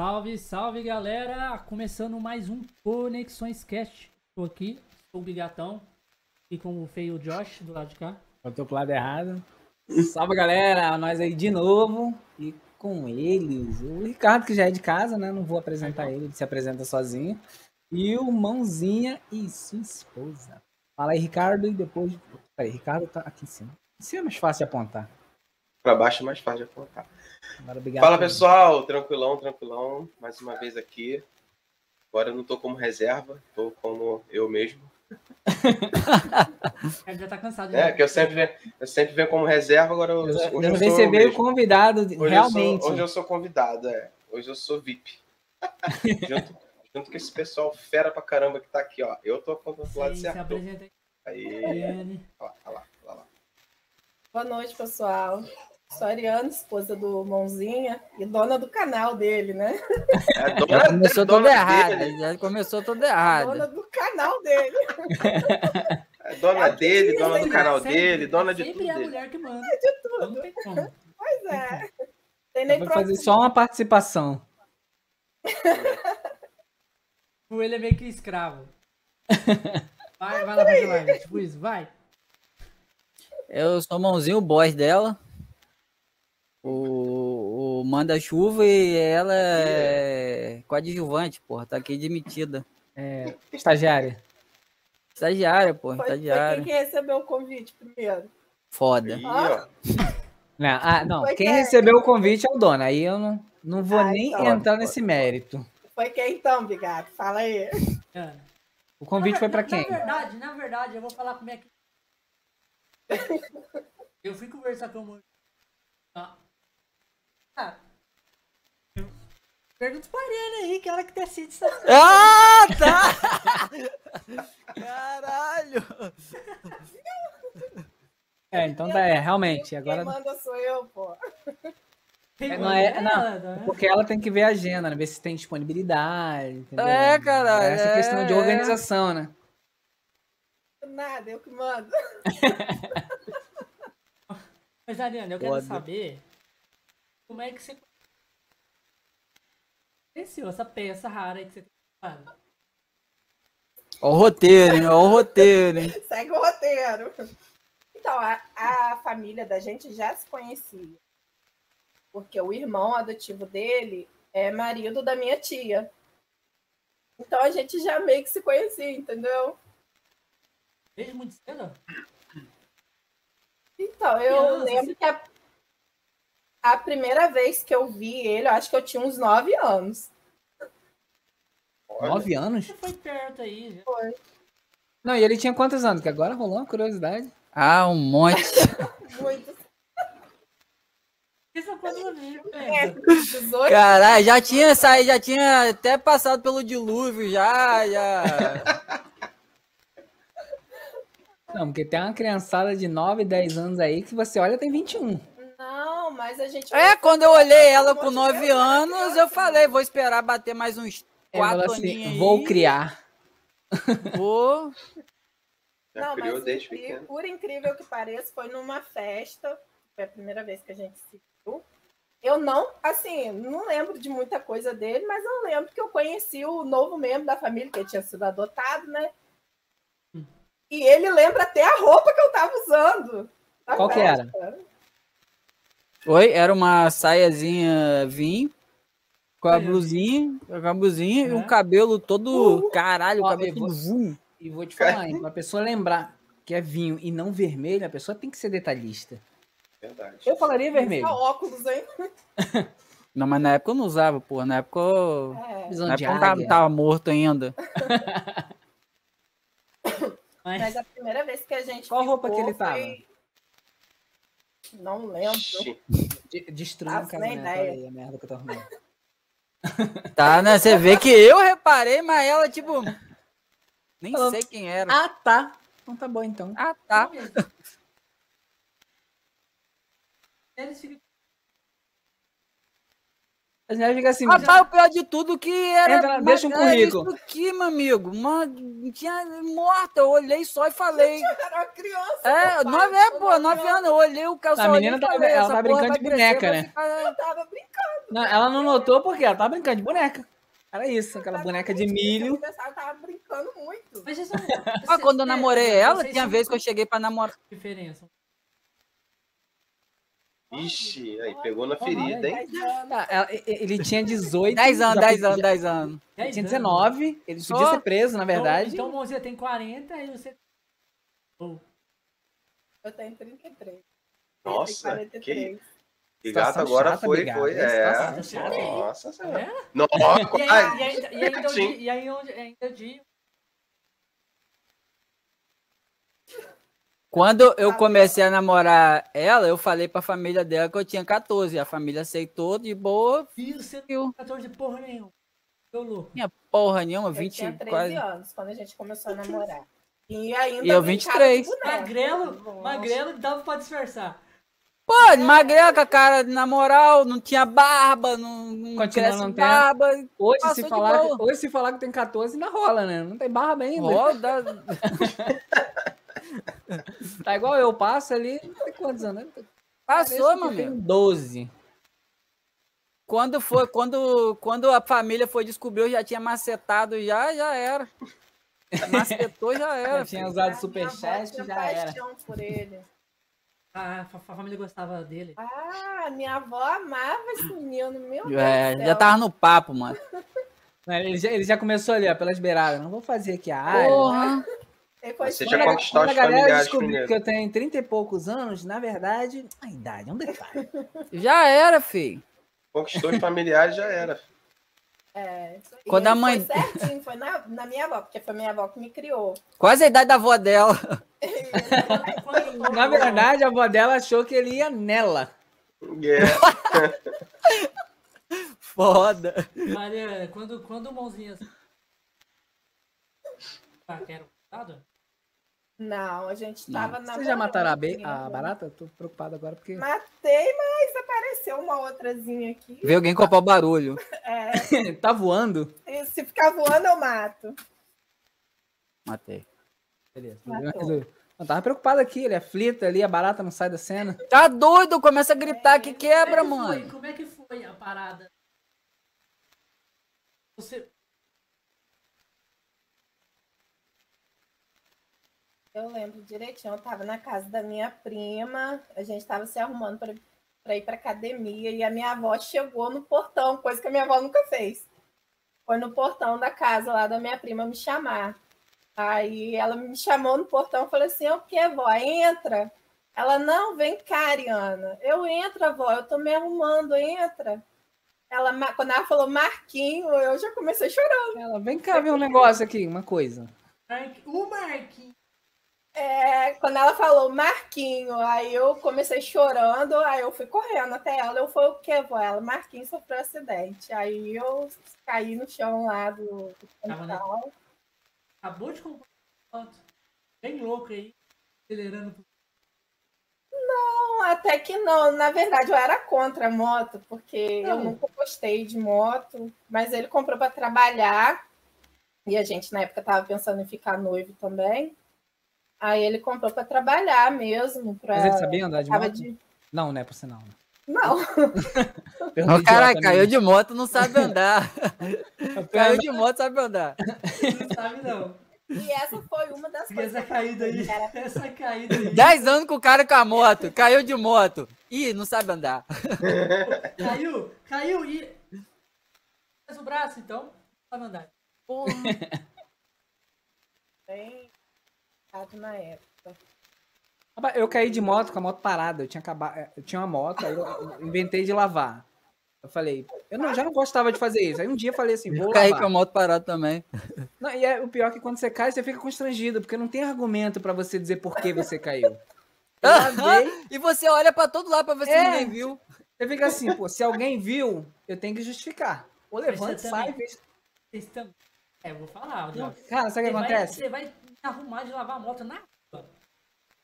Salve, salve galera! Começando mais um Conexões Cast. Estou aqui, sou o Bigatão e com o feio Josh do lado de cá. Eu tô pro lado errado. Salve galera, nós aí de novo. E com eles, o Ricardo, que já é de casa, né? Não vou apresentar ele, ele se apresenta sozinho. E o Mãozinha e sua esposa. Fala aí, Ricardo, e depois. Peraí, Ricardo tá aqui em cima. Em cima é mais fácil de apontar. Pra baixo é mais fácil de apontar. Obrigado. Fala pessoal, tranquilão, tranquilão. Mais uma vez aqui. Agora eu não tô como reserva, tô como eu mesmo. Ele já tá cansado. É, já. que eu sempre venho, eu sempre venho como reserva, agora eu, Eu, hoje eu eu sou você eu veio convidado, Hoje realmente. Eu sou, hoje eu sou convidado, é. Hoje eu sou VIP. junto, junto com esse pessoal fera pra caramba que tá aqui, ó. Eu tô apontando pro lado certo. aí. Olha lá, olha lá, olha lá. Boa noite, pessoal. Sou a Ariana, esposa do Mãozinha e dona do canal dele, né? É a Já dona, começou dona toda errada. dele, Já começou toda Dona errada. do canal dele. é dona dele, dona do Sempre- canal Sempre- dele, dona de tudo Sempre é a mulher que manda. De tudo. Não tem como. Pois é. Tem nem fazer só uma participação. Tipo, ele é meio que escravo. Vai, vai lá fazer live. Tipo isso, vai. Eu sou o mãozinho, o boss dela. O, o manda-chuva e ela é coadjuvante, porra. Tá aqui demitida. É, estagiária. Estagiária, porra. Foi, foi quem Estagiária. que recebeu o convite primeiro. Foda. Aí, ó. Não, ah, não, Foi quem quem? recebeu o convite é o dono. Aí eu não, não vou Ah, nem então. entrar nesse mérito. Foi quem então, Bigato? Fala aí. Cara. O convite foi pra Na- quem? Na verdade, na verdade, eu vou falar como é que. Eu fui conversar com o Ah. Ah. Pergunta pra Ariane aí, que ela que decide essa Ah, tá! Caralho! É, então tá, é, realmente. Quem Agora. manda sou eu, pô. É, não é- não, Ela, né? Porque ela tem que ver a agenda, né? Ver se tem disponibilidade. Entendeu? É, cara, Essa é. questão de organização, né? Nada, eu que mando. Mas, Ariane, eu quero saber como é que você conheceu essa peça rara aí que você tem falado. Ó o roteiro, hein? Ó o roteiro, hein? Segue o roteiro. Então, a, a família da gente já se conhecia. Porque o irmão adotivo dele é marido da minha tia. Então a gente já meio que se conhecia, entendeu? Desde muito cedo? Então, eu Criança, lembro que a, a primeira vez que eu vi ele, eu acho que eu tinha uns nove anos. Nove anos? Você foi perto aí. Já. Foi. Não, e ele tinha quantos anos? Que agora rolou uma curiosidade. Ah, um monte. Muito. Isso é quando É, velho. 18 Caralho, já tinha saído, já tinha até passado pelo dilúvio, já, já. Não, porque tem uma criançada de 9, 10 anos aí que você olha tem 21. Mas a gente. É, quando eu olhei ela com 9 anos, eu falei, vou esperar bater mais uns Ela falou 4 assim, aninhos vou criar. Vou. já Não, criou mas pequeno. por incrível que pareça, foi numa festa. Foi a primeira vez que a gente se viu. Eu não, assim, não lembro de muita coisa dele, mas eu lembro que eu conheci o novo membro da família, que tinha sido adotado, né? E ele lembra até a roupa que eu tava usando. Qual que era? Oi, era uma saiazinha vinho, com a blusinha, com a blusinha e É. um cabelo todo. Uh. Caralho, o cabelo todo vou- zoom. E vou te falar, hein, pra pessoa lembrar que é vinho e não vermelho, a pessoa tem que ser detalhista. Verdade. Eu falaria vermelho. Óculos, hein? Não, mas na época eu não usava, pô. Na época eu. É. Na de época eu tava, morto ainda. Mas, Mas a primeira vez que a gente. Qual roupa que ele tava? Não lembro. De- Destruiu casamento. ideia. Olha aí a merda que eu tô arrumando. Tá, né? Você vê que eu reparei, mas ela, tipo. Nem Falando- sei quem era. Ah, tá. Então tá bom, então. Ah, tá. Eles ficam A gente fica assim, Rapaz, o pior de tudo que era. Entra deixa um currículo. Isso aqui, meu amigo. Uma, tinha morta. Eu olhei só e falei. Era uma criança. É, nove, é, pô, nove anos. Eu olhei o calçado. A menina tava- ela tava brincando de boneca, né? Eu tava brincando. Não, ela não notou porque ela tava brincando de boneca. Era isso, aquela boneca de milho. Eu tava brincando muito. Mas são. Ah, vocês- quando eu é, namorei ela, tinha vez que eu cheguei pra namorar. Diferença. Ixi, aí pegou na ferida, hein? Tá, e- e- ele tinha 18. 10 anos, já 10 podia- anos, 10 anos. Ele 10 tinha anos. 19, ele Só? podia ser preso, na verdade. Então, então o Mãozinha tem 40 e você. Oh, Eu tenho 33. Nossa, 43. E gato Situação agora chata, foi, foi. É, É. Nossa senhora. é? Nossa, E ainda, quase. e ainda, e ainda, o Sim. dia- e aí onde, ainda de. Quando eu comecei a namorar ela, eu falei pra família dela que eu tinha 14. A família aceitou de boa. E você não Eu tem 14 de porra nenhuma. Tô louco. tinha porra nenhuma, Eu 20 tinha 13 quase. anos quando a gente começou a namorar. E ainda E eu brincava de 23. boneca. Magrelo, Nossa. magrelo dava pra disfarçar. Pô, magrela com a cara na moral, não tinha barba, não, não Continua cresce não barba. Hoje se, falar, hoje, se falar que tem 14, ainda rola, né? Não tem barba ainda. Roda. Tá igual eu, passo ali, não tem quantos anos? né? Passou, meu tem amigo. 12. Quando foi, quando, quando a família foi descobrir, eu já tinha macetado, já, já era. Macetou, já Eu era. tinha filho. usado A superchat, tinha já era. paixão por ele. A, fa- a família gostava dele. Ah, minha avó amava esse menino, meu Deus É, já tava no papo, mano. Ele já, ele já começou ali, ó, pelas beiradas. Não vou fazer aqui a área. Porra. Foi Você Quando já a- conquistou os a galera familiares descobriu primeiro. que eu tenho 30 e poucos anos, na verdade, a idade é um detalhe. Já era, filho. Conquistou os familiares, já era. É, isso aí. Quando a mãe- Foi certinho, foi na, na minha avó, porque foi minha avó que me criou. Quase a idade da avó dela. Na verdade, a avó dela achou que ele ia nela. É. Foda. Maria, quando, quando o mãozinha. Ah, quero cuidado? Não, a gente Não. tava na. Vocês já mataram a, be- a barata? Eu tô preocupado agora porque. Matei, mas apareceu uma outrazinha aqui. Vê alguém comprar o barulho. É, tá voando? e se ficar voando, eu mato. Matei. Beleza. Matou. Eu tava preocupado aqui, ele é aflito ali, a barata não sai da cena. Tá doido? Começa a gritar que quebra, Como é que foi? mano. Como é que foi a parada? Você. Eu lembro direitinho, eu tava na casa da minha prima, a gente tava se arrumando pra, pra ir pra academia e a minha avó chegou no portão, coisa que a minha avó nunca fez. Foi no portão da casa lá da minha prima me chamar. Aí ela me chamou no portão e falou assim: O que, vó? Entra. Ela, não, vem cá, Ariana. Eu entro, avó, eu tô me arrumando, entra. Ela, quando ela falou Marquinho, eu já comecei chorando. Ela, vem cá ver um negócio aqui, uma coisa. O Marquinhos. É, quando ela falou Marquinho, aí eu comecei chorando, aí eu fui correndo até ela. Eu falei, o que, vó? Ela, Marquinho sofreu um acidente. Aí eu caí no chão lá do, do quintal. Acabou de comprar uma foto. Bem louco aí. Acelerando. Não, até que não. Na verdade, eu era contra a moto, porque eu Não. nunca gostei de moto. Mas ele comprou para trabalhar. E a gente, na época, tava pensando em ficar noivo também. Aí ele comprou para trabalhar mesmo. Pra... Mas ele sabia andar de moto? de- Não, não é por sinal. Não, Pergunta Ô, caralho, idiota, caiu né? de moto, não sabe andar. Caiu de moto, sabe andar. Não sabe não. e essa foi uma das E coisas. essa caída aí. Era Essa caída aí. 10 anos com o cara com a moto, caiu de moto. Ih, não sabe andar. Caiu, caiu e. Faz o braço então. Não sabe andar. Porra. bem errado na época. Eu caí de moto com a moto parada. Eu tinha, acabado, eu tinha uma moto, aí eu inventei de lavar. Eu falei, eu não, já não gostava de fazer isso. Aí um dia eu falei assim, vou Caí lavar. com a moto parada também. Não, e é, o pior é que quando você cai, você fica constrangido, porque não tem argumento pra você dizer por que você caiu. Eu lavei, E você olha pra todo lado pra ver se É. ninguém viu. você fica assim, pô, se alguém viu, eu tenho que justificar. Ou levanta, sai, também-. Vocês estão. É, eu vou falar. Não, Cara, sabe o que você, vai, acontece? você vai arrumar de lavar a moto na rua.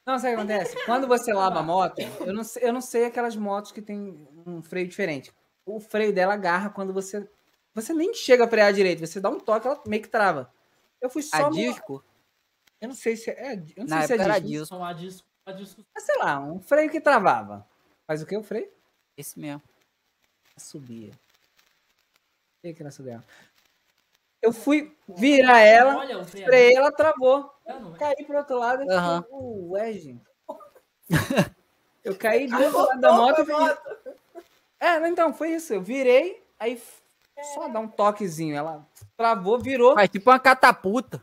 Não, sabe o que acontece? Quando você lava a moto, eu não, sei, eu não sei aquelas motos que tem um freio diferente. O freio dela agarra quando você. Você nem chega a frear direito, você dá um toque, ela meio que trava. Eu fui só. A disco? Eu não sei se é. Eu não Na sei se é disco. a disco, a disco. Mas sei lá, um freio que travava. Faz o que o freio? Esse mesmo. subia. Sei que ela subia. Eu fui virar ela, Olha ela travou. Caí pro outro lado e fiquei, ué, gente. Eu caí do outro lado da moto e É, não, então, foi isso. Eu virei, aí só dá um toquezinho. Ela travou, virou. Faz tipo uma catapulta.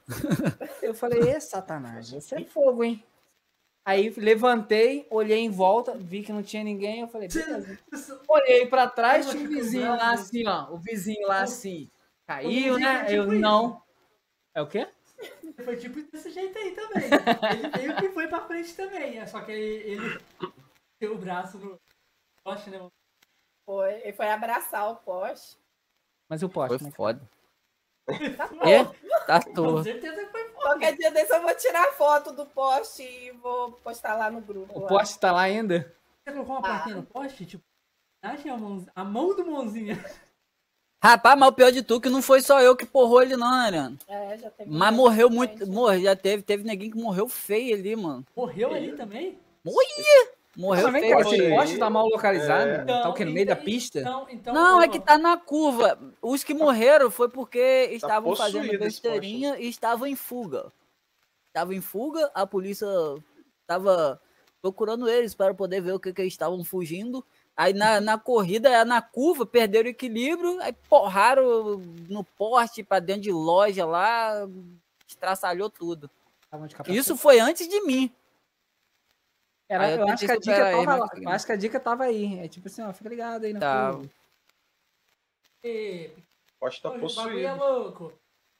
Eu falei, ê, Satanás, você é fogo, hein? Aí levantei, olhei em volta, vi que não tinha ninguém, eu falei, beleza. Olhei pra trás, tinha um vizinho lá assim, ó. O vizinho lá assim. Caiu, né? Eu não. É o quê? Foi tipo desse jeito aí também. Ele meio que foi pra frente também. é Só que ele, ele deu o braço no poste, né? mano? Foi, ele foi abraçar o poste. Mas eu posto, Foi né? foda. Tá bom. É? Tá à Com certeza foi foda. Qualquer dia desse eu vou tirar foto do poste e vou postar lá no grupo. O lá. poste tá lá ainda? Você colocou uma plaquinha no poste? Tipo, a mão, a mão do mãozinha. Rapaz, mas o pior de tudo é que não foi só eu que porrou ele, não, Ariano. É, já teve Mas morreu gente. muito. Morreu, já teve, teve neguinho que morreu feio ali, mano. Morreu ali também? Morreu Mas vem feio. Sim. poste tá mal localizado? É. Tá o quê? No meio da então- pista? Então, então, Não, é que tá na curva. Os que morreram foi porque estavam possuído fazendo besteirinha e estavam em fuga. Estavam em fuga, a polícia tava procurando eles para poder ver o que, que eles estavam fugindo. Aí na, na corrida, na curva, perderam o equilíbrio, aí porraram no poste para dentro de loja lá, estraçalhou tudo. Isso foi antes de mim. Era, eu eu, acho que a dica superar aí, tava mas consegui. Eu acho que a dica tava aí. É tipo assim, ó, fica ligado aí na Tá. curva. e- Pode estar o bagulho é possuído. louco.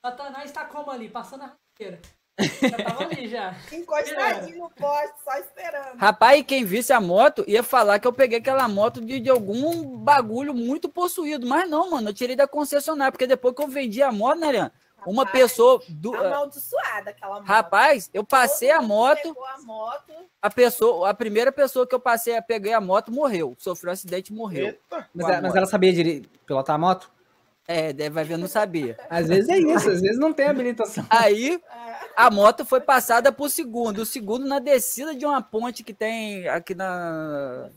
Satanás tá como ali? Passando a rasteira. Já tava ali já. Encostadinho no poste, só esperando. Rapaz, e quem visse a moto ia falar que eu peguei aquela moto de, de algum bagulho muito possuído. Mas não, mano, eu tirei da concessionária, porque depois que eu vendi a moto, né, Ariane? Uma Rapaz, pessoa. Do, Amaldiçoada aquela moto. rapaz, eu passei a moto, Pegou a moto. a pessoa, a primeira pessoa que eu passei, peguei a moto, morreu. Sofreu um acidente e morreu. Mas, a ela- mas ela sabia dire... pilotar a moto? É, deve- vai ver, não sabia. Às vezes é isso, às vezes não tem habilitação. Aí a moto foi passada pro segundo. O segundo na descida de uma ponte que tem aqui na,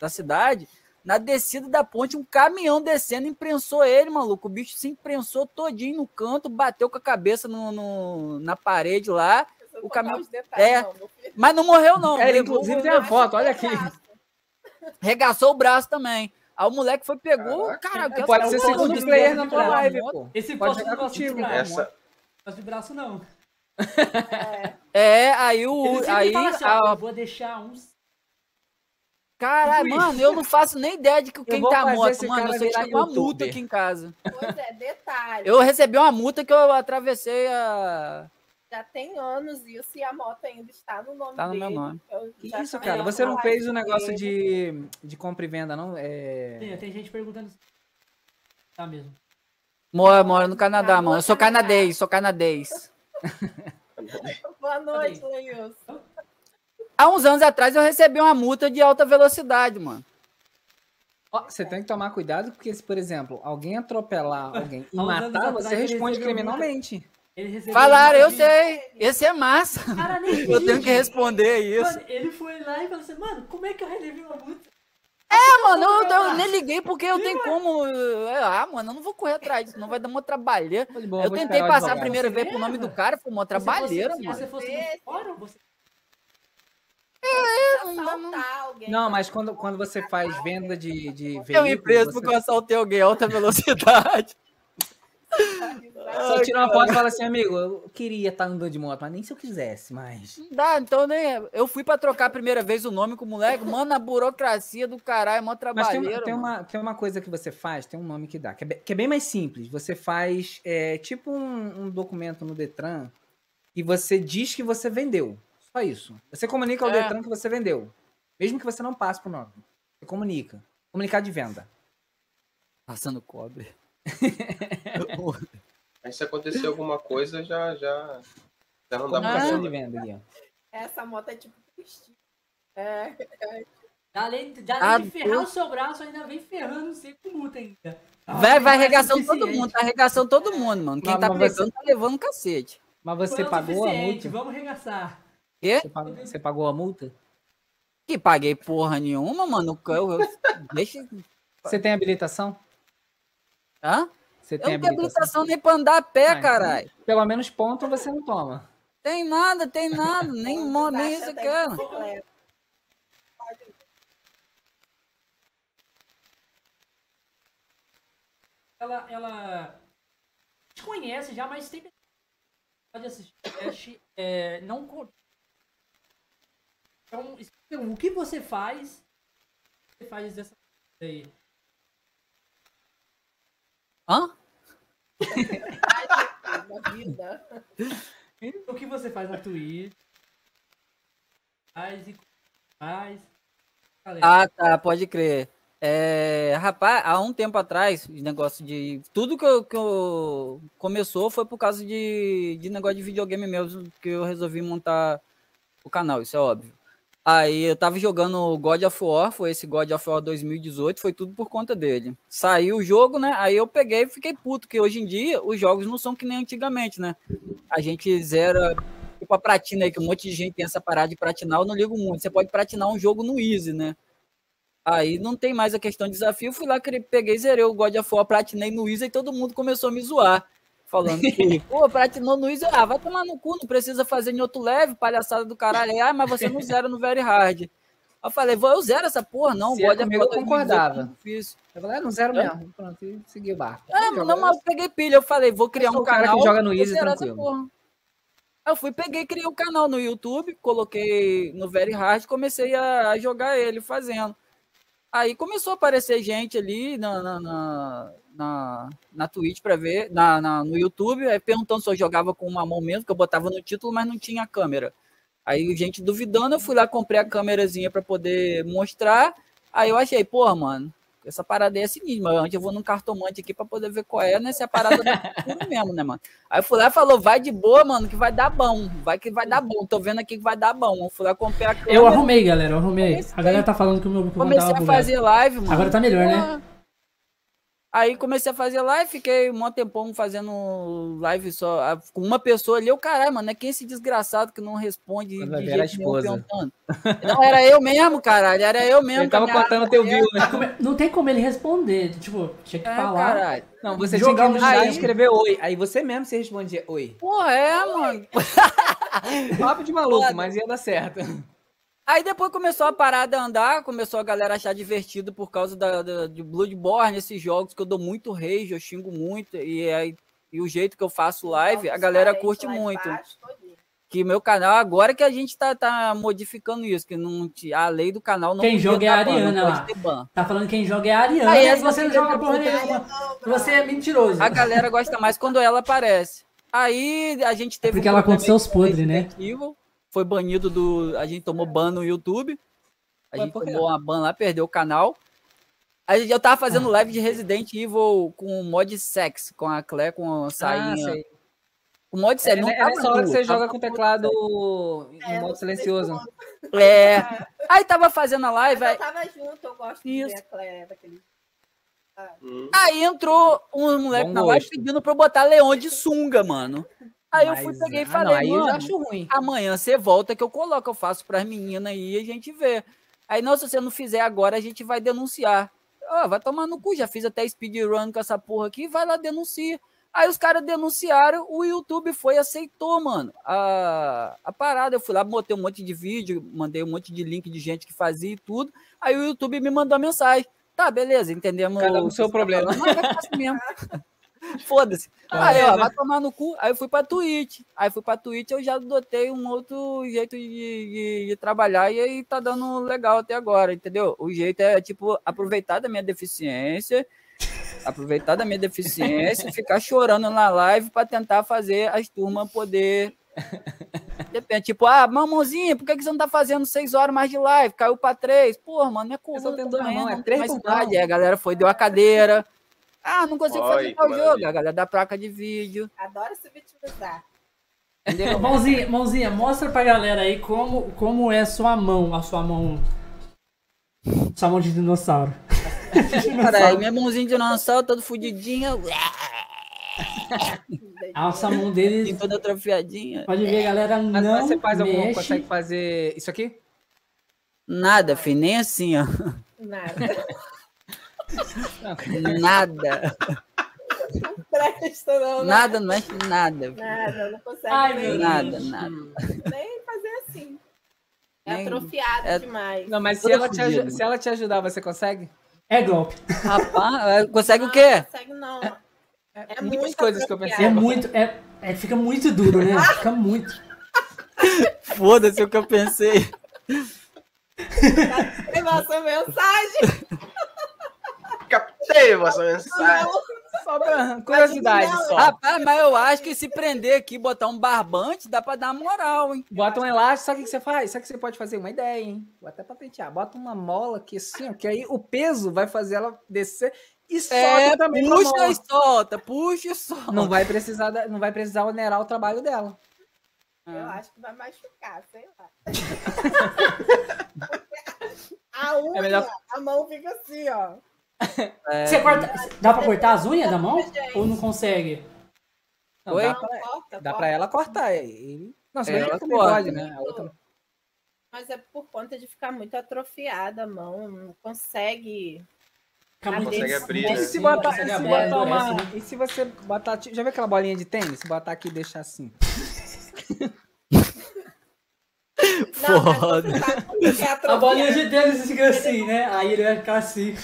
da cidade. Na descida da ponte, um caminhão descendo, imprensou ele, maluco. O bicho se imprensou todinho no canto, bateu com a cabeça no, no- na parede lá. O caminhão- detalhes, é. não. Mas não morreu, não. É, ele, inclusive, tem a foto, olha aqui. Regaçou o braço também. Aí o moleque foi, pegou. Caraca. Cara, que Pode eu ser sou segundo player na tua live, pô. Esse Pode poste jogar contigo. braço. Essa, Não gosta de braço, não. É, aí o. Aí, assim, a- ó, eu vou deixar uns... Caralho, Tipo mano, eu não faço nem ideia de que quem tá fazer moto, mano. Eu só virar tive uma multa aqui em casa. Pois é, detalhe. Eu recebi uma multa que eu atravessei a. Já tem anos isso e a moto ainda está no nome Tá no dele. meu nome. Que já isso, cara? Você não fez o negócio dele. de, de compra e venda, não? É... Tem, tem gente perguntando. Tá mesmo. Moro, moro no Canadá, Tá mano. Eu sou canadense, sou canadense. Boa noite, Leilson. Há uns anos atrás eu recebi uma multa de alta velocidade, mano. Você tem que tomar cuidado, porque se, por exemplo, alguém atropelar alguém e matar, você responde criminalmente. Falaram, eu sei. Esse é massa. Cara, Eu tenho que responder isso. Mano, ele foi lá e falou assim, mano, como é que eu relevei uma multa? É, mano, eu, eu nem liguei porque eu tenho como. é, Ah, mano, eu não vou correr atrás disso, não vai dar uma trabalheira. Boa, Eu tentei passar a primeira vez pro nome do cara, foi uma Se fosse- trabalheira, se mano. você fosse fórum, você... Assaltar alguém. Não, mas quando, quando você faz venda de, de Eu me preso você porque eu assaltei alguém em alta velocidade. Só tira uma foto e fala assim, amigo, eu queria estar andando de moto, mas nem se eu quisesse, mas... Não dá, então nem. Eu fui pra trocar a primeira vez o nome com o moleque, mano, a burocracia do caralho, é mó Mas tem, tem, uma, tem uma coisa que você faz, tem um nome que dá, que é, bem- que é bem mais simples. Você faz é, tipo um, um documento no Detran e você diz que você vendeu. Só isso. Você comunica ao É. Detran que você vendeu. Mesmo que você não passe pro nome. Você comunica. Comunicado de venda. Passando cobre. aí se acontecer alguma coisa, já, já, já não dá pra de fazer. venda ali, ó. Essa moto é tipo Cristina. É, Além, já Ah, além de ferrar o seu braço, ainda vem ferrando você com multa ainda. Vai, vai é arregaçando todo mundo, tá arregaçando todo mundo, mano. Quem Mas- tá mas você- pegando tá levando cacete. Mas você é o pagou a multa? Vamos arregaçar. Quê? Você pagou, você pagou a multa? Que paguei porra nenhuma, mano. Eu, eu- deixa. Você tem habilitação? Hã? Você Eu tem não tenho habilitação? habilitação nem pra andar a pé, Ah, então- caralho. Pelo menos ponto você não toma. Tem nada, tem nada. Nem, mo- nem isso bicicleta. Ela, ela te conhece já, mas tem pode assistir é, não então, o que você faz você faz dessa aí Hã? O que você faz na Twitch faz e faz Ah, tá, pode crer. É, rapaz, há um tempo atrás, o negócio de. Tudo que eu, que eu começou foi por causa de, de negócio de videogame mesmo, que eu resolvi montar o canal, isso é óbvio. Aí eu tava jogando God of War, foi esse God of War 2018, foi tudo por conta dele. Saiu o jogo, né? Aí eu peguei e fiquei puto, que hoje em dia os jogos não são que nem antigamente, né? A gente zera tipo a platina aí, que um monte de gente tem essa parada de platinar, eu não ligo muito. Você pode platinar um jogo no Easy, né? Aí não tem mais a questão de desafio. Fui lá, peguei, zerei o God of War, platinei no Easy e todo mundo começou a me zoar. Falando que, pô, platinou no Easy. Ah, vai tomar no cu, não precisa fazer em outro leve, palhaçada do caralho. Aí, Ah, mas você não zera no Very Hard. Eu falei, vou, eu zero essa porra, não. Se é comigo, War eu 2018 concordava. é difícil. Eu falei, ah, não zero mesmo. Pronto, e segui o barco. Ah, Joga- não, mas eu peguei pilha. Eu falei, vou criar um o cara que canal. joga no Easy tranquilo. eu fui, peguei, criei um canal no YouTube, coloquei no Very Hard, comecei a, a jogar ele fazendo. Aí começou a aparecer gente ali na, na, na, na, na Twitch pra ver, na, na- no YouTube, aí perguntando se eu jogava com uma mão mesmo, que eu botava no título, mas não tinha câmera. Aí gente duvidando, eu fui lá, comprei a câmerazinha pra poder mostrar. Aí eu achei, porra, mano, essa parada aí é sinistra, mas antes eu vou num cartomante aqui pra poder ver qual é, né? Se é a parada do futuro mesmo, né, mano? Aí eu fui lá e falou, vai de boa, mano, que vai dar bom. Vai que vai dar bom. Tô vendo aqui que vai dar bom. Eu fui lá, comprei a câmera. eu arrumei galera eu arrumei Comecei- a galera tá falando que o meu microfone Comecei a fazer live, mano. Agora tá melhor, né? Aí comecei a fazer live, fiquei um tempão fazendo live só com uma pessoa ali. Eu, caralho, mano, é quem esse desgraçado que não responde vai de era esposa. perguntando? Não, era eu mesmo, caralho, era eu mesmo. Ele tava contando teu view, né? Não tem como ele responder tipo tinha que É, falar caralho. Não, você Jogar tinha que ir no chat aí. e escrever oi. Aí você mesmo se respondia oi. Porra, é, mano. Papo de maluco, mas ia dar certo. Aí depois começou a parada a andar, começou a galera a achar divertido por causa da, da- de Bloodborne, esses jogos que eu dou muito rage, eu xingo muito, e, aí, e o jeito que eu faço live, a galera curte muito. Que meu canal, agora que a gente tá, tá modificando isso, que não, te- a lei do canal não Quem joga é a ban, Ariana lá. tá falando quem joga é a Ariana Aí essa você não joga porra nenhuma você é mentiroso A galera gosta mais quando ela aparece. Aí a gente teve Porque um ela problema conta seus aí com podres, né? Foi banido do. A gente tomou ban no YouTube. A gente tomou uma ban lá, perdeu o canal. Aí eu tava fazendo live de Resident Evil com mod sex, com a Claire, com a Ah, sainha. sei. com mod É, sex. não é tava nessa hora que você tava joga com o teclado É, em modo silencioso. É. Aí tava fazendo a live, Mas aí, eu tava junto, eu gosto de Isso. ver a Claire daquele. Hum. aí entrou um moleque Bom na live gosto. pedindo pra eu botar Leão de sunga, mano. Aí eu fui, peguei e ah, falei, não, mano, já acho ruim. amanhã você volta que eu coloco, eu faço pras meninas aí e a gente vê. Aí, não, se você não fizer agora, a gente vai denunciar. Ó, vai tomar no cu, já fiz até speedrun com essa porra aqui, vai lá, denuncia. Aí os caras denunciaram, o YouTube foi e aceitou, mano, a, a parada. Eu fui lá, botei um monte de vídeo, mandei um monte de link de gente que fazia e tudo. Aí o YouTube me mandou a mensagem. Tá, beleza, entendemos. Cada um o seu você tá problema. falando, Mas ficar assim mesmo. Foda-se. Tá Aí, ó, vendo? vai tomar no cu. Aí eu fui pra Twitch. Aí fui pra Twitch, eu já adotei um outro jeito de, de- de trabalhar e aí tá dando legal até agora, entendeu? O jeito é, tipo, aproveitar da minha deficiência, aproveitar da minha deficiência, ficar chorando na live pra tentar fazer as turmas poder. Depende, tipo, ah, mamãozinha, por que, que você não tá fazendo seis horas mais de live? Caiu pra três. Porra, mano, é Eu só coluna tenho mãos, é três mais idade. Aí a galera foi, deu a cadeira. Ah, não consigo fazer tal jogo. A galera da placa de vídeo. Adoro se vitimizar. Entendeu? Mãozinha, mãozinha, mostra pra galera aí como, como é sua mão, a sua mão. Sua mão de dinossauro. Caralho, minha mãozinha de dinossauro todo fudidinha, A nossa mão e dele, toda atrofiadinha. pode ver, galera, Mas, não mas você faz algum, mexe. consegue fazer isso aqui? Nada, filho, nem assim, ó. Nada. Nada. Não presta, não. né? Nada, não mexe nada. Nada, não consegue Ai, nem, Nada, nada. nem fazer assim. É Nem- atrofiado é- demais. Não, mas se ela, te se ela te ajudar, você consegue? É golpe. Rapaz, consegue o Não, quê? Não consegue, não. É Muitas muito coisas que eu pensei. É muito. É, é, fica muito duro, né? Fica muito. Foda-se o que eu pensei. Nossa mensagem. Captei vossa mensagem. Só pra curiosidade só. Rapaz, mas eu acho que se prender aqui, botar um barbante, dá pra dar moral, hein? Bota um elástico, sabe o que você faz? Sabe o que você pode fazer? Uma ideia, hein? Vou até patentear. Bota uma mola aqui assim, ó, que aí o peso vai fazer ela descer e solta É, também puxa mola. e solta, puxa e solta. Não vai precisar, não vai precisar onerar o trabalho dela. Eu acho que vai machucar, sei lá. a unha, É melhor- a mão fica assim, ó. É, Você corta, dá pra cortar as unhas da mão? Gente. Ou não consegue? Não, Oi? dá pra, corta, dá corta. pra ela cortar. Ele... Não, se É, ela também corta. pode, né? A outra... Mas é por conta de ficar muito atrofiada a mão. Não consegue. Não consegue abrir, E né? se botar, e botar uma. né? E se você botar. Já viu aquela bolinha de tênis? Se botar aqui e deixar assim. Foda. é A bolinha de tênis fica assim, né? Aí ele vai ficar assim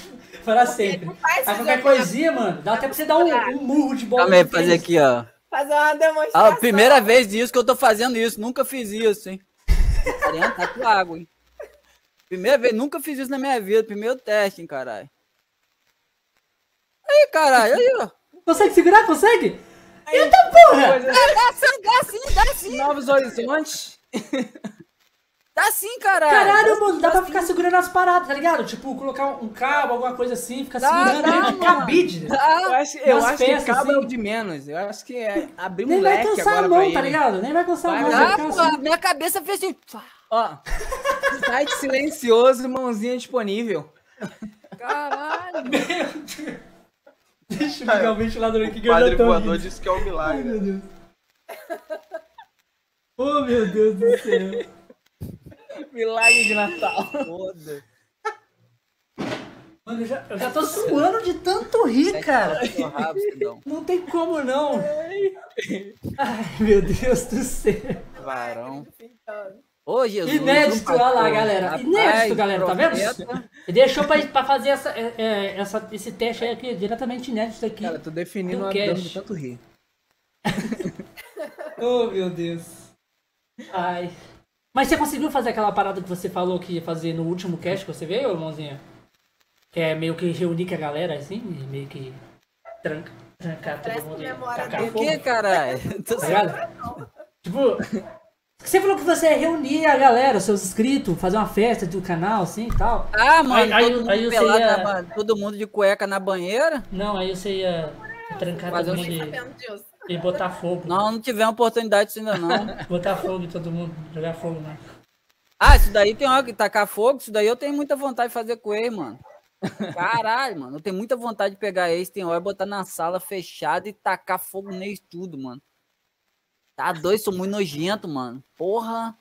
para sempre. Aí qualquer coisinha, mano, dá até pra você dar um, um murro de bola Calma aí, de fazer aqui, ó. Fazer uma A demonstração. primeira vez disso que eu tô fazendo isso, nunca fiz isso, hein? Tá com água, hein? Primeira vez, nunca fiz isso na minha vida. Primeiro teste, hein, caralho. Aí, caralho, aí, ó. Consegue segurar? Consegue? Eita porra! Dá sim, dá sim, dá sim. Novos horizontes. Dá sim, caralho. Caralho, mano, dá pra sim. ficar segurando as paradas, tá ligado? Tipo, colocar um cabo, alguma coisa assim, ficar Dá, segurando dá, mano. cabide. Eu Dá. acho, eu acho que cabo é assim. o de menos. Eu acho que é abrir um Nem vai cansar a agora mão, pra tá ligado? Nem vai cansar a Vai, mão, vai. vai Ah, ficar pô, assim. minha cabeça fez assim. Ó, site silencioso, mãozinha disponível. Caralho. Deixa eu ligar o ventilador aqui que O eu padre já tô voador rindo. disse que é um milagre. Meu Deus. Oh, meu Deus do céu. Milagre de Natal. Foda. Mano, eu já, eu já tô suando de tanto rir, cara. Rabo, cidadão. Não tem como, não. Ai, meu Deus do céu. Varão. Ô, Jesus. Inédito, olha lá, galera. Inédito, galera, tá vendo? Ele deixou pra, pra fazer essa, é, é, essa, esse teste aí aqui, diretamente inédito aqui. Cara, tô definindo dano cash. de tanto rir. Oh, meu Deus. Ai. Mas você conseguiu fazer aquela parada que você falou que ia fazer no último cast que você veio, irmãozinha? Que é meio que reunir com a galera, assim, meio que tranca, trancar todo Parece mundo. Por que, caralho? Tô Tá ligado? Tipo, você falou que você ia reunir a galera, os seus inscritos, fazer uma festa do canal, assim e tal. Ah, mano, Aí- aí- todo, mundo aí você pelado ia- na todo mundo de cueca na banheira. Não, aí você ia trancar todo mundo e, sabendo disso. E botar fogo. Não, não tivemos oportunidade disso ainda não. Botar fogo em todo mundo, jogar fogo, né? Ah, isso daí tem hora que tacar fogo, isso daí eu tenho muita vontade de fazer com ele, mano. Caralho, mano, eu tenho muita vontade de pegar eles, tem hora botar na sala fechada e tacar fogo neles tudo, mano. Tá doido, sou muito nojento, mano. Porra.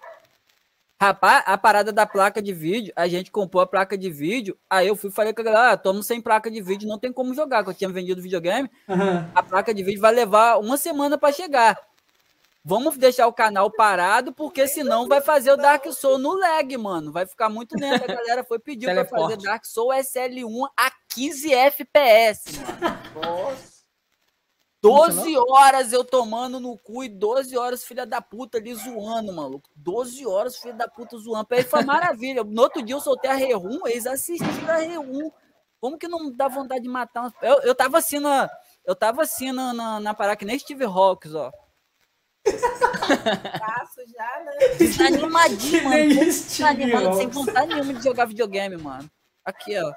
Rapaz, a parada da placa de vídeo, a gente comprou a placa de vídeo, aí eu fui e falei com a galera, ah, tamo sem placa de vídeo, não tem como jogar, que eu tinha vendido videogame, Aham. a placa de vídeo vai levar uma semana para chegar. Vamos deixar o canal parado, porque senão vai fazer o Dark Souls no lag, mano. Vai ficar muito lento. A galera foi pedir para fazer. Dark Souls SL1 a 15 FPS, mano. Nossa. 12 horas eu tomando no cu e 12 horas filha da puta ali zoando, maluco. 12 horas filha da puta zoando. Ele foi maravilha. No outro dia eu soltei a R1, eles assistiram a R1. Como que não dá vontade de matar? umas- Eu, eu tava assim na. Eu tava assim na, na, na parada que nem Steve Hawks, ó. Braço já, né? Desanimadinho, Que mano. Steve Desanimado, sem vontade nenhuma de jogar videogame, mano. Aqui, ó.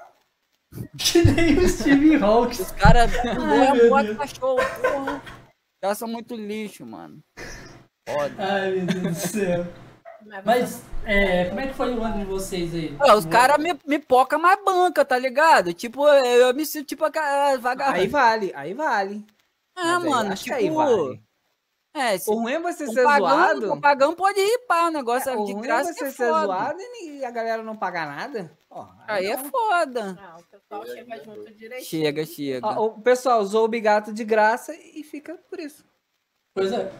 Que nem o Steve Hawks. Os caras Ai, morrem meu morre Deus. cachorro, porra. Os caras são muito lixo, mano. Foda. Ai, meu Deus do céu. Mas, é, como é que foi o ano de vocês aí? Ah, os caras me, me poca mais banca, tá ligado? Tipo, eu, eu me sinto tipo a vagabundo. Aí vale, aí vale. É, Mas aí mano, acho que tipo, aí vale. É, se O ruim é você o ser pagão, zoado. o pagão pode ripar, o negócio É, é, o de ruim é graça você é ser foda. zoado e a galera não pagar nada. Ó, Aí é não. foda. Não, o pessoal chega junto direitinho. Chega, chega. Ó, o pessoal usou o bigato de graça e fica por isso. Pois é.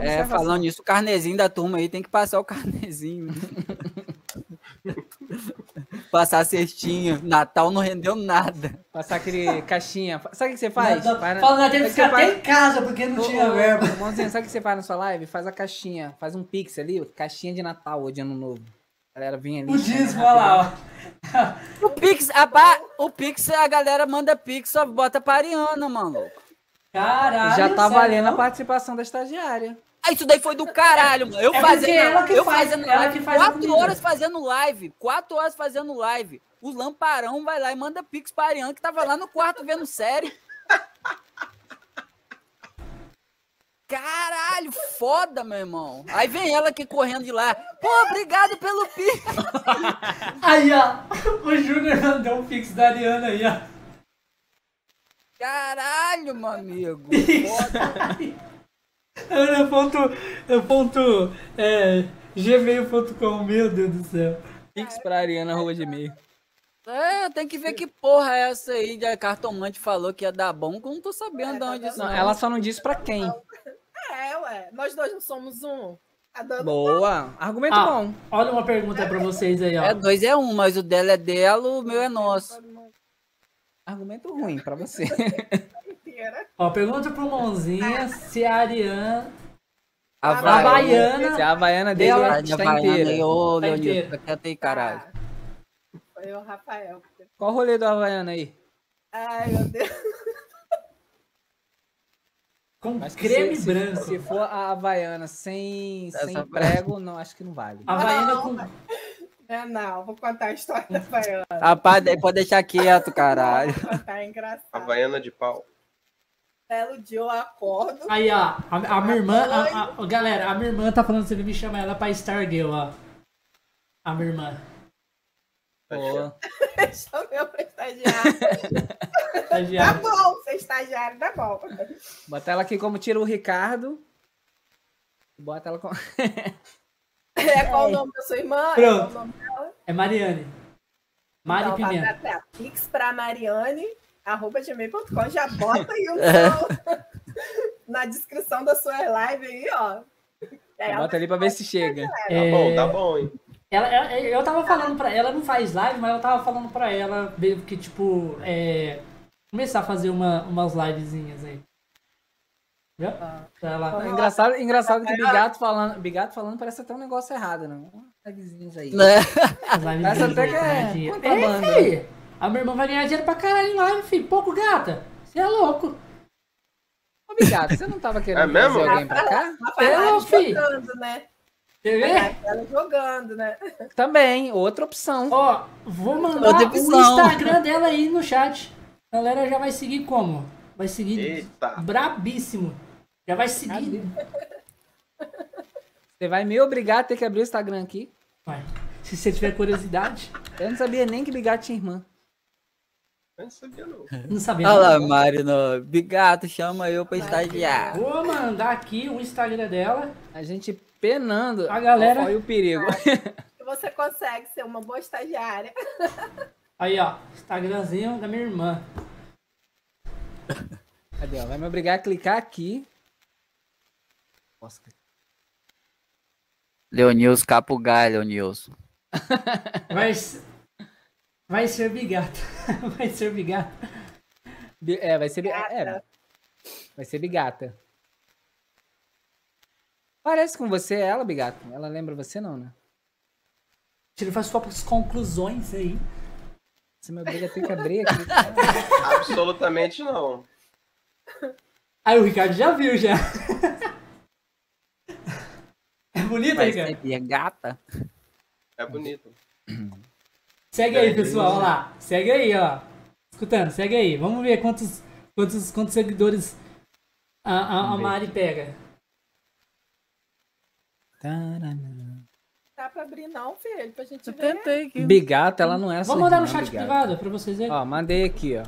É, falando nisso, o carnezinho da turma aí tem que passar o carnezinho. passar a cestinha. Natal não rendeu nada. Passar aquele caixinha. Sabe o que você faz? Não, Faz na- Fala, nós que ficar até você em casa porque não tinha verba. Sabe o que você faz na sua live? Faz a caixinha. Faz um pix ali, caixinha de Natal ou de Ano Novo. A galera vinha ali. O dízimo, olha lá, ó. O Pix, a, ba- o Pix, a galera manda Pix, só bota pra Ariana, mano. Caralho. Já tá sério, valendo a não? participação da estagiária. Ah, isso daí foi do caralho, mano. Eu É fazendo, ela que eu faz- fazendo ela live, que faz a quatro horas fazendo live, quatro horas fazendo live. O Lamparão vai lá e manda Pix pra Ariana, que tava lá no quarto vendo série. Caralho, foda, meu irmão. Aí vem ela aqui correndo de lá. Pô, obrigado pelo Pix. Aí, ó. O Júnior mandou um pix da Ariana aí, ó. Caralho, meu amigo. Foda. Ana ponto, ponto, é, gmail.com, meu Deus do céu. Pix pra Ariana, arroba gmail. É, tem que ver que porra é essa aí de a cartomante falou que ia dar bom, que eu não tô sabendo de onde isso Não, ela só não disse pra quem. É, ué. Nós dois não somos um. Tá Boa. Argumento Ah. bom. Olha uma pergunta pra vocês aí, ó. É dois é um, mas o dela é dela, o meu é nosso. Argumento ruim pra você. Ó, pergunta pro Mãozinha se a Ariana, A a vai- Baiana, Se a Havaiana dele está Havaiana inteira. Ô, Tá Leonildo, fica quieto aí, caralho. Foi o Rafael. Qual o rolê da Havaiana aí? Ai, meu Deus. com que creme se, branco. Se, for a Havaiana sem, Essa- sem prego, não, acho que não vale. A Havaiana Não. com... É, não, vou contar a história da Baiana. Rapaz, pode deixar quieto, caralho. Vou contar, é engraçado. Havaiana de pau. Belo dia eu acordo. Aí, ó, a, a minha irmã, a- a- galera, a minha irmã tá falando que você me chamar ela pra Stargirl, ó. A minha irmã. Boa. Chamei pra estagiário. Tá bom, ser estagiário tá bom. Bota ela aqui como tira o Ricardo. Bota ela com. É qual o nome da sua irmã? Pronto. É qual o nome dela? É Mariane. Mari Então, Pimenta. Pix pra Mariane, arroba gmail.com. Já bota aí o seu na descrição da sua live aí, ó. É, Bota ali pra ver se chega. Tá É, bom, tá bom, hein? Ela, ela- eu tava falando pra ela, não faz live, mas eu tava falando pra ela que, tipo, é, começar a fazer uma, umas livezinhas aí. Viu? Ela. É engraçado, engraçado que Bigato falando, Bigato falando parece até um negócio errado, não? Umas tagzinhas aí. Né? Livezinhas Essa até que é contrabando. É, filho. A minha irmã vai ganhar dinheiro pra caralho em live, filho. Pouco gata. Você é louco. Ô, Bigato, você não tava querendo É mesmo? trazer alguém pra cá? Rafael É, ela filho. jogando, né? Quer ver? Ela jogando, né? Também, outra opção. Ó, vou mandar Outra o. Instagram dela aí no chat. A galera já vai seguir como? Vai seguir Eita. brabíssimo. Já vai seguir. Você vai me obrigar a ter que abrir o Instagram aqui. Vai. Se você tiver curiosidade, Eu não sabia nem que Bigato tinha irmã. Eu não sabia, não. não sabia. Olha lá. Marino. Bigato, chama eu pra estagiar. Vou mandar aqui o Instagram dela. A gente penando. A galera- Olha o perigo. Você consegue ser uma boa estagiária. Aí, ó. Instagramzinho da minha irmã. Cadê? ó? Vai me obrigar a clicar aqui. Nossa, Leonilson Capugai, Leonilson. Vai, vai ser bigato. Vai ser bigato. Bi- É, vai ser. bi- É, vai ser Bigata. Parece com você ela, Bigato. Ela lembra você, não, né? Ele faz suas conclusões aí. Você me obriga a ter que abrir aqui. Absolutamente não. Aí o Ricardo já viu, já. É bonito, Vai Ricardo? ser gata. É bonito. Segue aí, pessoal. Olha lá. Segue aí, ó. Escutando, segue aí. Vamos ver quantos, quantos, quantos seguidores a, a, a. Mari pega. Dá pra abrir não, filho, pra gente Eu ver. tentei aqui. Bigata, ela não é sua Vamos mandar irmã, no chat Bigata. privado pra vocês verem. Ó, mandei aqui, ó.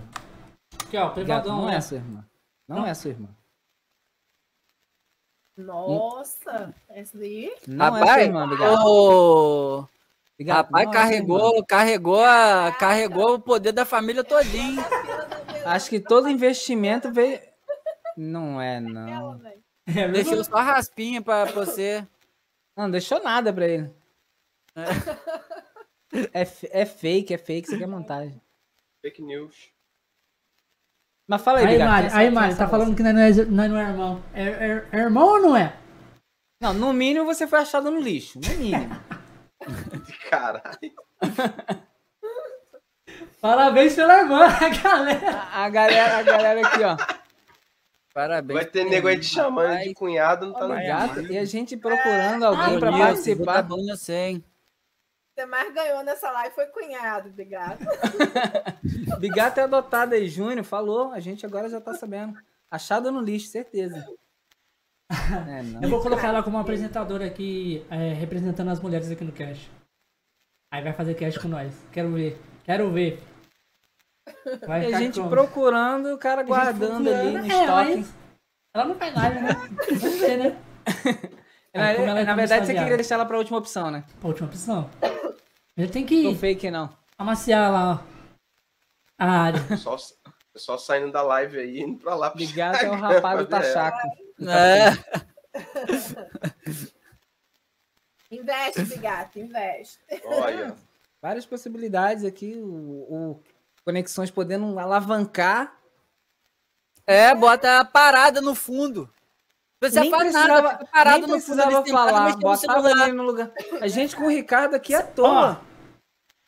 Aqui, ó, Bigata privadão. não é sua irmã. Não Não. é sua irmã. Nossa, essa daí. Não é sua Rapaz, irmã, Bigato. ô, Bigato, rapaz não é sua irmã. carregou, carregou, a, carregou o poder da família todinho. Acho que todo investimento veio. Não é, não. É Deixou só raspinha pra você. Não, deixou nada pra ele. É, f- é fake, é fake, isso aqui é montagem. Fake news. Mas fala aí, Aí, Bigato. Quem é aí, é tá falando que nós não é, nós não é irmão. É, é- é irmão ou não é? Não, no mínimo você foi achado no lixo. No mínimo. Caralho. Parabéns pela irmã, galera. A, a galera, a galera aqui, ó. Parabéns. Vai ter nego aí te chamando de cunhado, não tá gato. e a gente procurando alguém pra bonito, participar. Tá bom, eu sei. Você mais ganhou nessa live foi cunhado, obrigado. Bigato é adotado aí, Júnior, falou. A gente agora já tá sabendo. Achado no lixo, certeza. É, não. Eu vou colocar ela como apresentadora aqui, é, representando as mulheres aqui no cast. Aí vai fazer cast com nós. Quero ver. Quero ver. Vai E a gente como? procurando, o cara guardando ali no. É, estoque. Ela não faz live, né? Né? Como ela é na verdade, você queria deixar ela pra última opção, né? A última opção. Ele tem Não que fake, não. amaciar lá ó, a área. Só, só saindo da live aí, indo pra lá. pro Bigato é o rapaz do pra tachaco. É, Investe, gato, investe. Olha, Várias possibilidades aqui. O, o Conexões podendo alavancar. é, bota a parada no fundo. Você nem faz precisava, nada, fica parado nem no fundo. precisava sentado, falar. Botava celular. ele no lugar. A gente com o Ricardo aqui à toa.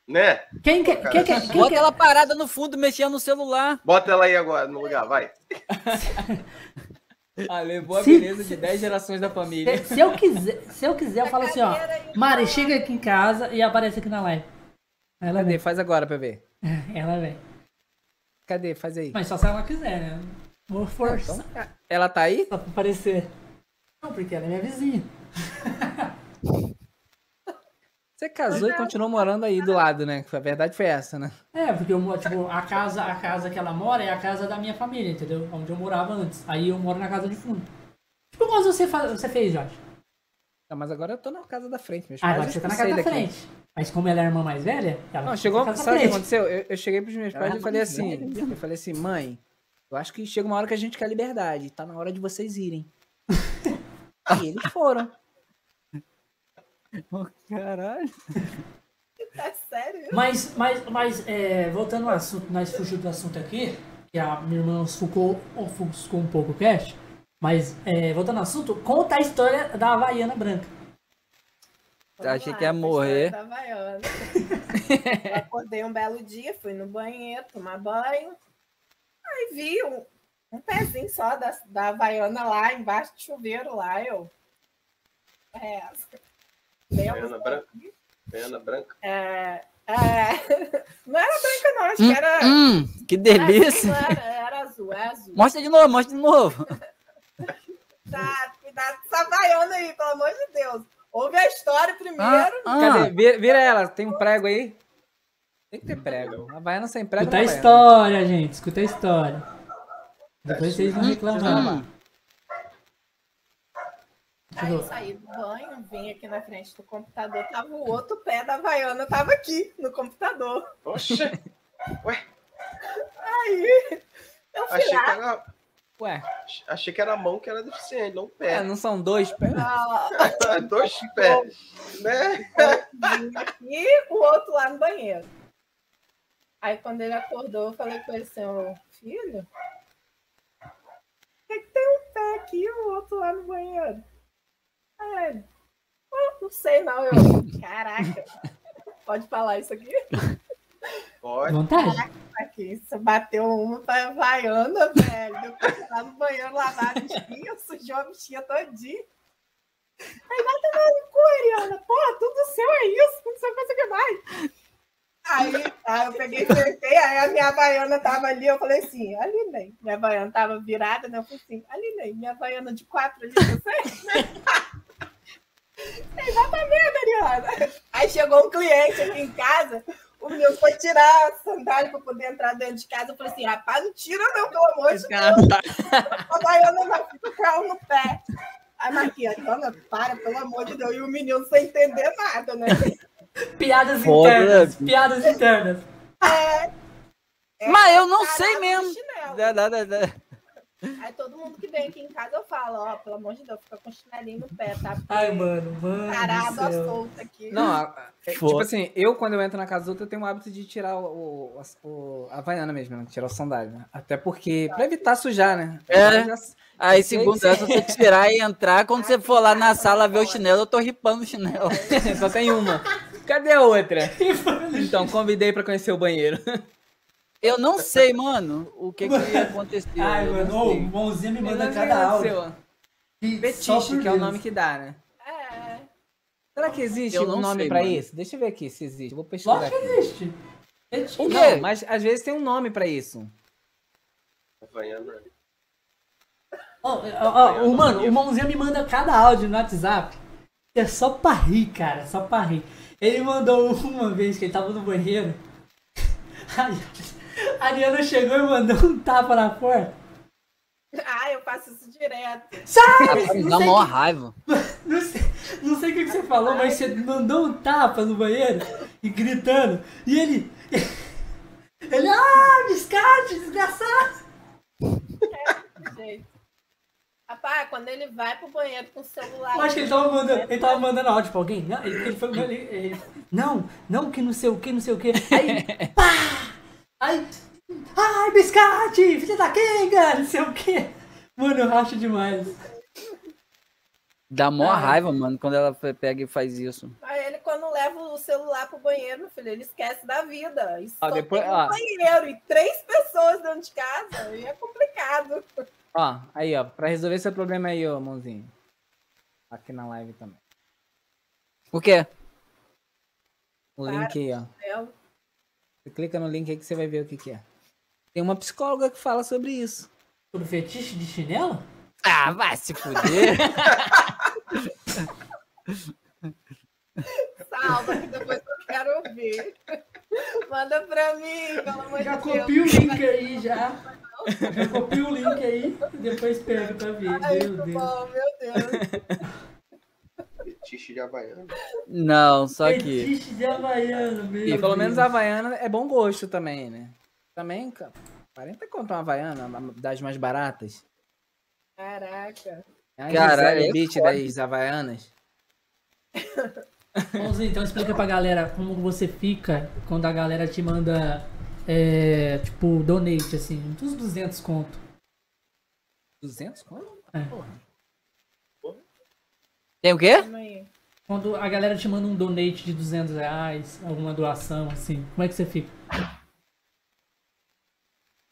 né? Quem quer. Quem quer. Quem Bota quer... ela parada no fundo, mexendo no celular. Bota ela aí agora no lugar, vai. Ah, levou a Se- beleza de 10 gerações da família. Se, se eu quiser, se eu quiser, eu falo assim, ó. Mari, chega aqui em casa e aparece aqui na live. Ela Cadê? vem. Faz agora pra ver. Ela vem. Cadê? Faz aí. Mas só se ela quiser, né? Vou forçar Ela tá aí? só pra aparecer. Não, porque ela é minha vizinha. Você casou e continuou morando aí do lado, né? A verdade foi essa, né? É, porque eu moro, tipo, a casa, a casa que ela mora é a casa da minha família, entendeu? Onde eu morava antes. Aí eu moro na casa de fundo. Tipo, como você, faz, você fez, Jorge? Não, mas agora eu tô na casa da frente. Meus Ah, pais agora você tá na casa da daqui. frente. Mas como ela é a irmã mais velha, ela Não, chegou. na casa da Sabe o que aconteceu? Eu, eu cheguei pros meus pais e Ah, falei assim: eu falei assim, mãe, eu acho que chega uma hora que a gente quer liberdade. Tá na hora de vocês irem. e eles foram. Caralho. É sério? Mas, mas, mas é, voltando ao assunto, nós fugimos do assunto aqui, que a minha irmã ofuscou, ofuscou um pouco o cast. Mas, é, voltando ao assunto, conta a história da Havaiana Branca. Eu achei que ia morrer. história da Havaiana. Eu acordei um belo dia, fui no banheiro tomar banho. Aí vi um, um pezinho só da, da Havaiana lá embaixo do chuveiro lá. Eu. É essa. Havaiana branca. Pena branca. É, é, não era branca, não, acho que era. Hum, que delícia. Era, era azul, é azul. Mostra de novo, mostra de novo. Tá, cuidado com essa Havaiana aí, pelo amor de Deus. Ouve a história primeiro. Ah, ah. Cadê? Vira, vira ela. Tem um prego aí? Tem que ter prego. A Havaiana sem prego. Escuta a é Havaiana. história, gente. Escuta a história. Depois vocês vão reclamar. Hum. Aí eu saí do banho, vim aqui na frente do computador, tava o outro pé da Havaiana, tava aqui no computador. Oxe, Aí eu fui achei que lá, era. Ué, Achei que era a mão que era deficiente, não o é, pé. não são dois pés? ah, Dois pés. Né? e o outro lá no banheiro. Aí quando ele acordou, eu falei com ele assim, ô filho, por que, tem um pé aqui e o outro lá no banheiro? Aí ele, "Ah, não sei não, eu, caraca, pode falar isso aqui? Pode. Vontade. Aqui, você bateu uma pra Havaiana, velho. Depois você tá no banheiro lavar a bichinha, sujou a bichinha todinha. Aí vai tomar no cu, Ariana. Porra, tudo seu é isso, não sei o que mais. Aí, aí eu peguei e aí a minha Havaiana tava ali, eu falei assim, ali nem. Minha Havaiana tava virada, né? Eu falei assim, ali nem, minha Havaiana de quatro ali, você? Merda, Ariana. Aí chegou um cliente aqui em casa, o meu foi tirar a sandália pra poder entrar dentro de casa. Eu falei assim, rapaz, não tira não, pelo amor de Deus. A Havaiana vai ficar no pé. Ai, Marquinhos, Ana, para, pelo amor de Deus. E o menino sem entender nada, né? Piadas Foda, internas. né? Piadas internas. É, Mas eu não sei mesmo. Da- da- da- da- Aí todo mundo que vem aqui em casa eu falo, ó, pelo amor de Deus, fica com chinelinho no pé, tá? Porque Ai, mano, mano. Parado do solta aqui. Não, a- é, tipo assim, eu quando eu entro na casa dos outros, eu tenho o hábito de tirar o, o, o- a Havaiana mesmo, né? Tirar o sandália, né? Até porque, pra evitar sujar, né? É. Já- Aí, segundo essa, se você tirar e entrar, quando você for lá na sala ver o chinelo, eu tô ripando o chinelo. Só tem uma. Cadê a outra? Então, convidei pra conhecer o banheiro. Eu não sei, mano, o que que aconteceu. Ai, eu mano, o mãozinha me manda cada áudio. E Fetiche, por que é o nome que dá, né? É. Será que existe Eu um nome sei, pra mano. isso? Deixa eu ver aqui se existe. Eu vou pesquisar Lógico que existe. Fetiche. O quê? Não, mas às vezes tem um nome pra isso. Havaiana. Ó, ó, ó, o, mano, o mãozinha me manda cada áudio no WhatsApp. É só pra rir, cara, só pra rir. Ele mandou uma vez que ele tava no banheiro. Aí, a Ariana chegou e mandou um tapa na porta. Ah, eu faço isso direto. Me Não dá sei, maior raiva. não sei, não sei o que que você falou, mas você mandou um tapa no banheiro e gritando. E ele. Ele, ah, biscate, desgraçado. Gente. Rapaz, quando ele vai pro banheiro com o celular. Eu acho que ele tava mandando, ele tava mandando áudio pra alguém. Não, ele, ele foi, ele, ele- não, não, que não sei o que, não sei o que. Aí, pá! Aí, ai, biscate, filha da Kenga, não sei o que. Mano, eu racho demais. Dá maior Ah. raiva, mano, quando ela pe- pega e faz isso. Aí ele, quando leva o celular pro banheiro, meu filho, ele esquece da vida. E Ó, só depois- tem um ó. banheiro e três pessoas dentro de casa. Aí é complicado. Ó, aí, ó, pra resolver seu problema aí, ó, mãozinho. Aqui na live também. Por quê? O Para. link aí, ó. É, Você clica no link aí que você vai ver o que que é. Tem uma psicóloga que fala sobre isso. Sobre fetiche de chinelo? Ah, vai se fuder. Salva, que depois eu quero ouvir. Manda pra mim, pelo amor Já de Deus. copia o link aí, já. Já copia o link aí e depois pega pra ver. Ai, Meu Deus. bom, meu Deus. Fetiche de Havaiana. Não, só que. Fetiche de Havaiana, meu E pelo Deus. menos a Havaiana é bom gosto também, né? Também, cara. 40 conto uma Havaiana, uma das mais baratas. Caraca. A Caralho, é foda. das Havaianas. Mãozinho, então explica pra galera como você fica quando a galera te manda, é, tipo, donate, assim, uns 200 conto. 200 conto? É. Porra. Tem o quê? Quando a galera te manda um donate de 200 reais, alguma doação, assim, como é que você fica?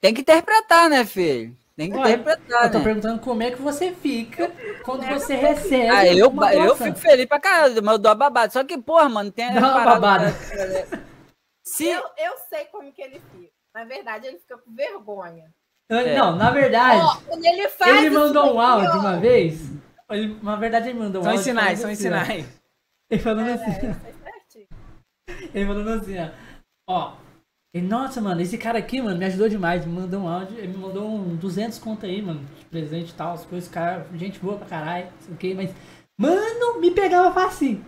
Tem que interpretar, né, filho? Tem que Ué, interpretar, Eu tô né? perguntando como é que você fica quando você recebe Ah, eu, uma eu fico feliz pra caralho, mas eu dou a babada. Só que, porra, mano, tem parada- babada. Se, Eu, eu sei como que ele fica. Na verdade, ele fica com vergonha. É. Não, na verdade, quando ele faz ele mandou um áudio ó. uma vez. Ele, na verdade, ele mandou um São áudio. sinais, são os assim, ó. sinais. Ele falando É, assim, sei certinho. ele falando assim, ó. Ó, ele, nossa, mano, esse cara aqui, mano, me ajudou demais. Me mandou um áudio, ele me mandou um 200 conto aí, mano, de presente e tal, as coisas, cara, gente boa pra caralho, não sei o que, mas, mano, me pegava facinho.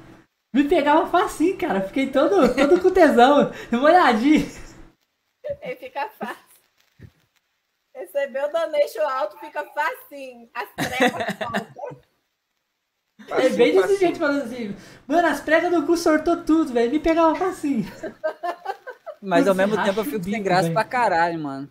Me pegava facinho, cara. Fiquei todo, todo com tesão, molhadinho. Ele fica fácil. Recebeu donation alto, fica facinho. As trevas faltam. É bem desse Facinho, jeito falando assim, mano, as pregas do cu sortou tudo, velho. Me pegava facinho. mas ao mesmo tempo eu fico sem bico, graça velho. pra caralho, mano.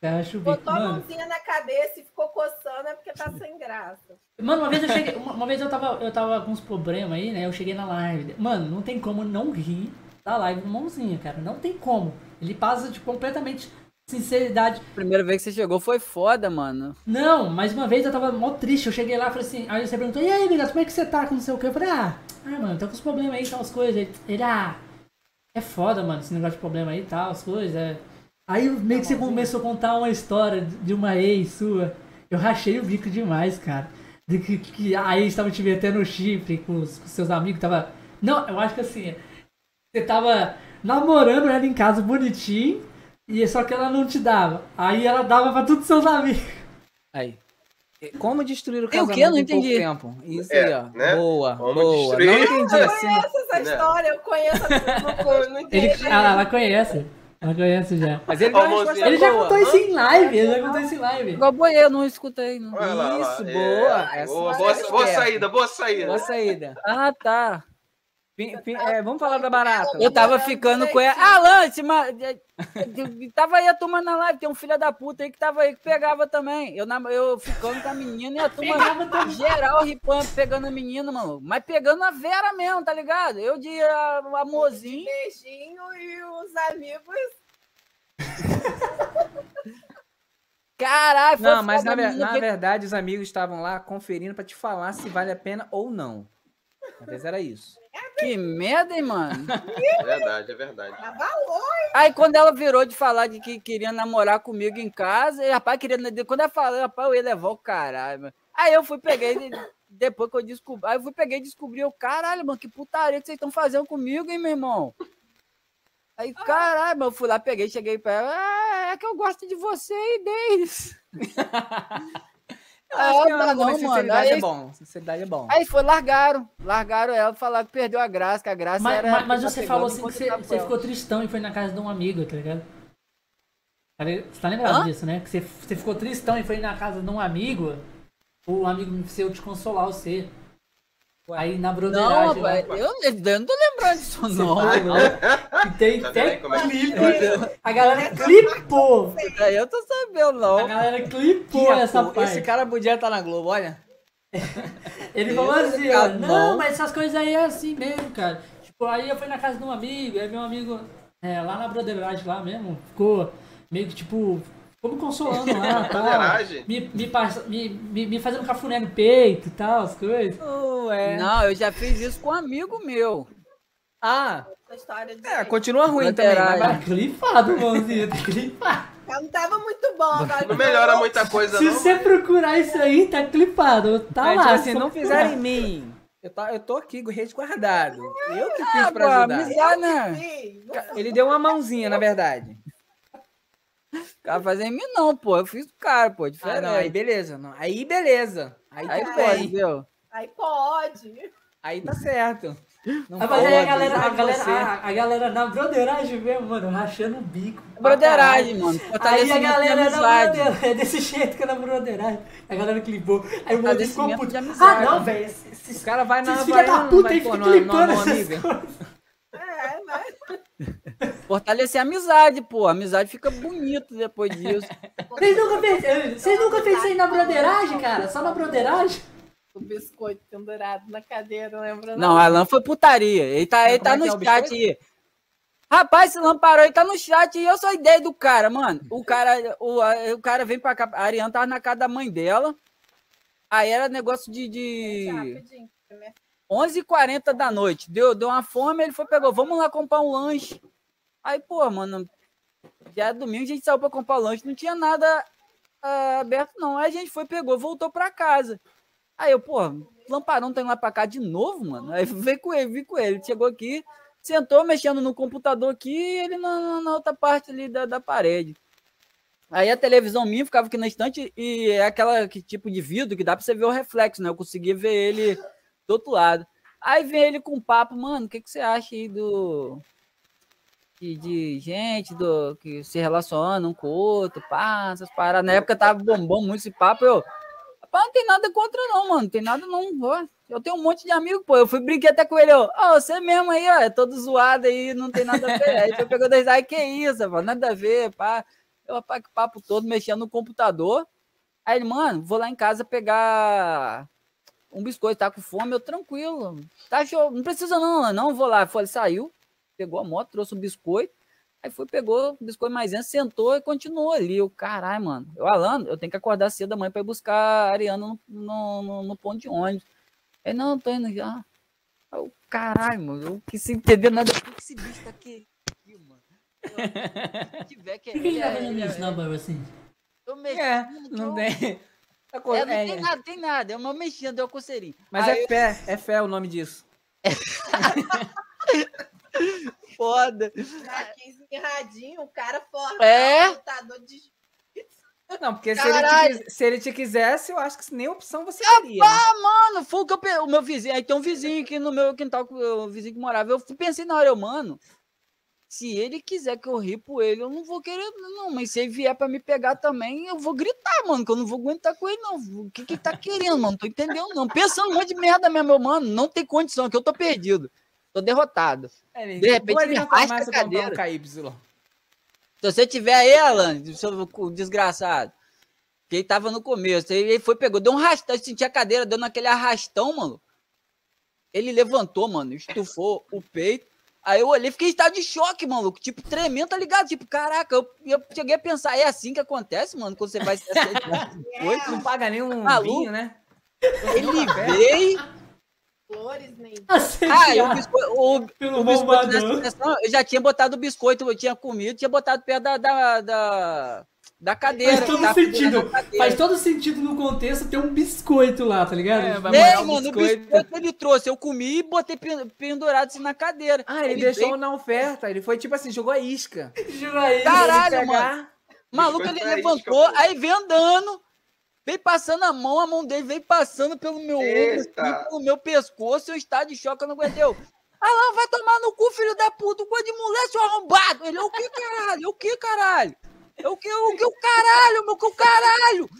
Eu acho o bico, Botou a mano. mãozinha na cabeça e ficou coçando é porque tá sem graça. Mano, uma vez eu cheguei. Uma, uma vez eu tava, eu tava com uns problemas aí, né? Eu cheguei na live. Mano, não tem como não rir da live do mãozinha, cara. Não tem como. Ele passa de completamente sinceridade. Primeira vez que você chegou foi foda, mano. Não, mas uma vez eu tava mó triste. Eu cheguei lá e falei assim. Aí você perguntou, e aí, Ligato, como é que você tá com não sei o que? Eu falei, ah, ah, mano, tô com os problemas aí tal, as coisas. Ele, ah, é foda, mano, esse negócio de problema aí e tal, as coisas. É. Aí meio que você começou a contar uma história de uma ex sua. Eu rachei o bico demais, cara. De que, que a ex tava te metendo no chifre com os, com seus amigos, tava. Não, eu acho que assim, você tava namorando ela em casa bonitinho, e só que ela não te dava. Aí ela dava pra todos os seus amigos. Aí. Como destruir o casamento quê? Não em pouco entendi. tempo. Isso É, aí, ó. né? Boa, Como boa. destruir- Não entendi Eu assim. conheço essa né? história, eu conheço não, não Ele, entendi. ah, ela conhece. Ela conhece já. Mas ele Ele já boa. contou isso em live. Ele já contou isso em live. Igual boi, eu não escutei. Não. Lá, olha lá. Isso, É. boa. Essa Boa, é boa, esperta. boa saída, boa saída. Boa saída. Ah, tá. É, vamos falar da barata. Eu tava ficando com ela. Ah, Lance, mas. Tava aí a turma na live, tem um filho da puta aí que tava aí que pegava também. Eu, nam- eu ficando com a menina e a turma Pegava geral ripando, pegando a menina, mano. Mas pegando a Vera mesmo, tá ligado? Eu de a- amorzinho. Beijinho e os amigos. Caralho, foi Não, mas na, a ver- menina na pe- verdade os amigos estavam lá conferindo pra te falar se vale a pena ou não. Às vezes era isso. Que merda, hein, mano. É verdade, é verdade. Aí quando ela virou de falar de que queria namorar comigo em casa, e rapaz, queria. Quando ela falou, rapaz, eu ia levar o caralho, mano. Aí eu fui, peguei, depois que eu descobri. Aí eu fui, peguei e descobri, o caralho, mano, que putaria que vocês estão fazendo comigo, hein, meu irmão? Aí, caralho, mano, eu fui lá, peguei, cheguei pra ela, ah, é que eu gosto de você e deles. Acho que Ah, não, não, mas mano, sinceridade aí- é bom. Sinceridade é bom. Aí foi, largaram, largaram ela, falaram que perdeu a graça, que a graça Mas, era. mas, mas você falou assim que você, ficou tristão e foi na casa de um amigo, tá ligado? Li- Você tá lembrado Hã? disso, né? Que você, você ficou tristão e foi na casa de um amigo, o amigo seu te consolar você. Aí na Não, broderagem lá. rapaz, eu, eu não tô lembrando disso, não. E tem Tá até é clipe. pode? A galera clipou. Aí eu tô sabendo, A não. galera clipou Pô, essa esse parte. cara podia estar na Globo, olha. Ele falou assim, ó, Tá não, mas essas coisas aí é assim mesmo, cara. Tipo, aí eu fui na casa de um amigo, aí meu amigo, é, lá na broderagem lá mesmo, ficou meio que tipo, ficou me consolando lá, tal. Broderagem? Me, me, me, me, me fazendo cafuné no peito e tal, as coisas. Ué. Não, eu já fiz isso com um amigo meu. Ah, é, continua ruim também. Laterais. Mas, Tá clipado, mãozinho, tá clipado. Não tava muito bom. Agora Não melhora muita coisa, Se não. você procurar isso aí, tá clipado. Tá mas, lá. tipo assim, não fizeram em mim. Eu, tá, eu tô aqui resguardado. Eu que fiz Ah, pra ajudar. amizade, né? Ele deu uma mãozinha, na verdade. Cara, fazer em mim não, pô. Eu fiz do cara, pô. Ah, Diferente. não, aí beleza. Não. Aí beleza. Aí, Aí pode, bem. viu? Aí pode. Aí tá certo. Não Ah, mas aí a galera, a galera, a, a galera na broderagem mesmo, mano, rachando o bico. Broderagem, mano. Aí a galera na broderagem, é desse jeito que é na broderagem. A galera clipou. Aí o moço ficou puto. Ah, não, velho. Esses O cara vai na esses filha da puta vai aí numa clipando mão essas coisas. É, mas. Fortalecer a amizade, pô. A amizade fica bonito depois disso. Vocês nunca fez, vocês nunca fez isso aí na broderagem, cara? Só na broderagem? O biscoito pendurado na cadeira, lembra? Não, Alan foi putaria. Ele tá, ele Como tá é no é chat aí. Rapaz, esse lamparou, ele tá no chat e eu sou a ideia do cara, mano. O cara, o, o cara vem pra cá. A Ariana tava na casa da mãe dela. Aí era negócio de. de... Rapidinho. 11h40 da noite. Deu, deu uma fome, ele foi, pegou, vamos lá comprar um lanche. Aí, pô, mano, já é domingo, a gente saiu pra comprar lanche, não tinha nada ah, aberto, não. Aí a gente foi, pegou, voltou pra casa. Aí eu, pô, lamparão tá lá pra cá de novo, mano. Aí veio com ele, vi com ele. Ele chegou aqui, sentou mexendo no computador aqui e ele na- na outra parte ali da, da parede. Aí a televisão minha ficava aqui na estante e é aquela que, tipo de vidro que dá pra você ver o reflexo, né? Eu conseguia ver ele do outro lado. Aí vem ele com papo, mano, o que, que você acha aí do. De, de gente do, que se relaciona um com o outro, pá. Na época tava bombando muito esse papo, eu. Rapaz, não tem nada contra, não, mano. Não tem nada, não. Eu tenho um monte de amigo, pô. Eu fui brinquei até com ele, ó. Ó, você mesmo aí, ó. É todo zoado aí, não tem nada a ver. Aí foi pegou dois ai, que isso, mano. Nada a ver, pá. Eu, rapaz, que papo todo, mexendo no computador. Aí ele, mano, vou lá em casa pegar um biscoito, tá com fome, eu tranquilo. Tá show, não precisa não, não vou lá. Foi, ele saiu, pegou a moto, trouxe o biscoito. Aí foi, pegou o biscoito maisena, sentou e continuou ali. Eu, caralho, mano. Eu, Alan, eu tenho que acordar cedo da manhã pra ir buscar a Ariana no, no, no- no ponto de ônibus. Ele, não, tô indo já. Eu, caralho, mano, eu quis entender nada. Por que esse bicho tá aqui, aqui mano? Eu, se tiver que Por que ele tá é- fazendo é- isso, não, Barba, assim? Eu mexi, É, não eu- tem. Tá É, não é, tem nada, tem nada. É uma mexinha, deu coceirinho. Mas Aí é fé, é fé o nome disso. foda. Aqui esmirradinho, o cara forte. É? Lutador de Não, porque se ele, te, se ele te quisesse, eu acho que nem opção você Ah, teria. né? pá, mano, foi o que eu pe- O meu vizinho, aí tem um vizinho aqui no meu quintal, o vizinho que morava. Eu pensei na hora, eu, mano, se ele quiser que eu ripo ele, eu não vou querer, não. Mas se ele vier pra me pegar também, eu vou gritar, mano, que eu não vou aguentar com ele, não. O que que ele tá querendo, mano? Tô entendendo, não. Pensando um monte de merda mesmo, meu mano. Não tem condição, que eu tô perdido. Tô derrotado. É, de repente ele na rasga a comprar um cadeira. KY. Se você tiver aí, Alan, seu desgraçado, que ele tava no começo, ele foi, pegou, deu um arrastão, eu senti a cadeira dando aquele arrastão, mano. Ele levantou, mano, estufou o peito. Aí eu olhei, fiquei em estado de choque, maluco. Tipo, tremendo, tá ligado? Tipo, caraca, eu, eu cheguei a pensar, é assim que acontece, mano, quando você vai se acertar. Oi? Não paga nem um Maluco. vinho, né? Ele veio. Flores, nem. Ah, e o biscoito, o, biscoito nessa bombadão. sessão, eu já tinha botado o biscoito, eu tinha comido, tinha botado perto da, da, da, da cadeira. Faz todo sentido. a. Faz todo sentido no contexto ter um biscoito lá, tá ligado? É, vai É, mano, o biscoito. biscoito ele trouxe, eu comi e botei pen- pendurado assim na cadeira. Ah, ele, deixou na oferta. Ele foi tipo assim, jogou a isca. Jura aí. Caralho, Ele pegar- Maluco, ele levantou, isca, aí veio andando, veio passando a mão, a mão dele veio passando pelo meu ombro, assim, pelo meu pescoço, eu estado de choque, eu não aguentei. Eu, Alan, vai tomar no cu, filho da puta, coisa de mulher, seu arrombado. Ele, o que, caralho? O que, caralho? O que, o que, o caralho, meu, que o caralho?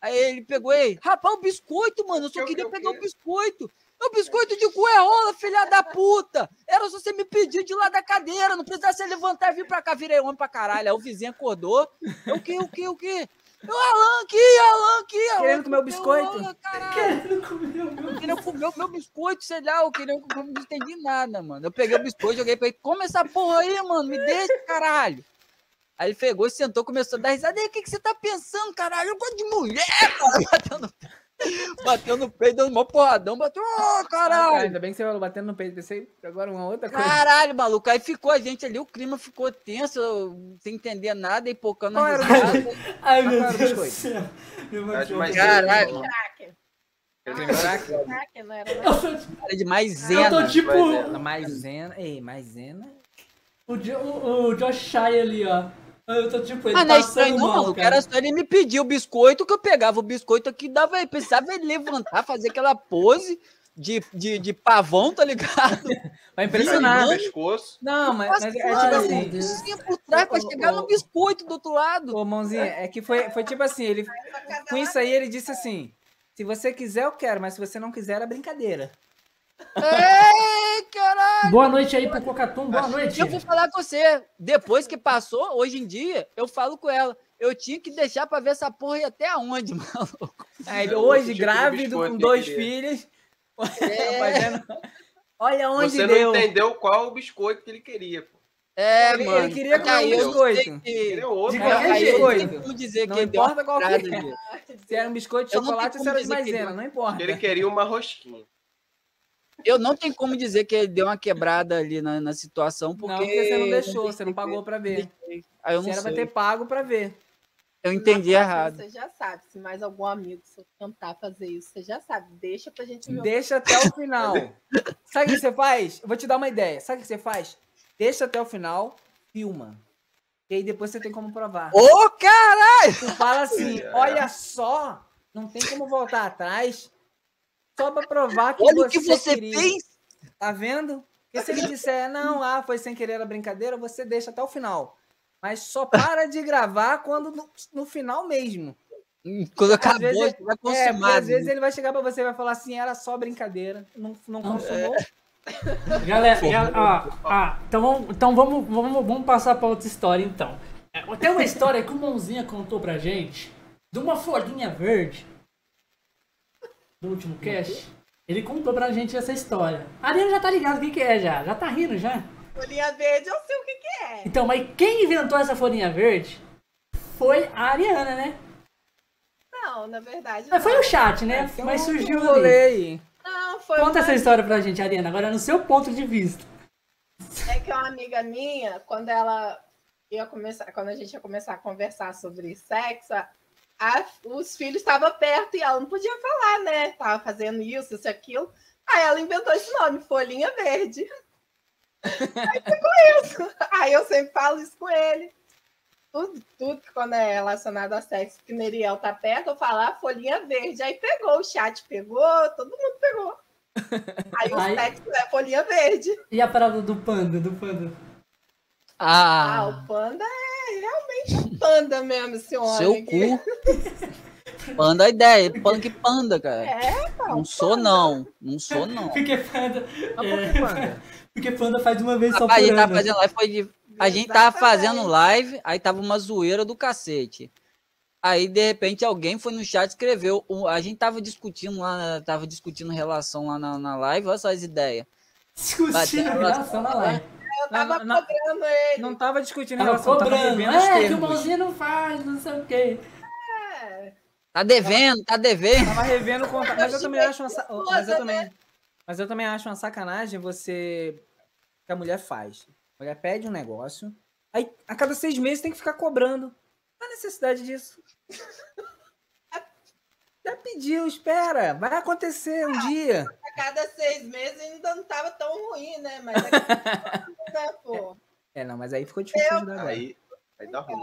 Aí ele pegou, ei, rapaz, o biscoito, mano, eu só o queria que, o pegar o biscoito. É o biscoito de cu é rola, filha da puta. Era só você me pedir de lá da cadeira, não precisava você levantar e vir pra cá, virei homem pra caralho. Aí o vizinho acordou. Eu, o que, o que, o que? Eu, Alan aqui, Alan aqui, Alan. Querendo comer o Eu, biscoito? Querendo comer o meu eu queria comer o meu biscoito, sei lá, eu queria eu não entendi nada, mano. Eu peguei o biscoito, joguei pra ele, come essa porra aí, mano, me deixa, caralho. Aí ele pegou, sentou, começou a dar risada. E aí, o que, que você tá pensando, caralho? Eu gosto de mulher, cara. Bateu no, bateu no peito, dando uma porradão, bateu, ô, Ah, caralho. ainda bem que você falou batendo no peito. Pensei agora uma outra coisa. Caralho, maluco. Aí ficou a gente ali, o clima ficou tenso, eu sem entender nada e pocando a risada. Ai, meu Deus do céu. Caralho. Cracker. Ele- Cracker, não era Eu sou, Cara de eu maisena. tô tipo Maisena. Ei, maisena. o, Jo- o, o Josh Shire ali, ó. Eu tô tipo ele Ah, não é estranho não, mal, maluco. cara. Era só ele me pedir o biscoito, que eu pegava o biscoito aqui, dava aí, precisava ele levantar, fazer aquela pose de, de, de pavão, tá ligado? Vai impressionar. no pescoço. Não, mas, mas é tipo assim. Vinha por trás pra chegar ô. no biscoito do outro lado. Ô, mãozinha, é que foi, foi tipo assim, ele, com isso aí ele disse assim, se você quiser eu quero, mas se você não quiser é brincadeira. Ei, caralho! Boa noite aí pro Cocatum, boa noite. Eu vou falar com você. Depois que passou, hoje em dia, eu falo com ela. Eu tinha que deixar pra ver essa porra ir até aonde. Aí ele, É, hoje, grávido, com dois ele filhos, É. fazendo... Olha onde Você deu. não entendeu qual o biscoito que ele queria, pô. É, Ele- mano. ele queria aí comer eu biscoito. que- Ele é outro. De Aí- qualquer aí eu jeito. não dizer que importa qual que é. Se era um biscoito de chocolate, como se era de ele maisena, não importa. Ele queria uma rosquinha. Eu não tenho como dizer que ele deu uma quebrada ali na, na situação, porque... Não, porque você não deixou, você não pagou pra ver. Aí eu Você não era pra sei. ter pago pra ver. Eu entendi errado. Você já sabe. Se mais algum amigo seu tentar fazer isso, você já sabe. Deixa pra gente ver. Deixa até o final. Sabe o que você faz? Eu vou te dar uma ideia. Sabe o que você faz? Deixa até o final, filma. E aí depois você tem como provar. Ô, caralho! Tu fala assim, É. olha só, não tem como voltar atrás. Só pra provar que Olha você o que você queria. fez! Tá vendo? Porque se ele disser, não, ah, foi sem querer a brincadeira, você deixa até o final. Mas só para de gravar quando no, no final mesmo. Hum, Quando acabou, vezes- vai É, porque consumado. às vezes ele vai chegar pra você e vai falar assim, era só brincadeira, não, não consumou. Galera, gal- ó, ó, então, vamos, então vamos, vamos, vamos passar pra outra história então. É, Tem uma história que o Mãozinha contou pra gente de uma folhinha verde do último cast. Ele contou pra gente essa história. A Ariana já tá ligado o que, que é já, já tá rindo já. Folhinha verde, eu sei o que, que é. Então, mas quem inventou essa folhinha verde foi a Ariana, né? Não, na verdade. Mas foi o chat, né? Mas um surgiu rolê ali. aí. Não, foi Conta uma- essa história pra gente, Ariana, agora no seu ponto de vista. É que uma amiga minha, quando ela ia começar, quando a gente ia começar a conversar sobre sexo, a- os filhos estavam perto e ela não podia falar, né? Tava fazendo isso, isso e aquilo. Aí ela inventou esse nome, Folhinha Verde. Aí ficou isso. Aí eu sempre falo isso com ele. tudo, tudo que quando é relacionado a sexo, que Neriel tá perto, eu falo a folhinha verde. Aí pegou, o chat pegou, todo mundo pegou. Aí o Aí- sexo é folhinha verde. E a parada do panda, do panda? Ah, Ah, o panda é realmente panda mesmo, esse homem. seu aqui. cu. Panda a ideia, punk panda, cara. É, cara. Não sou não, não sou não. Porque panda. É, por que panda? porque panda faz uma vez só por a gente tava fazendo live, foi de... A gente tava fazendo live, aí tava uma zoeira do cacete. Aí, de repente, alguém foi no chat e escreveu. A gente tava discutindo lá, tava discutindo relação lá na, na live, olha só as ideias. Discutindo relação na live. Eu tava Não, não, cobrando ele. Não tava discutindo em Tava relação, tava cobrando. os É, que o termos. mãozinha não faz, não sei o quê. É. Tá devendo, tá devendo. Tava revendo o contrato. Mas eu também acho uma, mas eu né? também, mas eu também acho uma sacanagem você que a mulher faz. A mulher pede um negócio, aí a cada seis meses tem que ficar cobrando. Não há necessidade disso. Já pediu, espera. Vai acontecer um dia. A cada seis meses ainda não tava tão ruim, né? Mas é né, pô. É, não, mas aí ficou difícil ajudar agora. Aí, aí dá ruim.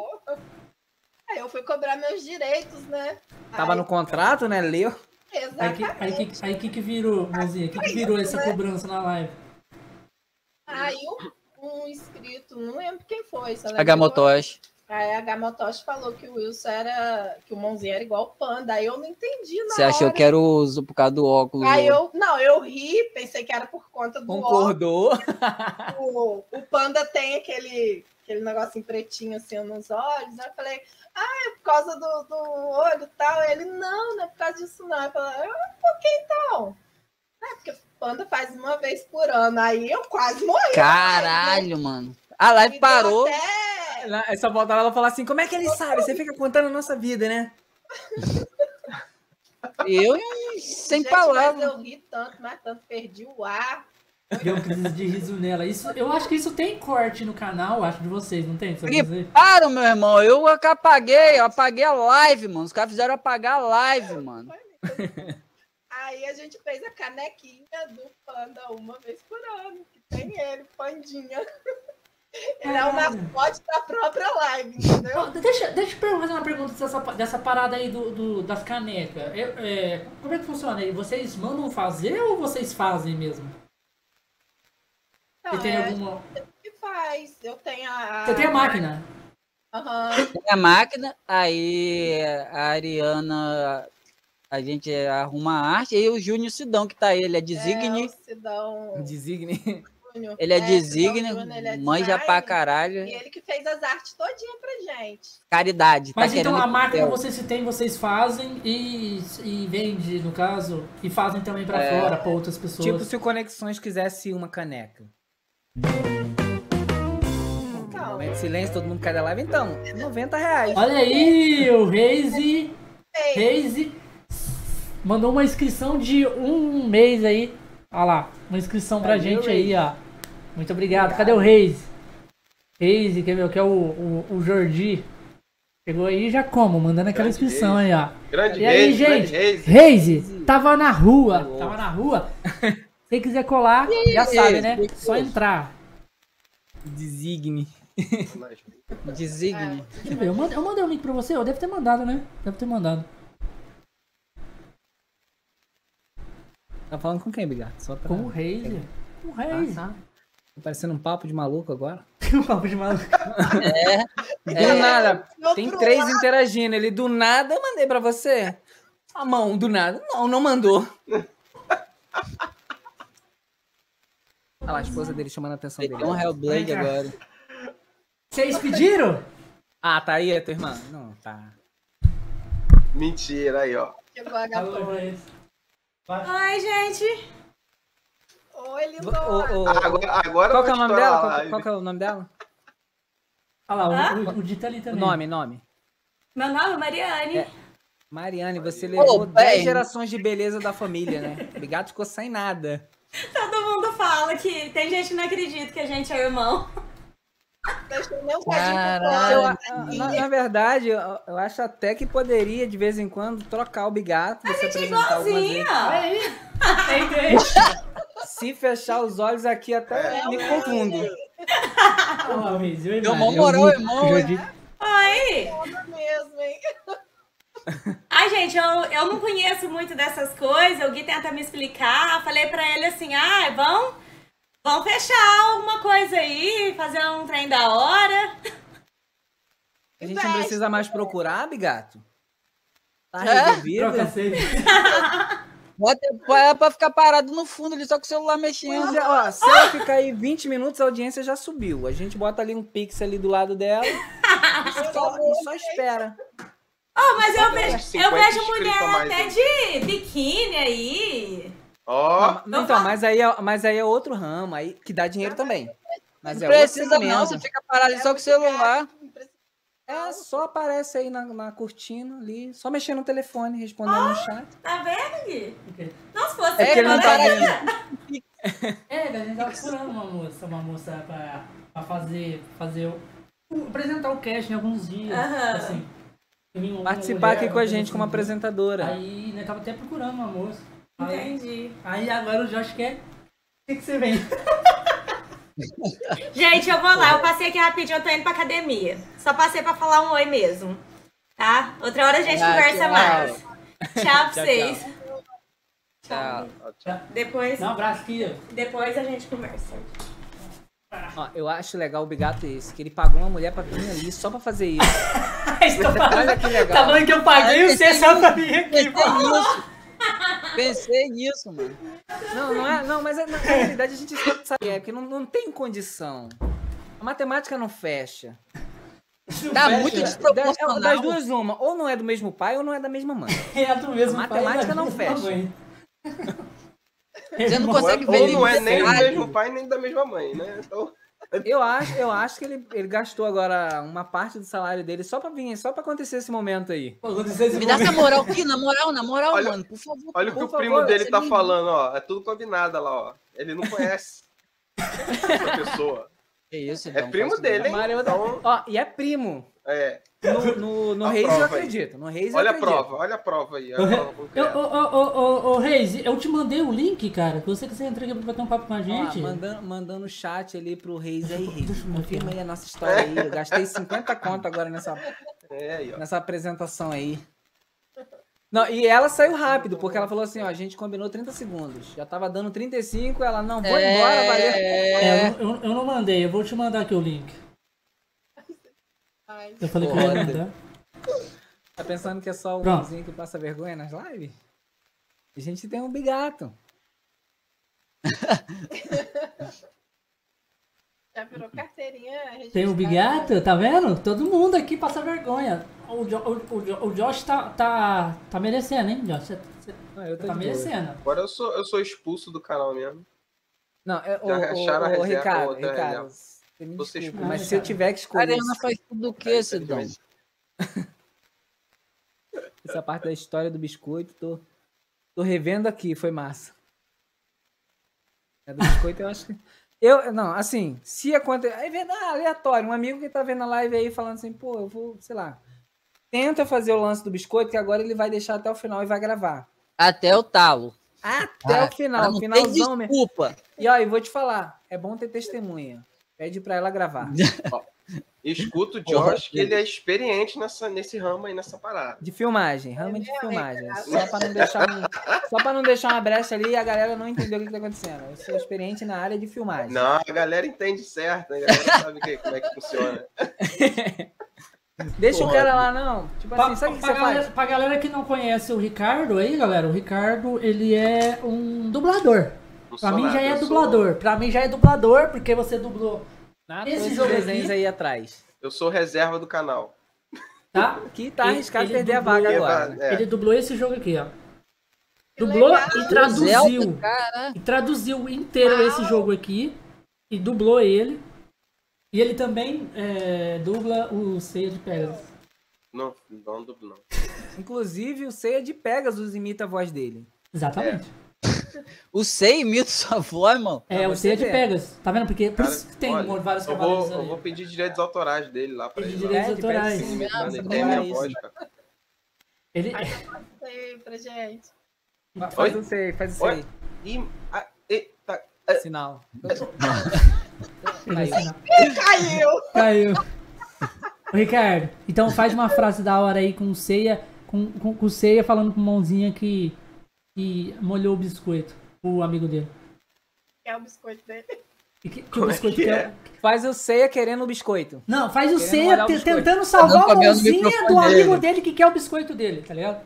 Aí eu fui cobrar meus direitos, né? Tava Aí- no contrato, né? Leu. Aí que, Exatamente. aí, que, aí que que virou, mãozinha? O que, que virou essa cobrança na live? Aí um, um inscrito, não lembro quem foi. Só lembro que Agamotosh. foi- Aí a Gamotoshi falou que o Wilson era. que o mãozinho era igual o panda. Aí eu não entendi na Você achou que era o por causa do óculos? Aí eu. Não, eu ri, pensei que era por conta do óculos. Concordou. o, panda tem aquele, aquele negocinho pretinho assim nos olhos. Aí eu falei, ah, é por causa do, do olho e tal. Ele, não, não é por causa disso, não. Eu falei, ah, por que então? É, porque o panda faz uma vez por ano. Aí eu quase morri. Caralho, mano. A live Me parou. até- só volta lá e falar assim: como é que ele sabe? Você fica contando a nossa vida, né? Eu sem Gente, palavras. eu ri tanto, mas tanto, perdi o ar. Deu crise de riso nela. Isso, eu acho que isso tem corte no canal, acho, de vocês, não tem? Para, meu irmão. Eu apaguei, eu apaguei a live, mano. Os caras fizeram apagar a live, mano. Aí a gente fez a canequinha do panda uma vez por ano, que tem ele, pandinha. Ele é o mascote da própria live, entendeu? Deixa, deixa eu fazer uma pergunta dessa, dessa parada aí do, do- das canecas. É, é, como é que funciona aí? Vocês mandam fazer ou vocês fazem mesmo? Você Não, tem é alguma. que faz. Eu tenho a. Você tem a máquina? Aham. Tem a máquina, aí a Ariana, a gente arruma a arte, e o Júnior Sidão, que tá aí, ele é designe, É, Sidão Designe. Júnior. ele é, designe, Júnior, ele é manja design, pra caralho, E ele que fez as artes todinha pra gente. caridade. Mas tá então a máquina papel. vocês se tem, vocês fazem e, e vende, no caso, e fazem também pra É. fora, pra outras pessoas. Tipo, se o Conexões quisesse uma caneca. Então, Momento de silêncio, todo mundo cai da live. Então, 90 reais. Olha aí, o Reise, Ei, Reise mandou uma inscrição de um mês aí. Olha lá, uma inscrição pra gente aí, ó. Muito obrigado. Cadê o Reise? Reise, que é, meu, que é o, o, o Jordi. Chegou aí já como? Mandando aquela Grande inscrição aí, ó. Grande E aí, Reis, gente? Reis. Reise, tava na rua. Alô. Tava na rua. Se quiser colar, já sabe, né? Só entrar. Designe. Designe. Deixa eu ver, eu mandei, eu mandei o link pra você, eu devo ter mandado, né? Deve ter mandado. Tá falando com quem, Bigato? Só pra... Com o Reise. Com o Reise. Ah, tá. Tá parecendo um papo de maluco agora. Um papo de maluco. Do É. nada. no Tem três lado, interagindo. Ele do nada, eu mandei pra você. A mão, do nada. Não, não mandou. Olha lá, a esposa dele chamando a atenção dele. Tem um Hellblade agora. Vocês pediram? Ah, tá aí, é tua irmã? Não, tá. Mentira, aí, ó. que vagabundo. Reise. Ai, gente. Oi, ô, Agora, agora qual é o vou nome dela? a Qual, qual que é o nome dela? Olha lá, o, o, o Dita ali O também. nome, nome. Meu nome é Mariane. É. Mariane, você levou bem. 10 gerações de beleza da família, né? O Bigato ficou sem nada. Todo mundo fala que tem gente que não acredita que a gente é irmão. Eu Caralho. Na, na verdade, eu, eu acho até que poderia, de vez em quando, trocar o Bigato. Apresentar algumas vezes. Igualzinha. Aí. Entendi. Se fechar os olhos aqui, até me confundo. Olha lá, o Reise. o Deu irmão. mó É o moral, irmão, Oi! Mesmo, hein? Ai, gente, eu, eu não conheço muito dessas coisas. O Gui tenta me explicar. Falei pra ele assim: ah, vamos, vamos fechar alguma coisa aí, fazer um trem da hora. A gente não precisa mais procurar, Bigato? Tá É? resolvido? Troca. Bota pra, pra ficar parado no fundo ali, só com o celular mexendo. Se, ó, se ela ficar aí 20 minutos, a audiência já subiu. A gente bota ali um pix ali do lado dela e só, e só espera. Oh, mas eu vejo, eu 50 vejo mulher até aí. de biquíni aí. Ó, Não, então, mas aí, é, mas aí é outro ramo, aí que dá dinheiro também. Mas Não é precisa não, você fica parado só com o celular. É, só aparece aí na, na cortina ali, só mexendo no telefone, respondendo no chat. Tá vendo, Gui? Não, se fosse É ele não tá agora- vendo. É, a gente tava procurando uma moça, uma moça pra, pra fazer, fazer o, apresentar o cast em alguns dias. Aham. Assim. Uma Participar mulher, aqui com a gente como assim. apresentadora. Aí, né, tava até procurando uma moça. Aí, Entendi. aí agora o Josh quer. O que, que você vem? Gente, eu vou lá. Eu passei aqui rapidinho, eu tô indo pra academia. Só passei pra falar um oi mesmo. Tá? Outra hora a gente Ah, conversa tchau. mais. Tchau pra Tchau, vocês. Tchau. Depois, Dá um abraço aqui, depois a gente conversa. Ó, eu acho legal o Bigato esse, que ele pagou uma mulher pra vir ali só pra fazer isso. Estou falando- Olha que legal. Tá falando que eu paguei o você só pra vir aqui. Pensei nisso. Mano. Não, não é. Não, mas é- na, realidade a gente sabe que é, porque não, não tem condição. A matemática não fecha. Tá fecha. muito Da- é, desproporcional. das duas, uma. Ou não é do mesmo pai ou não é da mesma mãe. É do mesmo A matemática pai, não da mesma fecha. mãe. Você não ou, consegue ver ou não é nem do mesmo pai, nem da mesma mãe, né? Então, Eu acho, eu acho que ele, ele gastou agora uma parte do salário dele só pra vir, só pra acontecer esse momento aí. Esse Me dá essa moral aqui, na moral, na moral, Olha- mano, por favor. olha o que o primo favor, dele tá nem- falando, ó. É tudo combinado lá, ó. Ele não conhece essa pessoa. Que isso, É então, primo faço dele, hein? É outra- Então, Ó, e é primo. é. No, no, no A Reis eu prova aí. acredito. No Reis Olha eu a acredito. prova, olha a prova aí. A Eu, prova ô, ô, ô, ô, ô, Reis, eu te mandei o link, cara. Se você quiser entrar aqui pra bater um papo com a Ó, gente. mandando, mandando chat ali pro Reis aí, Reis. deixa eu ver Confirma aí a nossa história aí. Eu gastei 50 conto agora nessa, É aí, ó. nessa apresentação aí. Não, e ela saiu rápido, porque ela falou assim, ó, a gente combinou 30 segundos. Já tava dando 35, ela, não, vou embora, valeu. É, É, eu, eu- não mandei, eu vou te mandar aqui o link. Ai, Eu falei que eu ia Foda. mandar. Tá pensando que é só o Pronto. que passa vergonha nas lives? A gente tem um bigato. já virou carteirinha Tem o registrada. Bigato, tá vendo? Todo mundo aqui passa vergonha. O, Jo- o, o, o Josh tá, tá, tá merecendo, hein, Josh? Você, você Não, eu tô tá de boa. merecendo. Agora eu sou, eu sou expulso do canal mesmo. Não, é, o, o, acharam a o, reserva, Ricardo, outra Ricardo, você expulsa. mas se eu tiver que escolher Ariana faz tudo o que, Sidão? essa parte da história do biscoito, tô, tô revendo aqui, foi massa. É do biscoito, eu acho que... Eu, não, assim, se acontecer... É verdade, aleatório, um amigo que tá vendo a live aí falando assim, pô, eu vou, sei lá... Tenta fazer o lance do biscoito, que agora ele vai deixar até o final e vai gravar. Até o talo. Até Ah, o final, não finalzão mesmo. desculpa. E ó, eu vou te falar, é bom ter testemunha. Pede pra ela gravar. Escuto o Josh, que ele é experiente nessa, nesse ramo aí, nessa parada. De filmagem, rama de É, filmagem. é, Só pra não deixar um- só para não deixar uma brecha ali e a galera não entender o que, que tá acontecendo. Eu sou experiente na área de filmagem. Não, a galera entende certo? A galera sabe que- como é que funciona. Deixa o Porra. cara lá, não. Tipo Pra, assim, sabe o que pra você galera, faz? pra galera que não conhece o Ricardo aí, galera, o Ricardo, ele é um dublador. Pra mim já é eu sou- dublador. Pra mim já é dublador, porque você dublou, Nada, esse esses jogo desenhos aqui- aí atrás. Eu sou reserva do canal. tá? Aqui tá Ele- arriscado ele perder a vaga agora. é, Ele dublou esse jogo aqui, ó. Que Dublou e traduziu. Zelda. E traduziu inteiro esse jogo aqui. E dublou ele. E ele também é, dubla o Ceia de Pegasus. Não, não dublo, não. Inclusive, o Ceia de Pegasus imita a voz dele. Exatamente. O Sei imita sua voz, mano. É, o você Ceia de ver. Pegasus. Tá vendo? Porque por Cara, isso que tem olha, vários Eu cavaleiros vou, eu ali. vou pedir direitos autorais dele lá pra Pedir ele. direitos pede autorais. Ele, tem é minha voz, cara. Ele, Sei pra gente. Faz Oi? o Ceia, faz o Oi? Ceia. Ih, ah, eita, Sinal. ele Caiu. Caiu! Caiu. Ô, Ricardo, então faz uma frase da hora aí com ceia, com, com, com ceia falando com mãozinha que, que molhou o biscoito, o amigo dele. É o biscoito dele. Que, que o Como é biscoito que quer- é? Faz o ceia querendo o biscoito. Não, faz o ceia te- tentando salvar Tá a comendo o mãozinha do amigo dele. dele que quer o biscoito dele, tá ligado?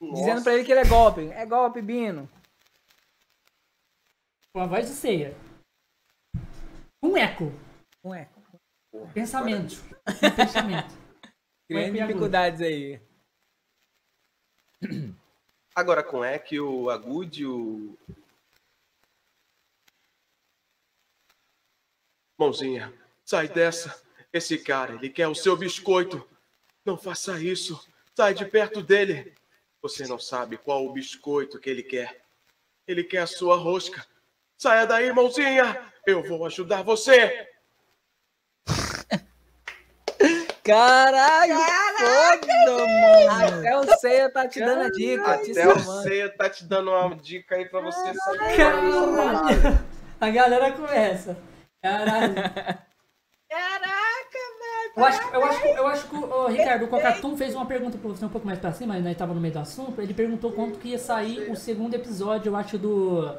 Dizendo pra ele que ele é golpe. É golpe, Bino. Com a voz de ceia. Um eco. Ué, Pensamento. Um pensamento. criando Ué, dificuldades aí. Agora com Eck, o Agude, o. Mãozinha, sai dessa. Esse cara, ele quer o seu biscoito. Não faça isso. Sai de perto dele. Você não sabe qual o biscoito que ele quer. Ele quer a sua rosca. Saia daí, mãozinha. Eu vou ajudar você. Caralho, foda, mano. Até o ceia tá te dando a dica. te Até o. Ceia tá te dando uma dica aí pra você sair. Caralho. A galera começa. Caralho. Caraca, velho. Eu acho, eu acho, eu acho que o Ricardo, o Cocatum fez uma pergunta pra você um pouco mais pra cima, mas nós tava no meio do assunto. Ele perguntou quanto que ia sair o segundo episódio, eu acho, do.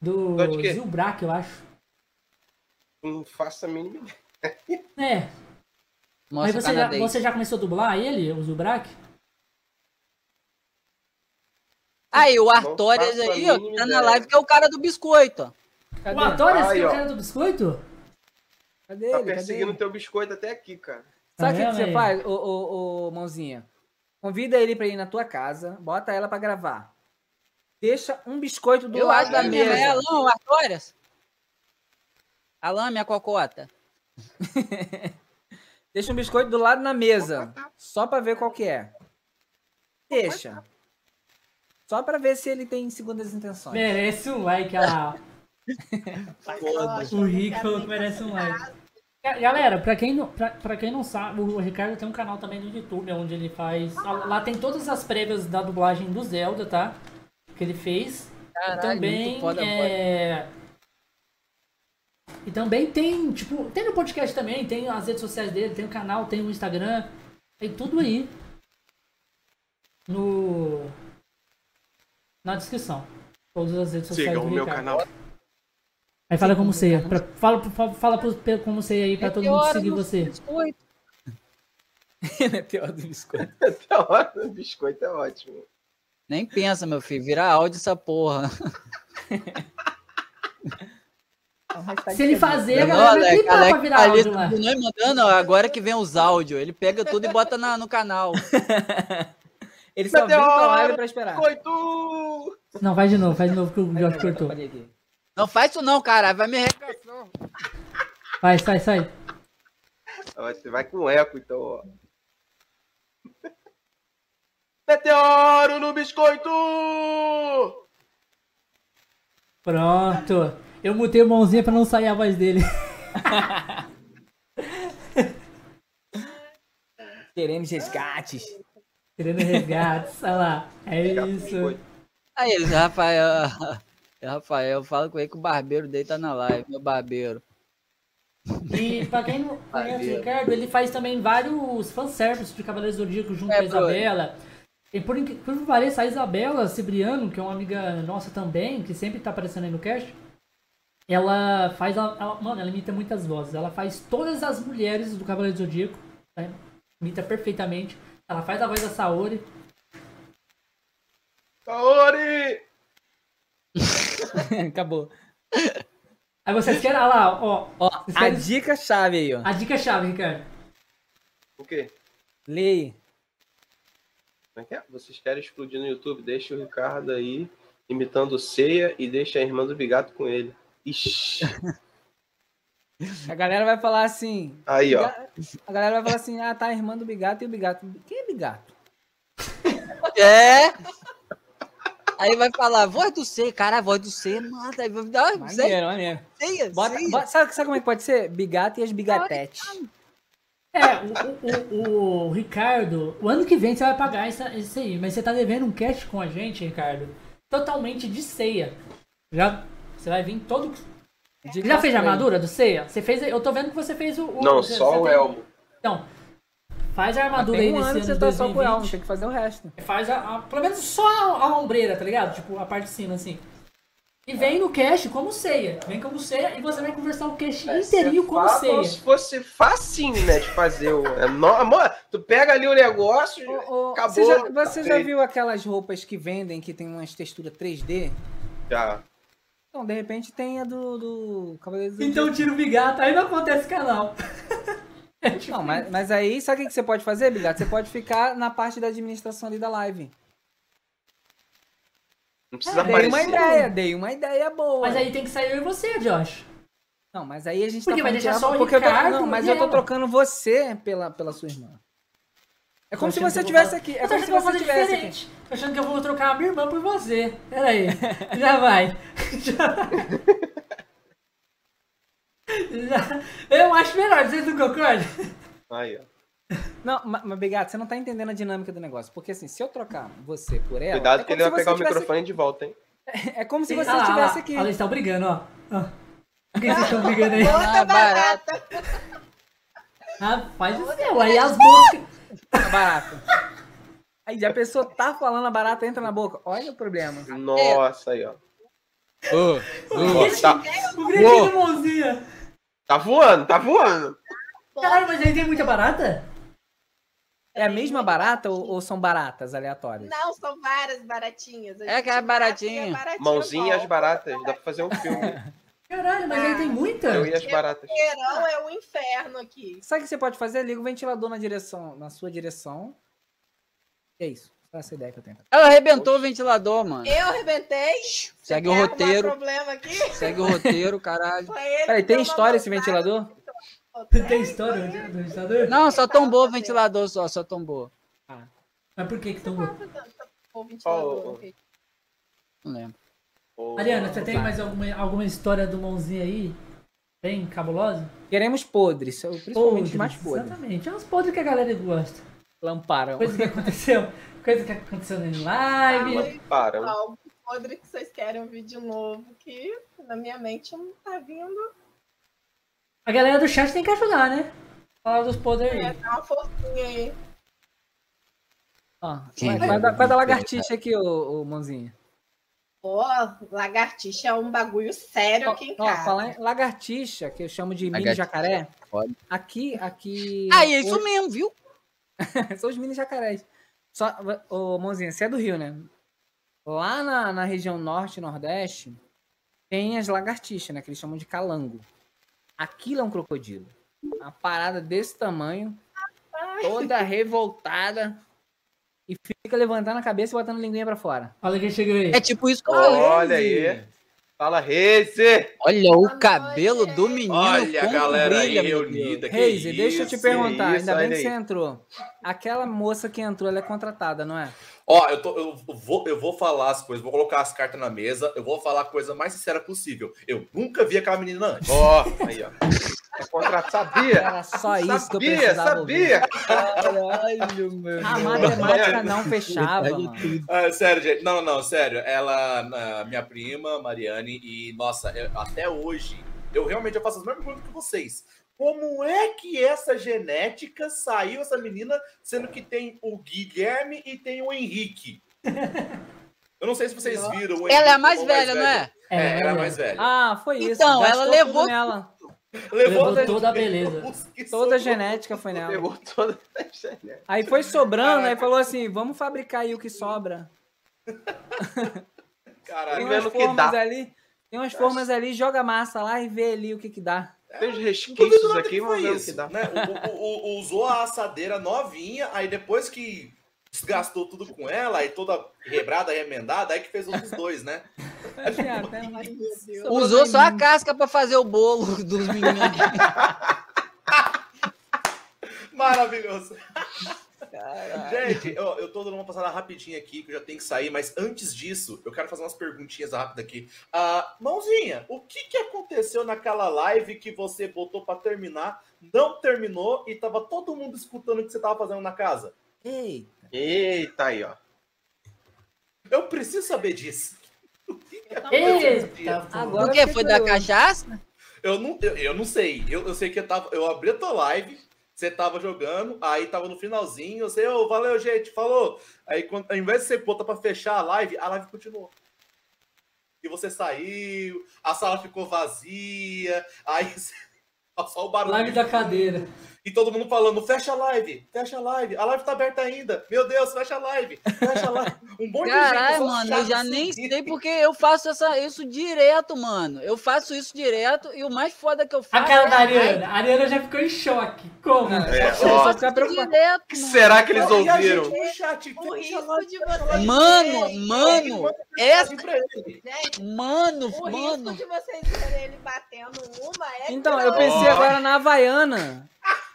Do? Zilbrack, eu acho. Não faça a mínima ideia. É. Mas você já, você já começou a dublar ele, o Zilbrack? Aí, o Artorias aí, ó, que tá na ideia. live, que é o cara do biscoito, ó. Cadê? O Artorias, que é o cara do biscoito? Cadê Tá ele? Cadê perseguindo ele? teu biscoito até aqui, cara. Sabe o que, Tá que você faz, ô, ô, ô, mãozinha? Convida ele pra ir na tua casa, bota ela pra gravar. Deixa um biscoito do Eu lado acho da mesa. é Alan, o Artorias. Alan, minha cocota. Deixa um biscoito do lado na mesa. Só pra ver qual que é. Deixa. Só pra ver se ele tem segundas intenções. Merece um like, olha lá. O Rico que merece um like. Galera, pra quem, não, pra, pra quem não sabe, o Ricardo tem um canal também no YouTube, onde ele faz. Lá tem todas as prévias da dublagem do Zelda, tá? Que ele fez. E Caralho, também. é... E também tem, tipo, tem no podcast também, tem as redes sociais dele, tem o canal, tem o Instagram, tem tudo aí. No. Na descrição. Todas as redes sociais Siga do o meu canal. Aí fala como você. Pra, fala, fala, fala como você aí pra todo mundo seguir você. biscoito. É pior do biscoito. Até a hora do biscoito é ótimo. Nem pensa, meu filho, vira áudio essa porra. Se ele fazer, a Não, galera vai Alex, clicar pra Alex virar tá ali áudio lá. continua mandando, agora que vem os áudios. Ele pega tudo e bota na- no canal. Ele só vem pra live pra esperar. Biscoito! Não, faz de novo, faz de novo que o Jorge cortou. Não faz isso não, cara. Vai me arregaçar. Vai, sai, sai. Você vai com eco, então, ó. Meteoro no biscoito! Pronto. Eu mutei o mãozinha pra não sair a voz dele. Querendo resgates. Querendo resgates. Olha lá. É isso. Aí eles, Rafael. Rafael, fala com ele que o barbeiro dele tá na live, meu barbeiro. E pra quem não conhece o. Ricardo, ele faz também vários fanservices de Cavaleiros do Zodíaco junto É, com a. Isabela. E por inc- por que pareça, a Isabela Cibriano, que é uma amiga nossa também, que sempre tá aparecendo aí no cast, ela faz. A, ela- mano, ela imita muitas vozes. Ela faz todas as mulheres do Cavaleiro do Zodíaco. né? Imita perfeitamente. Ela faz a voz da Saori. Kaori! Acabou. Aí vocês querem. Olha lá, ó. Ó, a querem- dica chave aí, ó. A dica chave, Ricardo. O quê? Leia. Como é que é? Vocês querem explodir no YouTube? Deixa o Ricardo aí imitando ceia e deixa a irmã do Bigato com ele. Ixi. A galera vai falar assim. Aí, ó. A galera vai falar assim: ah, tá a irmã do Bigato e o Bigato. Quem é Bigato? É! Aí vai falar, voz do C, cara, voz do C, nada. Aí vai dar, sei, Maneiro, maneiro. sei, Bota, sabe, sabe como é que pode ser? Bigato e as bigatetes. É, o, o, o, o Ricardo, o ano que vem você vai pagar essa, isso aí, mas você tá devendo um cash com a gente, Ricardo, totalmente de ceia. Já, você vai vir todo. De Já fez a armadura do ceia? Você fez, eu tô vendo que você fez o. o- Não, você- só você o tem- elmo. Então, faz a armadura Tem aí um nesse ano que ano você de tá só com não 2020. tem que fazer o resto. Faz a, a- pelo menos só a, a ombreira, tá ligado? Tipo, a parte de cima, assim. E vem no cache como ceia. Vem como ceia e você vai conversar o cache inteirinho como Fala ceia. como se fosse facinho, né, de fazer o... É no... Amor, tu pega ali o negócio, ô, acabou. você já, você tá já viu aquelas roupas que vendem que tem umas texturas 3D? Já. Então, de repente tem a do, do Cavaleiros do Então tira o bigato, aí não acontece canal. Não, mas, mas aí, sabe o que você pode fazer, Bigato? Você pode ficar na parte da administração ali da live. Não precisa Dei uma aparecer. ideia, dei uma ideia boa. Mas aí tem que sair eu e você, Josh. Não, mas aí a gente Porque tá vai deixar que- só o porque eu tô, Ricardo não, mas eu tô trocando você pela, pela sua irmã. É como Tô se você estivesse aqui. É como se você fazer estivesse aqui. diferente. Tô achando que eu vou trocar a minha irmã por você. Pera aí. Já vai. Já... Já- Eu acho melhor, vocês não concordam? Aí, ó. Não, ma- mas Bigato, você não tá entendendo a dinâmica do negócio. Porque assim, se eu trocar você por ela. Cuidado é que como ele vai pegar o microfone de volta, hein? É como se você Ah estivesse ah aqui. Olha, eles estão brigando, ó. ó. Por que vocês estão brigando aí? Ah, barata. Rapaz do céu, aí as moscas. A barata. Aí a pessoa tá falando, a barata entra na boca. Olha o problema. Nossa, aí, ó. Ô, Ó, tá, O gritinho do mãozinha. tá voando, tá voando. Caralho, mas aí tem muita barata? É a mesma barata ou, ou são baratas aleatórias? Não, são várias baratinhas. A É aquela baratinha. e a baratinha Mãozinhas volta. baratas, dá pra fazer um filme. Caralho, mas aí tem muita? Eu e as baratas. Verão é o inferno aqui. Sabe o que você pode fazer? Liga o ventilador na direção, na sua direção. É isso. Só essa ideia que eu tenho. Ela arrebentou o ventilador, mano. Eu arrebentei. Segue Quer o roteiro. problema aqui? Segue o roteiro, caralho. Peraí, tem história esse ventilador? Tem história do ventilador? Não, só tombou o ventilador, só, só tombou. Mas por que que tão... O ventilador, Oh, oh. ok. Não lembro. Mariana, você tem mais alguma, alguma história do mãozinha aí? Bem cabulosa? Queremos podres, principalmente os mais podres. Exatamente. É uns podres que a galera gosta. Lamparão. Coisa que aconteceu. Coisa que aconteceu em live. Para. Algo podre que vocês querem um vídeo novo que na minha mente não tá vindo. A galera do chat tem que ajudar, né? Falar dos podres É, aí. dá uma forcinha aí. Ó, vai, vai, dar- vai dar lagartixa aqui, ô, ô mãozinha. Pô, lagartixa é um bagulho sério aqui em Ó, casa. falar em lagartixa, que eu chamo de mini Lagartixa. jacaré. Pode. Aqui, aqui. Ah, é isso mesmo, viu? São os mini jacarés. Só, ô, mãozinha, você é do Rio, né? Lá na, na região norte e nordeste, tem as lagartixas, né? Que eles chamam de calango. Aquilo é um crocodilo. Uma parada desse tamanho, toda revoltada. E fica levantando a cabeça e botando a linguinha pra fora. Olha quem chegou aí. É tipo isso que eu falei. Olha aí. Fala, Reise. Olha o cabelo do menino. Olha a galera brilha, aí meu reunida. Reise, deixa eu te perguntar, isso, ainda bem que aí. você entrou. Aquela moça que entrou, ela é contratada, não é? Ó, eu, tô, eu, vou, eu vou falar as coisas, vou colocar as cartas na mesa, eu vou falar a coisa mais sincera possível. Eu nunca vi aquela menina antes. Ó, aí, ó. É contrato. Sabia? Era só isso que eu sabia, precisava ouvir. sabia. Caralho, meu. A matemática não fechava, mano. Ah, sério, gente. Não, não, sério. Ela, minha prima, Mariane, e, nossa, eu- até hoje, eu realmente eu faço as mesmas perguntas que vocês. Como é que essa genética saiu, essa menina, sendo que tem o Guilherme e tem o Henrique? Eu não sei se vocês viram. o Ela é a mais ou o velha, não é? É, É, era a é. mais velha. Ah, foi isso. Então, gastou ela levou- nela. Levou toda a beleza. Toda a genética foi nela. Pegou toda a internet. Aí foi sobrando, aí falou assim: vamos fabricar aí o que sobra. Tem Caralho. umas o que formas dá. ali. Tem umas formas ali, joga massa lá e vê ali o que que dá. Não duvido resquícios aqui, que vamos isso, que dá. né? O- o- o- usou a assadeira novinha, aí depois que desgastou tudo com ela, aí toda rebrada, remendada, aí que fez dos dois, né? Sobrou Usou só a casca pra fazer o bolo dos meninos. Maravilhoso. Gente, ó, eu tô dando uma passada rapidinha aqui, que eu já tenho que sair, mas antes disso, eu quero fazer umas perguntinhas rápidas aqui. Ah, mãozinha, o que que aconteceu naquela live que você botou pra terminar, não terminou e tava todo mundo escutando o que você tava fazendo na casa? Ei, Eita aí, ó. Eu preciso saber disso. O que aconteceu? Eita. Agora O que? eu Foi da cachaça? Eu não, eu, eu não sei. Eu, eu sei que eu, tava, eu abri a tua live, Você tava jogando, aí tava no finalzinho, você, ô, valeu, gente, falou. Aí, quando, ao invés de você botar pra fechar a live, a live continuou. E você saiu, a sala ficou vazia, aí só o barulho. Live da cadeira. E todo mundo falando, fecha a live, fecha a live, a live tá aberta ainda. Meu Deus, fecha a live, fecha a live. Um monte de gente. Caralho, mano, eu já assim. nem sei porque eu faço essa, isso direto, mano. Eu faço isso direto e o mais foda que eu faço. A cara é da Ariana. A Ariana já ficou em choque. Como? É, Só ó, preocupado. direto, que será que eles E a gente ouviram? no chat, live. Mano, verem- mano, essa. Mano, o mano. risco de vocês verem ele batendo uma é Então, eu pensei agora na Havaiana.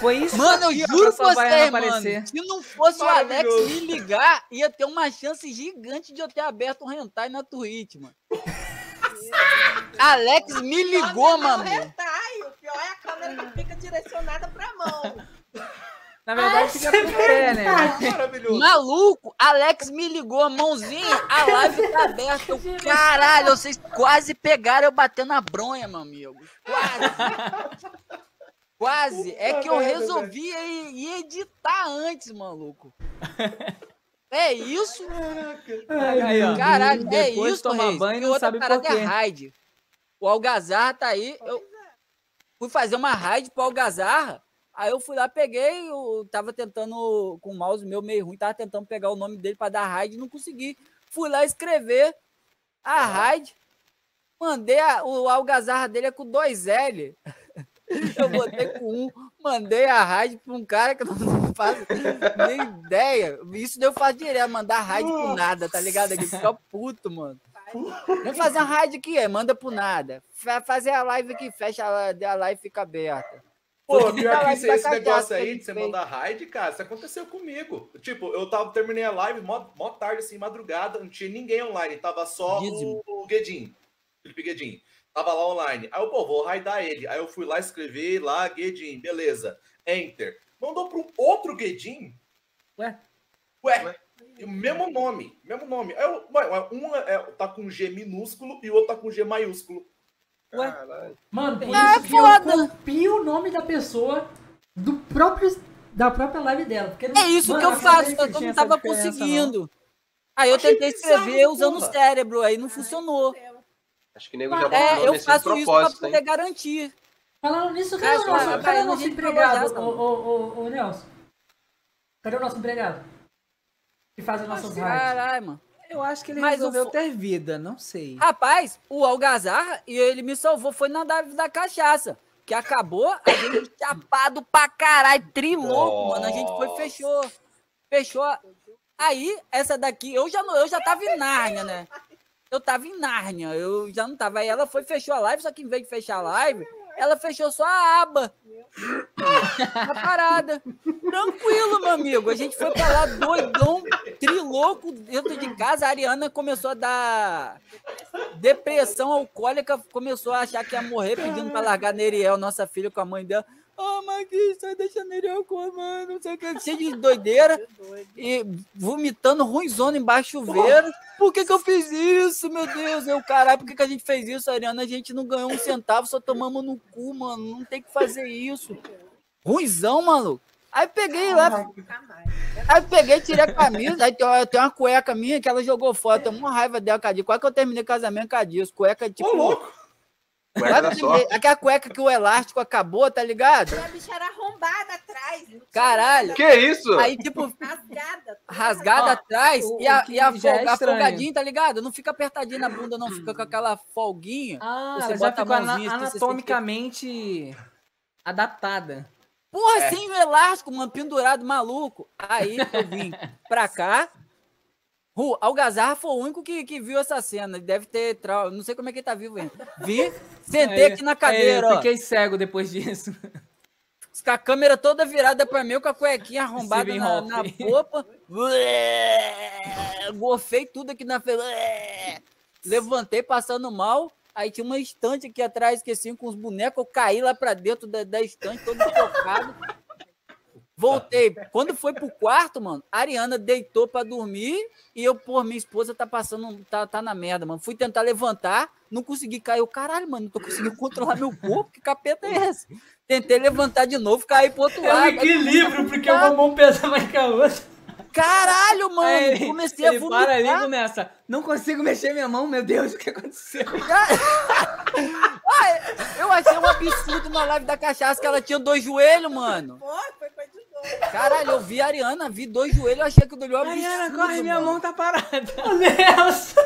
Foi isso Mano, eu juro pra você, mano. aparecer. Se não fosse o Alex me ligar, ia ter uma chance gigante de eu ter aberto um hentai na Twitch, mano. Alex me ligou, Não, mano. hentai, O pior é a câmera que fica direcionada pra mão. Na verdade, fica pro pé, né? Maravilhoso. Maluco, Alex me ligou, mãozinha, a live tá aberta. Eu, caralho, vocês quase pegaram eu batendo a bronha, meu amigo. Quase. Quase. É que eu merda, resolvi editar antes, maluco. É isso? Aí, ó. Caralho, é Depois isso, tomar Reis. banho e outra sabe por parada é raid. O Algazarra tá aí. Eu fui fazer uma raid pro Algazarra. Aí eu fui lá, peguei, eu tava tentando, com o mouse meu meio ruim, tava tentando pegar o nome dele pra dar raid e não consegui. Fui lá escrever a raid. Mandei a- o Algazarra dele é com dois L. Eu botei com um, mandei a raid pra um cara que eu não faço nem ideia. Isso daí eu faço direto, mandar raid pro nada, tá ligado? Ele fica puto, mano. Vem fazer uma raid aqui, aí, manda pro nada. Fa- Fazer a live aqui, fecha a, a live fica aberta. Pô, pior que live esse, esse negócio aí de você mandar raid, cara, isso aconteceu comigo. Tipo, eu tava, terminei a live mó, mó tarde, assim, madrugada, não tinha ninguém online, tava só Dízimo. o, o Guedin, Felipe Guedin. Tava lá online. Aí eu, pô, vou raidar ele. Aí eu fui lá escrever lá, Guedin, beleza. Enter. Mandou pro outro Guedin. Ué? Ué, o mesmo nome, mesmo nome. Aí eu, ué, ué, um é- tá com G minúsculo e o outro tá com G maiúsculo. Ué? Caralho. Mano, por É isso que foda. eu copio o nome da pessoa do próprio, da própria live dela. Porque É isso Mano, que eu faço, que que eu não tava diferença, não. conseguindo. Aí eu Achei tentei escrever usando o cérebro, aí não funcionou. Acho que o nego já É, nome eu faço isso pra propósito, hein? poder garantir. Falando nisso, cadê o nosso, cadê o nosso empregado, já, ô, ô, ô, Nelson? Cadê o nosso empregado? Que faz as nossas raids. Caralho, mano. Eu acho que ele Mas o resolveu ter vida, não sei. Rapaz, o Algazarra, e ele me salvou, foi na da, da cachaça. Que acabou, a gente chapado pra caralho, trilouco, mano. A gente foi, fechou. Fechou. Aí, essa daqui, eu já, eu já tava em Nárnia, né? Eu tava em Nárnia, eu já não tava. Aí ela foi, fechou a live, só que em vez de fechar a live, ela fechou só a aba. A parada. Tranquilo, meu amigo. A gente foi pra lá doidão, trilouco dentro de casa. A Ariana começou a dar depressão alcoólica, começou a achar que ia morrer, pedindo pra largar Neriel, nossa filha, com a mãe dela. Ah, mas que sai deixa Neriel com a mãe, não sei o que, cheio de doideira e vomitando ruimzona embaixo do chuveiro. Por que que eu fiz isso, meu Deus? Eu, caralho, por que que a gente fez isso, Ariana? A gente não ganhou um centavo, só tomamos no cu, mano. Não tem que fazer isso. Ruizão, maluco. Aí peguei lá. Aí peguei, tirei a camisa, aí tem, uma- tem uma cueca minha que ela jogou fora. Tem uma raiva dela, Cadiz. Quase que eu terminei o casamento com a Dias. Cueca tipo. Ô, louco! Cueca da sorte. Aquela cueca que o elástico acabou, tá ligado? A bicha era arrombada atrás. Caralho. Que isso? Aí, tipo, Rasgada. rasgada Ó, atrás o- e a, e a, é folga- a estranho. folgadinha, tá ligado? Não fica apertadinha na bunda, não. Fica com aquela folguinha. Ah, Você bota a mãozinha, você sente- anatomicamente adaptada. Porra, É. sem o elástico, mano, pendurado, maluco. Aí eu vim pra cá. O Algazarra foi o único que, que viu essa cena. Ele deve ter trauma. Não sei como é que ele tá vivo ainda. Vi, sentei aqui na cadeira, eu ó. fiquei cego depois disso. Com a câmera toda virada pra mim, com a cuequinha arrombada na, na popa. Gofei tudo aqui na frente. Levantei passando mal. Aí tinha uma estante aqui atrás, esqueci, com os bonecos. Eu caí lá pra dentro da, da estante, todo focado. Voltei. Quando foi pro quarto, mano, a Ariana deitou pra dormir e eu, por minha esposa, tá passando, tá, tá na merda, mano. Fui tentar levantar, não consegui cair. Eu, caralho, mano, não tô conseguindo controlar meu corpo. Que capeta é esse? Tentei levantar de novo, caí pro outro É um lado. equilíbrio, porque uma mão pesa mais que a outra. Caralho, mano, Aí ele, comecei a vomitar. para ali e começa. Não consigo mexer minha mão, meu Deus, o que aconteceu? Ai, eu achei um absurdo na live da cachaça que ela tinha dois joelhos, mano. Foi, foi de doido. Caralho, eu vi a Ariana, vi dois joelhos, eu achei que doeu um absurdo. Mariana, corre, minha mano. mão tá parada. Nelson!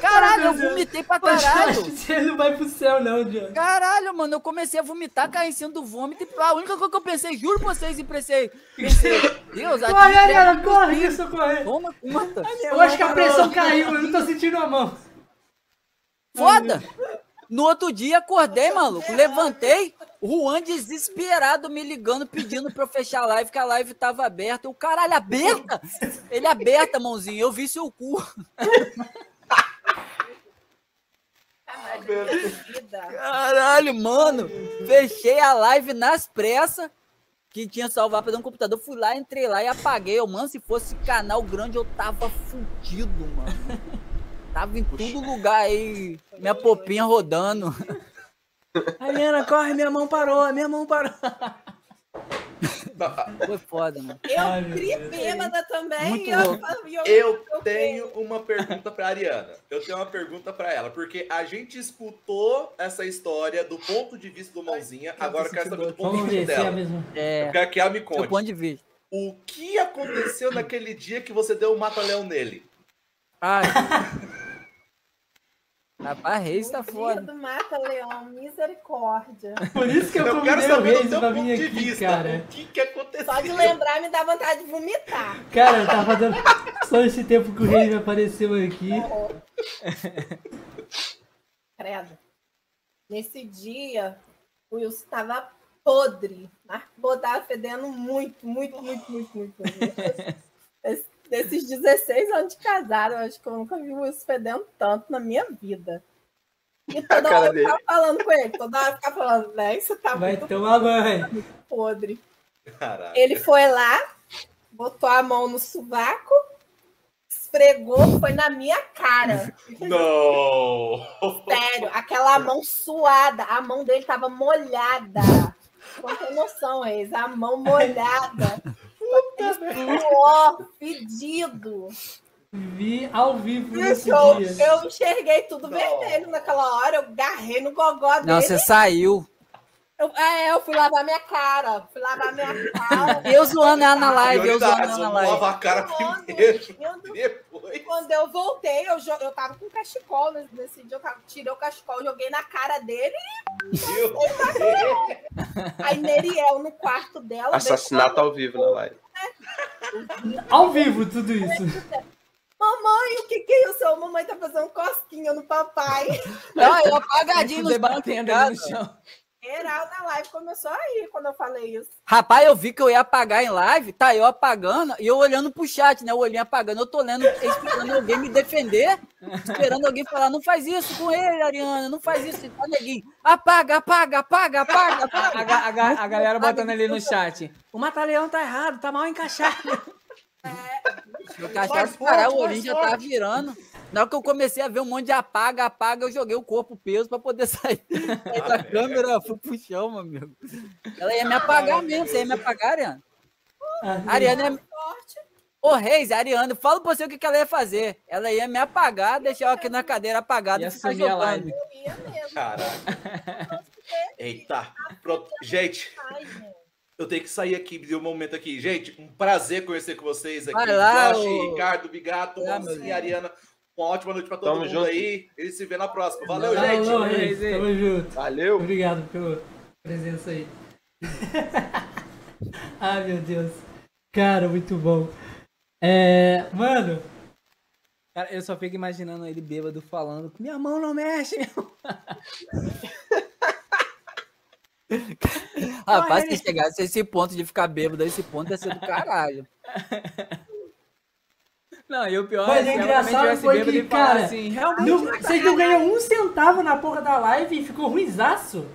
Caralho, eu Meu Deus. vomitei pra caralho. acho que você não vai pro céu, não, John. Caralho, mano, eu comecei a vomitar, caí em cima do vômito. E a única coisa que eu pensei, juro pra vocês, e pensei, pensei, Deus, aqui Corre, Ariana, pro corre, deixa eu correr. Toma, conta. Eu acho que a pressão caiu, eu não tô sentindo a mão. Foda! No outro dia, acordei, maluco. Levantei, o Juan desesperado me ligando, pedindo pra eu fechar a live, que a live tava aberta. Eu, caralho, aberta? Ele aberta, mãozinha. Eu vi seu cu. Caralho, mano. Fechei a live nas pressas. Que tinha salvar pra dentro do computador. Fui lá, entrei lá e apaguei. Eu, mano, se fosse canal grande, eu tava fudido, mano. Tava em todo lugar aí. Minha popinha rodando. Mariana, corre, minha mão parou, minha mão parou. Foi foda, mano. Eu Ai, bêbada também. Muito e eu, louco. e eu, Eu tenho uma pergunta pra Ariana. Eu tenho uma pergunta pra ela, porque a gente escutou essa história do ponto de vista do Mãozinha, agora eu quero saber do ponto Vamos de vista é dela. mesma. É, Eu quero que ela me seu conte. ponto de vista. O que aconteceu naquele dia que você deu o mata-leão nele? Ai. Rapaz, Reis tá o dia foda. do Mata-Leão, misericórdia. Por isso que eu, Eu quero convidei o saber do Reis pra vir aqui, vista. cara. O que que aconteceu? Só de lembrar me dá vontade de vomitar. Cara, eu tava fazendo só esse tempo que o Reis apareceu aqui. Credo. Nesse dia, o Wilson tava podre. Mas botava fedendo muito, muito, muito, muito, muito. muito. Esse- Desses 16 anos de casado, eu acho que eu nunca vi o Wilson fedendo tanto na minha vida. E toda hora eu dele. ficava falando com ele, toda hora eu ficava falando, né? Você tá Vai muito tomar banho. podre. Caraca. Ele foi lá, botou a mão no sovaco, esfregou, foi na minha cara. Não! Sério, aquela mão suada, a mão dele tava molhada. Não tem noção, Reis, a mão molhada. Suor, fedido. Vi ao vivo nesse Eu, dia. eu enxerguei tudo Não. vermelho naquela hora, eu garrei no gogó dele. Não, você saiu. Eu, é, eu fui lavar minha cara, fui lavar minha cara. Eu zoando ela na live, eu zoando ela na live. lavar a cara Suando, primeiro. Depois. Quando eu voltei, eu, jo- eu tava com cachecol nesse, dia, eu tava, tirei o cachecol, joguei na cara dele, Meu Deus. aí Neriel no quarto dela. Assassinato ao vivo na live. Ao vivo, tudo isso. Mamãe, o que que é isso? A mamãe tá fazendo cosquinha no papai. Não, eu apagadinho no debatendo no chão. Geral na live começou a rir quando eu falei isso. Rapaz, eu vi que eu ia apagar em live, tá eu apagando e eu olhando pro chat, né? O olhinho apagando, eu tô lendo, esperando alguém me defender, esperando alguém falar, não faz isso com ele, Ariana, não faz isso. Tá, neguinho, apaga, apaga, apaga, apaga, A, apaga. ga- a ga- a galera botando ali no chat. O Mata-Leão tá errado, tá mal encaixado. Eu cachaça Mais parar, forte, o olhinho já tá virando. Na hora que eu comecei a ver um monte de apaga, apaga, eu joguei o corpo peso pra poder sair, sair da câmera, fui pro chão, meu amigo. Ela ia me apagar mesmo, você ia me apagar, Ariana? Ah, Ariana é... Forte. Ô, Reis, Ariana, fala pra você o que, que ela ia fazer. Ela ia me apagar, deixar eu aqui na cadeira apagada Ia e ficar sumir a jogando. live. Eu ia mesmo. Caraca. Eita. Pronto. Gente, eu tenho que sair aqui, de um momento aqui. Gente, um prazer conhecer com vocês aqui. Vai lá, Josh, Ricardo, Bigato, Ah, e Ariana. Uma ótima noite pra todo Tamo mundo junto. aí. Ele se vê na próxima. Valeu, gente. Reis. Tamo junto. Valeu. Obrigado pela presença aí. Ai, meu Deus. Cara, muito bom. É, mano, Cara, eu só fico imaginando ele bêbado falando, minha mão não mexe. Rapaz, se chegasse a esse ponto de ficar bêbado, esse ponto ia ser do caralho. Não, e o pior Mas é o se engraçado foi que, cara, assim, realmente não- vocês não ganham um centavo na porra da live e ficou ruizaço?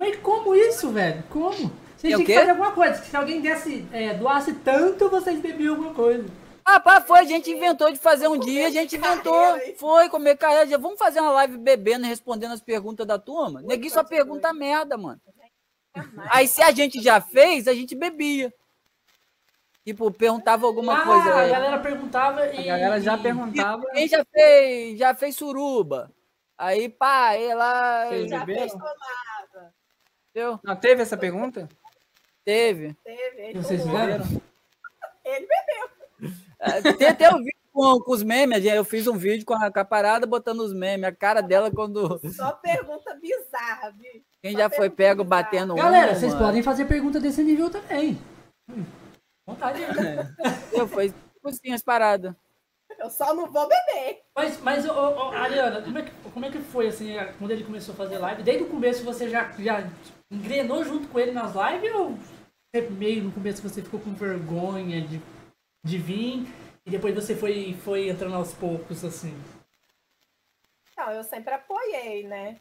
Mas como isso, velho? Como? Vocês É o tinham que fazer alguma coisa. Se alguém desse, é, doasse tanto, vocês bebiam alguma coisa. Rapaz, foi, a gente inventou de fazer um dia, a gente inventou, foi comer carreira. já Vamos fazer uma live bebendo e respondendo as perguntas da turma? Neguinho só pergunta merda, mano. Aí se a gente já fez, a gente bebia. Tipo, perguntava alguma Ah, coisa. a galera perguntava e. A galera já perguntava. Quem já fez, já fez suruba? Aí, pá, ela. Vocês Já fez beberam? tomada. Entendeu? Não, teve essa pergunta? Teve. Teve. ele Vocês tomou. fizeram? Ele bebeu. É, Tem até o vídeo com, com os memes. Eu fiz um vídeo com a, com a parada botando os memes. A cara dela quando. Só pergunta bizarra, viu? Quem Só já foi pego bizarra. batendo Galera, uma, vocês mano. podem fazer pergunta desse nível também. Hum, Vontade. Eu, foi tipo assim as paradas. Eu só não vou beber. Mas, mas ô, ô, ô, Ariana, como é, que, como é que foi assim, quando ele começou a fazer live? Desde o começo você já, já engrenou junto com ele nas lives ou meio no começo você ficou com vergonha de, de vir e depois você foi, foi entrando aos poucos assim? Não, eu sempre apoiei, né?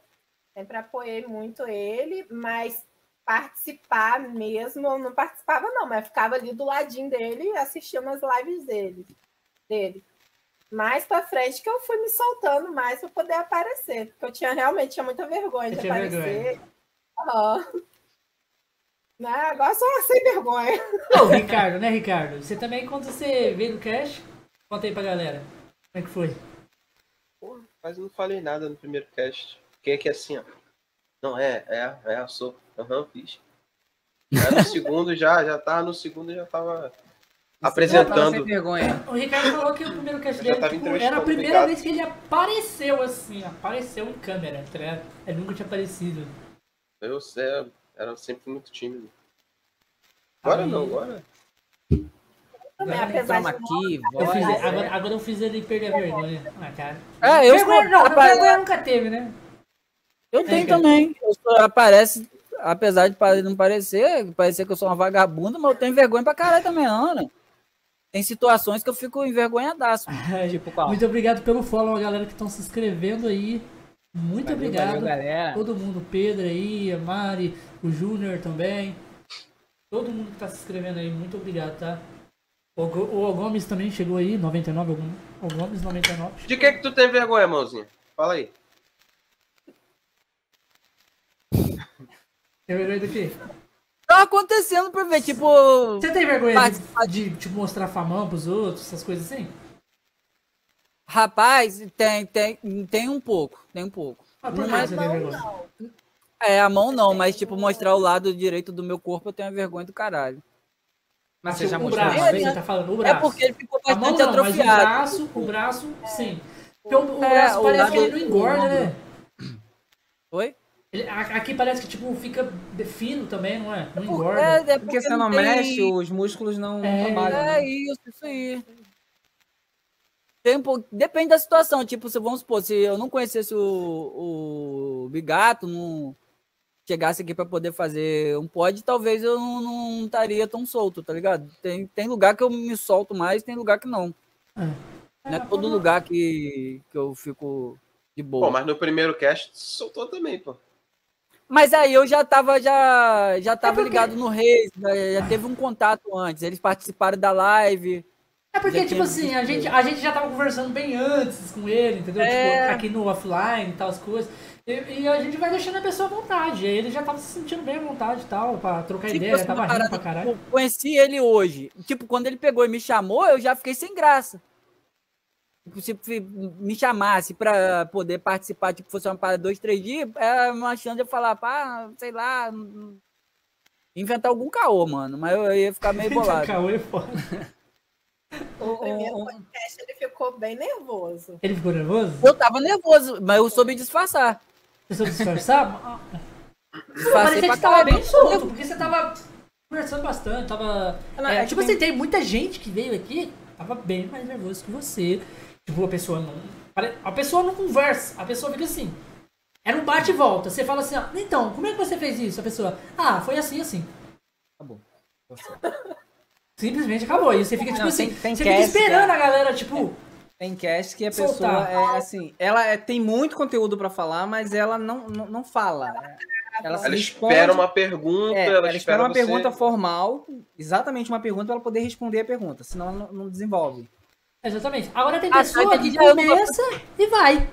Sempre apoiei muito ele, mas participar mesmo, eu não participava não, mas ficava ali do ladinho dele assistindo as lives dele. dele. Mais pra frente que eu fui me soltando mais para poder aparecer, porque eu tinha realmente tinha muita vergonha Você de aparecer. Aham. Né? Agora sou uma sem vergonha. Ô, Ricardo, né, Ricardo? Você também, quando você veio no cash, conta aí pra galera. Como é que foi? Pô, quase não falei nada no primeiro cast. É que é assim, ó? Não, é, é, é, eu sou. Aham, fiz. Aí no segundo já, já tava no segundo já tava Tava sem apresentando. vergonha. O Ricardo falou que o primeiro cast dele tipo, era a primeira vez que ele apareceu assim, apareceu em câmera, tá ligado? Ele nunca tinha aparecido. Eu é, era sempre muito tímido. Agora Aí- não, agora. Agora apesar Toma de aqui, Eu fiz- voz. agora, agora eu fiz ele perder a vergonha. Ah, cara. É, eu vergonha, não, rapaz, vergonha nunca teve, né? Eu tenho cara. também. Eu sou- aparece, apesar de não parecer, parecer que eu sou uma vagabunda, mas eu tenho vergonha pra caralho também, Ana. Tem situações que eu fico envergonhadaço. Tipo, qual? Muito obrigado pelo follow, a galera que estão se inscrevendo aí. Muito Valeu, obrigado. valeu, galera. Todo mundo, o Pedro aí, a Mari, o Júnior também. Todo mundo que tá se inscrevendo aí, muito obrigado, tá? O, Go- o Gomes também chegou aí, 99, o Gomes- o Gomes 99. De que que tu tem vergonha, mãozinha? Fala aí. Tem vergonha do quê? Tá acontecendo pra ver, tipo. Você tem vergonha Participar de, de, tipo, mostrar famão pros outros, essas coisas assim? Rapaz, tem, tem, tem um pouco, tem um pouco. Mas por que Mas você tem vergonha? não. É, a mão não, mas tipo, mostrar o lado direito do meu corpo eu tenho a vergonha do caralho. Mas você já mostrou braço, uma vez? você tá falando, o braço. É porque ele ficou A mão bastante não, mas o atrofiado. braço, o braço, sim. Porque o, É, braço o parece que lado- ele não engorda, né? Foi? Ele- aqui parece que, tipo, fica fino também, não é? Não Por- engorda. é, é Porque você não tem- mexe, os músculos não, não É. trabalham. É né? isso, isso aí. Tem um pouco- depende da situação. Tipo, se vamos supor, se eu não conhecesse o, o Bigato, não chegasse aqui pra poder fazer um pod, talvez eu não, não estaria tão solto, tá ligado? Tem, tem lugar que eu me solto mais, tem lugar que não. É. Não é todo lugar que, que eu fico de boa. Pô, mas no primeiro cast soltou também, pô. Mas aí eu já tava, já, já tava porque- ligado no Reis, já, já teve um contato antes. Eles participaram da live. É porque, tipo tinha assim, a gente, a gente já tava conversando bem antes com ele, entendeu? É. Tipo, aqui no offline e tal, as coisas. E, e a gente vai deixando a pessoa à vontade. Aí ele já tava se sentindo bem à vontade e tal, pra trocar Se ideia, já tava rindo pra caralho. tipo, conheci ele hoje. Tipo, quando ele pegou e me chamou, eu já fiquei sem graça. Se me chamasse pra poder participar, tipo, fosse uma parada dois, três dias, é uma chance de eu falar, pá, sei lá, inventar algum caô, mano. Mas eu ia ficar meio bolado. Cauê é foda. O primeiro podcast ele ficou bem nervoso. Ele ficou nervoso? Eu tava nervoso, mas eu soube disfarçar. Você soube disfarçar? Parecia que você tava bem solto, porque você tava conversando bastante, tava... Não, é, é que tipo assim, tem muita gente que veio aqui, tava bem mais nervoso que você. Tipo, a pessoa não... A pessoa não conversa, a pessoa fica assim. Era um bate e volta. Você fala assim, ó, então, como é que você fez isso? A pessoa, ah, foi assim, assim. Acabou. Simplesmente acabou. E você fica, tipo Não, assim, tem- tem você fica cast, esperando a galera, tipo... Tem cast que a Soltar. pessoa é assim, ela é- tem muito conteúdo pra falar, mas ela não, não, não fala. Ela Ela responde- espera uma pergunta, É, ela, ela espera uma você- pergunta formal, exatamente uma pergunta para ela poder responder a pergunta, senão ela não, não desenvolve. Exatamente. Agora tem Ah, pessoa tá, que. Eu não vou- começa e vai.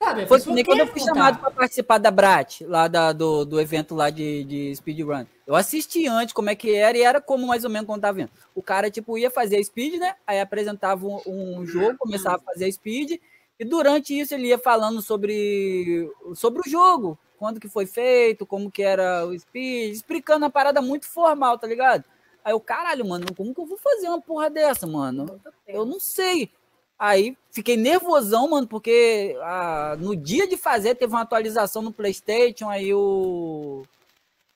Sabe? A Foi pessoa nem quando eu fui contar. chamado pra participar da Brat, lá da- do, do evento lá de, de speedrun. Eu assisti antes como é que era e era como mais ou menos quando tava vendo. O cara, tipo, ia fazer a speed, né? Aí apresentava um, um jogo, começava a fazer a speed, e durante isso ele ia falando sobre, sobre o jogo, quando que foi feito, como que era o speed, explicando uma parada muito formal, tá ligado? Aí eu, caralho, mano, como que eu vou fazer uma porra dessa, mano? Eu não sei. Aí fiquei nervosão, mano, porque ah, no dia de fazer teve uma atualização no PlayStation, aí o.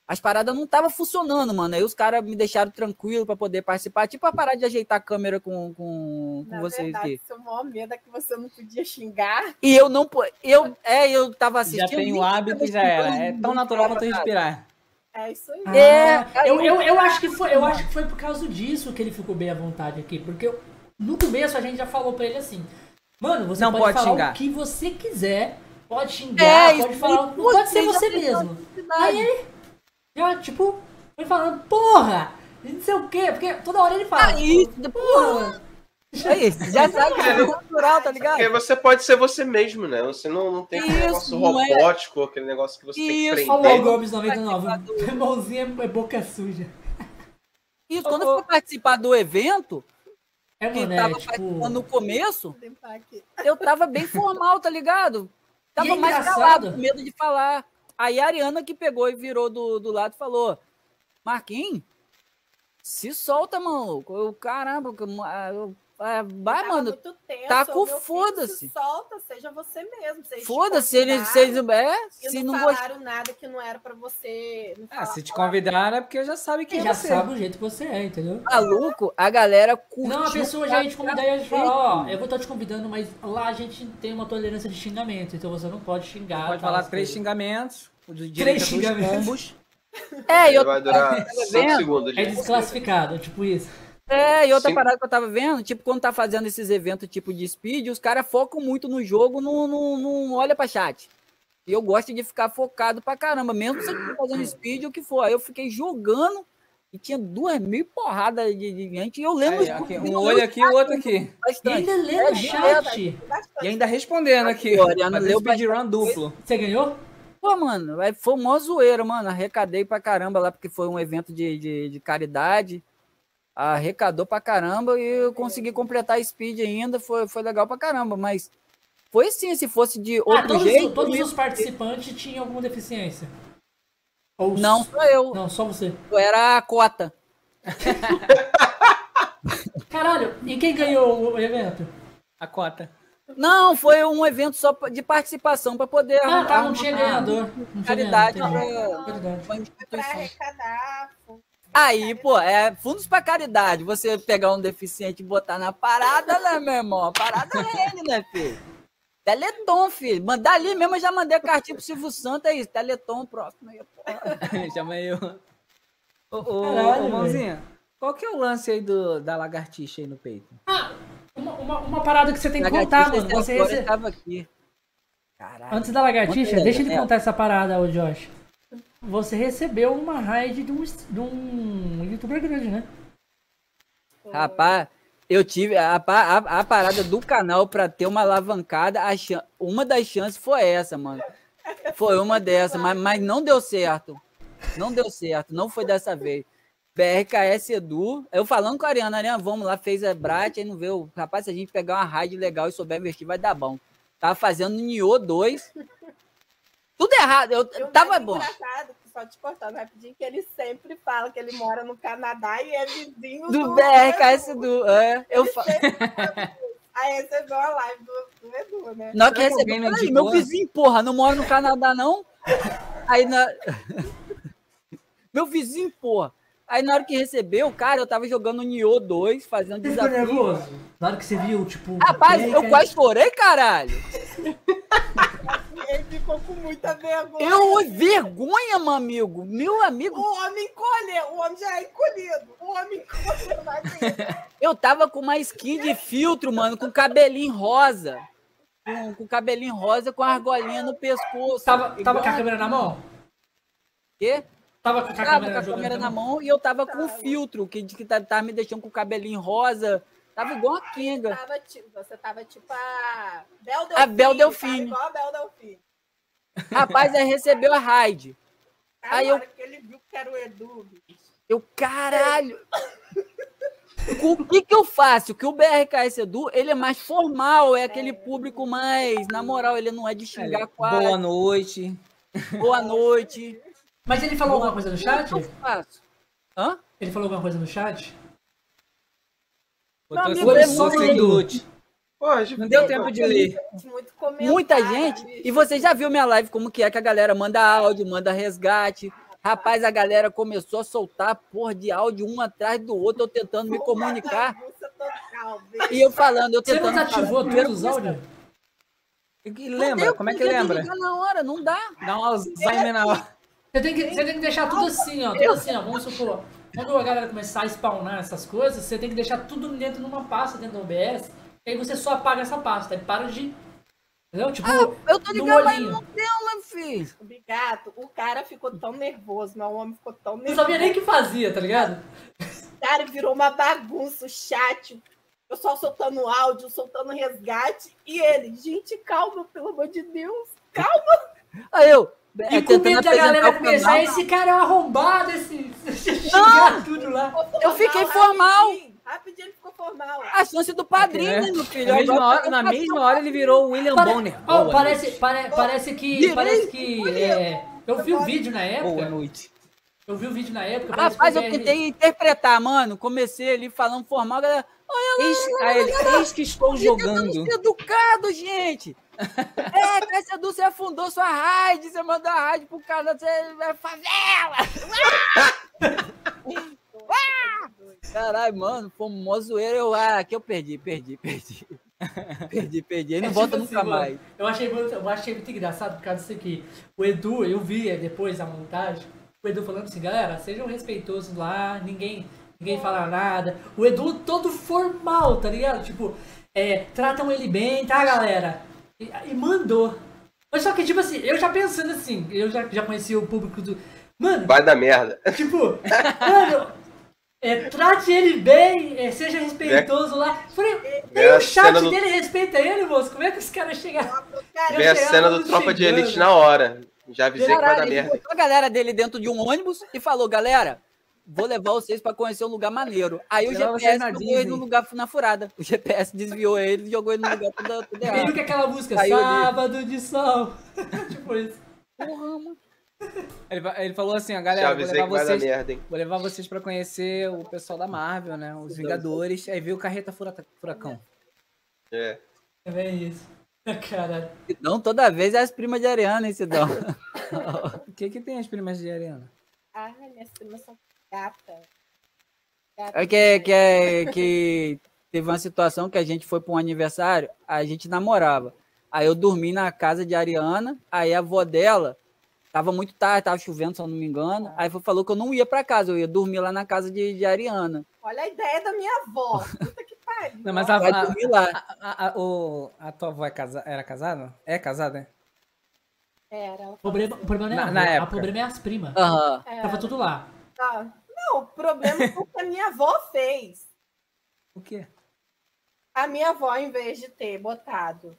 As paradas não estavam funcionando, mano. Aí os caras me deixaram tranquilo pra poder participar. Tipo a parada de ajeitar a câmera com, com, com Na vocês verdade, aqui. seu maior medo é que você não podia xingar. E eu não. Eu, é, eu tava assistindo. já tem o hábito tava e já era. É tão natural quanto respirar. É isso aí. Ah, É, eu, eu, eu acho que foi, eu acho que foi por causa disso que ele ficou bem à vontade aqui, porque eu- no começo a gente já falou pra ele assim, mano, você Não pode, pode falar xingar. o que você quiser, pode xingar, É, pode isso falar, aí, pode ser você mesmo. Aí ele já tipo foi falando, porra, e não sei o quê, porque toda hora ele fala, Ah, isso, porra, É isso, já sabe que é natural, tá ligado? Porque você pode ser você mesmo, né? Você não, não tem aquele Isso, negócio não é- robótico, aquele negócio que você Isso, tem que Olha o prender. Gomes 99, mãozinha é boca suja. Isso, quando eu fui participar do evento, É, que mano, tava é, tipo... participando no começo, eu tava bem formal, tá ligado? Tava é mais calado, com medo de falar. Aí a Ariana que pegou e virou do, do lado e falou: Marquinhos, se solta, maluco. Eu, caramba, que- eu, ah, vai, mano. muito tenso, tá com foda-se. se Solta, seja você mesmo. Foda-se, eles, vocês é, se não não falaram nada que não era pra você. não Ah, se te convidaram é porque já sabe é já você. sabe o jeito que você é, entendeu? Maluco, a galera curtiu. Não, a pessoa já ia te convidar e ia te falar, ó, eu vou estar te convidando, mas lá a gente tem uma tolerância de xingamento, então você não pode xingar. Pode tal, falar três coisas. xingamentos, o direito dois xingamentos. combos. É, e outra, Vai durar 5 vendo? segundos. É desclassificado, tipo isso. É, e outra Sim. parada que eu tava vendo, tipo, quando tá fazendo esses eventos tipo de speed, os caras focam muito no jogo, não, não, não olha pra chat. E eu gosto de ficar focado pra caramba, mesmo se eu fazendo speed ou o que for. Aí eu fiquei jogando e tinha duas mil porradas de, de gente. E eu lembro Aí, aqui, um olho aqui e o outro aqui. E bastante. ainda lê É, chat. E ainda respondendo aqui. Fazer leu speedrun duplo. Você ganhou? Pô, mano, aí foi uma zoeira, mano. Arrecadei pra caramba lá, porque foi um evento de, de, de caridade. Arrecadou pra caramba e eu consegui completar a speed ainda. Foi, foi legal pra caramba, mas foi sim, se fosse de Ah, outro todos, jeito. todos os participantes tinham alguma deficiência. Ou Não, só eu. Não, só você. Eu era a cota. Caralho, e quem ganhou o evento? A cota. Não, foi um evento só de participação para poder. Ah, tá, não arrumar- tinha ganhador. Não tinha Caridade instituição. arrecadar. Aí, pô, é fundos pra caridade. Você pegar um deficiente e botar na parada, né, meu irmão? A parada é ele, né, filho? Teleton, filho. Mandar ali mesmo, eu já mandei a cartinha pro Silvio Santos, é isso. Teleton, próximo aí, porra. Chama eu. Ô, ô, Caralho, ô, mãozinha, qual que é o lance aí do, da lagartixa aí no peito? Uma, uma, uma parada que você tem que contar, mano. Você agora rece- tava aqui. Caralho. Antes da lagartixa, deixa ele contar essa parada, ô Josh. Você recebeu uma raid de um, de um youtuber grande, né? Rapaz, eu tive a, a, a parada do canal pra ter uma alavancada. A uma das chances foi essa, mano. Foi uma dessas, mas, mas não deu certo. Não deu certo, não foi dessa vez. BRKS Edu, eu falando com a Ariana, Ariana, vamos lá, fez a Brat, aí não veio. Rapaz, se a gente pegar uma raid legal e souber investir, vai dar bom. Tava fazendo Nioh 2. Tudo errado, eu E o tava bom. engraçado, só te cortando rapidinho, que ele sempre fala que ele mora no Canadá e é vizinho Do BRKS Edu, é. Eu fa... Aí recebeu a live do, do Edu, né? Na hora que recebeu, não indicou? meu vizinho, porra, não mora no Canadá, não? Aí na. meu vizinho, porra. Aí na hora que recebeu, cara, eu tava jogando Nioh 2, fazendo ficou desafio. nervoso? Na hora que você viu, tipo. Rapaz, eu é- quase chorei, caralho. Ele ficou com muita vergonha. Eu, vergonha, meu amigo. Meu amigo, O homem encolhe, o homem já é encolhido. O homem encolhe, vai ver. eu tava com uma skin de filtro, mano, com cabelinho rosa. Com, com cabelinho rosa, com argolinha no pescoço. Tava, tava com a câmera na mão? Quê? Tava com a Tava câmera, com a câmera na mão. mão e eu tava com o filtro, que, que tá- tava me deixando com o cabelinho rosa. Tava igual a Kinga. Tava, tipo, você tava tipo a Bel Delfim. A Bel Delfim. tava Igual a Bel Delfim. Rapaz, aí recebeu a raid. Aí eu- ele viu que era o Edu. Eu, caralho! O que que eu faço? Que o BRKS Edu, ele é mais formal, é aquele público mais, na moral, ele não é de xingar quase. Boa noite. Boa noite. Mas ele falou alguma coisa no chat? O que eu faço? Hã? Ele falou alguma coisa no chat? Botou amigo, é só muito Não deu tempo de ler. Muito. Muita gente. bicho. E você já viu minha live como que é que a galera manda áudio, manda resgate. Rapaz, a galera começou a soltar porra de áudio um atrás do outro, eu tentando me comunicar. Total, bicho. E eu falando, eu Você tentando. não desativou todos os áudios? Lembra? deu, Como é que lembra? ligar na hora, não dá. Dá um Alzheimer na hora. Você tem, que, você tem que deixar tudo assim, ó. Tudo assim, ó. Vamos supor. Quando a galera começar a spawnar essas coisas, você tem que deixar tudo dentro de uma pasta dentro do OBS. E aí você só apaga essa pasta. Aí para de. Entendeu? Tipo, Eu tô no ligado, mas não deu, meu filho. Obrigado. O cara ficou tão nervoso, meu homem ficou tão Não nervoso. sabia nem o que fazia, tá ligado? Cara, virou uma bagunça, o chat. Eu só soltando áudio, soltando resgate. E ele, gente, calma, pelo amor de Deus. Aí eu. E é, com tentando medo da galera o começar, esse cara é um arrombado, esse. xingar tudo lá. Eu fiquei Formal, formal. Rapidinho, ele ficou formal. A chance do padrinho, né? né, meu filho? Na mesma Agora hora, tá na mesma hora ele virou o William Pare- Bonner. Boa parece, noite. pare- parece que. Direito, Parece que. é, eu vi o vídeo na Boa época. noite. Eu vi o vídeo na época. Rapaz, eu BR tentei interpretar, mano. Comecei ali falando formal, a galera. Eis, aí ele, eis que estou jogando. educado, gente. É, Cássio Edu, você afundou sua raid, você mandou a raid pro cara, você é favela. Caralho, mano, foi uma zoeira. Eu, ah, aqui eu perdi, perdi, perdi. Perdi, perdi. Ele não É volta tipo nunca assim, mano, mais. Eu achei, muito, eu achei muito engraçado por causa disso aqui. O Edu, eu vi é, depois a montagem, o Edu falando assim, galera, sejam respeitosos lá, ninguém, ninguém fala nada. O Edu todo formal, tá ligado? Tipo, é, tratam ele bem, tá, galera? E, e mandou. Mas só que, tipo assim, eu já pensando assim, eu já, já conheci o público do. Mano, Vai dar merda. Tipo, mano, é, trate ele bem, é, seja respeitoso lá. Falei, nem a o chat cena do- dele respeita ele, moço. Como é que os caras chegaram? Cara, Vê a cena do Tropa de chegando. Elite na hora. Já avisei que vai dar Caralho, ele merda. botou a galera dele dentro de um ônibus e falou, galera, vou levar vocês pra conhecer um lugar maneiro. Aí o GPS jogou ele no lugar na furada. O GPS desviou ele e jogou ele no lugar tudo, tudo errado. que aquela música, Caiu ali. Sábado de Sol. tipo isso. Porra, mano. Ele, ele falou assim, ó, galera, vou levar, vocês, merda, vou levar vocês pra conhecer o pessoal da Marvel, né? Os Vingadores. Aí viu o Carreta Fura- Furacão. É. É bem isso. Caralho. Sidão toda vez é as primas de Ariana, hein, Sidão? O que que tem as primas de Ariana? Ai, minhas primas são gata. É que, que, é- que teve uma situação que a gente foi para um aniversário, a gente namorava. Aí eu dormi na casa de Ariana, aí a avó dela tava muito tarde, tava chovendo, se eu não me engano. Aí foi- falou que eu não ia para casa, eu ia dormir lá na casa de, de Ariana. Olha a ideia da minha avó. Puta que pariu. Não, mas a, Vai a, dormir lá. a, a, a- o, a tua avó é casa, era casada? É casada, né? Era, O problema, o problema não é Na- a na época. o problema é as primas. Era. Tava tudo lá. Tá. Não, o problema foi o que a minha avó fez. O quê? A minha avó, ao invés de ter botado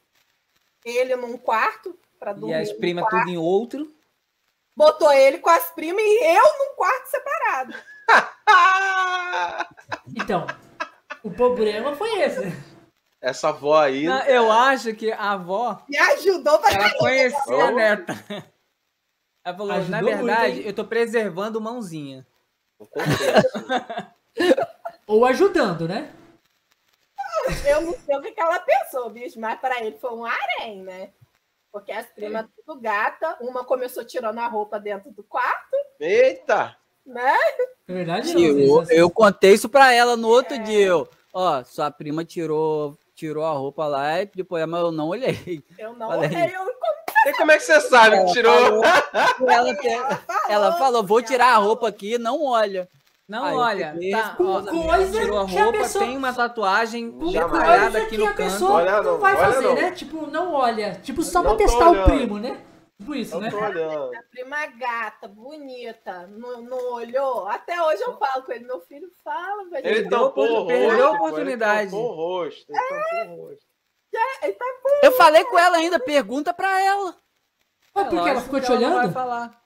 ele num quarto pra dormir, E as primas tudo em outro. Botou ele com as primas e eu num quarto separado. Então, o problema foi esse. Essa avó aí. Não, eu acho que a avó, Me ajudou pra ela conhecia a neta. Ela falou, na Ajudou muito, verdade, hein? eu tô preservando mãozinha. Ou ajudando, né? Eu não sei o que, ela pensou, bicho, mas para ele foi um harém, né? Porque as primas tudo gata, uma começou tirando a roupa dentro do quarto, Eita! né? É verdade, não, eu, eu contei isso pra ela no outro dia. eu, Ó, sua prima tirou, tirou a roupa lá e depois, mas eu não olhei. Eu não aí. olhei, eu E como é que você sabe que tirou? Ela, que- ela falou, ela falou, vou ela tirar a falou. roupa aqui, não olha. Não, Aí olha, tá, com ó, coisa tirou a que a roupa, pessoa- tem uma tatuagem Com detalhada coisa aqui que a no canto. pessoa Olha não não, vai olha fazer, não. né? Tipo, não olha. Tipo, só Não pra testar o olhando. primo, né? Tipo isso, né? olhando. A prima gata, bonita, não, não olhou? Até hoje eu falo com ele, meu filho fala, velho. Ele tampou o rosto. perdeu a oportunidade. Ele tampou o rosto. Ele tampou o rosto. Eu falei com ela ainda, pergunta pra ela. Mas por que ela É ficou te ela não vai olhando? falar.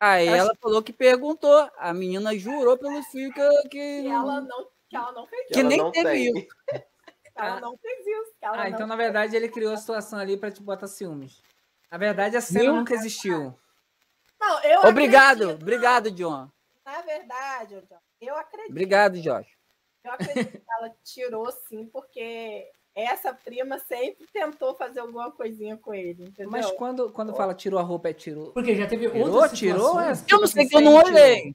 Aí Acho- ela falou que perguntou. A menina jurou pelo filho que, que, Que ela não, que ela não fez que ela nem não teve tem. isso. que ela não fez isso. Que ela Ah, então na verdade ele criou a situação ali pra te botar ciúmes. Na verdade a cena nunca existiu. Não, eu Obrigado, acredito. obrigado, John. Na verdade, John, eu acredito. Obrigado, Josh. Eu acredito que ela tirou sim, porque essa prima sempre tentou fazer alguma coisinha com ele, entendeu? Mas quando, quando fala tirou a roupa, é tirou. Porque já teve Tirou, outras tirou, situações. é- Eu não sei que eu não olhei.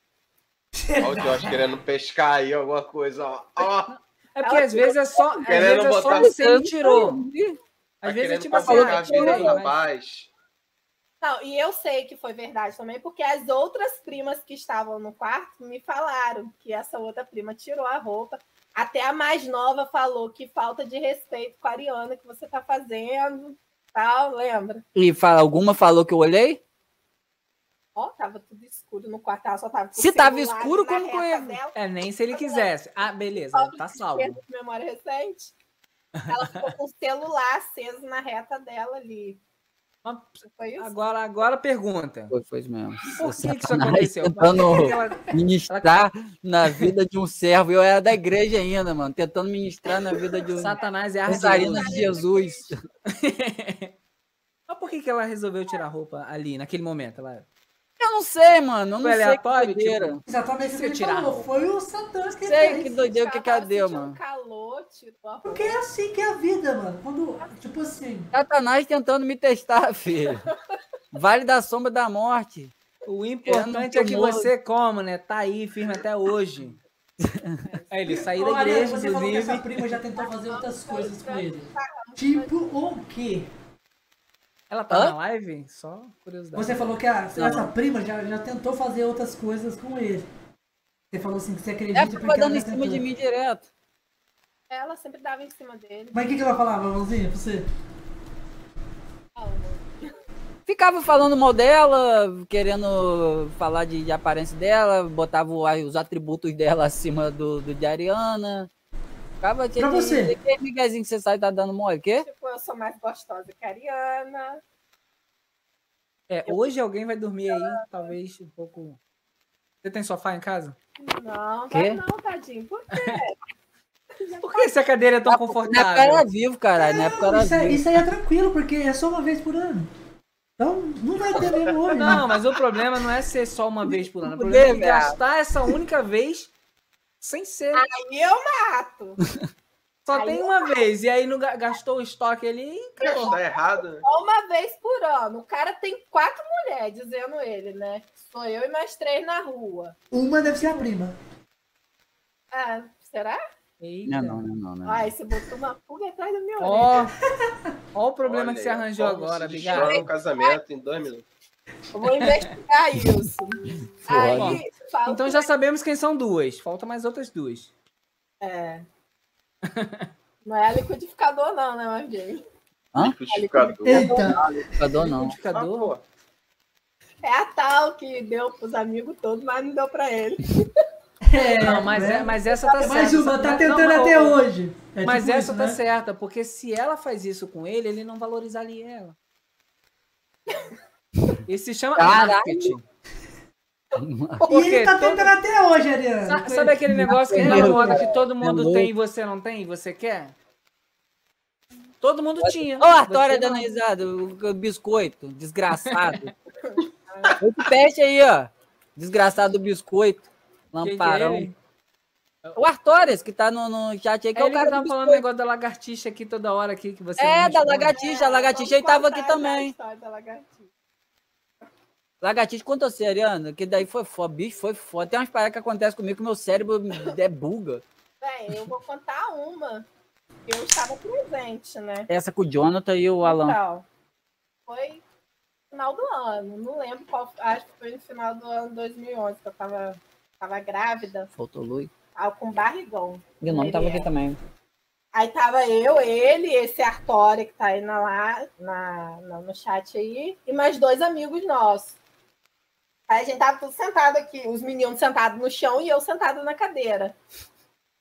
Olha o Josh querendo pescar aí alguma coisa, ó. Ó, É porque às vezes é só, às Querendo vezes é só tirou. tá Às vezes é tipo assim, ah, a vida tirei, rapaz. Não, e eu sei que foi verdade também, porque as outras primas que estavam no quarto me falaram que essa outra prima tirou a roupa. Até a mais nova falou que falta de respeito com a Ariana que você tá fazendo, tal, lembra? E fala, alguma falou que eu olhei? Ó, tava tudo escuro no quarto, ela só tava Se tava escuro, como que eu. É, nem se ele quisesse. Ah, beleza, Falta tá salvo. perda de memória recente. Ela ficou com o celular aceso na reta dela ali. Mas Não Foi isso? Agora, agora pergunta. Foi, foi mesmo. Por que, que isso aconteceu? Tentando que que ela- ministrar na vida de um servo. Eu era da igreja ainda, mano. Tentando ministrar na vida de um Satanás é ardiloso. de Jesus. Mas por que, que ela resolveu tirar a roupa ali, naquele momento? Ela... Eu não sei, mano. Eu não Foi sei que aleatório, doideira. tipo, Exatamente isso que falou. Foi o Satã que Sei fez. que doideira o que que deu, mano. calor, tirou a roupa. Porque é assim que é a vida, mano. Quando, tipo assim, Satanás tentando me testar, filho. Vale da sombra da morte. O importante é que morro. você, como, né? Tá aí, firme até hoje. Aí ele saiu da Olha, igreja, você falou que essa inclusive. prima já tentou fazer outras coisas com ele. Tipo o quê? Ela tá Hã? na live? Só curiosidade. Você falou que a, Não. essa prima já, já tentou fazer outras coisas com ele. Você falou assim que você acredita É porque ela dando em cima tentou. de mim direto. Ela sempre dava em cima dele. Mas o que, que ela falava, mãozinha, pra você? Ficava falando mal dela, querendo falar de, de aparência dela, botava os atributos dela acima do, do de Ariana. Ficava Pra você. Que miguezinho que você sai tá dando mole, quê? Tipo, eu sou mais gostosa que a Ariana. É, hoje alguém vai dormir aí, talvez um pouco. Você tem sofá em casa? Não, Quê? vai não, tadinho. Por quê? Por que essa cadeira é tão Na época eu confortável? era vivo, caralho. Na época eu era isso, aí, vivo. isso aí é tranquilo, porque é só uma vez por ano. Então, não vai ter mesmo hoje. né? Não, mas o problema não é ser só uma vez por ano. O problema é gastar essa única vez sem ser. Aí eu mato. Só aí tem uma vez. E aí não ga- gastou o estoque ali acabou. Tá errado, né? Só uma vez por ano. O cara tem quatro mulheres, dizendo ele, né? Sou eu e mais três na rua. Uma deve ser a prima. Ah, será? Eita. Não, não, não, não. Ai, você botou uma pulga atrás da minha orelha. Ó, o problema Olha que você arranjou agora, destrói um casamento em dois minutos. Eu vou investigar isso. Aí, fala Então já sabemos quem são duas. Falta mais outras duas. É. Não é liquidificador, não, né, Marquinhos? Liquidificador. Eita, Liquidificador não. Liquidificador. É a tal que deu pros amigos todos, mas não deu pra ele. é, Não, mas, né? é, mas essa tá certa. Mais uma, tá Não, tentando não, até não. hoje. É Mas tipo essa isso, tá né? certa, porque se ela faz isso com ele, ele não valorizaria ela. Isso se chama Caralho. marketing. E ele tá todo- tentando até hoje, Ariana. Sa- Sabe aquele negócio que tá que todo mundo Meu tem e você não tem e você quer? Todo mundo tinha. Ó, a Artória dando risada, o, biscoito, desgraçado. Esse peste aí, ó. Desgraçado do biscoito. Quem que é Lamparão. ele? O Artórias, que tá no, no chat aí, que É é o ele que cara tá do falando negócio da lagartixa aqui toda hora aqui que você É, da lagartixa. A lagartixa aí tava aqui também. história da lagartixa. Lagartixa, conta você, Ariana, que daí foi foda. Bicho, foi foda. Tem umas paradas que acontecem comigo que meu cérebro é buga. Bem, eu vou contar uma. Eu estava presente, né? Essa com o Jonathan e o Alan. Então, foi no final do ano. Não lembro qual. Acho que foi no final do ano 2011, que eu tava, tava grávida, Faltou luz. ah, com barrigão. E o nome tava aqui é. também. Aí tava eu, ele, esse Artória que tá aí na, lá, na, na- no chat aí, e mais dois amigos nossos. Aí a gente tava tudo sentado aqui, os meninos sentados no chão e eu sentado na cadeira.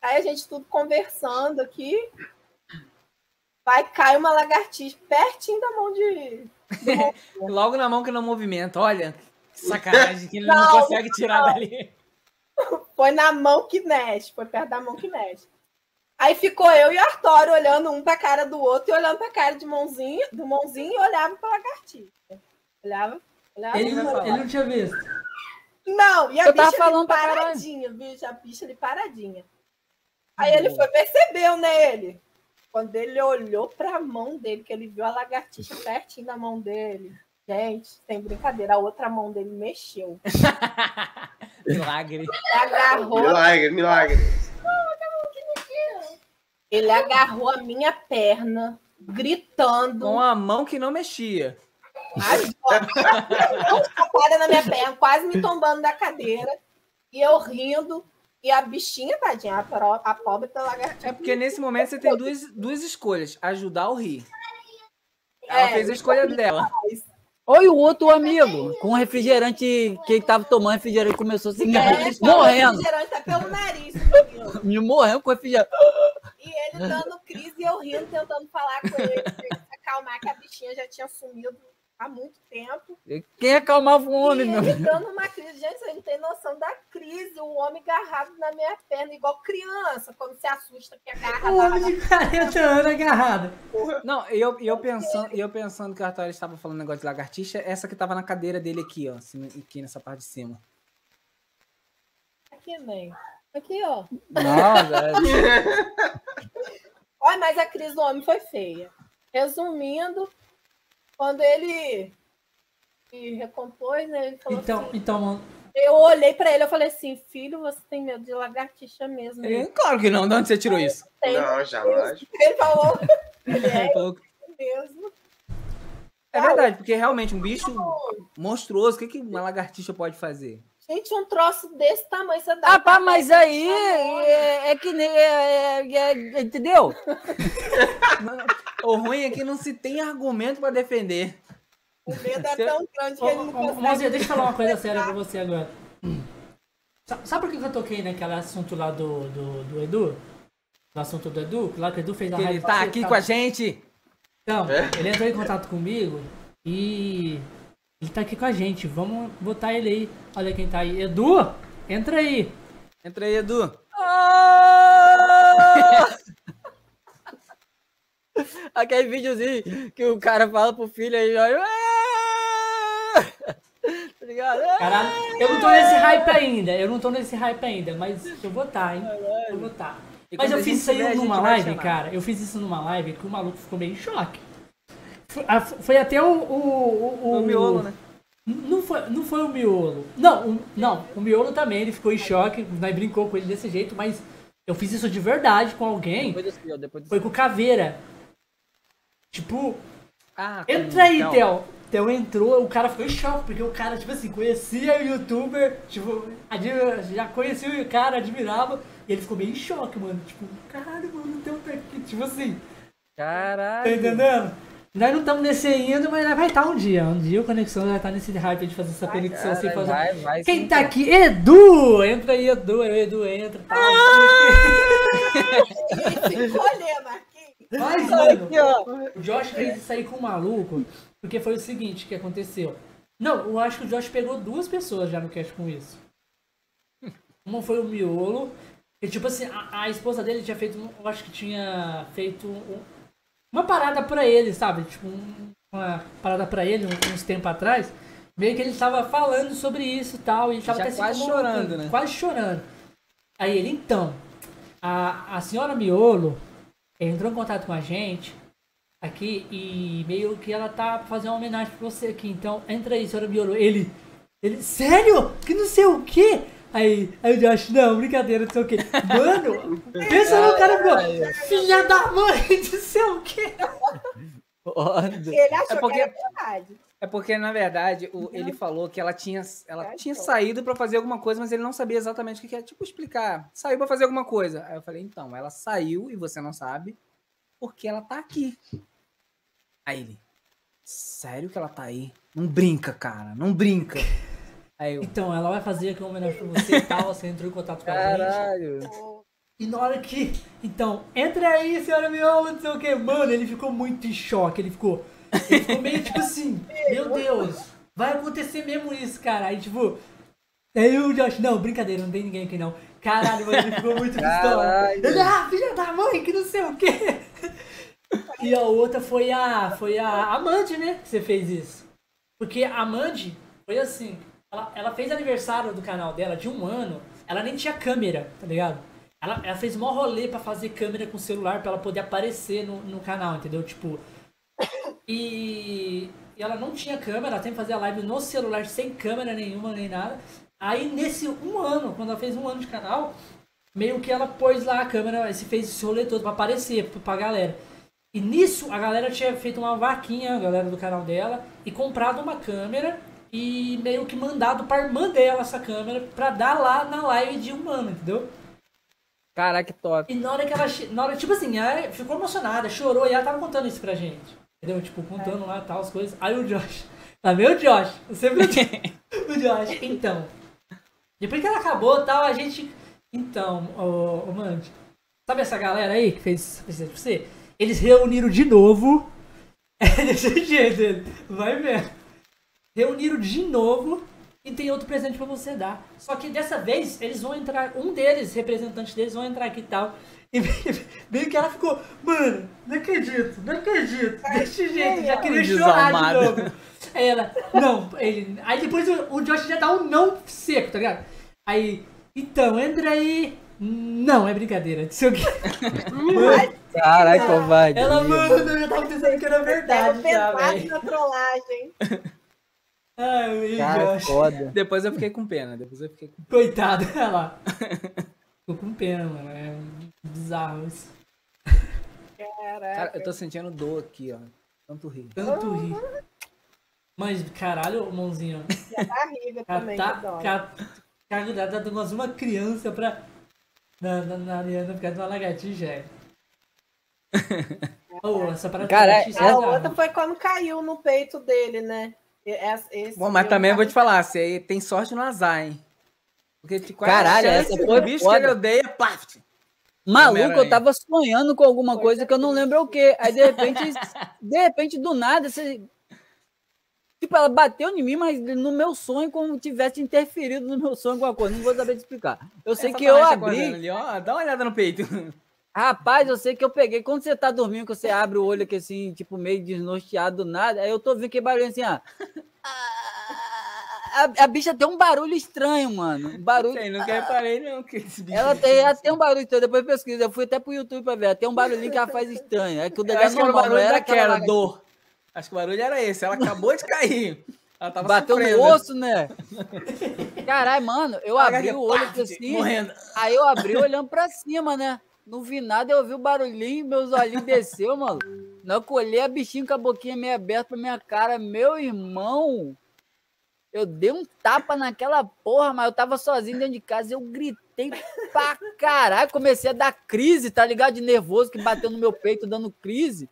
Aí a gente tudo conversando aqui. Vai cair uma lagartixa pertinho da mão de. Logo na mão que não movimenta. Olha, que sacanagem que ele não, Não, consegue tirar não. dali. Foi na mão que mexe, foi perto da mão que mexe. Aí ficou eu e o Artório olhando um pra cara do outro e olhando pra cara de mãozinha, do mãozinho e olhava pra lagartixa. Olhava, olhava. Ele, olhava. ele não tinha visto. Não, e a Eu bicha falando paradinha, bicho, a bicha ali paradinha. Aí ele foi, percebeu, né, ele? Quando ele olhou pra mão dele, que ele viu a lagartixa pertinho da mão dele. Gente, sem brincadeira, a outra mão dele mexeu. Milagre. Ele agarrou, Milagre, milagre. ele agarrou a minha perna, gritando. Com a mão que não mexia. Chapada na minha perna, quase me tombando da cadeira. E eu rindo. E a bichinha, tadinha, a, pro- a pobre da lagartixa. É porque nesse momento você tem duas, duas escolhas: ajudar ou rir. Ela É, fez a escolha dela. Oi, o outro amigo, com refrigerante que ele tava tomando refrigerante, começou a se É, morrendo. refrigerante tá pelo nariz, menino. Me morrendo com refrigerante. E ele dando crise e eu rindo, tentando falar com ele, acalmar, que a bichinha já tinha sumido há muito tempo. Quem acalmava o homem, e meu ele dando uma crise. Gente, você não tem noção da crise. O homem agarrado na minha perna, igual criança, quando se assusta que agarra. Lá homem de 40 anos agarrado. Não, e eu, eu pensando, eu pensando que o Arthur estava falando negócio de lagartixa, essa que tava na cadeira dele aqui, ó. assim, Aqui nessa parte de cima. Aqui, nem. Aqui, ó. Não, velho. Olha, mas a crise do homem foi feia. Resumindo, quando ele se recompôs, né, ele falou Então, assim, então, eu olhei pra ele, eu falei assim, filho, você tem medo de lagartixa mesmo. Ele, claro que não, de onde você tirou isso? Tem. Não, jamais. Ele falou, ele é Ele falou, mesmo. É verdade, porque realmente um bicho monstruoso, o que, que uma lagartixa pode fazer? Gente, um troço desse tamanho, você dá Ah, pá, mas aí é, é que nem. é- é- é- entendeu? O ruim é que não se tem argumento pra defender. O medo é tão grande que ele não consegue. Mozinha, deixa eu falar uma coisa séria pra você agora. Sa- Sabe por que eu toquei naquele assunto lá do, do, do Edu? No assunto do Edu? Lá que o Edu fez a ele tá aqui com a gente. Então, ele entrou em contato comigo e ele tá aqui com a gente. Vamos botar ele aí. Olha quem tá aí. Edu, entra aí. Entra aí, Edu. Aquele videozinho que o cara fala pro filho aí, olha. Tá ligado? Caralho, eu não tô nesse hype ainda. Eu não tô nesse hype ainda, mas eu vou tá, hein? Eu vou tá. Mas eu fiz isso aí numa live, cara. Eu fiz isso numa live que o maluco ficou meio em choque. Foi, a- foi até o. O, o, O miolo, né? Não foi, não foi o miolo. Não, o, não, o miolo também, ele ficou em choque. Nós brincou com ele desse jeito, mas eu fiz isso de verdade com alguém. Depois desse depois desse Foi com o Caveira. Tipo, Ah, entra aí. Theo. Theo entrou, o cara ficou em choque, porque o cara, tipo assim, conhecia o youtuber, tipo, já conhecia o cara, admirava, e ele ficou meio em choque, mano. Tipo, caralho, mano, Theo tá aqui. Tipo assim, tá Caralho. entendendo? Nós não estamos nesse ainda, mas nós vai estar um dia. Um dia o Conexão vai estar nesse hype de fazer essa conexão assim, fazer. Vai, vai. Quem sim, tá cara. aqui? Edu! Entra aí, Edu, aí, Edu entra. Tá. Olhando aqui. Mas, mano, Aqui, ó. o Josh fez isso aí com o maluco, porque foi o seguinte que aconteceu. Não, eu acho que o Josh pegou duas pessoas já no cast com isso. Uma foi o Miolo, que tipo assim, a, a esposa dele tinha feito, eu acho que tinha feito um- uma parada pra ele, sabe? Tipo, um- uma parada pra ele uns tempos atrás. Meio que ele tava falando sobre isso e tal, e ele tava Já até se quase incomodando, chorando, né? Quase chorando. Aí ele, então, a, a senhora Miolo entrou em contato com a gente aqui e meio que ela tá fazendo uma homenagem pra você aqui. Então, entra aí, senhora Miolo. Ele, ele, sério? Que não sei o quê? Aí, aí o Josh, não, brincadeira, não sei o quê. Mano, pensa no cara, ficou, filha da mãe, não sei o quê. Ele achou É porque- que era verdade. É porque, na verdade, o- ele falou que ela tinha, ela tinha saído pra fazer alguma coisa, mas ele não sabia exatamente o que que é. Tipo, explicar. Saiu pra fazer alguma coisa. Aí eu falei, então, ela saiu e você não sabe porque ela tá aqui. Aí ele, sério que ela tá aí? Não brinca, cara, não brinca. Eu, Então, ela vai fazer aqui uma homenagem pra você e tal, você entrou em contato com a gente. caralho. E na hora que. Então, entra aí, senhora Miola, não sei o que. Mano, ele ficou muito em choque. Ele ficou. Ele ficou meio tipo assim, meu Deus, vai acontecer mesmo isso, cara. Aí, tipo. Aí o Josh, não, brincadeira, não tem ninguém aqui não. Caralho, mano, ele ficou muito pistola. Caralho. Ele, ah, filha da mãe, que não sei o quê. E a outra foi a. Foi a Amande, né? Que você fez isso. Porque a Amande foi assim. Ela, ela fez aniversário do canal dela de um ano. Ela nem tinha câmera, tá ligado? Ela, ela fez mó rolê pra fazer câmera com celular pra ela poder aparecer no, no canal, entendeu? Tipo. E, e ela não tinha câmera, ela tem que fazer a live no celular sem câmera nenhuma, nem nada. Aí nesse um ano, quando ela fez um ano de canal, meio que ela pôs lá a câmera, se fez esse rolê todo pra aparecer pra galera. E nisso a galera tinha feito uma vaquinha, a galera do canal dela, e comprado uma câmera e meio que mandado pra irmã dela essa câmera pra dar lá na live de um ano, entendeu? Caraca, que top. E na hora que ela. Na hora, tipo assim, ela ficou emocionada, chorou e ela tava contando isso pra gente. Entendeu? Tipo, contando lá tal, as coisas. Aí o Josh. Tá vendo, Josh? Você viu o Josh? Então. Depois que ela acabou tal, a gente. Então, ô, ô Mandy. Sabe essa galera aí que fez isso pra você? Eles reuniram de novo. É desse jeito, vai ver. Reuniram de novo e tem outro presente pra você dar. Só que dessa vez eles vão entrar, um deles, representantes deles, vão entrar aqui e tal. E meio que ela ficou, mano, não acredito, não acredito. Desse jeito, já queria chorar de novo. Aí ela, não, ele. Aí depois o, o Josh já dá um não seco, tá ligado? Aí, então, entra aí. Não, é brincadeira. Não sei o quê. Mano, Caralho, covarde. ela, mano, eu já tava pensando que era verdade já, pesado velho. na trollagem. Ai, Cara, Josh. foda. Depois eu fiquei com pena, depois eu fiquei com Coitado, olha lá. Ficou com pena, mano. É bizarro isso. Caraca. Cara, eu tô sentindo dor aqui, ó. Tanto rir. Tanto rir. Mas, caralho, mãozinho. E a barriga também, tá, cara, dá mais uma criança pra. Na, na, na Ariana ficar de uma lagartixa, é. Ô, essa parada Cara, lagartixa é A outra foi quando caiu no peito dele, né? Esse Bom, mas eu também eu vou te falar, você aí tem sorte no azar, hein? Porque Caralho, chance essa do foi bicho foda. que ele odeia, paf! Maluco, eu tava sonhando com alguma coisa que eu não lembro o quê. Aí, de repente, de repente, do nada, você... Tipo, ela bateu em mim, mas no meu sonho, como tivesse interferido no meu sonho alguma coisa. Não vou saber te explicar. Eu sei Essa que eu parece abri... Ali, ó, dá uma olhada no peito. Rapaz, eu sei que eu peguei. Quando você tá dormindo, que você abre o olho aqui assim, tipo, meio desnorteado do nada, aí eu tô vendo que barulho assim, ó. A, a bicha tem um barulho estranho, mano. Um barulho. Sei, nunca reparei não que esse bicho... Ela tem, ela tem um barulho estranho, depois pesquisa. Eu fui até pro YouTube pra ver. Ela tem um barulhinho que ela faz estranho. É que o negócio acho que era o barulho era daquela, dor. Acho que o barulho era esse, ela acabou de cair. Ela tava Bateu sofrendo. no osso, né? Caralho, mano, eu abri o olho paf, assim. Morrendo. Aí eu abri olhando pra cima, né? Não vi nada, eu ouvi o barulhinho, meus olhinhos desceu, mano. Não colhei a bichinha com a boquinha meio aberta pra minha cara. Meu irmão, eu dei um tapa naquela porra, mas eu tava sozinho dentro de casa. Eu gritei pra caralho. Comecei a dar crise, tá ligado? De nervoso que bateu no meu peito, dando crise.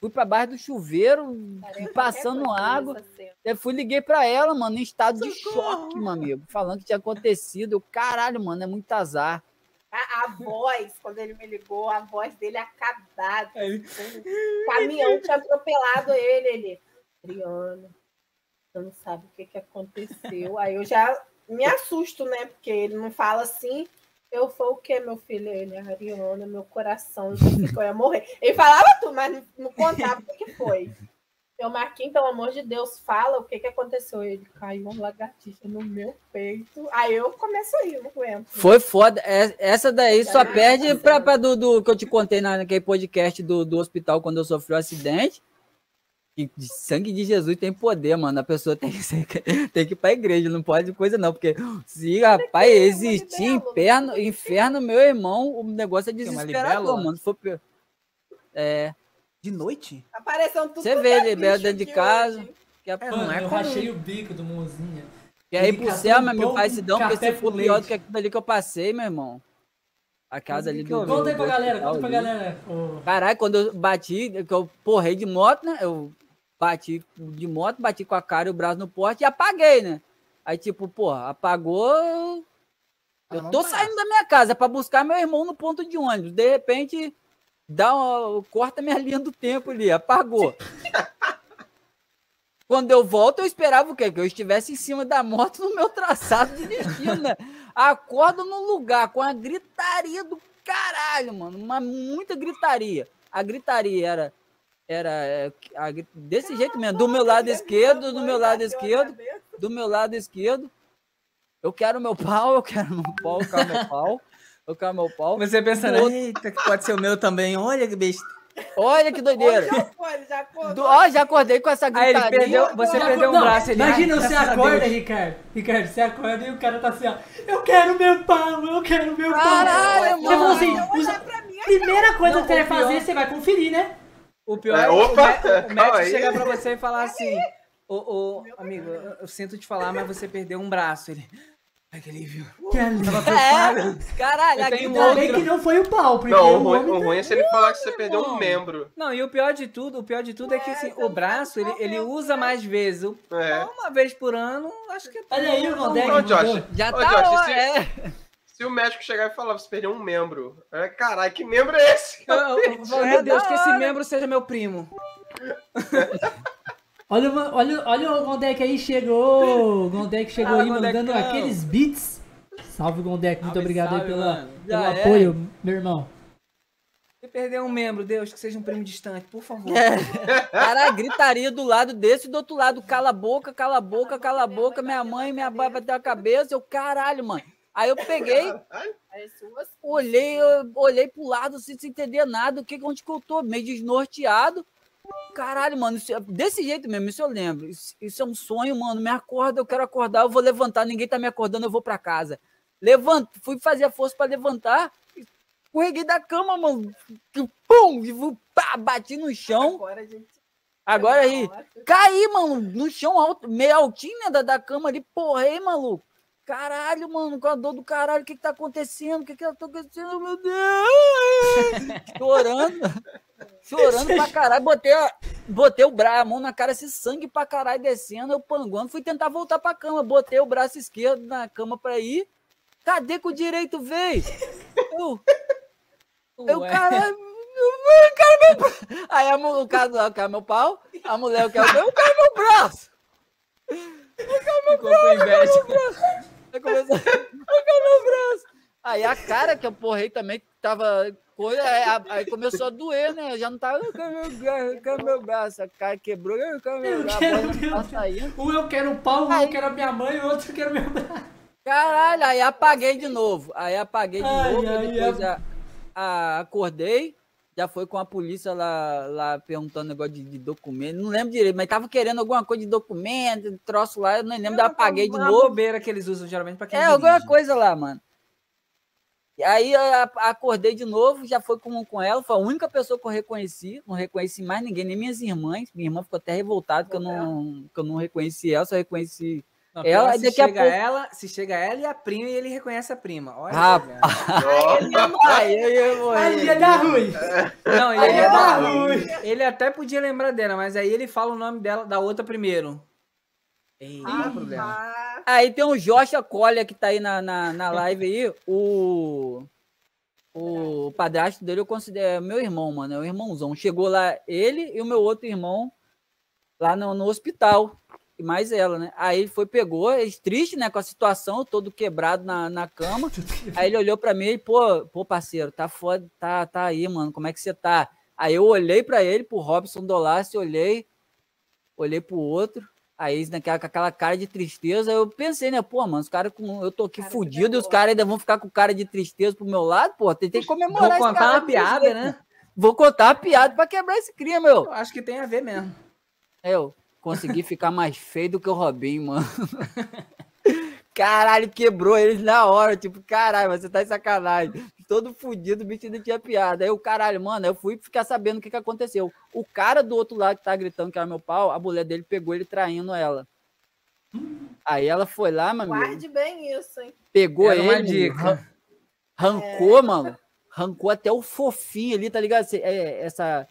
Fui pra baixo do chuveiro, Parece passando água. Eu fui liguei pra ela, mano, em estado de choque, meu amigo. Falando que tinha acontecido. Eu, caralho, mano, é muito azar. A, a voz, quando ele me ligou, a voz dele acabada. Ele- O caminhão tinha atropelado ele. Ele, Adriano, você não sabe o que, que aconteceu. Aí eu já me assusto, né? Porque ele não fala assim. Eu foi o quê, meu filho? Ele, Ariana, meu coração, eu ia morrer. Ele falava tudo, mas não, contava o que foi. Eu, Marquinhos, pelo amor de Deus, fala o que, que aconteceu. Ele caiu uma lagartixa no meu peito. Aí eu começo a ir, não aguento. Foi foda. É- Essa daí só perde pra, pra do, do que eu te contei na- naquele podcast do, do hospital quando eu sofri o acidente. E de sangue de Jesus tem poder, mano. A pessoa tem que, ser- tem que ir pra igreja, não pode coisa não. Porque se, rapaz, existir inferno, inferno, meu irmão, o negócio é desesperador, mano. Pe- É, De noite? Apareceu tudo Você vê, bicho dentro de casa. hoje. Que é, É, Mano, é eu rachei o bico do mãozinha. que aí ele pro céu, um meu com se dão, porque café se for com pior do que aquilo ali que eu passei, meu irmão. A casa ali que do. Conta aí pra galera, conta pra galera. Caralho, quando eu bati, que eu porrei de moto, né? Eu bati de moto, bati com a cara e o braço no poste e apaguei, né? Aí, tipo, porra, apagou. Eu tô saindo da minha casa pra buscar meu irmão no ponto de ônibus. De repente, dá uma, corta minha linha do tempo ali, apagou. Quando eu volto, eu esperava o quê? Que eu estivesse em cima da moto no meu traçado dirigindo, né? Acordo num lugar com a gritaria do caralho, mano. Uma, muita gritaria. A gritaria era. Era é, a desse jeito mesmo. Do meu lado esquerdo, do meu lado esquerdo, do meu lado esquerdo. Eu quero meu pau, eu quero meu pau, eu quero meu pau. Eu quero meu pau. Você pensando, Do outro- eita, que pode ser o meu também. Olha que besta. Olha que doideira. Já foi, já. Do- Ó, já acordei com essa Aí gritaria. ele perdeu, você Já perdeu um acor- braço. Ele, Imagina, você acorda, Deus. Ricardo. Ricardo, você acorda e o cara tá assim, ó. Eu quero meu pau, eu quero meu pau. Caralho, Você falou assim, olha mim, primeira coisa Não, que você vai o pior- fazer, você vai conferir, né? O pior É, é, o, opa, o calma médico aí. chegar pra você e falar assim: Ô, ô, amigo, eu, eu sinto te falar, mas você perdeu um braço. Ele. Ai, que alívio. Que ali. É, caralho, Eu a tenho um bem gritaria. que não foi o pau, Não, o ruim, o ruim é se ele falar que você perdeu um membro. Não, e o pior de tudo, o pior de tudo é que assim, o braço, ele, ele usa mais vezes. O- É. Uma vez por ano, acho que é Olha aí o Gondek, Ô, Josh. Já Ô, tá, Josh, se- é. Se o médico chegar e falar, você perdeu um membro. É, caralho, que membro é esse? Eu, eu, eu É meu Deus, que esse membro seja meu primo. Olha, o- olha, olha o Gondek aí, chegou. O Gondek chegou Fala, aí mandando Gondecão. aqueles beats. Salve, Gondek. Muito Salve, obrigado aí salve, pela, mano. pelo Já é. apoio, meu irmão. Se perder um membro, Deus, que seja um primo distante, por favor. Caralho, gritaria do lado desse e do outro lado. Cala a boca, cala a boca, cala a boca. Minha mãe, minha mãe bateu a cabeça. Eu, caralho, mano. Aí eu peguei, olhei, eu olhei pro lado assim, sem entender nada. O que, onde que eu tô? Meio desnorteado. Caralho, mano, isso é- desse jeito mesmo, isso eu lembro. Isso, isso é um sonho, mano. Me acorda, eu quero acordar, eu vou levantar. Ninguém tá me acordando, eu vou pra casa. Levanto, fui fazer a força pra levantar. Escorreguei da cama, mano. Que Pum! E pá, bati no chão. Agora gente. Agora aí, caí, mano, no chão alto, meio altinho, né, da, da cama ali, porrei, maluco. Caralho, mano, com a dor do caralho, o que que tá acontecendo? O que que tá acontecendo, meu Deus? Chorando, chorando pra caralho, botei, a, botei o braço, a mão na cara, esse sangue pra caralho descendo, eu panguando, fui tentar voltar pra cama, botei o braço esquerdo na cama pra ir, cadê que o direito veio? Eu, caralho, eu quero meu. Aí a, o cara, eu quero meu pau, a mulher, eu quero, eu quero meu braço. Ficou com inveja. Aí começou, quero meu braço. Aí a cara que eu porrei também tava. Coisa, aí, a- aí começou a doer, né? Eu já não tava. Eu quero meu braço, eu quero meu braço. A cara quebrou, eu quero meu Eu braço. A. Um eu quero o pau, um Aí- eu quero a minha mãe, o outro eu quero meu braço. Caralho, aí apaguei de novo. Aí apaguei de Ai, novo, ai, depois ai. a- a- acordei. Já foi com a polícia lá, lá perguntando negócio de, de documento. Não lembro direito, mas tava querendo alguma coisa de documento, troço lá, eu não lembro, eu apaguei de Uma novo. bobeira que eles usam geralmente pra quem É, dirige. alguma coisa lá, mano. E aí eu acordei de novo, já foi com, com ela, foi a única pessoa que eu reconheci, não reconheci mais ninguém, nem minhas irmãs. Minha irmã ficou até revoltada que eu não, que eu não reconheci ela, só reconheci. Não, Ela, se daqui a chega pouco- ela, se chega ela e a prima e ele reconhece a prima. Olha, velho. Aí ia morrer. Aí ia dar ruim. Não, Aí ele, ia dar ruim. ele até podia lembrar dela, mas aí ele fala o nome dela da outra primeiro. Eita, Ah, problema. Aí tem o Joshua Collier que tá aí na, na, na live aí. O, o padrasto dele eu considero é meu irmão, mano. É o irmãozão. Chegou lá ele e o meu outro irmão lá no, no hospital. E mais ela, né? Aí ele foi, pegou, eles triste, né? Com a situação, todo quebrado na, na cama. Aí ele olhou pra mim e, pô, pô, parceiro, tá foda, tá, tá aí, mano. Como é que você tá? Aí eu olhei pra ele, pro Robson Dolassi, olhei, olhei pro outro. Aí naquela, com aquela cara de tristeza, eu pensei, né, pô, mano, os caras com. Eu tô aqui Cara, fudido e os caras ainda vão ficar com cara de tristeza pro meu lado, pô. Tem, tem que comemorar Vou esse contar cara uma piada, né? Vou contar uma piada pra quebrar esse crime, meu. Eu acho que tem a ver mesmo. Eu consegui ficar mais feio do que o Robinho, mano. Caralho, quebrou eles na hora. Tipo, caralho, você tá de sacanagem. todo fudido, o bicho ainda tinha piada. Aí o caralho, mano, eu fui ficar sabendo o que, que aconteceu. O cara do outro lado que tá gritando que era meu pau, a mulher dele pegou ele traindo ela. Aí ela foi lá, amigo, Guarde bem isso, hein? pegou Era uma ele, dica. ran- arrancou, mano, arrancou até o fofinho ali, tá ligado? É, essa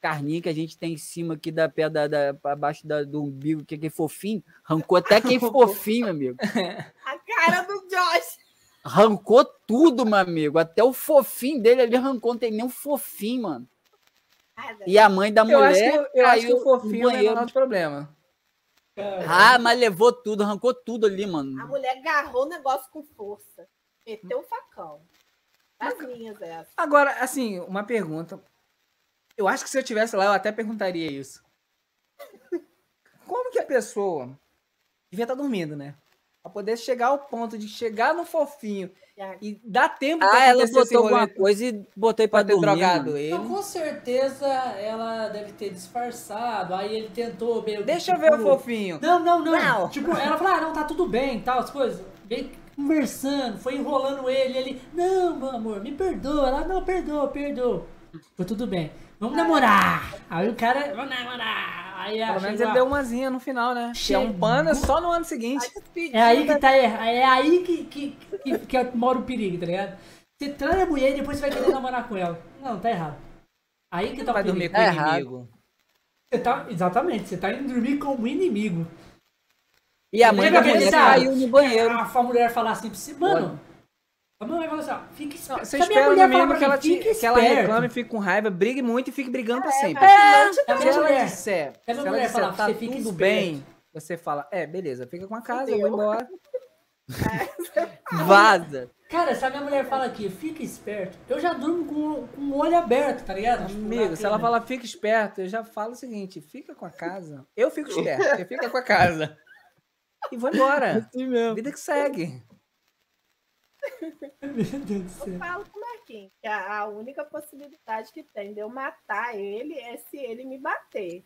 carninha que a gente tem em cima aqui da pedra, da, pra baixo da- do umbigo, que é aquele fofinho, arrancou até aquele fofinho, meu amigo. A cara do Josh. Arrancou tudo, meu amigo. Até o fofinho dele ali arrancou, não tem nem um fofinho, mano. E a mãe da Eu mulher acho que, eu acho que o fofinho é menor de problema. Ah, mas levou tudo, arrancou tudo ali, mano. A mulher agarrou o negócio com força. Meteu o facão. Das minhas, essa. Agora, assim, uma pergunta. Eu acho que se eu tivesse lá, eu até perguntaria isso. Como que a pessoa devia estar dormindo, né? Pra poder chegar ao ponto de chegar no fofinho Já- e dar tempo Ah, pra ela botou alguma coisa e botei pra pra ter dormir, drogado mano. ele. Então, com certeza ela deve ter disfarçado. Aí ele tentou meio Deixa eu ver o tipo, fofinho. Não, não, não. Não. Tipo, ela falou, ah, não, tá tudo bem, tal, as coisas. Bem conversando, foi enrolando ele, ele, não, meu amor, me perdoa. Ela, não, perdoa, perdoa. Foi tudo bem. Vamos namorar. Aí o cara, vamos namorar. Aí Pelo menos chegou ele deu umazinha no final, né? Que é um Chegou. pano só no ano seguinte. É aí que tá errado. É aí que, que, que, que mora o perigo, tá ligado? Você trai a mulher e depois você vai querer namorar com ela. Não, tá errado. Aí que tá Vai o perigo. dormir com o É errado. inimigo. Você tá, exatamente, você tá indo dormir com o inimigo. E a mãe da mulher caiu no banheiro. A, a mulher falar assim pra você, mano. A mãe vai falar assim, ó, fica esperto. Você Se a minha espera no mínimo que ela, te, fica que ela reclame, fique com raiva, brigue muito e fique brigando pra sempre. É, Se a minha ela mulher. disser, Se se ela disser falar, tá você fica tudo esperto. bem, você fala, é, beleza, fica com a casa, eu vou embora. Vaza. Cara, se a minha mulher fala aqui, fica esperto, eu já durmo com, com o olho aberto, tá ligado? Tipo, Amigo, se ela cama. fala fica esperto, eu já falo o seguinte, fica com a casa. Eu fico esperto, você fica com a casa. E vou embora. Assim mesmo. Vida que segue. Meu Deus do céu. Eu falo com o Marquinhos que a, a única possibilidade que tem de eu matar ele é se ele me bater.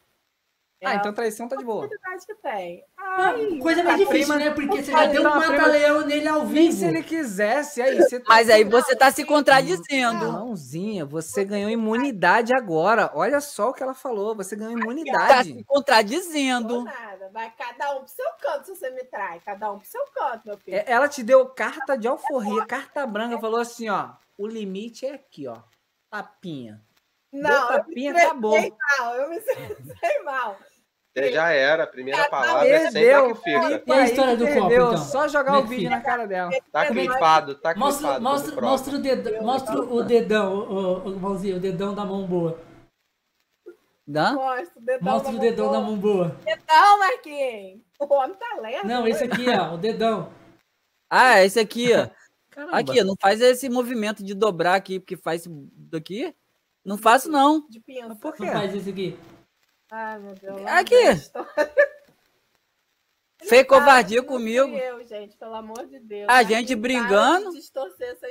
É Ah, a então traição tá de boa. que tem. Ah, Ai, Coisa meio a difícil, prima- né? Porque você já deu um mata-leão nele ao Nem se vivo. ele quisesse, aí você tá Mas aí você tá se contradizendo. Mãozinha, você ganhou imunidade agora. Olha só o que ela falou, você ganhou Tá imunidade. se contradizendo. nada. Vai cada um pro seu canto se você me trai. Cada um pro seu canto, meu filho. É, Ela te deu carta de alforria, carta branca, falou assim, ó, o limite é aqui, ó, tapinha. não, deu eu me tapinha, acabou. mal. Eu me estressei mal. É, Já era, a primeira Cada palavra é sempre que fica. E a história do copo, perdeu, então? Só jogar o vídeo na cara dela. Tá clipado, tá Mostra, clipado. mostra, mostra, o dedão, mostra o dedão, o, o, o, mãozinho, o dedão da mão boa. Hã? Mostra o dedão Mostra da o dedão da mão. mão boa. Dedão, Marquinhos. O homem tá lento. Não, esse aqui, ó, o dedão. Ah, esse aqui, ó. Caramba. Aqui, ó, não faz esse movimento de dobrar aqui, porque faz isso daqui. Não faço, não. De pinça. Por quê? Não faz isso aqui. Ai, meu Deus. Aqui. Fez covardia Não comigo. Eu, gente, pelo amor de Deus. A Marquinhos, gente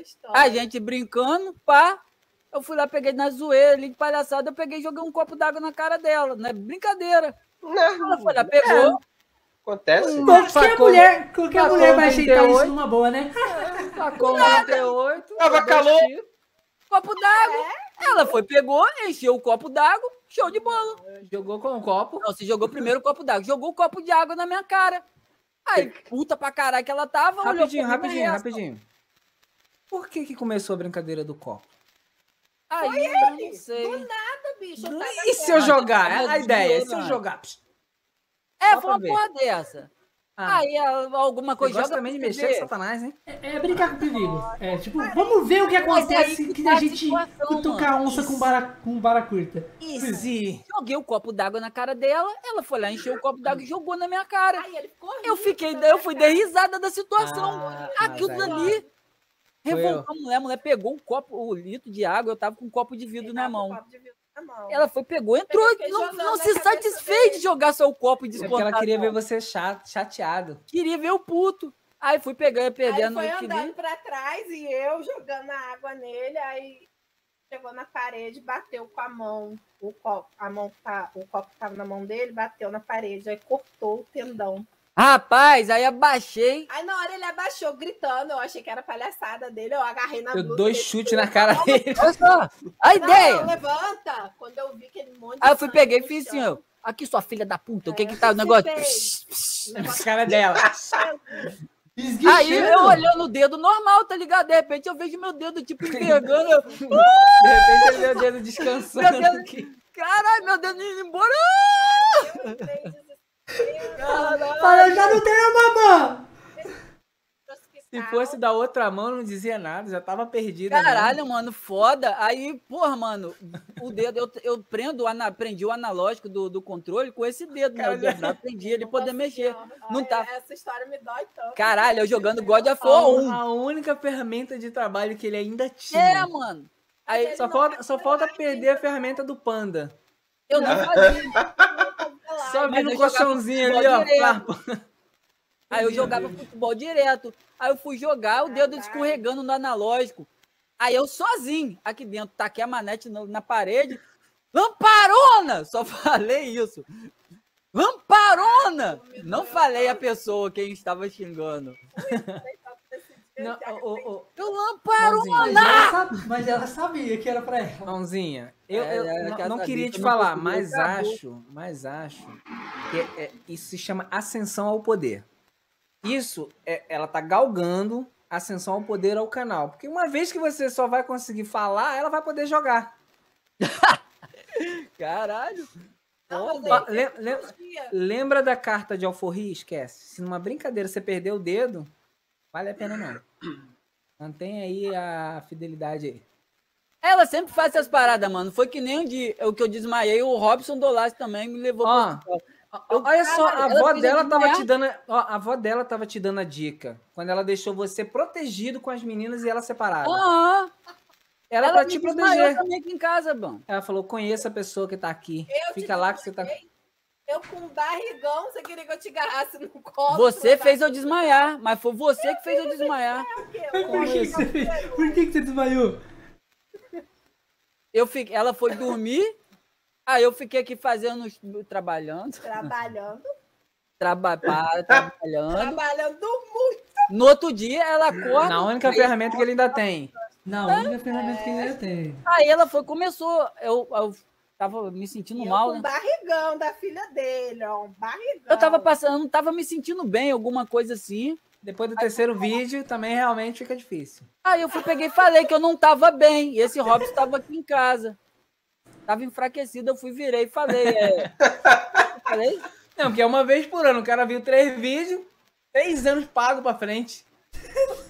história. A gente brincando, pá. Eu fui lá, peguei na zoeira ali de palhaçada, eu peguei e joguei um copo d'água na cara dela. Não é brincadeira. Ela foi lá, pegou. Acontece. Qualquer sacou- mulher, qualquer mulher vai aceitar 38. isso numa boa, né? Tacou 98. Tava calor. Copo d'água. Ela foi, pegou, encheu o copo d'água, show de bola. Jogou com o copo. Não, você jogou primeiro o copo d'água, jogou o copo de água na minha cara. Aí, puta pra caralho que ela tava, Rapidinho, rapidinho, reação. rapidinho. Por que que começou a brincadeira do copo? Aí, eu não sei. Nada, bicho. E se eu jogar? tava A ideia, e se eu jogar? É, Só foi uma porra dessa. Ah, Aí, ela- alguma coisa gosta joga também de mexer com Satanás, hein? É, é brincar com perigo. É tipo, vamos ver o que aí acontece que que tá a gente situação, cutucar a onça com vara, com vara curta. Easy. Joguei o copo d'água na cara dela, ela foi lá, encheu o copo d'água e jogou na minha cara. Ai, ele ficou Eu fiquei, né, eu fui dar risada da situação. Ah, Aquilo aí- dali Foi revoltou a mulher. A mulher pegou um copo, o litro de água, eu tava com um copo de vidro na o mão. copo de vidro na mão. Ela foi, pegou, entrou, não, não se satisfez de jogar seu copo e É porque descontar. ela queria ver você chato, chateado. Queria ver o puto. Aí fui pegando, Aí perdendo o foi andando equilíbrio. pra trás e eu jogando a água nele, aí chegou na parede, bateu com a mão, o copo, a mão que tá, o copo que tava na mão dele, bateu na parede, aí cortou o tendão Rapaz, aí abaixei. Aí na hora ele abaixou, gritando. Eu achei que era palhaçada dele. Eu agarrei na Eu dois chutes na cara dele. Olha só, a ideia. Não, levanta! Quando eu vi aquele monte de Aí eu fui, peguei e fiz assim, ó. Aqui, sua filha da puta, o que É, que tá o negócio? Na cara dela. Aí eu olhando o dedo normal, tá ligado? De repente eu vejo meu dedo, tipo, envergando. eu, De repente o dedo descansando. Meu. Caralho, meu dedo indo embora. Eu Fala, eu já não tenho mamã! Se fosse da outra mão, não dizia nada, já tava perdida. né? Caralho, mano, foda. Aí, porra, mano, o dedo, eu, eu prendo, ana, prendi o analógico do, do controle com esse dedo, né? O dedo lá, prendi ele poder mexer. Não tá. Essa história me dói tanto. Caralho, eu jogando God of A, War un- 1. a única ferramenta de trabalho que ele ainda É, tinha. mano. Aí Só falta, só falta perder a ferramenta do panda. eu não fazia. Só mas vi no colchãozinho ali, ó. Aí eu jogava futebol direto. Aí eu fui jogar, o dedo escorregando no analógico. Aí eu sozinho, aqui dentro, taquei a manete na parede. Lamparona! Só falei isso. Lamparona! Não falei a pessoa quem estava xingando. Não, ô, ô, Eu Mãozinha. mas, ela sabe- mas ela sabia que era pra ela. Mãozinha, eu, É, eu é, não- não sabia queria que te eu não falar, mas acho, mas acho que é- é- isso se chama ascensão ao poder. Isso, é, ela tá galgando ascensão ao poder ao canal. Porque uma vez que você só vai conseguir falar, ela vai poder jogar. Caralho. Não, mas Ó, aí, lem- lem- dia, lembra da carta de alforria? Esquece. Se numa brincadeira você perder o dedo, vale a pena não. Mantenha aí a fidelidade aí. Ela sempre faz essas paradas, mano. Foi que nem o, de, o que eu desmaiei, o Robson Dolas também me levou Ó. Ó, Olha só, a ela avó dela eu tava desmaiar. te dando, ó, a avó dela tava te dando a dica quando ela deixou você protegido com as meninas e ela separada. Era ela pra te proteger. também aqui em casa, bom. Ela falou: "Conheça a pessoa que tá aqui. eu Fica lá que você tá Eu com um barrigão, você queria que eu te agarrasse no colo? Você fez eu desmaiar, mas foi você que fez eu desmaiar. Por que, que você fez? Por que, que você desmaiou? Eu fiquei, ela foi dormir, aí eu fiquei aqui fazendo, trabalhando, Trabalhando, traba, para, trabalhando. trabalhando muito. No outro dia ela acorda, Na única ferramenta que ele ainda tem. Não, a única ferramenta que ele ainda tem. aí ela foi, começou, eu, eu tava me sentindo E eu mal, com né? um barrigão da filha dele, ó. Um barrigão. Eu tava passando, eu não tava me sentindo bem, alguma coisa assim. Depois do terceiro vídeo, também realmente fica difícil. Aí eu fui, peguei e falei que eu não tava bem. E esse Robson tava aqui em casa. Tava enfraquecido, eu fui, virei e falei. É... falei, Não, porque é uma vez por ano. O cara viu três vídeos, três anos pago pra frente.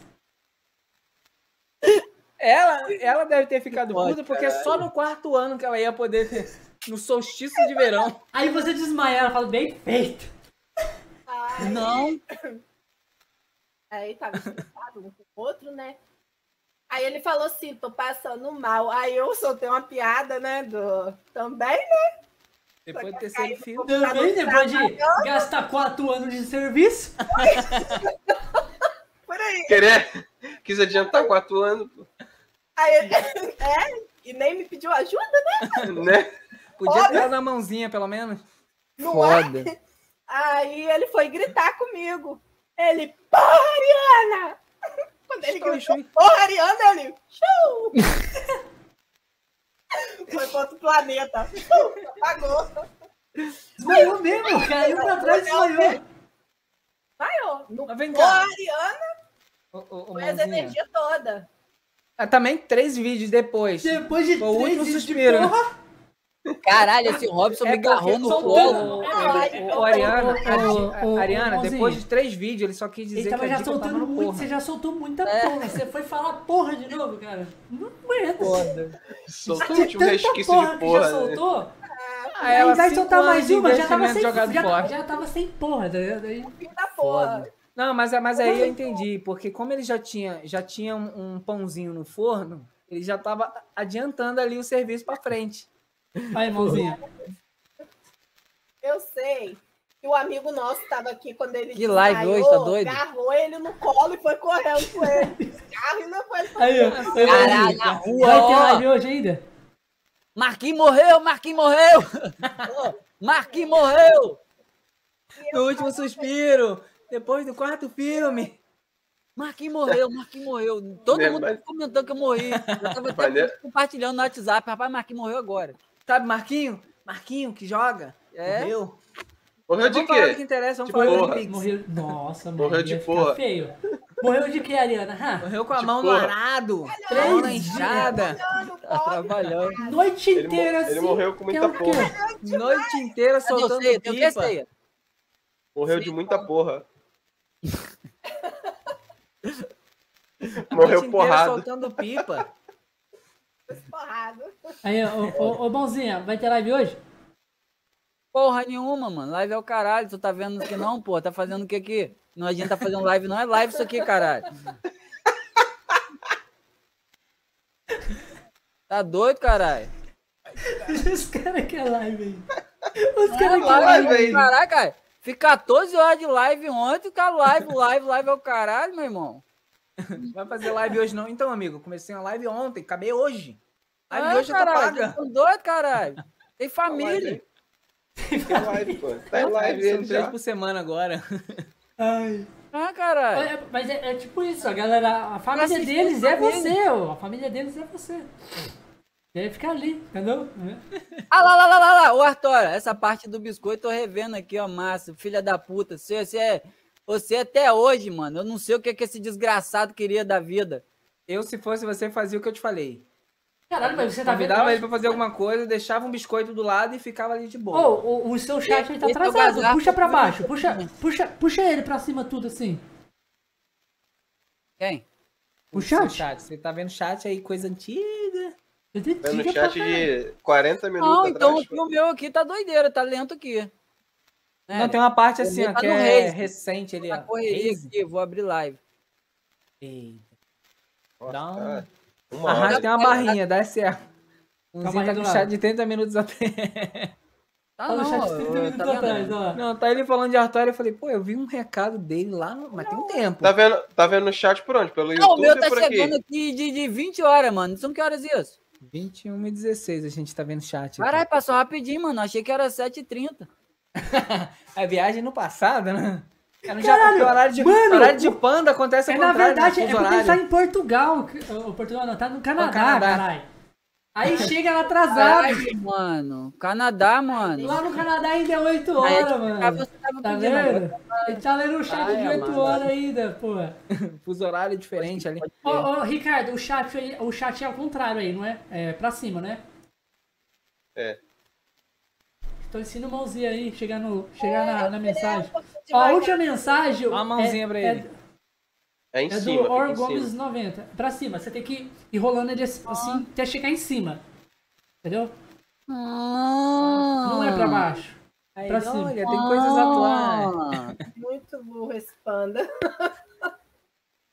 Ela, ela deve ter ficado puta porque é só no quarto ano que ela ia poder ter. No solstício de verão. Aí você desmaia, ela fala, bem feito. Ai, não. Aí tava estressado um com o outro, né? Aí ele falou assim, tô passando mal. Aí eu soltei uma piada, né? Do... Também, né? Depois do terceiro filho. Também depois de gastar quatro anos de serviço. Por aí. Querer, quis adiantar quatro anos, pô, Aí ele... É, e nem me pediu ajuda, né? Podia ter dado a mãozinha, pelo menos. não é? Foda. Aí ele foi gritar comigo. Ele, porra, Ariana! Quando ele Estou gritou, em- porra, Ariana, ele, show! foi para outro planeta. Apagou. Desmaiou mesmo, caiu pra trás e desmaiou. Vem porra. Ariana, Ô, ô, ô, foi as energias todas. Ah, também três vídeos depois. Depois de Foi o três último dias de suspiro. né? porra, Caralho, esse Robson me É agarrou porque no colo. Ariana, Ariana, depois de três vídeos, ele só quis dizer Ele que já soltando no muito, porra. você já soltou muita porra. Você foi falar porra de novo, cara. Não aguento. Foda. Soltou um tanta resquício porra de que porra. já né? soltou, Ah, aí ela vai soltar mais uma, já tava sem, jogado já, já tava sem porra, tá ligado? Aí- Fim da porra. Não, mas, mas aí eu entendi, porque como ele já tinha, já tinha um, um pãozinho no forno, ele já tava adiantando ali o serviço pra frente. Aí, mãozinha. Eu sei que o amigo nosso estava aqui quando ele Que live hoje, tá doido? agarrou ele no colo e foi correndo com ele. Carro e não foi Aí, Caralho, na rua, Vai ter live hoje ainda? Marquinhos morreu, Marquinhos morreu. Marquinhos morreu. No último suspiro. Depois do quarto filme. Marquinhos morreu, Marquinhos morreu. Todo Né, mundo mas- comentou que eu morri. Eu tava Mas, até compartilhando no WhatsApp. Rapaz, Marquinhos morreu agora. Sabe, Marquinho? Marquinho que joga. É? Morreu. Morreu de Vamos falar do que quê? interessa, vamos De falar porra. Morreu. Nossa, mano. Morreu de porra. feio. Morreu de quê, Ariana? Morreu com a De mão no porra. arado. A mão na enxada. Tá trabalhando. Noite Ele, inteira ele assim. morreu com é muita quê? porra. Noite inteira soltando pipa. Morreu de muita porra. A Morreu porrada. soltando pipa. Porrado. Aí, ô, ô, ô, Bonzinha, vai ter live hoje? Porra nenhuma, mano. Live é o caralho. Tu tá vendo que não, pô? Tá fazendo o que aqui? Não adianta fazer um live, não é live isso aqui, caralho. Tá doido, caralho? Os caras querem live aí. Os É caras querem live, live aí. caralho, cara. Fiz 14 horas de live ontem, ficar live, live, live é o caralho, meu irmão. Vai fazer live hoje não? Então, amigo, comecei uma live ontem, acabei hoje. Live de Ah, hoje já tá caralho, paga. doido, caralho. Tem família. Tá em live, pô. Tá em live São três por semana agora. Ai. Ah, caralho. Olha, Mas é, é tipo isso, a galera, a família deles é família. você, ó. A família deles é você. Deve ficar ali, entendeu? Ah, lá, lá, lá, lá, lá. Ô, Artório, essa parte do biscoito eu tô revendo aqui, ó, massa. Filha da puta. Você, você, é, você até hoje, mano, eu não sei o que, que esse desgraçado queria da vida. Eu, se fosse você, fazia o que eu te falei. Caralho, mas você tá vendo? Convidava ele pra fazer alguma coisa, deixava um biscoito do lado e ficava ali de boa. Ô, o, o seu chat aí tá Esse é o atrasado. Puxa pra baixo, puxa, puxa, puxa ele pra cima tudo assim. Quem? O Seu chat? Você tá vendo chat aí, coisa antiga. Tá no chat de 40 minutos Não, então atrás. o meu aqui tá doideira, tá lento aqui. É, Não, tem uma parte assim, ó, tá que no é Raze. recente ali, tá ó. correria Raze. aqui, vou abrir live. Eita. Nossa, Dá um- tá Uma Arrasta hora. tem uma barrinha, dá esse ar. Um Calma zinho aí tá lado. chat de 30 minutos até. Tá Olha o não, chat ó, 30 tá minutos vendo? atrás, ó. Não, tá ele falando de Arthur, eu falei, pô, eu vi um recado dele lá, no- mas tem um tempo. Tá vendo, tá vendo no chat por onde? Pelo Não, o YouTube meu ou tá por chegando aqui? aqui de, de 20 horas, mano. São que horas isso? 21 e 16 a gente tá vendo chat. Caralho, passou rapidinho, mano. Achei que era 7h30. A viagem no passado, né? Era no Caralho, Japão, horário de, mano, horário de panda acontece É na contrário, verdade, né? é porque ele tá em Portugal. O Portugal não, tá no Canadá, Canadá. caralho. Aí chega lá atrasado. Caralho, mano. Canadá, mano. Lá no Canadá ainda é 8 Aí, horas, tipo, mano. você tava Tá pedindo vendo? Ele tá lendo o chat Ai, de 8 amado. horas ainda, pô. Fuso horário diferente ali. Ô, ô, Ricardo, o chat, aí, o chat é ao contrário aí, não é? É pra cima, né? É. Então ensina o mãozinha aí, chegar, no, chegar na, na mensagem. Ó, a última mensagem. Dá uma mãozinha é, pra é- ele. É em É, cima, do Or Gomes cima. 90. Pra cima. Você tem que ir rolando ele assim, assim, até chegar em cima. Entendeu? Ah, Não é pra baixo. Aí, Pra cima. olha, tem coisas atuais. Ah, Muito burro esse panda.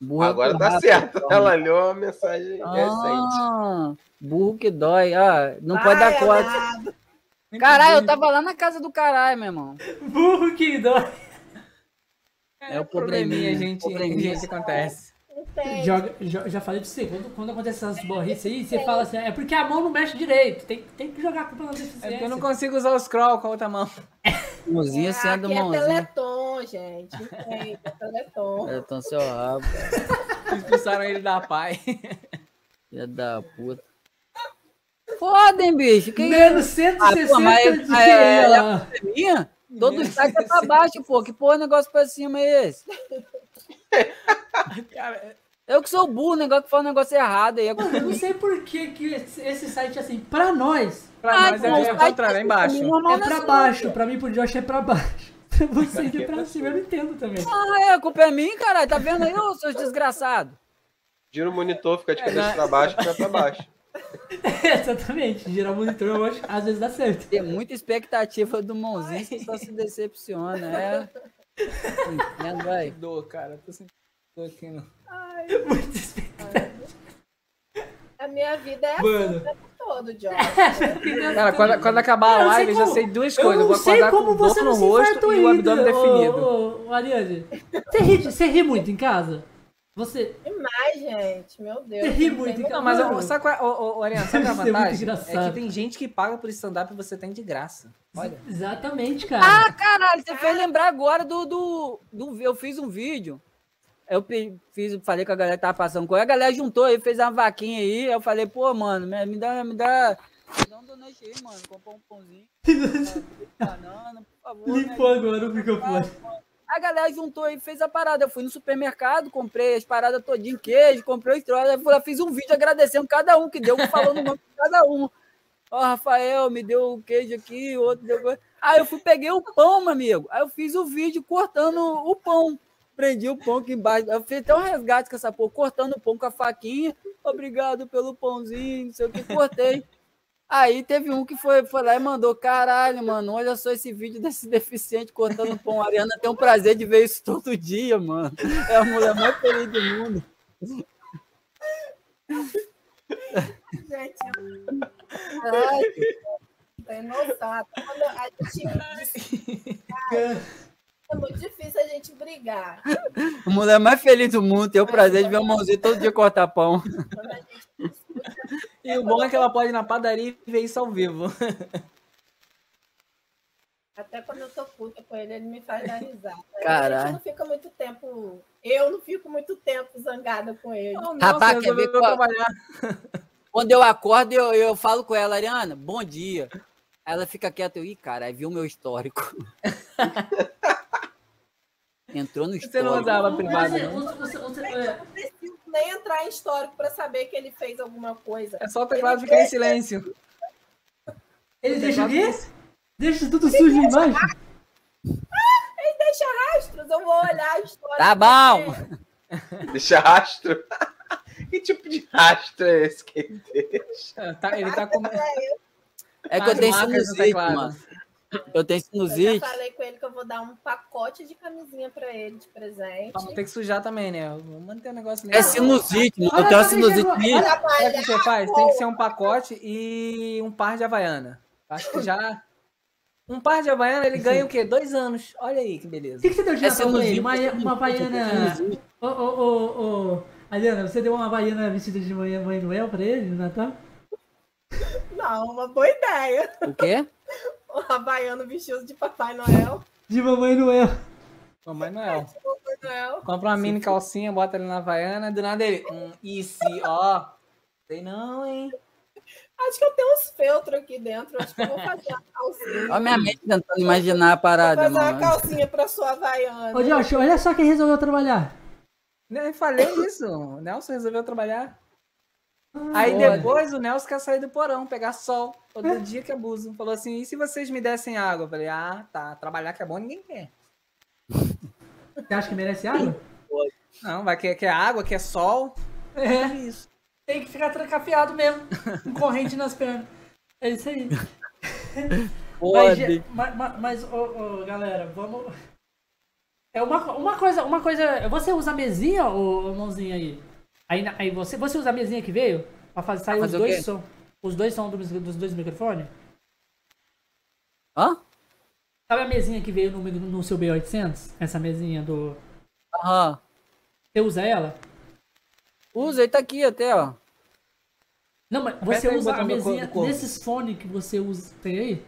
burro Agora tá rápido, certo. então. Ela leu a mensagem recente. Ah, burro que dói. Ah, não Vai, pode dar conta. amado. Caralho, eu tava lá na casa do caralho, meu irmão. Burro que dói. É o probleminha, probleminha, gente, probleminha. gente acontece. Joga, jo- já falei pra você, quando, quando acontece essas borrices aí, você fala assim, é porque a mão não mexe direito. Tem, tem que jogar a culpa na É porque deficiência. eu não consigo usar o scroll com a outra mão. Mãozinha sendo Aqui é mãozinha. Teleton, gente. É Teleton. É, então seu rabo, Expulsaram ele da pai. filha da puta. Foda, hein, bicho? Que Menos Ah, 160 pô, mas- de mas é- QI, é- ó. minha? Todo site é pra baixo, pô. Que porra negócio pra cima é esse? Cara, Eu que sou burro, negócio que fala um negócio errado aí. Mano, eu não sei por que, que esse, site, assim, pra nós, pra Ah, nós é o contrário, é é embaixo. normal é pra baixo. Pra mim, pro Josh é pra baixo. Pra você é pra cima, eu não entendo também. Ah, é, a culpa é minha, caralho. Tá vendo aí, ô, seus desgraçados? Gira o monitor, fica de É, cabeça né? pra baixo, fica pra baixo. Exatamente. Girar o monitor, eu acho, às vezes dá certo. Tem muita expectativa do mãozinho, você só se decepciona, é. Entendo, vai. Dor, cara. Tô sentindo dor aqui no... Muito expectativa. A minha vida é assim Mano. o tempo todo, Josh. Cara, quando, quando acabar Eu a não sei live, eu já sei duas Eu coisas. Eu não vou sei acordar como com dor você no não se rosto e o abdômen definido. ô, ô, ô, Ariane. Você ri, você ri muito em casa? Você. Demais, gente. Meu Deus. Você ri não muito. Não, mas ó, sabe qual é, ô, Ariana, sabe qual é a é vantagem? É, que tem gente que paga por stand-up e você tem de graça. Olha. Exatamente, cara. Ah, caralho, você fez lembrar agora do, do, do- Eu fiz um vídeo. Eu fiz, falei com a galera que tava passando com. A galera juntou aí, fez uma vaquinha aí. Eu falei, pô, mano, me, me dá, me dá. Dá um donate aí, mano. Comprar um pãozinho. Banana, por favor. né? Limpou agora o microfone. A galera juntou aí, fez a parada. Eu fui no supermercado, comprei as paradas todinho, queijo, comprei os troços. Eu fiz um vídeo agradecendo cada um que deu, falando o nome de cada um. Ó, Rafael, me deu o queijo aqui, o outro deu. Aí eu fui, peguei o pão, meu amigo. Aí eu fiz o vídeo cortando o pão. Prendi o pão aqui embaixo. Eu fiz até um resgate com essa porra, cortando o pão com a faquinha. Obrigado pelo pãozinho, não sei o que, cortei. Aí teve um que foi, foi lá e mandou: caralho, mano, olha só esse vídeo desse deficiente cortando pão. A Ariana tem um prazer de ver isso todo dia, mano. É a mulher mais feliz do mundo. Gente, ai. Até quando a gente. Ai, É muito difícil a gente brigar. A mulher mais feliz do mundo tem o prazer de ver a mãozinha todo dia cortar pão. A discute, E o bom é que ela pode ir na padaria e ver isso ao vivo. até quando eu tô puta com ele, ele me faz dar risada. A Caralho. gente não fica muito tempo. Eu não fico muito tempo zangada com ele. Rapaz, você quer ver qual-. Quando eu acordo, eu, eu falo com ela, Ariana, bom dia. Ela fica quieta, eu, ih, cara, viu o meu histórico. Entrou no Você não histórico. usava privado, não? você- você- você- Eu é, não preciso nem entrar em histórico pra saber que ele fez alguma coisa. É só o teclado ficar em silêncio. Ele deixa o quê? Deixa tudo sujo embaixo? Ele deixa rastros, eu vou olhar a história. Tá bom. Deixa rastro. que tipo de rastro é esse que ele deixa? É, tá- ele tá com. É que eu tenho sinusite, teclado. mano. Eu tenho Eu já sinusite. falei com ele que eu vou dar um pacote de camisinha pra ele de presente. Ter que sujar também, né? Vamos manter o negócio É sinusite, mano. Eu tenho uma sinusite. Olha, Sabe o que você faz? Tem que ser um pacote e um par de Havaiana. Acho que já. Um par de Havaiana, ele ganha o quê? Dois anos. Olha aí que O beleza. que, que você deu de É Natal pra ele? sinusite, Uma, é uma havaiana. sinusite. Ô, ô, ô, ô. Adriana, você deu uma havaiana vestida de mãe, mãe Noel pra ele no Natal? Não, uma boa ideia. O quê? O Havaiano vestido de Papai Noel. De mamãe Noel. Mamãe Noel. Papai Noel. Compra uma mini calcinha, bota ali na Havaiana, do nada ele. Hum, e se, ó. Sei não, hein? Acho que eu tenho uns feltros aqui dentro. Acho que eu vou fazer uma calcinha. Olha minha mente tentando imaginar a Vou parada, fazer uma mano. calcinha pra sua Havaiana. Ô, Josh, olha só quem resolveu trabalhar. Eu falei isso. O Nelson resolveu trabalhar. Aí olha. depois o Nelson quer sair do porão, pegar sol. Todo dia que abuso. Falou assim: e se vocês me dessem água? Eu falei: ah, tá. Trabalhar que é bom, ninguém quer. Você acha que merece água? Não, vai quer água, quer sol. É. isso. Tem que ficar trancafiado mesmo. Com corrente nas pernas. É isso aí. Mas, Pode. mas, mas, mas, ô, ô, galera, vamos. É uma, uma coisa, uma coisa. Você usa mesinha, ô, mãozinha aí? Aí, aí você, você usa a mesinha que veio? Pra fazer, sair os dois sons. Os dois sons dos, dos dois microfones? Hã? Sabe a mesinha que veio no, no seu B800? Essa mesinha do. Aham. Você usa ela? Usa, ele tá aqui até, ó. Não, mas você o usa a do mesinha corpo. nesses fones que você usa. Tem aí?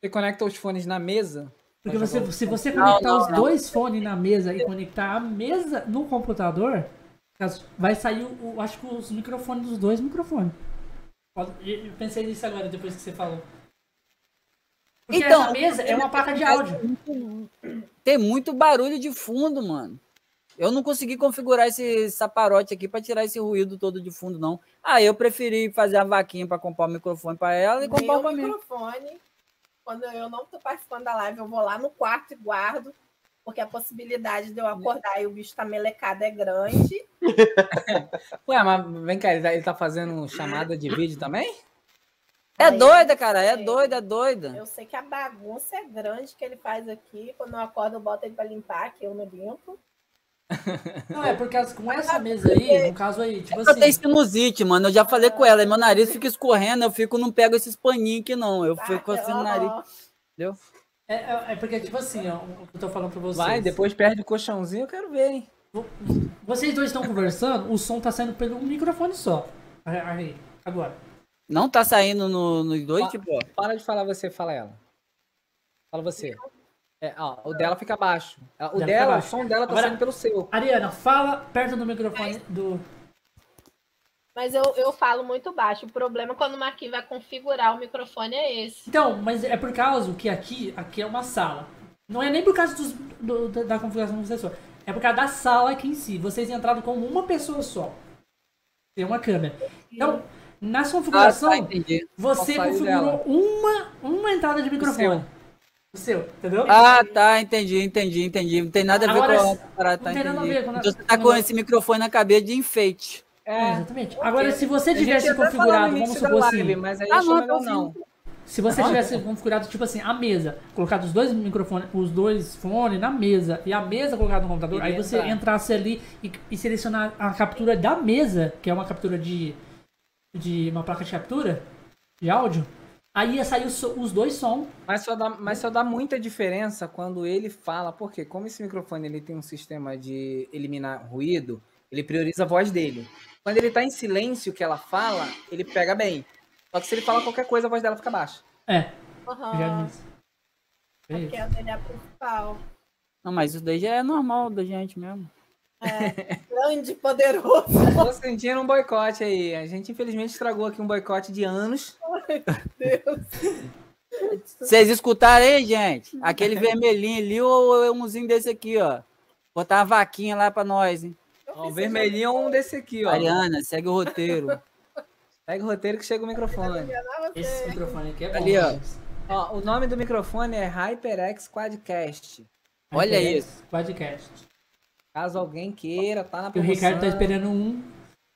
Você conecta os fones na mesa. Porque você, se você Não, conectar não, os não. dois fones na mesa e conectar a mesa no computador, vai sair, o, o- acho que os microfones dos dois microfones. Eu pensei nisso agora, depois que você falou. Porque Então, essa mesa é uma placa de áudio. Tem muito barulho de fundo, mano. Eu não consegui configurar esse saparote aqui pra tirar esse ruído todo de fundo, não. Ah, eu preferi fazer a vaquinha pra comprar o microfone pra ela e comprar Meu pra mim. Quando eu não tô participando da live, eu vou lá no quarto e guardo, porque a possibilidade de eu acordar e o bicho tá melecado é grande. Ué, mas vem cá, ele tá, ele tá fazendo chamada de vídeo também? É doida, cara. É doida, é doida. Eu sei que a bagunça é grande que ele faz aqui. Quando eu acordo, eu boto ele pra limpar, que eu não limpo. Não, é porque com essa mesa aí, no caso aí, tipo Eu tenho assim. sinusite, mano. Eu já falei com ela. Meu nariz fica escorrendo, eu fico, não pego esses paninhos aqui, não. Eu Tá? fico assim no Ó, nariz. Entendeu? É, é, é porque, tipo assim, ó, o que eu tô falando pra vocês. Vai, depois perde o colchãozinho, eu quero ver, hein? Vocês dois estão conversando, o som tá saindo pelo microfone só. Aí, aí, agora. Não tá saindo no- nos dois, Fa- tipo. Para de falar você, fala ela. Fala você. É, ó, o dela fica baixo. O Dela dela, o baixo. som dela tá Agora- saindo pelo seu. Ariana, fala perto do microfone do. Mas eu, eu falo muito baixo. O problema é quando o Marquinhos vai configurar o microfone é esse. Então, mas é por causa que aqui, aqui é uma sala. Não é nem por causa dos- do- da, configuração do processor. É por causa da sala aqui em si. Vocês entraram como uma pessoa só. Tem uma câmera. Então, na sua Ah, configuração, tá, entendi. você configurou dela? uma, uma entrada de microfone. O seu, entendeu? Ah, tá, entendi, entendi, entendi. Não tem nada a ver Agora, com a parada, tá, não tem nada a entendi. ver com a- Então você tá com esse microfone na cabeça de enfeite. É, exatamente. Agora, se você tivesse configurado, vamos supor live, assim, mas aí Ah, não, melhor então não. se você tivesse configurado, tipo assim, a mesa, colocado os dois microfones, os dois fones na mesa e a mesa colocada no computador, Iria aí você entrar. entrasse ali e, e selecionar a captura da mesa, que é uma captura de, de uma placa de captura de áudio, aí ia sair os, dois sons. Mas só, dá, mas só dá muita diferença quando ele fala, porque como esse microfone ele tem um sistema de eliminar ruído, ele prioriza a voz dele. Quando ele tá em silêncio que ela fala, ele pega bem. Só que se ele fala qualquer coisa, a voz dela fica baixa. É, Aham. já disse. É isso. Porque a dele é a principal. Não, mas isso daí já é normal da gente mesmo. Grande, poderoso. Tô sentindo um boicote aí. A gente infelizmente estragou aqui um boicote de anos. Vocês escutaram aí, gente? Aquele vermelhinho ali ou é umzinho desse aqui, ó. Botar uma vaquinha lá pra nós, hein? Ó, o vermelhinho é um desse aqui, ó. Ariana, segue o roteiro. Pega o roteiro que chega o microfone. Esse microfone aqui é bom. Ali, ó. Ó, o nome do microfone é HyperX Quadcast. Olha HyperX isso. Podcast. Caso alguém queira, tá na E o promoção. Ricardo tá esperando um.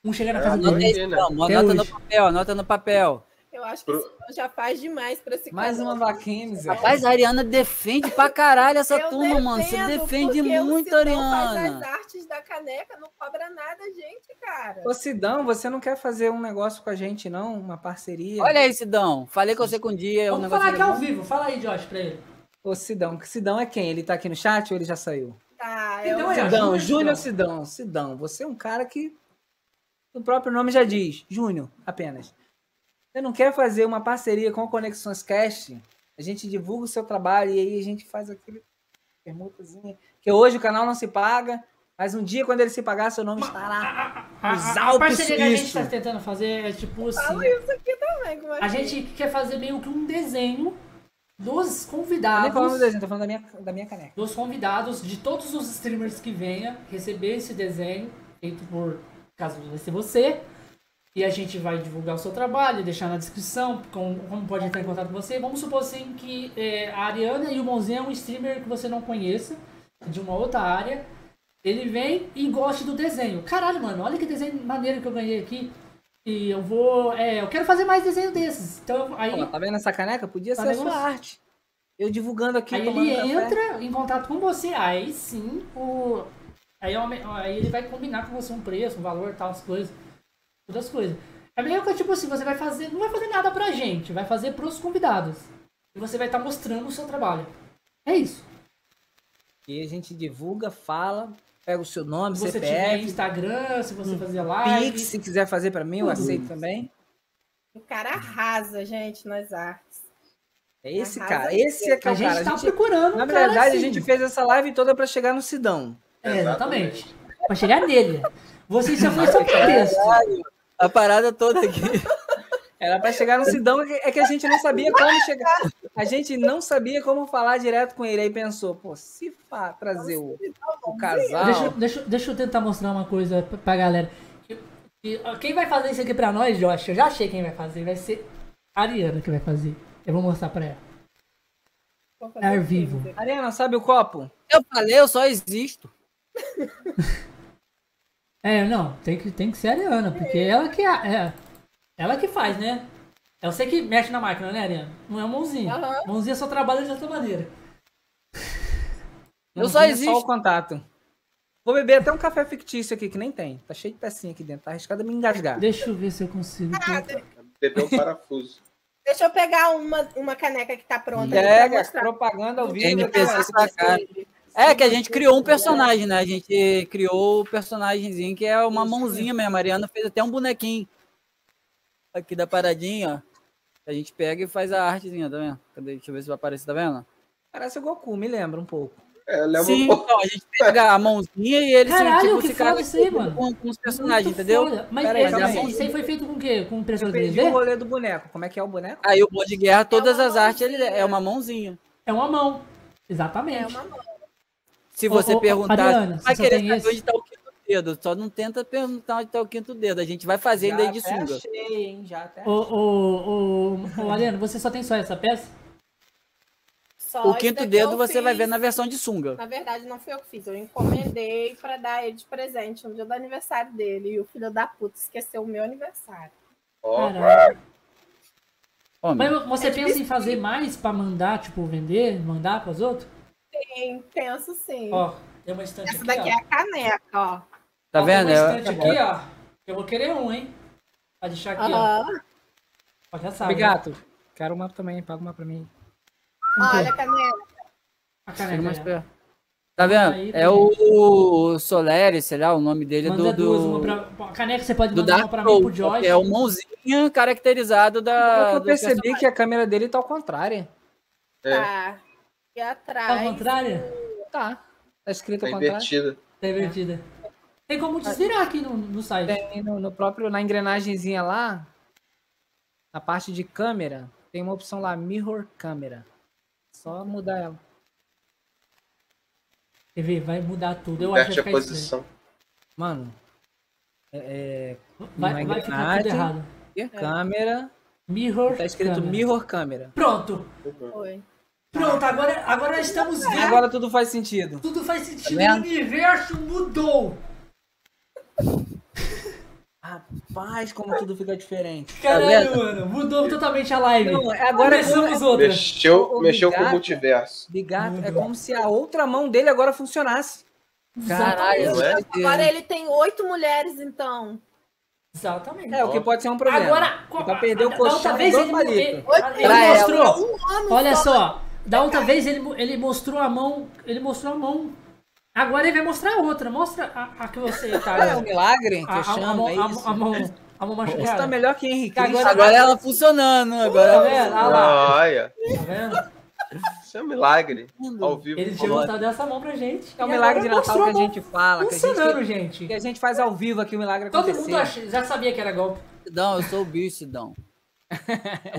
Um chegar na casa Anota dele. aí. Anota, isso, não, Até anota no papel, anota no papel. Eu acho que Pro- já faz demais pra esse Mais uma vaquinha, Zé. Rapaz, a Ariana defende pra caralho essa Eu turma, mano. Você defende porque o muito, Sidão Faz Ariana. as artes da caneca, não cobra nada, gente, cara. Ô, Sidão, você não quer fazer um negócio com a gente, não? Uma parceria? Olha aí, Sidão. Falei com você com um dia. O Vamos negócio falar aqui ao vivo. Fala aí, Josh, pra ele. Ô, Sidão. Sidão é quem? Ele tá aqui no chat ou ele já saiu? Tá, é Então o é, Sidão, Júnior Júnior Sidão. Sidão, você é um cara que o próprio nome já diz. Júnior, apenas. Você não quer fazer uma parceria com o Conexões Cast? A gente divulga o seu trabalho e aí a gente faz aquele permutazinha. Que hoje o canal não se paga, mas um dia quando ele se pagar, seu nome estará A, nos a, a Alpes parceria que a gente suíços. tá tentando fazer é tipo assim. Fala isso aqui também, como é A que- gente quer fazer meio que um desenho dos Eu nem falando do convidados. desenho, tô falando da minha, da minha caneca. Dos convidados de todos os streamers que venha receber esse desenho, feito por. Caso vai ser você. E a gente vai divulgar o seu trabalho, deixar na descrição como, como pode entrar em contato com você. Vamos supor assim que é, a Ariana e o Monzinho é um streamer que você não conheça, de uma outra área. Ele vem e gosta do desenho. Caralho, mano, olha que desenho maneiro que eu ganhei aqui. E eu vou. É, eu quero fazer mais desenho desses. Então, aí, Ó, tá vendo essa caneca? Podia Tá ser a sua arte. Eu divulgando aqui, aí ele café. entra em contato com você. Aí sim, o. Aí, é aí ele vai combinar com você um preço, um valor, tal, as coisas. Todas as coisas. É meio que tipo assim, você vai fazer. Não vai fazer nada pra gente, vai fazer pros convidados. E você vai estar mostrando o seu trabalho. É isso. E a gente divulga, fala, pega o seu nome, Se você tiver CPF, Instagram, se você fazer live. Pix, se quiser fazer pra mim, eu aceito também. O cara arrasa, gente, nas artes. É esse Arrasa cara, esse é que é A o gente cara. tá A gente- procurando na cara verdade, assim. a gente fez essa live toda pra chegar no Sidão. É, exatamente. Pra chegar nele. Você só foi só pretexto. A parada toda aqui. Era pra chegar no Sidão, é que- é que a gente não sabia como chegar. A gente não sabia como falar direto com ele. Aí pensou, pô, se fa- trazer o, o casal. Deixa, deixa, deixa eu tentar mostrar uma coisa pra, galera. Quem vai fazer isso aqui pra nós, Josh? Eu já achei quem vai fazer. Vai ser a Ariana que vai fazer. Eu vou mostrar pra ela. É vivo. Ariana, sabe o copo? Eu falei, eu só existo. É, não, tem que, tem que ser a Ariana, porque ela que é, é. Ela que faz, né? É você que mexe na máquina, né, Ariana? Não é o mãozinha. Aham. Mãozinha só trabalha de outra maneira. Eu só tinha existo. Só o contato. Vou beber até um café fictício aqui, que nem tem. Tá cheio de pecinha aqui dentro. Tá arriscado a me engasgar. Deixa eu ver se eu consigo. Bebeu um parafuso. Deixa eu pegar uma, uma caneca que tá pronta. Pega, propaganda ao vivo. NPC cara. sacar. É que a gente criou um personagem, né? A gente criou o personagemzinho que é uma mãozinha mesmo. A Mariana fez até um bonequinho aqui da paradinha, ó. A gente pega e faz a artezinha, tá vendo? Cadê? Deixa eu ver se vai aparecer, tá vendo? Parece o Goku, me lembra um pouco. É, leva Sim, um pouco. então, a gente pega a mãozinha e eles Caralho, tipo, que foda isso aí, mano. com, com os personagens, Muito entendeu? foda. Mas Pera aí, esse- calma aí. isso aí foi feito com o quê? Com impressora Perdi o 3D? rolê do boneco. Como é que é o boneco? Aí o bom de guerra, todas uma as artes, ele é uma mãozinha. É uma mão. É Exatamente. uma mão. Se Ô, você ô, perguntar, Ariana, você vai querer saber esse? onde tá o quinto dedo. Só não tenta perguntar onde tá o quinto dedo. A gente vai fazer ainda aí de até sunga. achei, hein? Já até Ô, ô, ô, ô, Ariano, você só tem só essa peça? Só O quinto dedo você vai fiz. ver na versão de sunga. Na verdade, não fui eu que fiz. Eu encomendei pra dar ele de presente no dia do aniversário dele. E o filho da puta esqueceu o meu aniversário. Ó, Caralho. Homem, Mas você É pensa em fazer mais pra mandar, tipo, vender, mandar pros outros? Sim, penso sim. Ó, tem uma estante Essa aqui, daqui ó. é a caneca, ó. Tá vendo? É- estante aqui, ó. Eu vou querer um, hein? Pra deixar aqui, ó. Aham. Ó, já sabe. Bigato, quero uma também, paga uma pra mim. Olha a caneca. A perto. Tá vendo? Aí, É o Soleri, sei lá, o nome dele é Manda do. duas, do... uma pra... A caneca você pode mandar uma pra mim pro Josh. é o mãozinha caracterizado da. Que eu percebi personagem. que a câmera dele tá ao contrário. É. Tá. E Tá atrás. ao contrário? Tá. Tá escrito tá ao contrário. invertida. Tá invertida. Tem como desvirar aqui no, no site. Tem no, no próprio, na engrenagemzinha lá, na parte de câmera, tem uma opção lá, Mirror Câmera. Só mudar ela. Quer ver? Vai mudar tudo. Eu acho que a vai estranho. posição. Mano, é, Vai, Uma vai ficar tudo engrenagem. errado. é câmera, Mirror. tá escrito câmera. Mirror Câmera. Pronto. Foi. Pronto, agora, agora estamos vendo. Agora tudo faz sentido. Tudo faz sentido. Tá o universo mudou. Rapaz, como tudo fica diferente. Caralho, vendo? mano. Mudou totalmente a live. Não, agora Começamos é- outra. Mexeu, mexeu com o multiverso. Bigato, é como se a outra mão dele agora funcionasse. Caralho, é? Agora ele tem oito mulheres, então. Exatamente. É, o que pode ser um problema. Agora, Ele vai perder o da colchão vez ele, ele, ele ela. mostrou. Um Olha só. só, da outra vez ele, ele mostrou a mão, ele mostrou a mão. Agora ele vai mostrar a outra. Mostra a, a que você tá. É um milagre que a, a, a, chama, mão, é a, isso. a mão, a mão Você tá machucada. melhor que Henrique. Agora- Agora ela funcionando. Tá Agora vendo? Olha lá. Olha, Tá vendo? isso é um milagre. Ao vivo. Ele tinha mostrado essa mão pra gente. É o e milagre de Natal que a a gente fala, que a Funcionando, gente, gente. que a gente faz ao vivo aqui o milagre Todo acontecer. mundo ach- já sabia que era golpe. Sidão, eu sou o bicho, Sidão.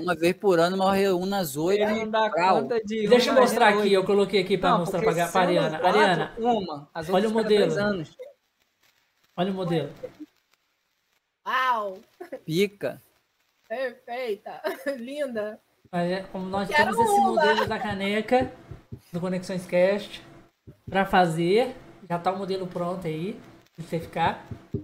Uma vez por ano nós reúna as oito Ele não dá Brau. conta de Deixa eu mostrar aqui, eu coloquei aqui pra Não, mostrar pra sendo Ariana. quatro, Ariana, Uma, as olha o modelo. anos. olha o modelo. Uau! pica. Perfeita! Linda! Mas é, como nós Quero temos esse uma. modelo da caneca do Conexões Cast pra fazer. Já tá o modelo pronto aí, pra você ficar. E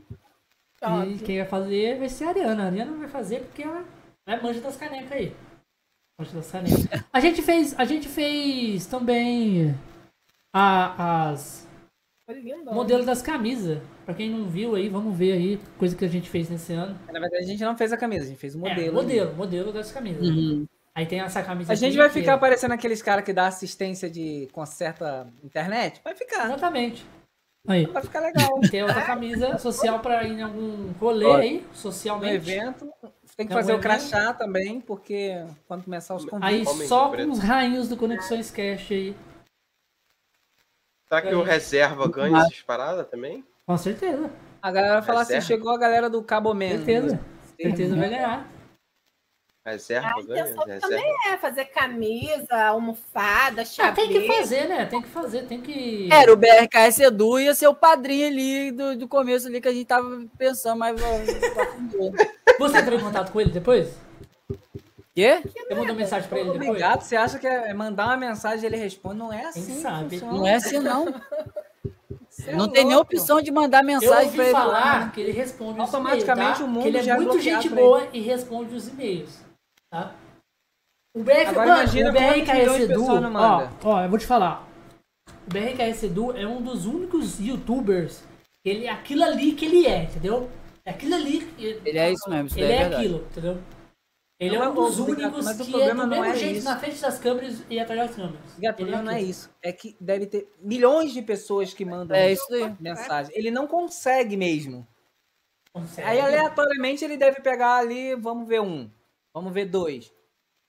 Top. quem vai fazer vai ser a Ariana. A Ariana vai fazer porque ela é manja das canecas aí. Manja das canecas. A gente fez, a gente fez também a, as modelo das camisas. Pra quem não viu aí, vamos ver aí coisa que a gente fez nesse ano. Na verdade, a gente não fez a camisa, a gente fez o modelo. É, modelo, modelo das camisas. Uhum. Aí tem essa camisa A gente vai que- ficar parecendo aqueles caras que dá assistência de conserta internet? Vai ficar. Exatamente. Aí. Vai ficar legal. Tem outra camisa social pra ir em algum rolê Olha. aí, socialmente. evento, tem que Tem fazer o crachá também, porque quando começar os convites. Aí Homem só com os rainhos do Conexões Cash aí. Será que o reserva ganha essas paradas também? Com certeza. A galera vai falar assim: Reserva? chegou a galera do Cabo Man. Certeza. Certeza vai ganhar. Reserva A ganha? intenção Reserva. também é fazer camisa, almofada, Ah, chaveiro. tem que fazer, né? Tem que fazer, tem que. Era o BRKS Edu ia ser o padrinho ali do, do começo ali que a gente tava pensando, mas. Você entrou em contato com ele depois? Quê? Você mandou mensagem pra ele depois? Obrigado, você acha que é mandar uma mensagem e ele responde? Não é assim. que sabe? funciona. Não é assim, não. Você é Não tem nem opção de mandar Eu mensagem pra ele. falar que ele responde Automaticamente tá? o mundo que ele é já é muito gente boa e responde os e-mails, tá? O BR, Agora mano, imagina o BRKS Edu, não ó, ó, eu vou te falar. O BRKS Edu é um dos únicos youtubers, ele é aquilo ali que ele é, entendeu? É aquilo ali, Ele é isso mesmo, isso ele é é aquilo, entendeu? Ele é Não, um dos únicos mas o que é problema do não mesmo é jeito isso. na frente das câmeras e atrás das câmeras. Gato, o Ele problema não é isso. É que deve ter milhões de pessoas que mandam É isso aí. mensagem. Ele não consegue mesmo. Consegue. Aí, aleatoriamente, ele deve pegar ali, vamos ver um, vamos ver dois.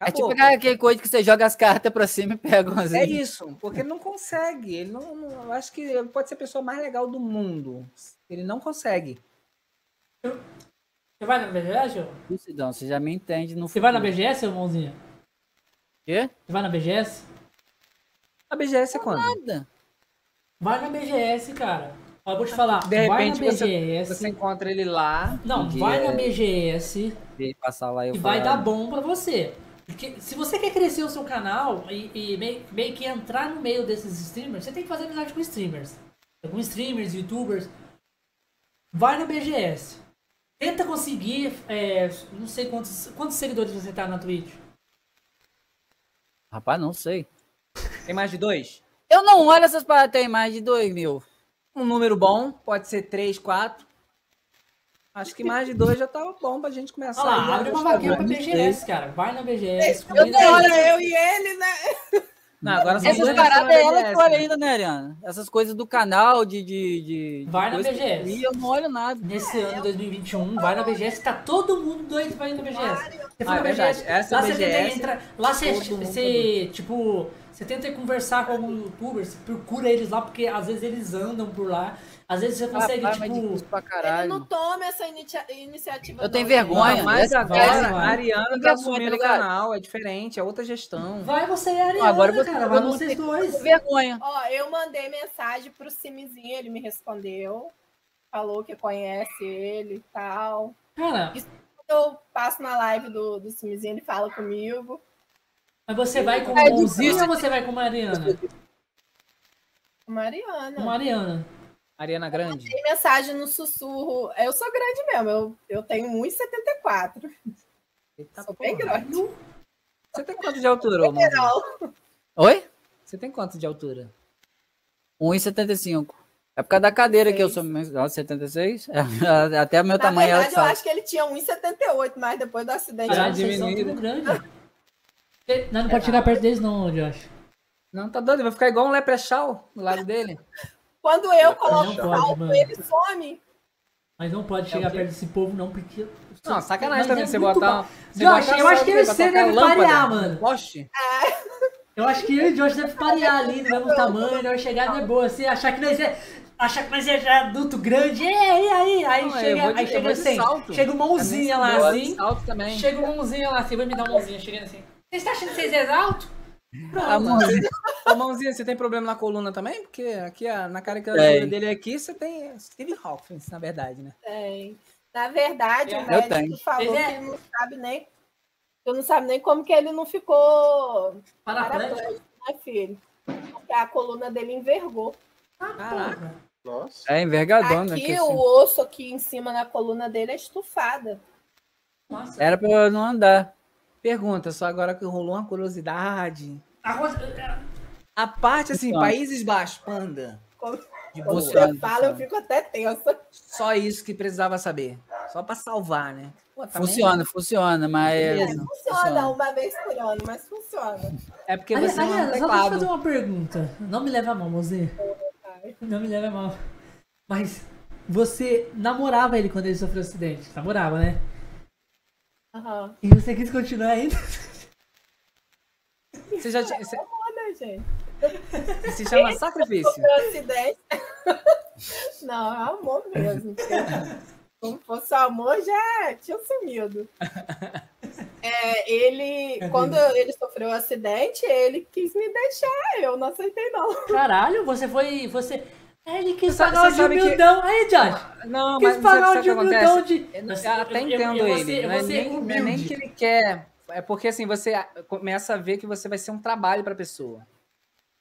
É tipo Acabou. aquele coisa que você joga as cartas pra cima e pega umas. É isso, porque ele não consegue. Ele não, não- eu acho que ele pode ser a pessoa mais legal do mundo. Ele não consegue. Você vai na BGS, ô? Isso, Sidão, você já me entende no Você vai na. BGS, irmãozinho? Quê? Você vai na BGS? A BGS é quando? Nada. Vai na BGS, cara. Eu vou te falar. De repente vai na você, BGS. você encontra ele lá. Não, vai dia, na BGS eu passar lá e e vai dar bom pra você. Porque se você quer crescer o seu canal e, e meio, meio que entrar no meio desses streamers, você tem que fazer amizade com streamers. Com streamers, youtubers. Vai na BGS. Tenta conseguir, é, não sei quantos, quantos seguidores você tá na Twitch. Rapaz, não sei. Tem mais de dois? Eu não olho essas paradas, tem mais de 2 mil. Um número bom, pode ser três, quatro. Acho que mais de dois já tá bom pra gente começar. Olha lá, a abre uma gostar vaquinha pra. BGS, cara. Vai na BGS. Eu eles. olha eu e ele, né? Não, agora são Essas paradas na é ela BGS, que olha né? ainda, né, Ariana? Essas coisas do canal, de. de, de Vai na BGS. eu vi, Eu não olho nada. Nesse ano 2021, vai na BGS, tá todo mundo doido pra ir na BGS. Você Ah, é verdade. Essa lá você tenta BGS, entrar, lá você, você, tipo, você tenta conversar com algum youtuber, você procura eles lá, porque às vezes eles andam por lá, às vezes você consegue, mas tipo, Ele não toma essa inicia- iniciativa. Eu tenho não. vergonha. Mas Essa- agora essa- a Ariana Tem tá assumindo tá o ligado? canal, é diferente, é outra gestão. vai você e a Ariana, Agora você- cara, vai não vocês tenho dois. vergonha. Ó, eu mandei mensagem pro Simizinho, ele me respondeu. Falou que conhece ele e tal. Cara, Quando eu passo na live do, do Simizinho, ele fala comigo. Mas você vai com É o difícil. ou você vai com a Mariana? Mariana. Com a Mariana. Ariana Grande. Tem mensagem no sussurro. Eu sou grande mesmo, eu, eu tenho 1,74. Eita Sou bem porra. grande. Você tem quanto de altura? Não. Oi? Você tem quanto de altura? 1,75. É por causa da cadeira que eu sou mais alto, 76. É, Até o meu Na tamanho é verdade, eu acho que ele tinha 1,78, mas depois do acidente. Já tudo grande. Você- Não, não pode chegar perto deles não, Josh. Não, tá doido, vai ficar igual um leprechal do lado dele. Quando eu coloco Não pode, salto, ele some. Mas não pode chegar perto desse povo não, porque... Não, sacanagem Mas também é você botar. ba- você Josh, botar eu acho que pra você tocar deve parear, no mano. Poste? Eu acho que eu e o Josh deve parear ali no mesmo tamanho, nós chegar de boa, assim, achar que nós é. Achar que nós é já adulto grande, e aí, aí, aí Não, chega, de- aí chega assim, salto. chega uma mãozinha lá assim, salto também. chega uma mãozinha lá assim, vai me dar uma mãozinha, chegando assim. Você está achando que vocês é alto? A mãozinha, Ô, mãozinha, você tem problema na coluna também? Porque aqui a- na caricatura Tem. dele aqui, você tem Steve Hawkins, na verdade, né? Tem. Na verdade, Eu o médico tenho. falou é- que ele não sabe nem. Eu não sabe nem como que ele não ficou Paraplégico? né, filho? Porque a coluna dele envergou. Caraca. Nossa. É envergadona. Aqui, que assim. o osso aqui em cima na coluna dele é estufada. Nossa. Era pra eu não andar. Pergunta, só agora que rolou uma curiosidade. Agora, A parte, assim, Funciona. Países Baixos, panda. De quando boa. Funciona, você fala, eu fico até tensa. Só isso que precisava saber. Só pra salvar, né? Pô, também- Funciona, funciona, mas. Beleza. Funciona uma vez por ano, mas funciona. É porque você não é aliás, só deixa eu fazer uma pergunta. Não me leve a mal, mozinho. Não me leve a mal. Mas você namorava ele quando ele sofreu o acidente? Namorava, né? Aham. E você quis continuar ainda? Você já tinha, você- Olha, gente. se chama sacrifício. Meu acidente. Não, é amor mesmo. Se fosse amor, já tinha sumido. É, ele, quando ele sofreu o acidente, ele quis me deixar. Eu não aceitei, não. Caralho, você foi. Você. É, Ele quis Você sabe- pagar o você de sabe que- humildão. Aí, Josh. Não, Quis mas pagar sabe o o de que humildão acontece? de. Eu até entendo eu, eu, ele. Eu não, vou é nem, não é nem que ele quer. É porque assim, você começa a ver que você vai ser um trabalho pra pessoa.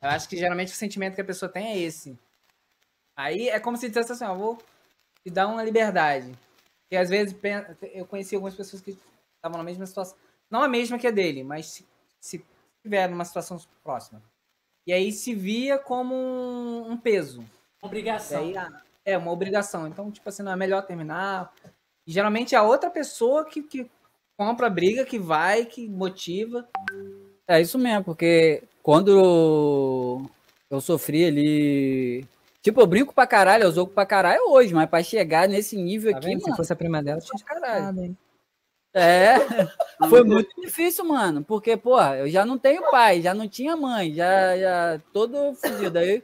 Eu acho que geralmente o sentimento que a pessoa tem é esse. Aí é como se dissesse assim, ó, vou te dar uma liberdade. E às vezes eu conheci algumas pessoas que estavam na mesma situação. Não a mesma que a dele, mas se, se tiver numa situação próxima. E aí se via como um, um peso. Obrigação. aí, é uma obrigação. Então, tipo assim, não é melhor terminar. E geralmente é a outra pessoa que, que compra a briga que vai, que motiva. É isso mesmo, porque quando eu sofri ali. Tipo, eu brinco pra caralho, eu jogo pra caralho hoje, mas pra chegar nesse nível Tá aqui, vendo? Se mano, fosse a prima dela, tinha caralho. É, foi muito difícil, mano. Porque, porra, eu já não tenho pai, já não tinha mãe, já, já todo fudido. Aí,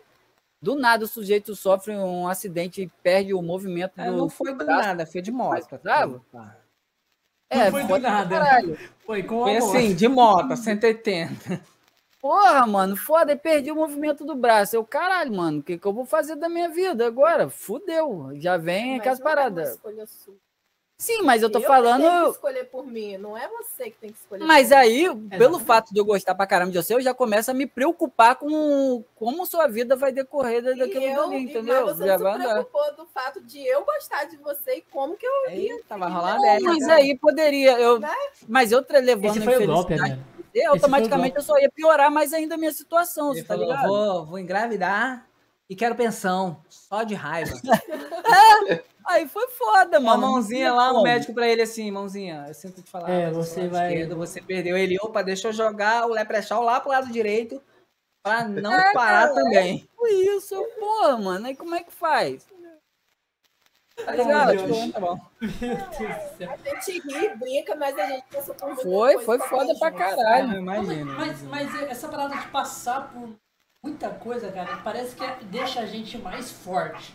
do nada, o sujeito sofre um acidente e perde o movimento É, do. não foi do braço. nada, foi de moto. Mas bravo? Tá. É, Não foi do foda pra nada. caralho. Foi com Foi amor. assim, de moto, 180. Porra, mano, foda, e perdi o movimento do braço. Eu, caralho, mano, o que, que eu vou fazer da minha vida agora? Fudeu. Já vem aquelas não é uma paradas. Sim, mas eu tô que falando. tenho que escolher por mim, não é você que tem que escolher Mas por mim. aí, pelo fato de eu gostar pra caramba de você, eu já começo a me preocupar com como sua vida vai decorrer da- daquilo eu, dali, entendeu? Mas você Já não se andar. preocupou do fato de eu gostar de você e como que eu Aí tava rolando Não, mas aí poderia. Eu, Né? mas eu levando Esse foi o golpe, você, automaticamente eu só ia piorar mais ainda a minha situação, Ele você tá falou, ligado? vou, vou engravidar e quero pensão, só de raiva. Aí foi foda, Uma mano. mãozinha lá, um médico pra ele assim, mãozinha, eu sinto te falar. É, você vai- esquerdo, você perdeu ele. Opa, deixa eu jogar o Leprechaun lá pro lado direito pra não É, parar cara, também. Foi isso, eu, porra, mano. Aí como é que faz? Tá ligado? Tipo, Tá bom. A gente ri, brinca, mas a gente passou por Foi, foi foda pra junto. caralho. Ah, imagino. Mas, mas essa parada de passar por muita coisa, cara, parece que deixa a gente mais forte.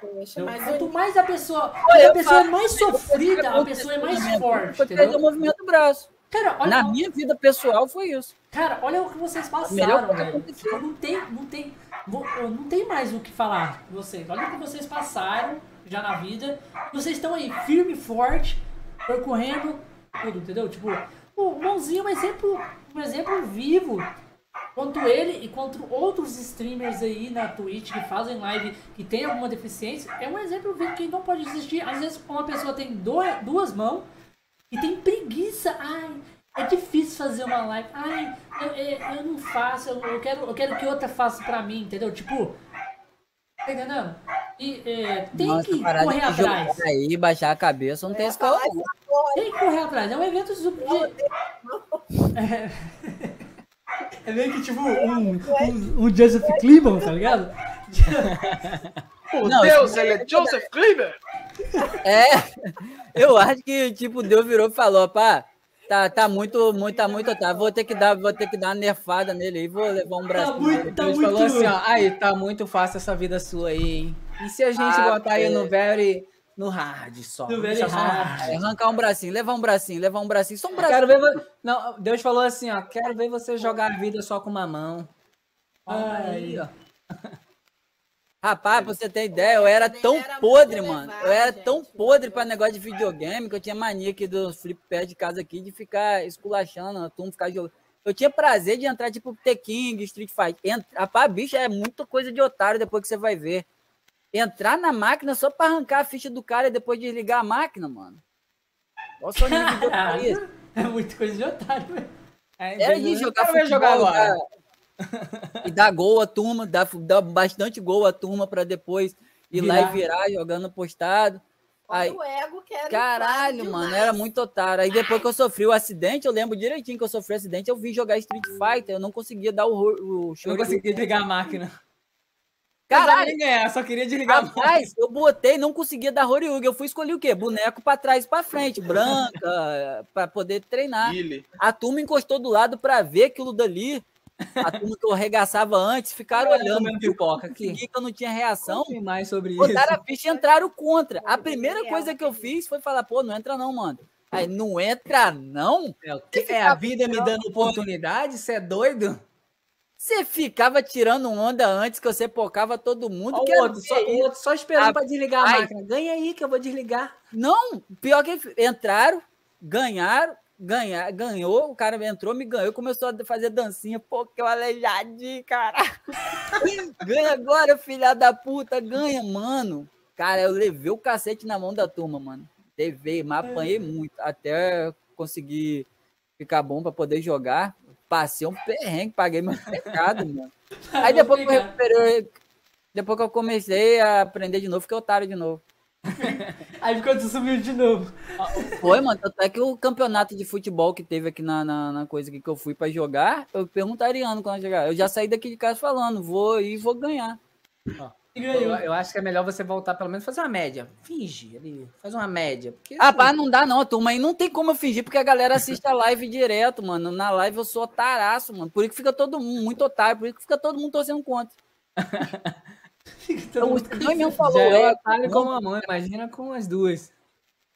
Poxa, mas Quanto eu- mais a pessoa, a pessoa é mais sofrida, a pessoa é mais forte, Foi perder o movimento do braço. Cara, olha, Na minha vida pessoal foi isso. cara, olha o que vocês passaram, velho. Tipo, não tem, não tem, não tem mais o que falar de vocês. Olha o que vocês passaram já na vida. Vocês estão aí firme e forte, percorrendo tudo, entendeu? Tipo, o Mãozinho é um exemplo, um exemplo vivo. Quanto ele e quanto outros streamers aí na Twitch que fazem live que tem alguma deficiência, é um exemplo vivo que não pode existir. Às vezes uma pessoa tem dois, duas mãos e tem preguiça. Ai, é difícil fazer uma live. Ai, eu, eu- eu não faço, eu, eu quero, eu quero que outra faça pra mim, entendeu? Tipo, tá entendendo? E é, tem Nossa, que correr de atrás. Aí, baixar a cabeça, não tem calor. não. Tem que correr atrás. É um evento de. É, é meio que tipo um, um, um Joseph Cleveland, tá ligado? Por Não, Deus, ele é Joseph Cleaver! É, eu acho que, tipo, Deus virou e falou, pá, tá, tá muito, muito, tá muito, tá, vou ter que dar, vou ter que dar uma nerfada nele aí, vou levar um braço. muito- tá Deus muito- falou assim, ó, aí, tá muito fácil essa vida sua aí, hein? E se a gente Ah, botar aí é. no very, no hard só? No no hard. É, arrancar um bracinho, levar um bracinho, levar um bracinho, só um bracinho. Quero ver vo- Não, Deus falou assim, ó, quero ver você jogar a vida só com uma mão. Ai, ó. Rapaz, pra você ter ideia, eu era tão Era podre, elevado, mano. Eu era gente, tão podre pra negócio. de videogame que eu tinha mania aqui do flip pad de casa aqui de ficar esculachando a turma, ficar jogando. Eu tinha prazer de entrar tipo The King, Street Fighter. Entra... Rapaz, bicho, é muita coisa de otário depois que você vai ver. Entrar na máquina só pra arrancar a ficha do cara e depois desligar a máquina, mano. Olha só o nível de otário. é muita coisa de otário, velho. É, Era de jogar ver jogar futebol, agora. dar- E dar gol à turma, dar, dar bastante gol à turma pra depois ir lá Virar. e virar jogando postado. Aí, Olha o ego que era caralho, mano, demais. era muito otário. Aí depois que eu sofri o acidente, eu lembro direitinho que eu sofri o acidente, eu vim jogar Street Fighter, eu não conseguia dar o, o Eu não show. consegui desligar a máquina. Caralho, nem ganhar, só queria desligar. Rapaz, eu botei, não conseguia dar Horiugi. Eu fui escolher o quê? Boneco pra trás e pra frente, branca, pra poder treinar. Guile. A turma encostou do lado pra ver aquilo dali. A turma que eu arregaçava antes ficaram olhando. comendo pipoca que eu não tinha reação. Conte mais sobre isso. Botaram a ficha e entraram contra. A primeira coisa que eu fiz foi falar, pô, não entra não, mano. Aí, não entra não? É, o que é a vida me dando oportunidade? Você é doido? Você ficava tirando onda antes que você pocava todo mundo. Olha que o outro, só, o outro só esperando Ah, pra desligar a ai. máquina. Ganha aí que eu vou desligar. Não, pior que entraram, ganharam, ganhar, ganhou, o cara entrou, me ganhou, começou a fazer dancinha, pô, que eu aleijadinho, cara. ganha agora, filha da puta, ganha, mano. Cara, eu levei o cacete na mão da turma, mano. Levei, mas apanhei muito, até conseguir ficar bom pra poder jogar. Passei um perrengue, paguei meu pecado, mano. Aí depois que eu recuperei, depois que eu comecei a aprender de novo, fiquei otário de novo. Aí ficou sumiu de novo. Foi, mano. Tanto é que o campeonato de futebol que teve aqui na, na, na coisa que eu fui pra jogar, eu perguntei a Ariano quando eu chegar. Eu já saí daqui de casa falando, vou ir e vou ganhar. E Eu, ganhou. eu acho que é melhor você voltar, pelo menos, fazer uma média. Finge ali, faz uma média. Porque, Ah, assim, pá, não dá não, turma aí não tem como eu fingir, porque a galera assiste a live direto, mano. Na live eu sou otaraço, mano. Por isso que fica todo mundo muito otário, por isso que fica todo mundo torcendo contra. Todo O mesmo falou, já é é, otário com a mãe, imagina com as duas.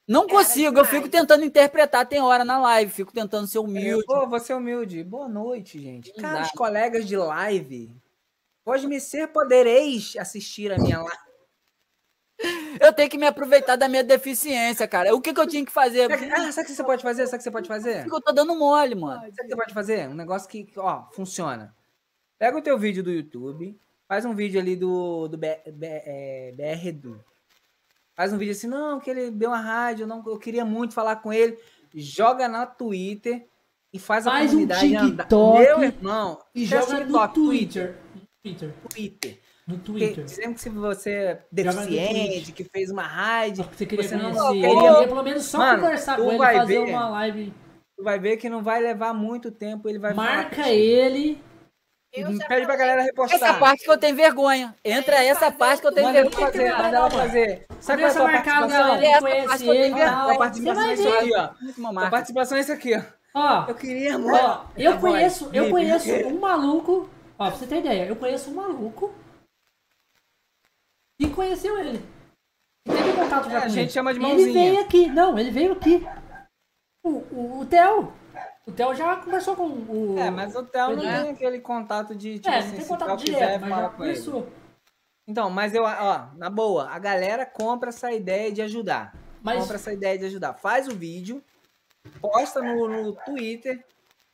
não consigo, eu fico tentando interpretar, tem hora na live, fico tentando ser humilde. Pô, você é humilde. Boa noite, gente. Caros dá. colegas de live, pode me ser, podereis assistir a minha live. Eu tenho que me aproveitar da minha deficiência, cara. O que, que eu tinha que fazer? Sabe, ah, sabe o que você pode fazer? Sabe o que você pode fazer? Eu tô dando mole, mano? Sabe o que você pode fazer? Um negócio que, ó, funciona. Pega o teu vídeo do YouTube, faz um vídeo ali do, do B, B, é, BR Edu. Faz um vídeo assim, não, que ele deu uma rádio, não, eu queria muito falar com ele. Joga na Twitter e faz a Faz um comunidade andar. TikTok Meu irmão, E esquece joga no TikTok, Twitter. Twitter. Twitter. No Porque Twitter. Dizendo que se você é no deficiente, Twitter. que fez uma rádio, Só que você queria você não conhecer. Ele pelo menos só Mano, conversar com ele, vai fazer ver. uma live. tu vai ver que não vai levar muito tempo, ele vai falar Marca contigo. ele. Eu já Pede pra galera repostar. Essa parte que eu tenho vergonha. Entra É, essa parte que eu tenho vergonha. fazer, manda ela fazer. Sabe qual é a a tua marcar a participação? galera que Essa conhece ele tenho tal. Você participação é isso aqui, ó. Marca. participação é isso aqui, ó. Ó, Eu queria ó, eu conheço, eu conheço um maluco. Ó, pra você ter ideia, eu conheço um maluco e conheceu ele. E Teve contato já É, a com gente ele. chama de Ele mãozinha. veio aqui, não, ele veio aqui. O, o, o Theo. O Theo já conversou com o. É, mas o Theo não É. tem aquele contato de, tipo É, assim, não tem contato quiser direto, mas já ele. Então, mas eu, ó, na boa, a galera compra essa ideia de ajudar. Mas Compra essa ideia de ajudar. Faz o vídeo, posta no, no Twitter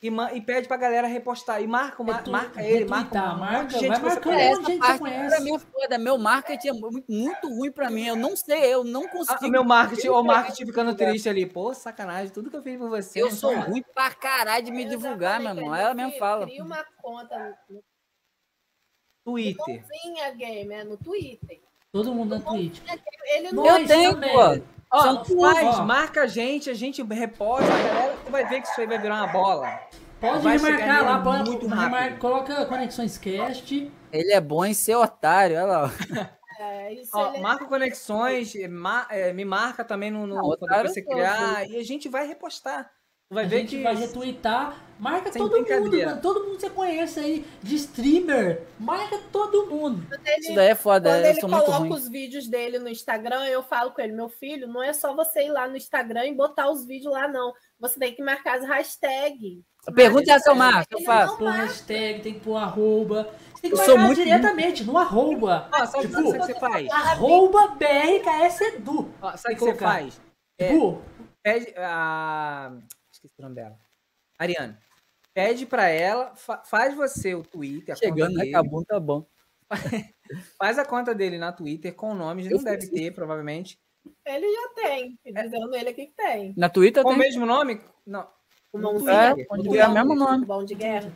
e, e pede pra galera repostar. E marca, Retu- marca ele, marca um marca, gente vai marcando. conhece. gente Essa você parte conhece. pra mim é foda. Meu marketing é muito, ruim pra mim. Eu não sei, eu não Ah, consigo. o meu marketing, o marketing ficando triste ali. Pô, sacanagem, tudo que eu fiz por você. Eu não sou foi- ruim pra caralho de me Eu divulgar, meu irmão. Ela mesmo fala. Cria uma conta no Twitter. Mãozinha Game, é no Twitter. Todo mundo na Twitch. Ele não Eu tenho, pô. Ó, São marca a gente, a gente reposta, a galera, tu vai ver que isso aí vai virar uma bola. Pode Vai remarcar lá, pode, muito remar- rápido. coloca Conexões Cast. Ele é bom em ser otário, olha lá. é, isso Ó, é- marca conexões, ma- é, me marca também no, no Não, você criar e a gente vai repostar. Tu vai a ver gente que vai retweetar. Marca Sem todo mundo, mano. Todo mundo que você conhece aí de streamer. Marca todo mundo. ele- Isso daí é foda, Quando eu ele sou muito coloca ruim. os vídeos dele no Instagram, eu falo com ele, meu filho, não é só você ir lá no Instagram e botar os vídeos lá, não. Você tem que marcar as hashtags. Pergunta é seu marco, eu faço. Pôr hashtag, tem que pôr arroba. Você tem que Eu sou marcar muito diretamente no arroba. Ó, sabe, Tipo, sabe o que você faz? Arroba BRKS Edu. Ó, sabe o Tem que você faz? É. Pede a. Esqueci o nome dela. Ariane. Pede pra ela, fa- faz você o Twitter, a Chegando, conta né? dele, Acabou, tá bom. faz a conta dele na Twitter com o nome, não deve ter, provavelmente. Ele já tem, dizendo ele aqui que tem. Na Twitter Com o tem. mesmo nome? Não. O No É, Twitter. ver o mesmo nome. bom de guerra.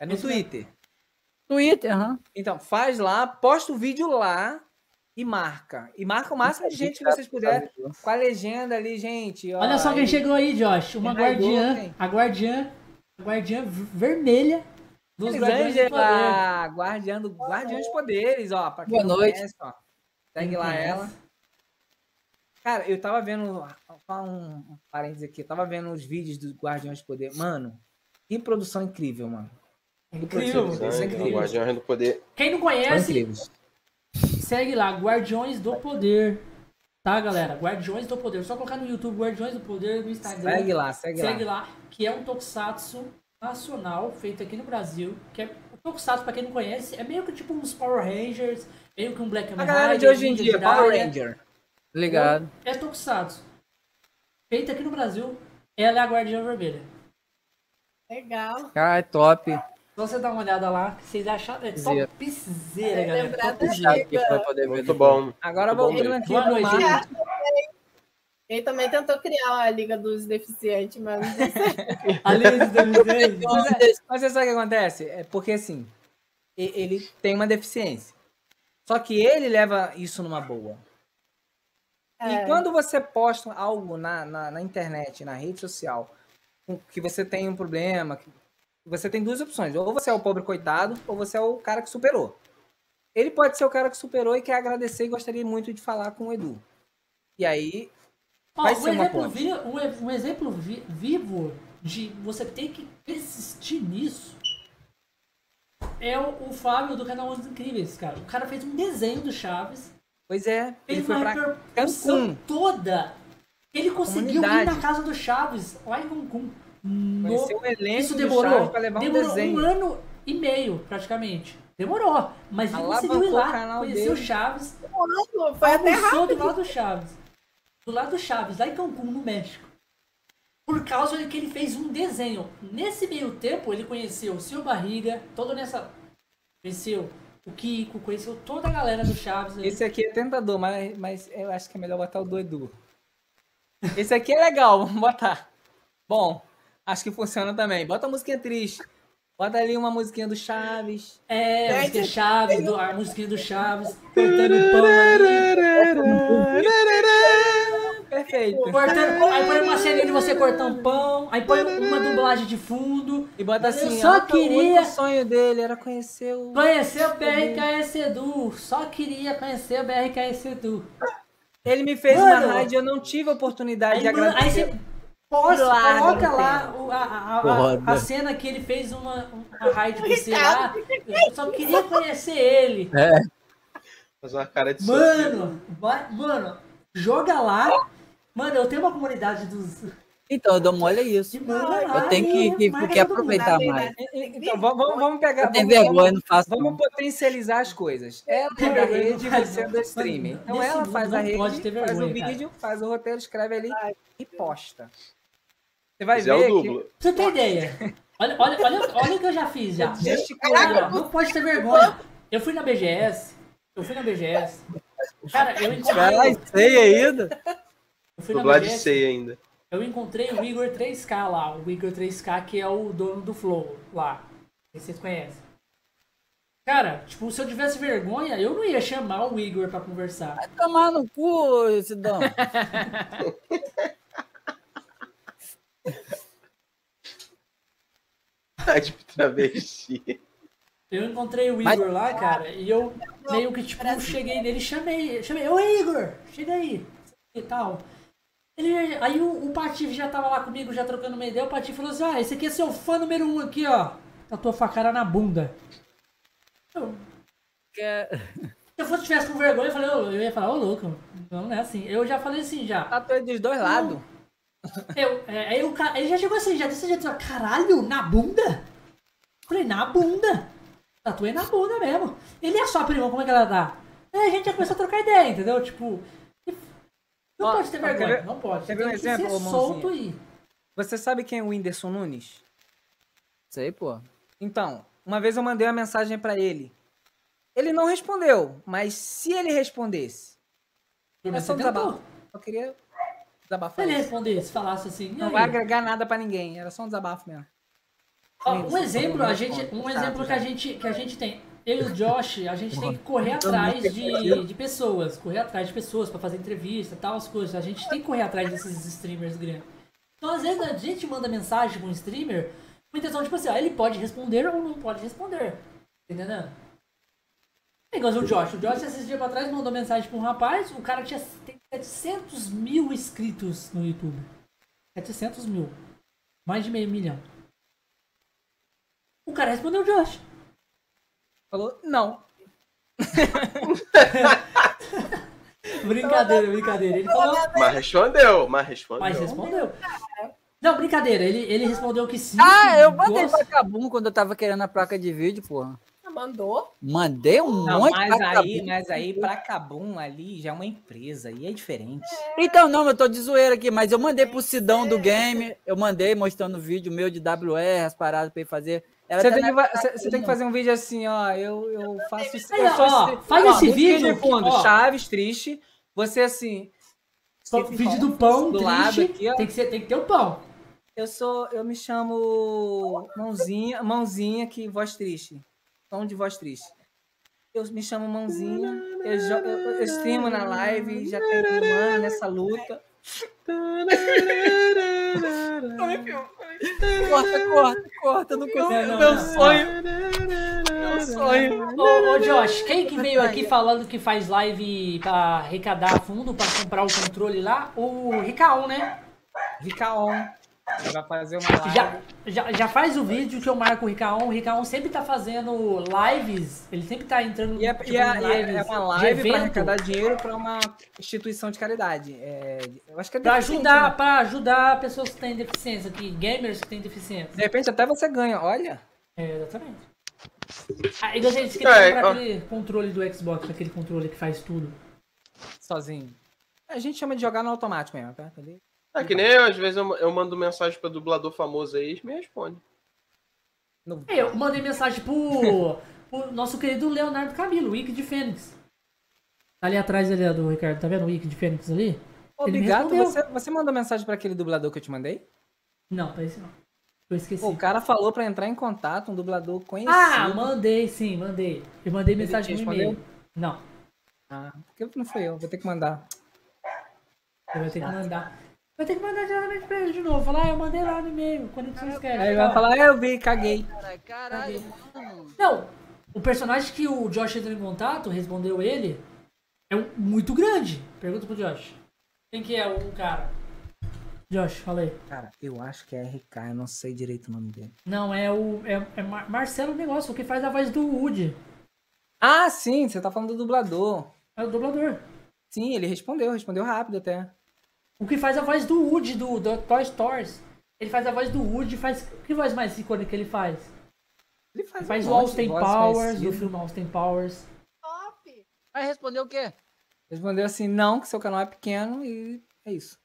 É no Twitter. Twitter, aham. Então, faz lá, posta o vídeo lá e marca. E marca o máximo de gente que vocês puderem. Com a legenda ali, gente. ó, olha só quem aí. chegou aí, Josh. Uma raidou, guardiã. quem? A guardiã. A guardiã vermelha dos Guardiões. Elisângela, guardiã do Guardião dos Poderes, ó. Pra quem Boa não noite. conhece, ó. Segue lá conhece? ela. Cara, eu tava vendo. Só um, um parênteses aqui. Eu tava vendo os vídeos do Guardiões do Poder. Mano, que produção incrível, mano. Que Incrível. produção Isso é incrível. Guardião do Poder. Quem não conhece. Segue lá, Guardiões do Poder. Tá, galera? Guardiões do Poder. Só colocar no YouTube Guardiões do Poder no Instagram. Segue lá, segue, Segue lá. lá, que é um tokusatsu nacional feito aqui no Brasil. Que é o tokusatsu, pra quem não conhece, é meio que tipo uns Power Rangers, meio que um Black A Kamen galera de Rider, hoje em dia, Power Jiraiya. Ranger. Ligado. É tokusatsu. Feita aqui no Brasil, ela é a Guardiã Vermelha. Legal. Ah, é top. Você dá uma olhada lá, que vocês acharam. É topzera, É, galera. Topzera. Muito bom. Agora voltando aqui Boa noite. Ele também tentou criar uma liga dos deficientes, mas certo. Ali dos desenhos. Mas você sabe o que acontece? É porque assim, ele tem uma deficiência. Só que ele leva isso numa boa. É. E quando você posta algo na, na, na internet, na rede social, que você tem um problema, que você tem duas opções. Ou você é o pobre coitado, ou você é o cara que superou. Ele pode ser o cara que superou e quer agradecer e gostaria muito de falar com o Edu. E aí, Ó, Vai um, ser uma exemplo ponte. vi- um, um exemplo vi- vivo de você ter que persistir nisso é o, o Fábio do canal Os Incríveis, cara. O cara fez um desenho do Chaves, pois é, ele fez foi uma pra repercussão Cancún. toda. Ele conseguiu ir Comunidade. na casa do Chaves, lá em Cancún. No... Conheceu elenco Isso demorou, Chaves pra levar um demorou desenho. um ano e meio, praticamente. Demorou, mas ele conseguiu ir lá, canal conhecer o. Chaves, Foi até rápido. do lado do Chaves. Do lado do Chaves, lá em Cancún, no México. Por causa de que ele fez um desenho. Nesse meio tempo, ele conheceu o seu Barriga, todo nessa. Conheceu o Kiko, conheceu toda a galera do Chaves. aí. Esse aqui é tentador, mas, mas eu acho que é melhor botar o do Edu. Esse aqui é legal, vamos botar. Bom, acho que funciona também. Bota a musiquinha triste. Bota ali uma musiquinha do Chaves. É, a música Chaves, do, a musiquinha do Chaves, cortando pão ali. Perfeito. Cortando, aí põe uma cena de você cortando pão, aí põe uma dublagem de fundo. E bota assim, Eu só queria- o sonho dele era conhecer o... Conhecer o BRKS Edu, só queria conhecer o BRKS Edu. Ele me fez Mano. uma rádio, eu não tive a oportunidade Aí, de mano, aí agradecer. você posta, Claro, coloca lá o- a, a, a, a cena que ele fez uma, uma raid com você lá. Eu só queria conhecer ele. Faz uma cara de. Mano, vai, mano, joga lá. Mano, eu tenho uma comunidade dos. Então, eu dou mole a isso. Eu tenho que, que, que aproveitar mais. Então, vamos, vamos- pegar... Eu tenho vamos- vergonha, não faço. Vamos não. potencializar as coisas. Ela Tem é da vergonha, rede, você é do streaming. Então ela faz a rede, pode ter faz o vídeo, faz o roteiro, escreve ali e posta. Você vai Mas é o ver que você ter ideia. Olha, olha, olha, olha o que eu já fiz já. não pode ter vergonha. Eu fui na BGS. Eu fui na BGS. Cara, eu encontrei. sei ainda. Eu fui na BGS. ceia ainda. Eu encontrei o Igor 3K lá, o Igor 3K que é o dono do Flow lá. Se Vocês conhecem. Cara, tipo, se eu tivesse vergonha, eu não ia chamar o Igor pra conversar. Vai tomar no cu, Sidão. Tá de travesti. Eu encontrei o Mas- Igor lá, cara, e eu meio que, tipo, cheguei nele, chamei, chamei, ô Igor, chega aí, e tal. Ele, aí o, o Patife já tava lá comigo, já trocando uma ideia, o Patife falou assim, ah, esse aqui é seu fã número um aqui, ó. Tatuou a cara na bunda. Eu, Quer- Se eu fosse tivesse com vergonha, eu, falei, ô, eu ia falar, ô louco, não, não é assim. Eu já falei assim já. Tatuei dos dois lados. Eu, é, aí o cara, ele já chegou assim, já desse jeito, assim, caralho, na bunda? Falei, na bunda. Tatuei na bunda mesmo. Ele é só prima, como é que ela tá? Aí a gente já começou a trocar ideia, entendeu? Tipo, não Ó, pode ter vergonha, ver- não pode. ver um exemplo, ser solto e... Você sabe quem é o Whindersson Nunes? Sei, pô. Então, uma vez eu mandei uma mensagem pra ele. Ele não respondeu, mas se ele respondesse, é só um Você desabafo. Eu queria Se desabafar. ele isso. respondesse, falasse assim, Não vai agregar nada pra ninguém, era só um desabafo mesmo. Ó, um exemplo, a gente, um exemplo que a gente, que a gente tem. Eu e o Josh, a gente tem que correr atrás de, de pessoas, correr atrás de pessoas pra fazer entrevista, tal, as coisas. A gente tem que correr atrás desses streamers grandes. Então, às vezes, a gente manda mensagem pra um streamer com a intenção, tipo assim, ó, ele pode responder ou não pode responder. Entendendo? É igual o Josh. O Josh, esses dias pra trás, mandou mensagem pra um rapaz, o cara tinha tem 700 mil inscritos no YouTube. 700 mil. Mais de meio milhão. O cara respondeu o Josh. Falou, não. Brincadeira, brincadeira. Ele falou, Mas respondeu, mas respondeu. mas respondeu. Não, brincadeira. Ele, ele respondeu que sim. Ah, que eu mandei gosta. pra Cabum quando eu tava querendo a placa de vídeo, porra. Mandou. Mandei um Não, monte mas pra aí, mas aí pra Cabum ali já é uma empresa e é diferente. Então, não, eu tô de zoeira aqui, mas eu mandei pro Sidão do game, eu mandei mostrando o vídeo meu de WR, as paradas pra ele fazer. Era Você até tem, que, você- você tem que fazer um vídeo assim, ó. Eu, eu faço isso. Aí, ó, esse- faz ó, esse vídeo de fundo, que, ó. Chaves, triste. Você assim. Só o vídeo do pão, do triste. lado aqui, ó. tem, que ser, tem que ter o pão. Eu sou. Eu me chamo. Mãozinha, mãozinha que voz triste. Tom de voz triste. Eu me chamo Mãozinha, eu, jo- eu, eu streamo na live, já tem um ano nessa luta. Corta, corta, corta, não consigo. Meu não. sonho. Meu sonho. Ô, ô Josh, quem que veio aqui falando que faz live pra arrecadar fundo pra comprar o controle lá? O Ricaon, né? Ricaon. Vai fazer uma live. Já, já, já faz o vídeo que eu marco o Ricaon. O Ricaon sempre tá fazendo lives. Ele sempre tá entrando E é, tipo, e é- e é- lives é uma live para arrecadar dinheiro para uma instituição de caridade. É, eu acho que é pra ajudar, né? pra ajudar pessoas que têm deficiência, que gamers que têm deficiência. De repente até você ganha, olha. É, exatamente. Ah, e você disse que É, comprar ó. aquele controle do Xbox, aquele controle que faz tudo. Sozinho. A gente chama de jogar no automático mesmo, tá? Ali. É que nem eu, às vezes eu, eu mando mensagem pra dublador famoso aí, eles me respondem. No- É, Eu mandei mensagem pro, pro nosso querido Leonardo Camilo, o Wiki de Fênix. Tá ali atrás ali, ó, do Ricardo, tá vendo o Wiki de Fênix ali? Obrigado. Você, você mandou mensagem para aquele dublador que eu te mandei? Não, pra esse não. Eu esqueci. Pô, o cara falou para entrar em contato, um dublador conhecido. Ah, mandei sim, mandei. Eu mandei Ele mensagem no e-mail. Não, Ah, porque não foi eu, vou ter que mandar. eu vou ter que mandar. Vai ter que mandar diretamente pra ele de novo. Falar, ah, eu mandei lá no e-mail, Conexão Sketch. Aí ele vai falar, ah, eu vi, caguei. Caralho, caralho, mano. Não, o personagem que o Josh entrou em contato, respondeu ele, é um, muito grande. Pergunta pro Josh. Quem que é o cara? Josh, fala aí. Cara, eu acho que é RK, eu não sei direito o nome dele. Não, é o. É, é Mar- Marcelo Negócio, o que faz a voz do Woody. Ah, sim, você tá falando do dublador. É o dublador. Sim, ele respondeu, respondeu rápido até. O que faz a voz do Woody do, do Toy Stories. Ele faz a voz do Woody, faz. Que voz mais icônica ele faz? Ele faz, Ele faz um o Austin Powers, do filme Austin Powers. Top! Vai responder o quê? Respondeu assim, não, que seu canal é pequeno e é isso.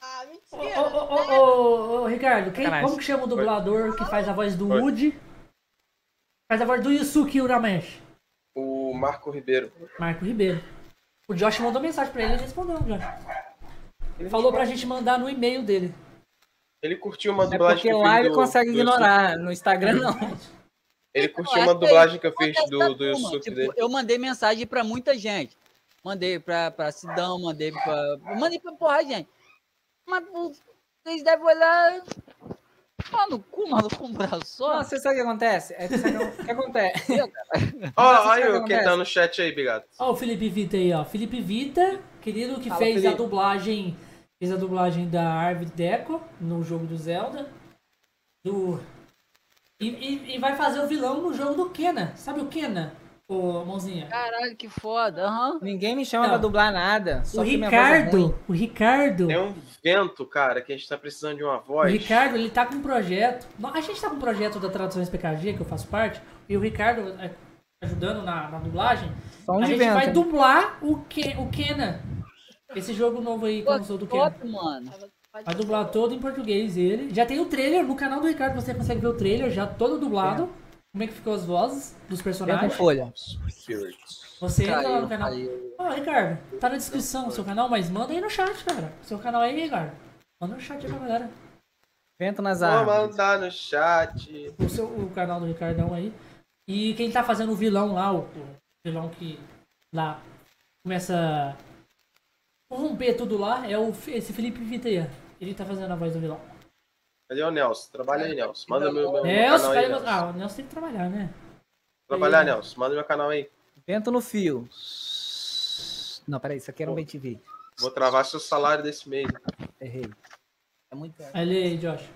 Ah, mentira! ô, ô, ô, ô, ô, Ricardo, quem, como que chama o dublador que faz a voz do Oi. Woody? Faz a voz do Yusuke Urameshi. O Marco Ribeiro. Marco Ribeiro. O Josh mandou mensagem pra ele e ele respondeu, Josh. Ele Falou pra gente mandar no e-mail dele. Ele curtiu uma É dublagem porque que eu fiz lá ele do- consegue do ignorar, no Instagram não. Ele curtiu uma aí, dublagem que eu fiz do, do. Yusuke Tipo, dele. eu mandei mensagem pra muita gente. Mandei pra, pra Sidão, mandei pra. Mandei pra porra, gente. Mas vocês devem olhar. Mano, cu, maluco, um braço só. Não, você sabe o que acontece? É que sabe o que acontece? Ó, olha o que tá no chat aí, Bigado. Ó o Felipe Vita aí, ó. Felipe Vita, querido, que Fala, fez a Felipe. dublagem. Fez a dublagem da Árvore Deco no jogo do Zelda. Do. E, e- e vai fazer o vilão no jogo do Kena. Sabe o Kena? Ô, mãozinha. Caralho, que foda. Aham. Ninguém me chama Não. pra dublar nada. Só o é. Ricardo, o Ricardo. Tem um vento, cara, que a gente tá precisando de uma O voz. Ricardo, ele tá com um projeto. A gente tá com um projeto da Traduções PKG, que eu faço parte, e o Ricardo é, ajudando na, na dublagem. Só um a gente vento. vai dublar o, Ke, o Kena. Esse jogo novo aí que Pô, lançou do Kena. top, mano. Vai dublar todo em português ele. Já tem o trailer no canal do Ricardo, você consegue ver o trailer já todo dublado. Como é que ficou as vozes dos personagens. folha. Spirits. Você entra lá no canal. Ó, Ricardo, tá na descrição o seu canal, mas manda aí no chat, cara. Seu canal aí, Ricardo. Manda no chat aí pra galera. Vento nas Vou árvores. mandar no chat. o, seu, o canal do Ricardão aí. E quem tá fazendo o vilão lá, o, o vilão que lá começa romper tudo lá, é o, esse Felipe Viteia. Ele tá fazendo a voz do vilão. Cadê o Nelson? Trabalha aí, Nelson. Manda meu, meu, meu Nelson, canal aí, Nelson. ah, o Nelson tem que trabalhar, né? Trabalhar, Nelson. Manda meu canal aí. Vento no fio. Não, peraí, isso aqui era um bem TV. Vou travar seu salário desse mês. Errei. É muito. Lê aí, Josh.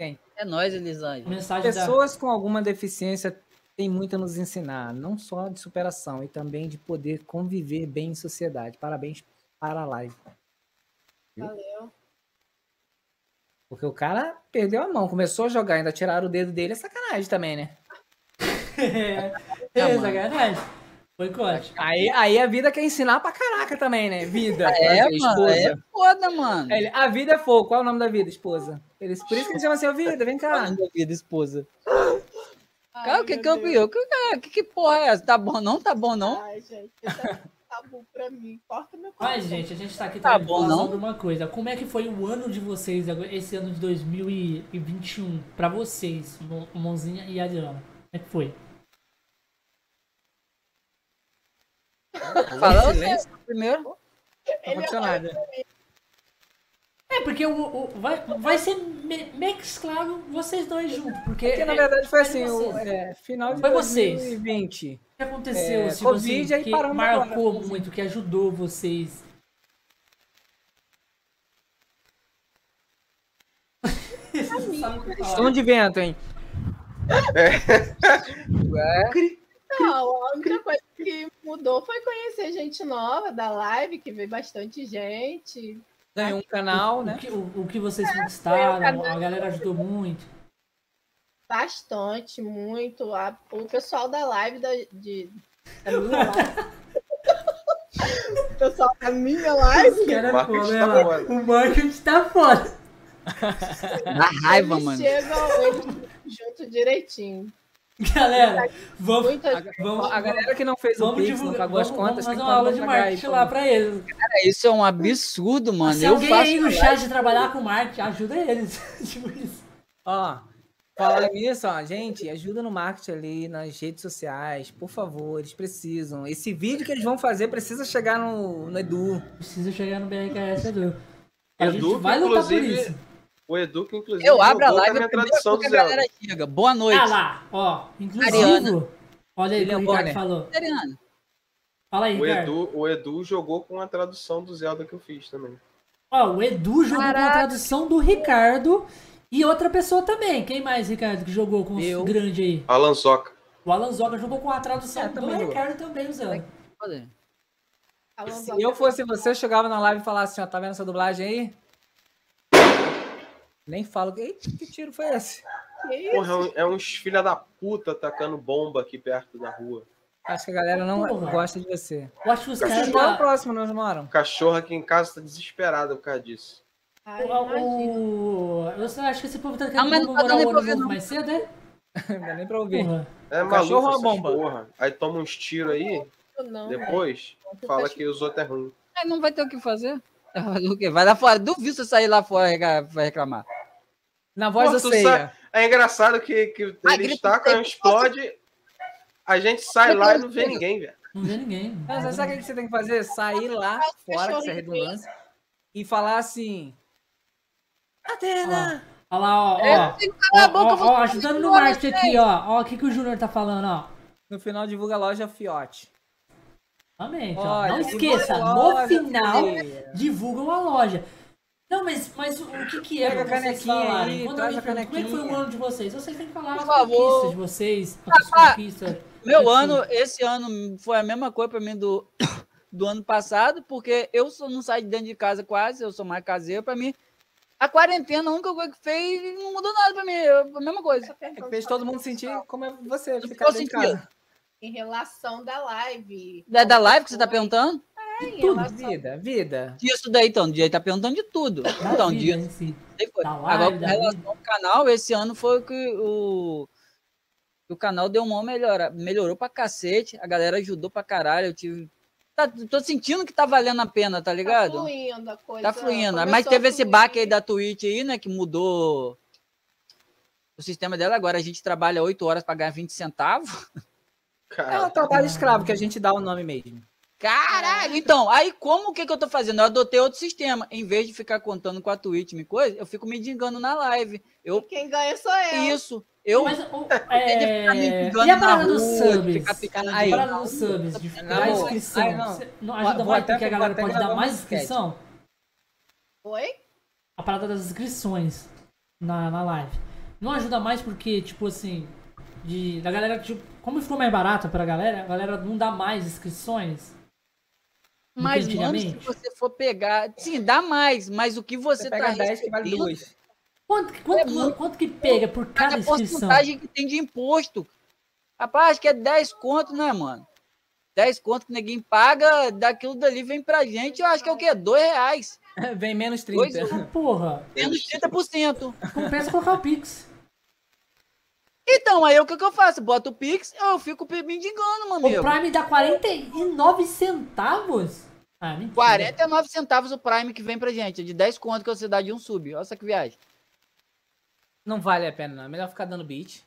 É nóis, Elisângela. Mensagem da. Pessoas com alguma deficiência têm muito a nos ensinar, não só de superação, e também de poder conviver bem em sociedade. Parabéns para a live. Valeu. Porque o cara perdeu a mão, começou a jogar, ainda tiraram o dedo dele, é sacanagem também, né? é, é sacanagem. Foi corte. Aí, aí a vida quer ensinar pra caraca também, né? Vida. É, mano. É foda, mano. Ele, a vida é fogo. Qual é o nome da vida, esposa? Eles, por isso que ele chama assim, vida, vem cá. Falando da vida, esposa. Ai, Cara, o que meu que eu Deus. vi? O que, que, porra é essa? Tá bom não? Tá bom não? Ai, gente, é tabu pra mim. Corta meu Mas, coração. gente, a gente tá aqui Tá bom, não? sobre uma coisa. Como é que foi o ano de vocês, esse ano de 2021, pra vocês, Monzinha e Adriana? Como é que foi? Fala silêncio. você primeiro. Não aconteceu nada. É, porque o, o- vai, vai ser me- mesclado vocês dois juntos. Porque, Porque na é- verdade foi é assim, o, vocês. é, final de Foi vocês. 2020. O que aconteceu, É, tipo Covid, assim, aí que marcou agora. muito, que ajudou vocês? Você sabe o que falar. Som de vento, hein? Não, a única coisa que mudou foi conhecer gente nova da live, que veio bastante gente. Ganhou um canal, O né? que, o, o que vocês conquistaram, a galera ajudou muito. Bastante, muito. A- o pessoal da live da, de, da minha live. o pessoal da minha live. Cara, Marketing pô, tá né, foda. O marketing tá foda. Dá raiva, eles mano. chegam eles junto direitinho. Galera, vamos, Muita vamos, A galera que não fez o vamos Pix, não divulgar, pagou as vamos, vamos contas, fazer tem uma aula que de marketing lá pra eles. Cara, isso é um absurdo, mano. Se eu alguém faço aí no chat trabalhar com marketing, ajuda eles. tipo isso. Ó, falando nisso, ó, gente, ajuda no marketing ali, nas redes sociais, por favor, eles precisam. Esse vídeo que eles vão fazer precisa chegar no, no Edu. Precisa chegar no BRKS, Edu. A Edu, gente vai lutar por isso. O Edu, que inclusive. Eu abro a jogou com live, a tradução do que a Zelda. galera chega. Boa noite. Ah lá, ó. Inclusive, Ariana. olha aí o que William o Ricardo Bonner. falou. Ariana. Fala aí, O Ricardo. Edu, o Edu jogou com a tradução do Zelda que eu fiz também. Ó, o Edu jogou com a Caraca. tradução do Ricardo e outra pessoa também. Quem mais, Ricardo, que jogou com os grande aí? Alan Zoca. O Alan Zoga jogou com a tradução É, do também jogou. Ricardo também, o Zelda. Se eu fosse você, eu chegava na live e falava assim, ó, tá vendo essa dublagem aí? Nem falo, eita, que tiro foi esse? Porra, é, é uns filha da puta atacando bomba aqui perto da rua. Acho que a galera não Porra. gosta de você. Eu acho que os caras. tá- próximo, nós moram. O cachorro aqui em casa tá desesperado por causa disso. Ai, O, imagina. o- eu só acho que esse povo tá Ah, querendo mas não tá comemorar o ano novo não. mais cedo, é? Não dá nem pra ouvir. Porra. É O maluco cachorro ou a essas bomba? porra. Aí toma uns tiros aí, Não, depois fala que os outros é ruim. Aí não vai ter o que fazer. Vai fazer o quê? Vai lá fora. Duvido você sair lá fora e vai reclamar. Na voz Pô, do tu Ceia. sabe- É engraçado que, que Ah, tacam, seco. explode, a gente sai lá e não vê ninguém, velho. Não vê ninguém. Não, você sabe o que você tem que fazer? Sair lá fora, que isso é redundância, e falar assim. Atena! Olha lá, ó. É, ó. Ó, boca, ó, ó, ajudando no marketing aqui, ó. Ó, o que, que o Júnior tá falando, ó. No final divulga a loja Fiote. Ó. Olha, Não esqueça, divulga a no final, divulgam a loja. Não, mas, mas o que, que é Pega pra a vocês canequinha falarem? aí, Quando traz a pergunta, como é que foi o canequinha. ano de vocês? Vocês têm que falar Por as favor. conquistas de vocês, as Ah, conquistas. Meu Enfim. ano, esse ano foi a mesma coisa pra mim do, do ano passado, porque eu sou, não saio de dentro de casa quase, eu sou mais caseiro. Pra mim, a quarentena, a única coisa que fez, não mudou nada pra mim, é a mesma coisa. É que fez todo mundo sentir como é você, Não ficar dentro de casa. Em relação da live. Da, da live que você tá perguntando? Em Tudo, relação- vida, vida. Disso daí, então, o dia tá perguntando de tudo. Da Então, vida dia, si. Aí live, Agora, com relação ao canal, esse ano foi que o, que o canal deu uma melhora, melhorou pra cacete, a galera ajudou pra caralho, eu tive... Tá, tô sentindo que tá valendo a pena, tá Tá ligado? fluindo a coisa. Tá fluindo. Mas teve esse baque aí da Twitch aí, né, que mudou o sistema dela. Agora a gente trabalha 8 horas pra ganhar 20 centavos. É o trabalho escravo que a gente dá o nome mesmo. Caralho! Então, aí como que, que eu tô fazendo? Eu adotei outro sistema. Em vez de ficar contando com a Twitch me coisa, eu fico me dingando na live. Eu, Quem ganha sou eu. isso. Eu, Mas, o- ficar é... E a parada dos subs? ficar A parada dos subs, de não. inscrição. Ai, não. Você não ajuda Vou mais até- porque a galera pode dar mais inscrição? Oi? A parada das inscrições na, na live. Não ajuda mais porque, tipo assim, de, da galera, tipo, como ficou mais barato pra galera, a galera não dá mais inscrições. Mas, mano, se você for pegar. Sim, dá mais, mas o que você, Você tá pega 10 que vale recebendo 2. Quanto, que- quanto, É muito. quanto que pega por cada a inscrição? porcentagem que tem de imposto. Rapaz, acho que é 10 conto, né, mano? 10 conto que ninguém paga, daquilo dali vem pra gente, eu acho que é o quê? 2 reais. Vem menos Dois 30. Ah, Porra, Menos 30%. compensa colocar o Pix. Então, aí o que, que eu faço? Boto o Pix, eu fico me engano, meu O amigo. Prime dá 49 centavos? Ah, mentira. 49 centavos o Prime que vem pra gente, é de 10 conto que você dá de um sub. Olha só que viagem. Não vale a pena, não. É melhor ficar dando beat.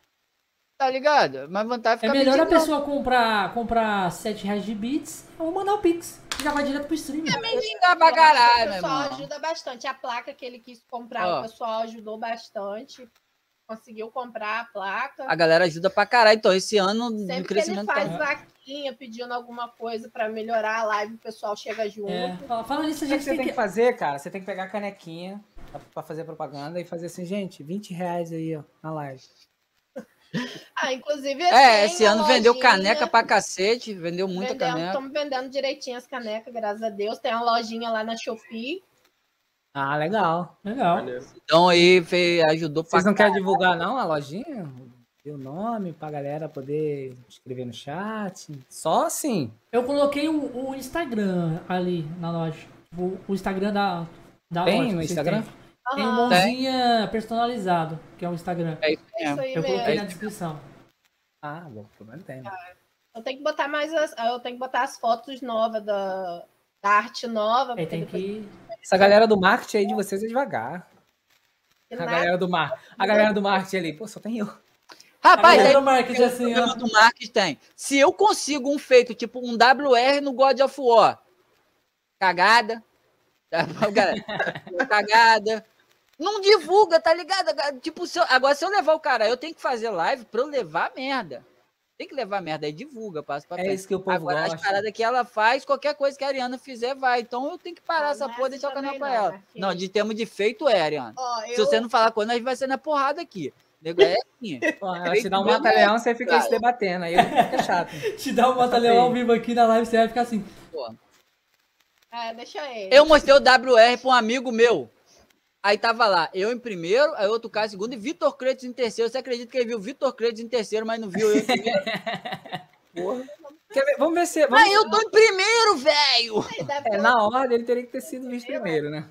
Tá ligado? Mas vantagem É ficar melhor a pessoa comprar, comprar 7 reais de bits ou mandar o Pix. Já vai direto pro stream. Mendigar pra caralho, o pessoal ajuda bastante. A placa que ele quis comprar, Ó. o pessoal ajudou bastante. Conseguiu comprar a placa. A galera ajuda pra caralho. Então, esse ano o Sempre que ele crescimento faz tá... vaquinha pedindo alguma coisa pra melhorar a live, o pessoal chega junto. É, fala- falando nisso, a O que gente você tem tem que... que fazer, cara? Você tem que pegar a canequinha pra- fazer propaganda e fazer assim, gente, 20 reais aí, ó, na live. Ah, inclusive. É, tem esse ano vendeu caneca pra cacete. Vendeu muita vendendo, caneca. Estamos vendendo direitinho as canecas, graças a Deus. Tem uma lojinha lá na Shopee. Ah, legal. Legal. Maneiro. Então aí fez, ajudou pra Vocês não querem divulgar, não, a lojinha? O nome pra galera poder escrever no chat? Só assim. Eu coloquei o, o Instagram ali na loja. Tipo, o Instagram da, da Tem loja. no Instagram? têm. Tem um mãozinha personalizado, que é o Instagram. É isso é isso mesmo. aí Eu coloquei mesmo. na descrição. Ah, bom, problema tem. Eu tenho que botar mais as, eu tenho que botar as fotos novas da, da arte nova. Aí porque tem depois que. Essa galera do marketing aí de vocês é devagar. A galera do mar, a galera do marketing ali, pô, só tem eu. Rapaz, Galera aí do marketing assim, ó. do marketing tem. Se eu consigo um feito, tipo um WR no God of War, cagada. Galera, cagada. Não divulga, tá ligado? Tipo, se eu- agora se eu levar o cara, eu tenho que fazer live pra eu levar merda. Tem que levar merda aí, divulga, passa pra É frente. isso que o povo Agora, gosta. as paradas que ela faz, qualquer coisa que a Ariana fizer, vai. Então eu tenho que parar Não, essa é porra e deixar o canal pra não, ela. Marquinhos. Não, de termo de feito é, Ariana. Ó, Se eu- você não falar quando, a gente vai ser na porrada aqui. Nego, É assim. Pô, ela te dá um mata-leão, você fica aí se debatendo, aí fica chato. Te dá um batalhão ao vivo aqui na live, você vai ficar assim. Porra. É, deixa ele. Eu mostrei o WR pra um amigo meu. Aí tava lá, eu em primeiro, aí outro cara em segundo e Vitor Cretes em terceiro. Você acredita que ele viu Vitor Cretes em terceiro, mas não viu eu em primeiro? Quer ver? Vamos ver se. Vamos... mas eu tô em primeiro, velho! É, na ordem ele teria que ter sido visto primeiro, né?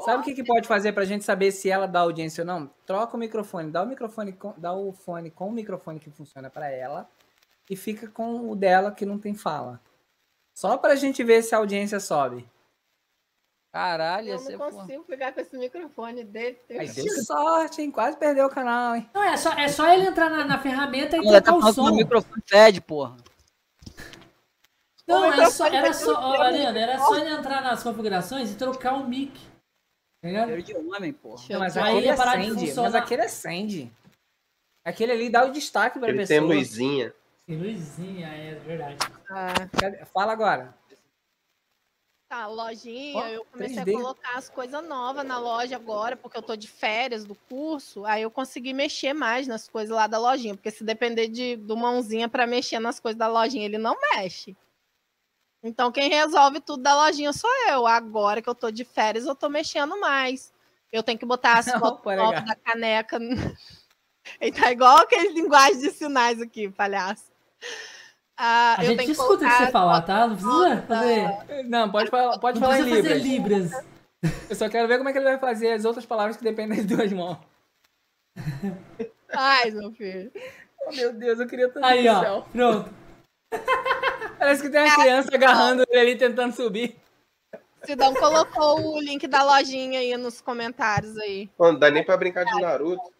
Sabe o que, que pode fazer pra gente saber se ela dá audiência ou não? Troca o microfone, dá o microfone, com, dá o fone com o microfone que funciona pra ela e fica com o dela que não tem fala. Só pra gente ver se a audiência sobe. Caralho, Eu não porra. consigo pegar com esse microfone dele. Aí deu sorte, hein? Quase perdeu o canal, hein? Não, é só, é só ele entrar na, na ferramenta e Ela tá trocar o que som. meu microfone fede, porra. Não, O era só, era só, ó, Ariana, era só ele entrar nas configurações e trocar o mic. Tá de homem, porra. Não, mas Aí aquele ia parar de mas aquele acende. Aquele ali dá o destaque pra Ele pessoa. tem luzinha. Tem luzinha, é verdade. Cadê? Fala agora. Tá, lojinha, Ó, eu comecei 3D. a colocar as coisas novas na loja agora, porque eu tô de férias do curso, aí eu consegui mexer mais nas coisas lá da lojinha, porque se depender de, do mãozinha pra mexer nas coisas da lojinha, ele não mexe. Então quem resolve tudo da lojinha sou eu. Agora que eu tô de férias, eu tô mexendo mais. Eu tenho que botar as fotos novas da caneca. Ele tá igual aquele linguagem de sinais aqui, palhaço. Ah, A eu gente escuta o que você falar, tá? Não precisa fazer. Não, pode falar, pode Não falar em precisa fazer Libras. libras. Eu só quero ver como é que ele vai fazer as outras palavras que dependem das duas mãos. Ai, meu filho. Oh, meu Deus, eu queria tanto Aí, ó. céu. Pronto. Parece que tem uma criança agarrando ele ali tentando subir. Sidão colocou o link da lojinha aí nos comentários aí. Não dá nem pra brincar de Naruto.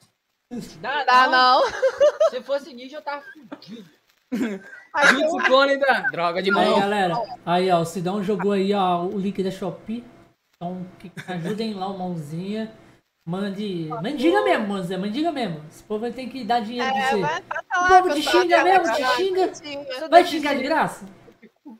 Dá, Dá não? Se fosse ninja, eu tava fudido. Clone da droga de Aí, mão. galera. Aí, ó. O Sidão jogou aí, ó, o link da Shopee. Então, que- ajudem lá o mãozinha. Mande. Mendiga mesmo, mãozinha. Mendiga mesmo. Esse povo ter que dar dinheiro pra É, você. vai, passa O lá, povo te xinga mesmo, te xinga. Vai xingar de graça?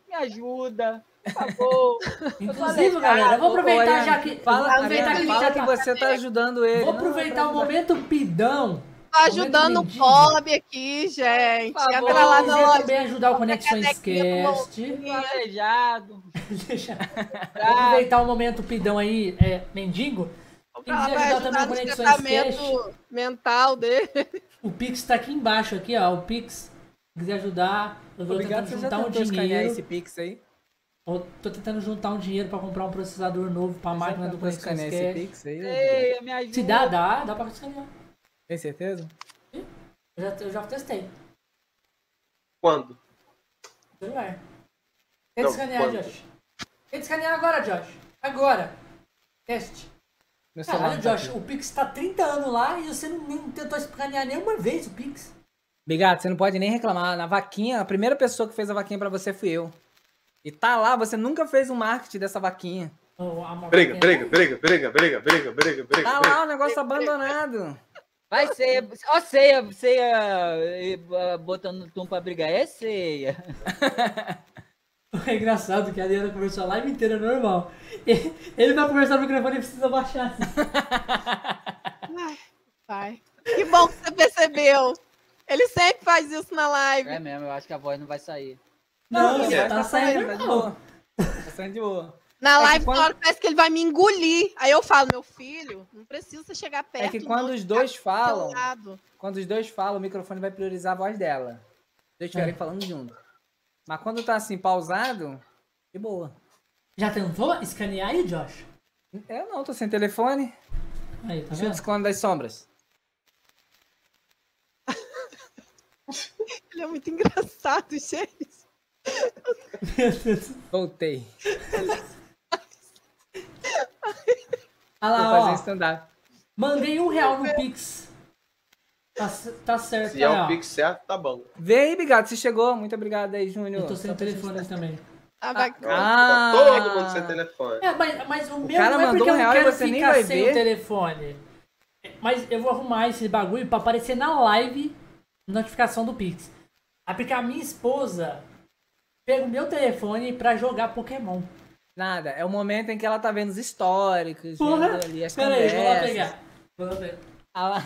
Me ajuda, por favor. Inclusive, galera, eu vou aproveitar já que. Fala, aproveitar que fala já que tá. você tá ajudando ele. Vou Não, aproveitar o não, momento pidão. Tô ajudando o. Bob aqui, gente. Por favor, Entra lá loja. também ajudar o Conexões com Cast. Vou aproveitar o momento pidão aí, é, mendigo. Quem quiser ajudar ajudar também o no Conexões Cast. mental dele. O Pix tá aqui embaixo, aqui, ó. O Pix. Se quiser ajudar, eu tô Obrigado, já juntar um dinheiro. esse Pix aí? Eu tô tentando juntar um dinheiro pra comprar um processador novo pra máquina do Conexões Cast. Pix aí? Ei, me ajuda. Se dá, dá, dá pra escanear. Tem certeza? Eu já, eu já testei. Quando? Celular. Tenta escanear, quando? Josh. Tenta escanear agora, Josh. Agora. Teste. Meu Caralho, tá Josh, aqui. o Pix tá 30 anos lá e você não, tentou escanear nenhuma vez o Pix. Obrigado, você não pode nem reclamar. Na vaquinha, a primeira pessoa que fez a vaquinha pra você fui eu. E tá lá, você nunca fez um marketing dessa vaquinha. Oh, Briga, marquinha- briga, briga, briga, briga, briga, briga, briga. Tá briga. lá o negócio abandonado. Vai ceia. Ó, ceia, ceia eh, botando tum pra brigar. É ceia. É engraçado que a Adriana conversou a live inteira normal. Ele vai conversar no microfone e precisa baixar. Ai, pai. Que bom que você percebeu. Ele sempre faz isso na live. É mesmo, eu acho que a voz não vai sair. Não, Não, você tá tá saindo saindo, tá de boa. Tá saindo de boa. Na É live, quando- na hora parece que ele vai me engolir. Aí eu falo, meu filho, não precisa você chegar perto. É que quando não, os dois falam, quando os dois falam, o microfone vai priorizar a voz dela. Se eles estiverem É. falando junto. Mas quando tá assim, pausado, de boa. Já tentou escanear aí, Josh? Eu não, tô sem telefone. Aí, tá Deixa eu vendo? das sombras. Ele é muito engraçado, gente. Voltei. Olha Vou lá, fazer ó. stand-up. Mandei um real no Pix. Tá, tá certo, Se é tá, o. Pix certo, tá bom. Vê aí, Bigato, você chegou. Muito obrigado aí, Júnior. Eu tô sem Só telefone gente- também. Ah, vai- Ah. Tá todo mundo sem telefone. É, mas, mas o meu cara não é mandou porque eu um não real e quero você nem ficar vai sem ver. o telefone. Mas eu vou arrumar esse bagulho pra aparecer na live notificação do Pix. É porque a minha esposa pega o meu telefone pra jogar Pokémon. Nada, é o momento em que ela tá vendo os históricos, Porra! vendo ali as Pera aí, vou lá conversas. pegar. Vou lá pegar. Ah lá.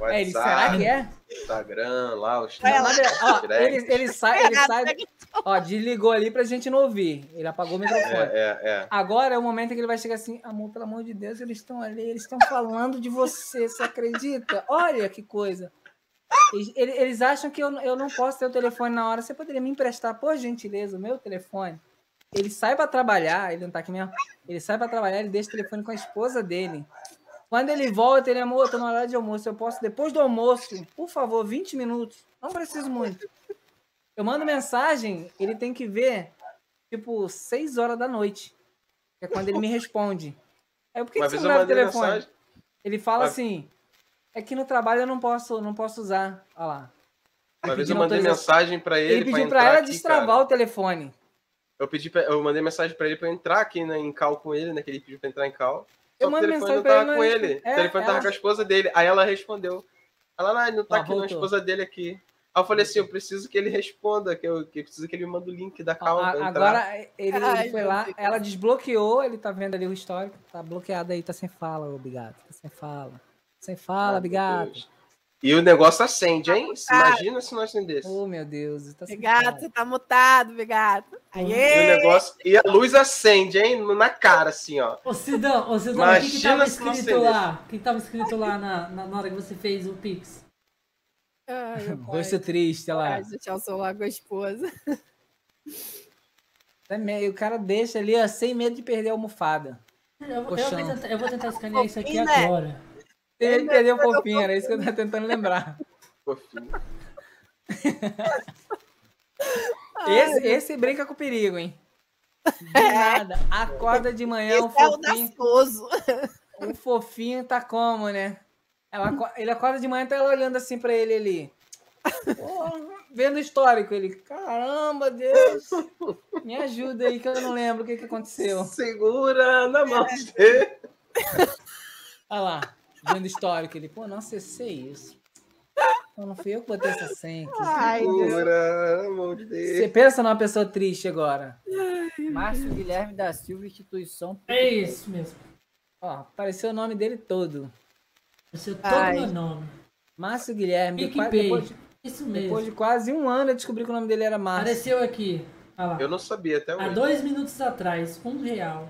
WhatsApp, É, ele, será que é? Instagram, lá, os Vai lá. Ó, direct. ele, ele sai, ele sai, ó, desligou ali pra gente não ouvir. Ele apagou o microfone. É, é, é. Agora é o momento em que ele vai chegar assim, amor, pelo amor de Deus, eles estão ali, eles estão falando de você, você acredita? Olha que coisa. Eles, ele- eles acham que eu, eu não posso ter o telefone na hora. Você poderia me emprestar, por gentileza, o meu telefone? Ele sai pra trabalhar, ele não tá aqui mesmo. Ele sai pra trabalhar, ele deixa o telefone com a esposa dele. Quando ele volta, ele, amor, eu tô na hora de almoço. Eu posso, depois do almoço, por favor, 20 minutos. Não preciso muito. Eu mando mensagem, ele tem que ver, tipo, 6 horas da noite. Que é quando ele me responde. Aí, por que, Uma que você não o telefone? mensagem. Ele fala assim, é que no trabalho eu não posso, não posso usar. Olha lá. Uma vez eu mandei mensagem pra ele. Ele pediu entrar ela aqui, destravar cara. o telefone. Eu, pedi pra- eu mandei mensagem pra ele pra eu entrar aqui né, em call com ele, né? Que ele pediu pra entrar em call. Eu Só que mando o telefone não tava ele, com ele. responde. o telefone É, tava ela- com a esposa dele. Aí ela respondeu. Ela, não, não tá Ah, aqui, não, a esposa dele aqui. Aí eu falei assim, eu preciso que ele responda, que eu que preciso que ele manda o link da call A- pra entrar. Agora ele, ele Ai, foi lá, Deus. ela desbloqueou, ele tá vendo ali o histórico, tá bloqueado aí, tá sem fala, obrigado. Tá sem fala. Sem fala, Ah, obrigado. E o negócio acende, hein? Tá. Imagina se não acendesse. Oh, meu Deus, tá Obrigado, você tá mutado, obrigado. E o Aê! negócio. E a luz acende, hein? Na cara, assim, ó. Ô Sidão, ô Sidão, o que, que tava escrito lá? O que, tava escrito lá na, na, hora que você fez o Pix? Ai. Rosto triste, olha lá. Ai, deixar o celular com a esposa. Tá meio- O cara deixa ali, ó, sem medo de perder a almofada. Eu, eu, vou Colchão. tentar, eu vou tentar escanear isso aqui né? agora. De perder o fofinho, era isso que eu tava tentando lembrar. Fofinho. Esse, esse brinca com perigo, hein? Do nada. Acorda de manhã, o Esse é fofinho. audacioso. O fofinho tá como, né? Ela ele acorda de manhã, tá ela olhando assim pra ele ali. Porra, vendo o histórico, ele. Caramba, Deus! Me ajuda aí que eu não lembro o que, que aconteceu. Segura na mão dele. Olha lá, vendo o histórico, ele, pô, não acessei isso. Pô, não fui eu que botei essa senha aqui. Ai, Deus. Segura na mão Você pensa numa pessoa triste agora. Márcio Guilherme da Silva, instituição. É isso mesmo. Ó, apareceu o nome dele todo. É todo Ai. meu nome. Márcio Guilherme. Depois, depois, de- Isso depois mesmo. de quase um ano eu descobri que o nome dele era Márcio. Apareceu aqui. Lá. Eu não sabia até Há hoje. dois minutos atrás, um real.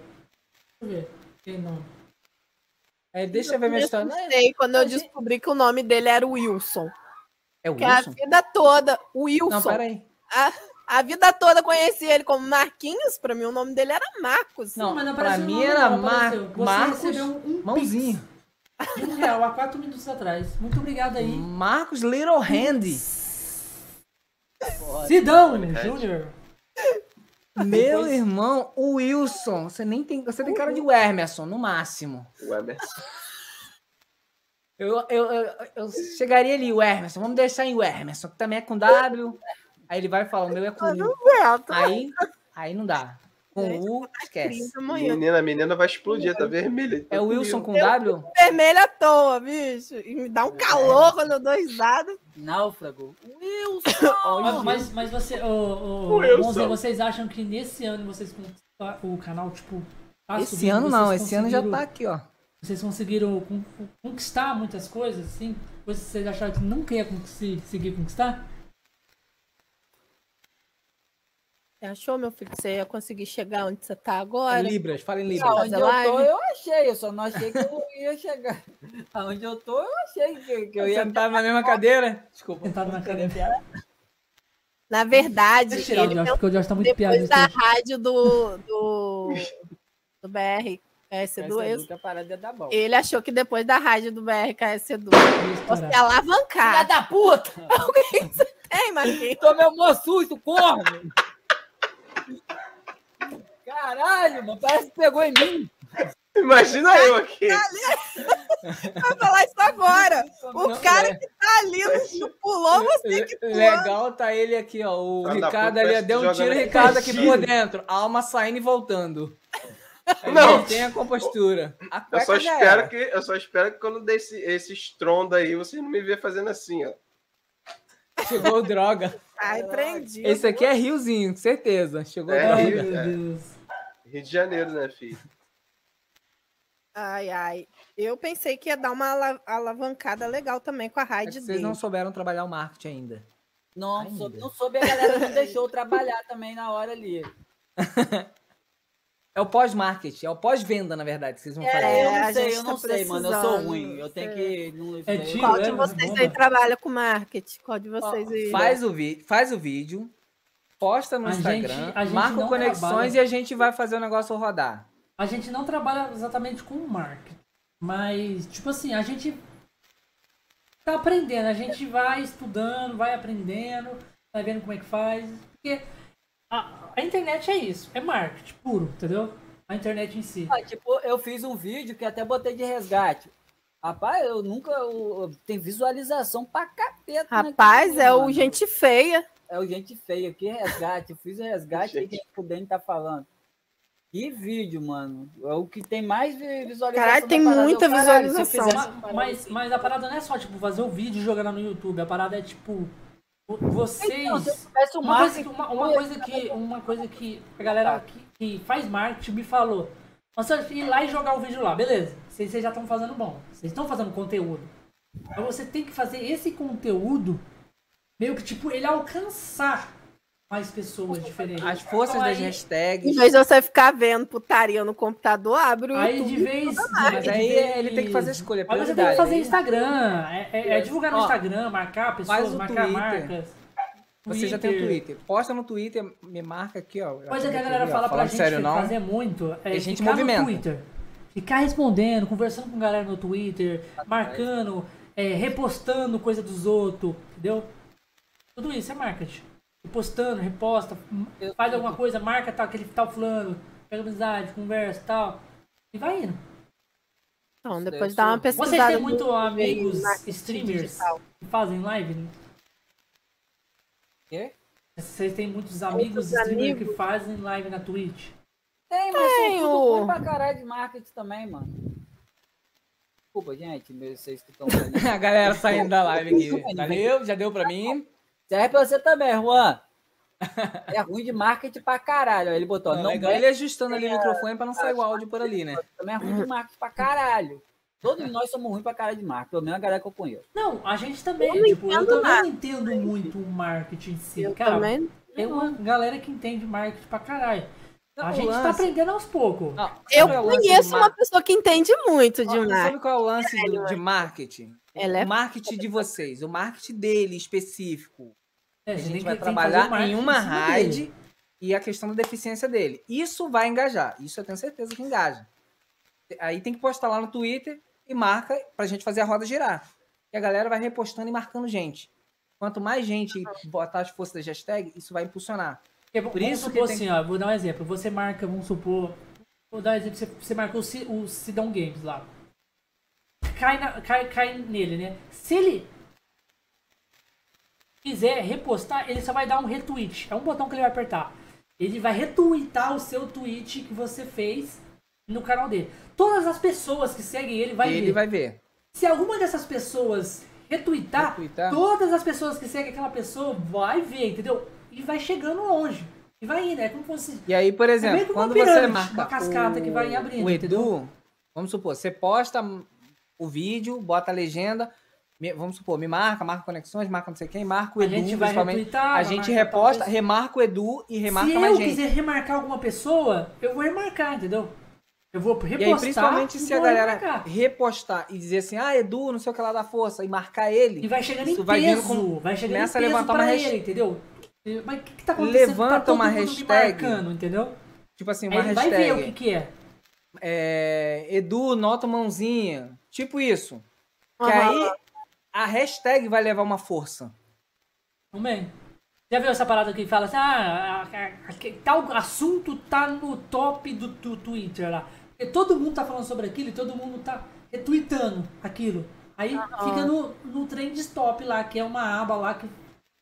Deixa eu ver. Tem nome. É, deixa eu ver minha história. Eu Não, sei quando eu descobri que o nome dele era Wilson. É o Que a Wilson? vida toda, Wilson. Não, peraí. a, a vida toda conheci ele como Marquinhos. Pra mim, o nome dele era Marcos. Não, mas não pra mim nome, era não, Mar. Você Marcos recebeu um Mãozinho. De um real há quatro minutos atrás. Muito obrigado aí. Marcos Little Handy. Sidão Hand. Júnior. Meu Depois- irmão, o Wilson, você nem tem. Você tem cara de Emerson, no máximo. O Emerson. Eu, eu, eu, eu chegaria ali, o Emerson. Vamos deixar em o Emerson, que também é com W. Aí ele vai falar, o meu é com U. Aí, aí não dá. Com U, esquece. Menina, a menina vai explodir, tá vermelha. É o Wilson com W? Vermelho à toa, bicho. E me dá um calor quando eu dou risada. Náufrago. Wilson! Mas, mas, mas você, ô, Wilson. Monza, vocês acham que nesse ano vocês conquistaram o canal, tipo. tá Esse subindo, ano não, esse ano já tá aqui, ó. Vocês conseguiram con- conquistar muitas coisas, assim? Coisas que vocês acharam que nunca ia conseguir conquistar? Você achou, meu filho, que você ia conseguir chegar onde você tá Em agora? Libras, fala em Libras. Aonde fazer eu tô, eu achei. Eu só não achei que eu ia chegar. Aonde eu tô, eu achei que, que eu ia. Sentado na mesma cadeira? Desculpa. Sentado na cadeira. Na verdade, eu tirar ele Josh, porque o Josh tá muito piada. depois da rádio do, do, do BR KS2, Essa Duca parada ia dar bom. ele achou que depois da rádio do BR KS2 você ia Filha alavancar. da puta! Ei, Marquinhos. Tomei um susto, corno! Caralho, mano, parece que pegou em mim. Imagina eu aqui. Vai falar isso agora. O Não, cara é. que tá ali no, no pulou, você que pulou. Legal tá ele aqui, ó. O da Ricardo ali, deu um tiro, o no Ricardo aqui por dentro. Alma saindo e voltando. Aí Não. ele Tem a compostura. A Eu só espero que eu só espero que quando der esse, estrondo aí, você não me vê fazendo assim, ó. Chegou droga. Ai, prendi. Esse aqui é Riozinho, com certeza. Chegou É, Ai. Rio. meu é. Deus. Rio de Janeiro, né, filho? Ai, ai. Eu pensei que ia dar uma ala- alavancada legal também com a É que rádio vocês não souberam trabalhar o marketing ainda. Não, Ainda. soube, não soube, a galera não deixou trabalhar também na hora ali. É o pós-marketing, é o pós-venda, na verdade, que vocês vão fazer. É, eu a não sei, gente eu não tá sei, mano. Eu sou ruim. Eu tenho é. que. Não, É tiro, Qual de é, vocês aí trabalha com marketing? Qual de vocês aí? Faz o, vi faz o vídeo, posta no A gente- Instagram, a gente marca conexões trabalha- e a gente vai fazer o negócio rodar. A gente não trabalha exatamente com marketing. Mas, tipo assim, a gente tá aprendendo. A gente vai estudando, vai aprendendo, vai vendo como é que faz. Porque a, a internet é isso, é marketing puro, entendeu? A internet em si. Ah, tipo, eu fiz um vídeo que até botei de resgate. Rapaz, eu nunca. eu- tem visualização pra capeta. Rapaz, naquilo, é o gente feia. É o gente feia. Que resgate. Eu fiz o resgate e Gente. o Dani tá falando. Que vídeo, mano. É o que tem mais vi- visualização. Caralho, tem parada. Eu, muita caralho, visualização. Mas, assim, mas a parada não é só, tipo, fazer o vídeo e jogar no YouTube. A parada é, tipo, vocês... Então, tivesse um Uma coisa, uma, uma coisa que uma coisa que a galera que, que faz marketing me falou. Você ir lá e jogar o vídeo lá, beleza. Vocês, vocês já estão fazendo bom. Vocês estão fazendo conteúdo. Mas você tem que fazer esse conteúdo meio que tipo ele alcançar mais pessoas diferentes. As forças Então, das aí- hashtags. Em vez de você ficar vendo putaria no computador, abre o Aí YouTube. de vez. Mas de aí vez- ele tem que fazer escolha, Mas você tem que fazer Instagram. É, é- é divulgar no Ó, Instagram, marcar pessoas, marcar Twitter. marcas. Você já tem o Twitter. Posta no Twitter, me marca aqui, ó. Coisa que a galera fala pra gente sério, não. fazer muito é a gente ficar movimenta. no Twitter. Ficar respondendo, conversando com a galera no Twitter, marcando, é, repostando coisa dos outros, entendeu? Tudo isso é marketing. Repostando, reposta, Eu- faz alguma coisa, marca tal, aquele tal fulano, pega amizade, conversa e tal. E vai indo. Então, depois Eu dá uma pesquisada. Vocês têm muito amigos marketing streamers digital. que fazem live? né? Quê? Vocês têm muitos amigos Muitos streamers que amigos. fazem live na Twitch? Tem, mas são Tenho. tudo ruim pra caralho de marketing também, mano. Desculpa, gente, vocês que estão a galera saindo da live aqui. Valeu, já deu pra mim. Serve pra você também, Juan. É ruim de marketing pra caralho. Ele botou, Não, não legal é, ele ajustando ali o microfone pra não sair o áudio por ali, né? também é ruim de marketing pra caralho. Todos nós somos ruins pra caralho de marketing, pelo menos a galera que eu conheço. Não, a gente também, Eu não tipo, eu também não entendo muito o marketing em si. Eu Cara, também. tem uma galera que entende marketing pra caralho. Não, a gente tá lance- aprendendo aos poucos. Eu lance conheço uma pessoa que entende muito de marketing. Sabe qual é o lance do- de marketing? Ela é O marketing de vocês, o marketing dele específico. É, A você tem gente que- vai que trabalhar em uma raid e a questão da deficiência dele. Isso vai engajar. Isso eu tenho certeza que engaja. Aí tem que postar lá no Twitter e marca pra gente fazer a roda girar. E a galera vai repostando e marcando gente. Quanto mais gente botar as forças da hashtag, isso vai impulsionar. Vamos Por isso que supor tem assim, ó, vou dar um exemplo. Você marca, vamos supor. Vou dar um exemplo, você, você marcou o Sidão Games lá. Cai, na- cai, cai nele, né? Se ele quiser repostar, ele só vai dar um retweet. É um botão que ele vai apertar. Ele vai retweetar o seu tweet que você fez no canal dele. Todas as pessoas que seguem ele vai ele ver. vai ver. Se alguma dessas pessoas retweetar, Retweetar. todas as pessoas que seguem aquela pessoa vai ver, entendeu? E vai chegando longe. E vai indo, é como se fosse. E aí, por meio exemplo, uma quando você marca uma cascata o, que vai abrindo, o Edu, entendeu? vamos supor, você posta o vídeo, bota a legenda, vamos supor, me marca, marca conexões, marca não sei quem, marca o A Edu, gente vai principalmente. retweetar, A gente reposta, remarca o Edu e remarca Se mais eu gente. quiser remarcar alguma pessoa, eu vou remarcar, entendeu? Eu vou repostar. E aí, principalmente se a galera remarcar. repostar e dizer assim, ah, Edu, não sei o que lá da força, e marcar ele, E vai chegando isso em vai peso, vindo com- vai chegando em começa a peso levantar pra uma ele, hashtag. entendeu? Mas o que, que tá acontecendo? Levanta tá uma hashtag. marcando, entendeu? tipo assim, Aí uma ele vai ver o hashtag, que que é. é, Edu, nota mãozinha, tipo isso. Que Aham. aí a hashtag vai levar uma força. Também. Já viu essa parada que fala assim, ah, tal assunto tá no top do, do Twitter lá. Porque todo mundo tá falando sobre aquilo e todo mundo tá retweetando aquilo. Aí fica no, no trend stop lá, que é uma aba lá que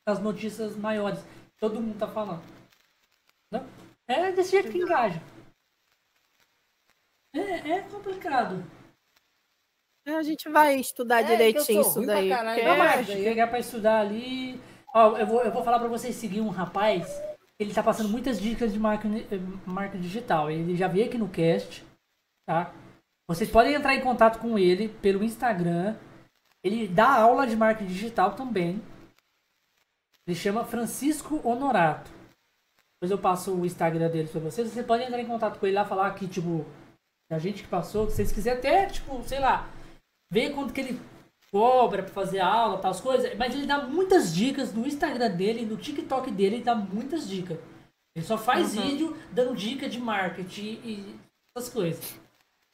as notícias maiores. Todo mundo tá falando. Não? É desse jeito que engaja. É, é complicado. A gente vai estudar É, direitinho isso daí. caralho. Não, é- mas pegar pra estudar ali. Ó, eu vou, eu vou falar pra vocês seguir um rapaz. Ele tá passando muitas dicas de marketing, eh, marketing digital. Ele já veio aqui no cast, tá? Vocês podem entrar em contato com ele pelo Instagram. Ele dá aula de marketing digital também. Ele chama Francisco Honorato. Depois eu passo o Instagram dele pra vocês. Vocês podem entrar em contato com ele lá, falar que, tipo, a gente que passou, que vocês quiserem até, tipo, sei lá, ver quanto que ele cobra pra fazer aula, tal, as coisas. Mas ele dá muitas dicas no Instagram dele, no TikTok dele, ele dá muitas dicas. Ele só faz vídeo dando dica de marketing e essas coisas.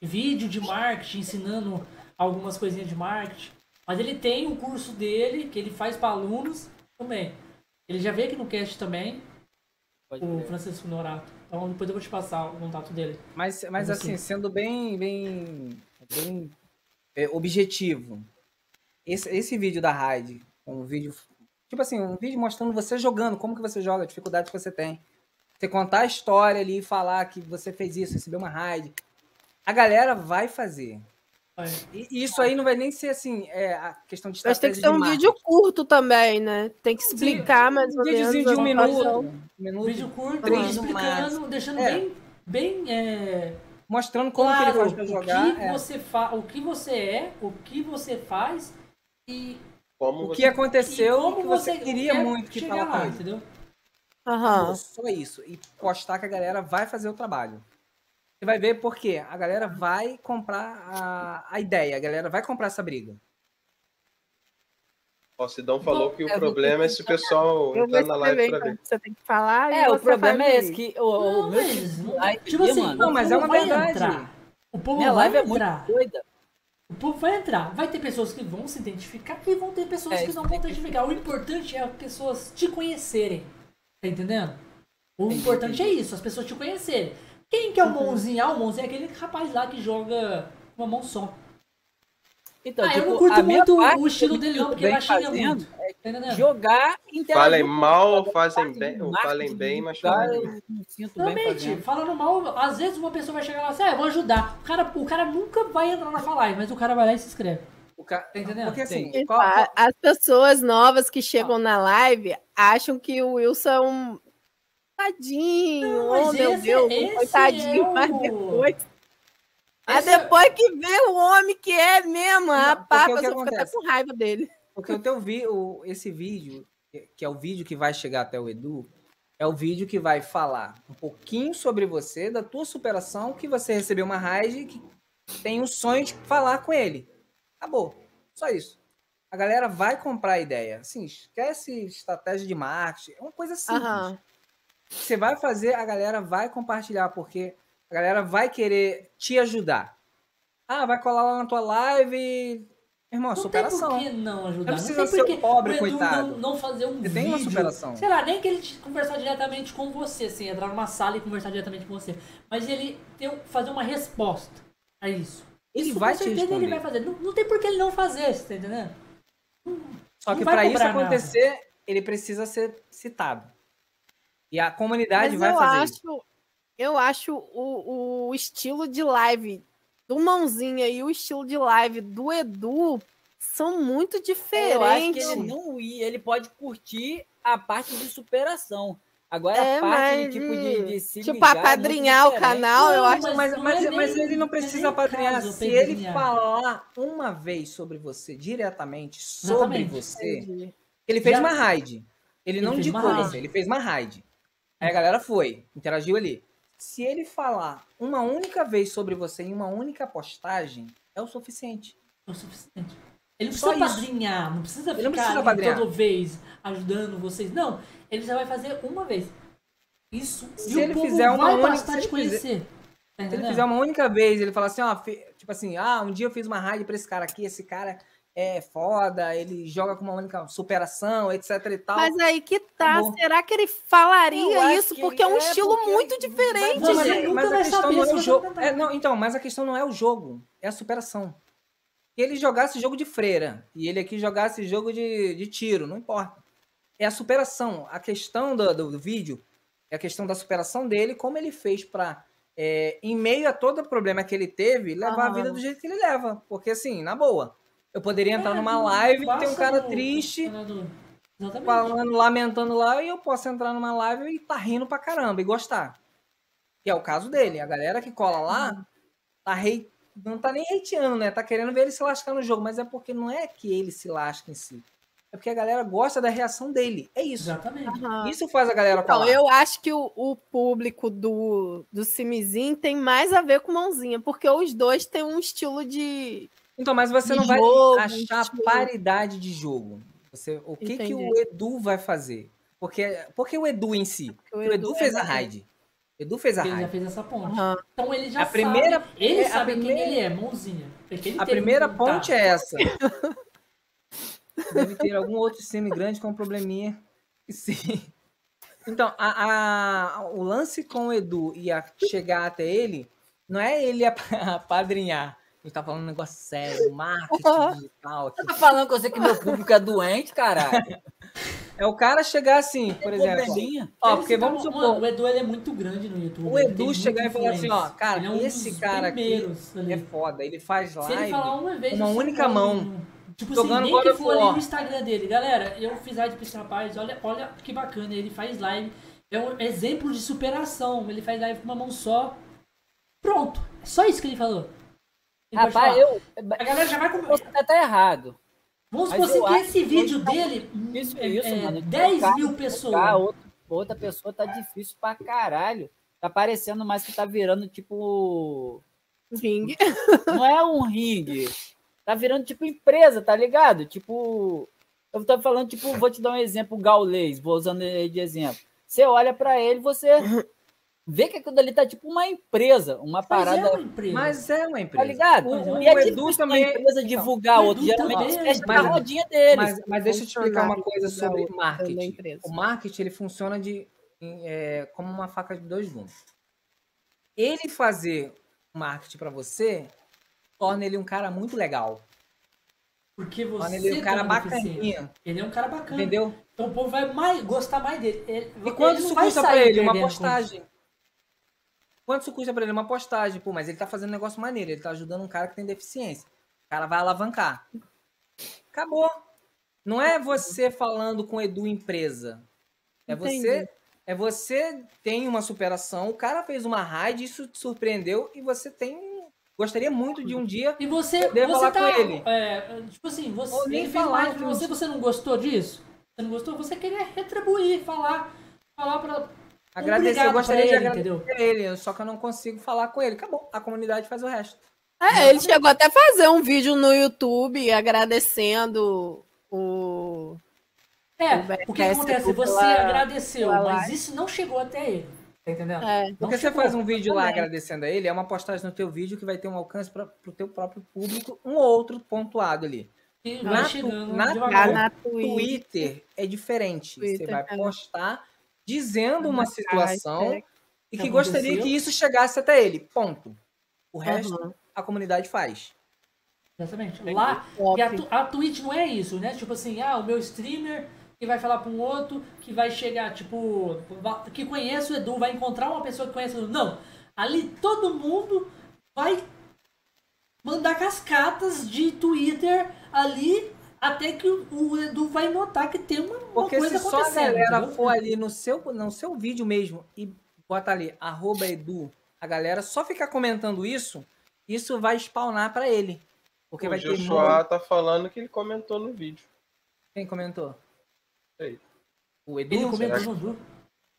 Vídeo de marketing, ensinando algumas coisinhas de marketing. Mas ele tem o curso dele, que ele faz para alunos também. Ele já veio aqui no cast também, o Francisco Norato. Então depois eu vou te passar o contato dele. Mas, mas assim? assim, sendo bem, bem, bem é, objetivo, esse, esse vídeo da Raid, um vídeo, tipo assim, um vídeo mostrando você jogando, como que você joga, a dificuldade que você tem. Você contar a história ali e falar que você fez isso, recebeu uma raid. A galera vai fazer. E isso aí não vai nem ser assim, é, a questão de Mas tem que ser um de vídeo curto também, né? Tem que explicar mais Um ou menos. de um minuto. Um minuto Vídeo curto, três explicando, deixando É. bem, bem é, mostrando como claro que ele faz pra jogar. o que é. você fa o que você é, o que você faz e, Como O você... que e aconteceu como que você você queria quer muito que chegar fala com lá, entendeu? Só isso. E postar que a galera vai fazer o trabalho. Você vai ver por quê. A galera vai comprar a, a ideia, a galera vai comprar essa briga. O Sidão falou que o problema é se o pessoal entrar na live pra ver. o você tem que falar. e É, o problema é o esse, que o, o Não, meu mas, tipo, tipo assim, mano, Não, mas é povo uma vai verdade. entrar. O povo minha vai live é muito entrar. doida. O povo vai entrar. Vai ter pessoas que vão se identificar e vão ter pessoas É, que não vão se identificar. O importante é as pessoas te conhecerem. Tá entendendo? O Entendi, importante é isso, as pessoas te conhecerem. Quem que é o mãozinho? Ah, o mãozinho é aquele rapaz lá que joga com uma mão só. Então, ah, tipo, eu não curto muito parte o estilo dele, não, porque ele xinga fazendo muito. é Tá jogar, interagir Falem mal fazem bem, ou falem bem, mas falem bem. Realmente, falando mal, às vezes uma pessoa vai chegar lá e assim, ah, eu vou ajudar. O cara, o cara nunca vai entrar na live, mas o cara vai lá e se inscreve. O. Tá entendendo? Porque assim, qual- qual- As pessoas novas que chegam na live acham que o Wilson é um tadinho, Não, oh meu esse- Deus, esse um coitadinho, é o- mas depois. Mas é- depois que vê o homem que é mesmo, a o que pessoa fica até com raiva dele. Porque o teu vi, o, esse vídeo, que- é o vídeo que vai chegar até o Edu, é o vídeo que vai falar um pouquinho sobre você, da tua superação, que você recebeu uma raid e que tem um sonho de falar com ele. Acabou. Só isso. A galera vai comprar a ideia. Assim, esquece estratégia de marketing. É uma coisa simples. Aham. Você vai fazer, a galera vai compartilhar, porque a galera vai querer te ajudar. Ah, vai colar lá na tua live, Irmão, Não superação. tem por que não ajudar. Não Não, precisa tem ser pobre, o coitado. Não, não fazer um Você vídeo. tem uma superação. Sei lá, nem que ele te- conversar diretamente com você, assim, entrar numa sala e conversar diretamente com você. Mas ele ter, fazer uma resposta a isso. Ele isso, vai com te certeza ele vai fazer. Não, não tem por que ele não fazer, você tá entendendo? Só Não que vai pra isso cobrar nada. acontecer, ele precisa ser citado. E a comunidade Mas vai eu fazer isso. Eu acho o, o estilo de live do Mãozinha e o estilo de live do Edu são muito Eu acho que diferentes. ele não ia, ele pode curtir a parte de superação. Agora É, a parte mas tipo de, de se tipo, ligar é apadrinhar o diferente. canal, eu Não, acho. Mas, mas, é mas nem- ele não é precisa apadrinhar. Se ele falar uma vez sobre você, diretamente sobre Exatamente. você, Entendi. ele fez Já- uma raid. Ele, Ele não indicou você, ele fez uma raid. Aí a galera foi, interagiu ali. Se ele falar uma única vez sobre você em uma única postagem, é o suficiente. É o suficiente. Ele não Só precisa isso. padrinhar, não precisa Ele ficar não precisa toda vez ajudando vocês. Não, ele já vai fazer uma vez. Isso. Se ele povo fizer uma vai única- de ele fizer- conhecer. Tá Se ele fizer uma única vez, ele falar assim, ó, tipo assim, ah, um dia eu fiz uma raid pra esse cara aqui, esse cara é foda, ele joga com uma única superação, etc e tal. Mas aí que tá. Acabou. Será que ele falaria isso? que Porque é um é estilo porque muito diferente, Não, mas, nunca mas a questão não é o jogo. é, não, então, mas a questão não é o jogo, é a superação. Se ele jogasse jogo de freira e ele aqui jogasse jogo de, de tiro, não importa. É a superação. A questão do, do, do vídeo é a questão da superação dele, como ele fez pra, é, em meio a todo o problema que ele teve, levar a Aham. vida do jeito que ele leva. Porque assim, na boa, eu poderia entrar É, numa live e ter um cara no- triste Exatamente. falando, lamentando lá, e eu posso entrar numa live e tá rindo pra caramba e gostar. Que é o caso dele. A galera que cola lá tá rei, não tá nem hateando, né? Tá querendo ver ele se lascar no jogo, mas é porque não é que ele se lasca em si. É porque a galera gosta da reação dele. É isso. Exatamente. Isso faz a galera Então, colar. eu acho que o, o público do, do Simizinho tem mais a ver com Mãozinha, porque os dois têm um estilo de. Então, mas você de não vai jogo, achar estilo. paridade de jogo. Você, o que, que o. Edu vai fazer? Porque, porque o Edu em si. o O Edu, Edu fez é a raid. Edu fez a Ele já raid. fez essa ponte. Aham. Então ele já A primeira- sabe. Ele é, a sabe primeira- quem ele é, mãozinha. Ele A primeira ponte é essa. Deve ter algum outro semi grande com um probleminha. Sim. Então, a, a- o lance com o Edu e a chegar até ele, não é ele ap- apadrinhar. Gente tá falando um negócio sério, marketing digital aqui. Tá falando com você que meu público é doente, caralho. É o cara chegar assim, por exemplo. Probleminha. Ó, Ele porque vamos supor, Mano, o Edu ele é muito grande no YouTube. o ele Edu chegar e falar assim, ó, cara, Ele é um esse cara aqui ali. é foda, ele faz Se ele live. falar uma vez, uma você única vai mão, no- Tipo jogando assim, nem que for ali no Instagram dele. Galera, eu fiz live pra esse rapaz, olha, olha que bacana, ele faz live. É um exemplo de superação. Ele faz live com uma mão só. Pronto. É só isso que ele falou. Rapaz, eu. A galera já vai com... Você tá até errado. Vamos mas supor assim que esse vídeo tá dele Isso, é, isso, é, mano. 10 Trocar- mil pessoas. Outra, outra pessoa tá difícil pra caralho. Tá parecendo mais que tá virando tipo. Ring. Não é um ringue. Tá virando tipo empresa, tá ligado? Tipo. Eu tô falando, tipo, vou te dar um exemplo gaulês, vou usando ele de exemplo. Você olha pra ele, você vê que aquilo ali tá tipo uma empresa, uma Mas parada. é uma empresa. Mas é uma Tá empresa. ligado? O, e é o Edu difícil também. uma empresa divulgar o outro. Edu Geralmente eles é- a rodinha deles. Mas, mas deixa eu te explicar uma coisa sobre da marketing. empresa. O marketing ele funciona de, é, como uma faca de dois gumes. Ele fazer marketing pra você torna ele um cara muito legal. Porque você Torna ele um cara bacaninha. Ele é um cara bacana. Entendeu? Então o povo vai mais, gostar mais dele. Ele, E não isso custa pra ele? Uma postagem. Quanto isso custa pra ele? Uma postagem. Pô, mas ele tá fazendo um negócio maneiro. Ele tá ajudando um cara que tem deficiência. O cara vai alavancar. Acabou. Não é você falando com o Edu empresa. É Entendi. você. É você tem uma superação. O cara fez uma raid, isso te surpreendeu e você tem. Gostaria muito de um dia. E você, Poder você falar tá, com ele. é, tipo assim, você, nem falar com você, você não gostou disso? Você não gostou? Você queria retribuir, falar, falar pra... Agradecer. Obrigado Eu gostaria pra de ele, agradecer ele. Só que eu não consigo falar com ele. Acabou. A comunidade faz o resto. É, ele chegou até a fazer um vídeo no YouTube agradecendo o. É, O o que acontece? Você agradeceu, pela mas isso não chegou até ele. Tá entendendo? É. Porque você faz um vídeo lá agradecendo a ele, é uma postagem no teu vídeo que vai ter um alcance para o teu próprio público, um ou outro pontuado ali. Na tu- na- Tá na Twitter. É diferente. Você Twitter, vai é. postar dizendo uma situação e que gostaria que isso chegasse até ele. Ponto. O resto Aham. a comunidade faz. Exatamente. Lá, e a, a Twitch não é isso, né? Tipo assim, ah, o meu streamer que vai falar pra um outro, que vai chegar, tipo, que conhece o Edu, vai encontrar uma pessoa que conhece o Edu. Não. Ali todo mundo vai mandar cascatas de Twitter ali até que o, Edu vai notar que tem uma Porque coisa se só a galera entendeu? for ali no seu, no seu vídeo mesmo e bota ali, arroba Edu, a galera só ficar comentando isso, isso vai spawnar pra ele. Porque o vai ter Joshua muito- tá falando que ele comentou no vídeo. Quem comentou? Sei. O Edu? Ele comentou que- no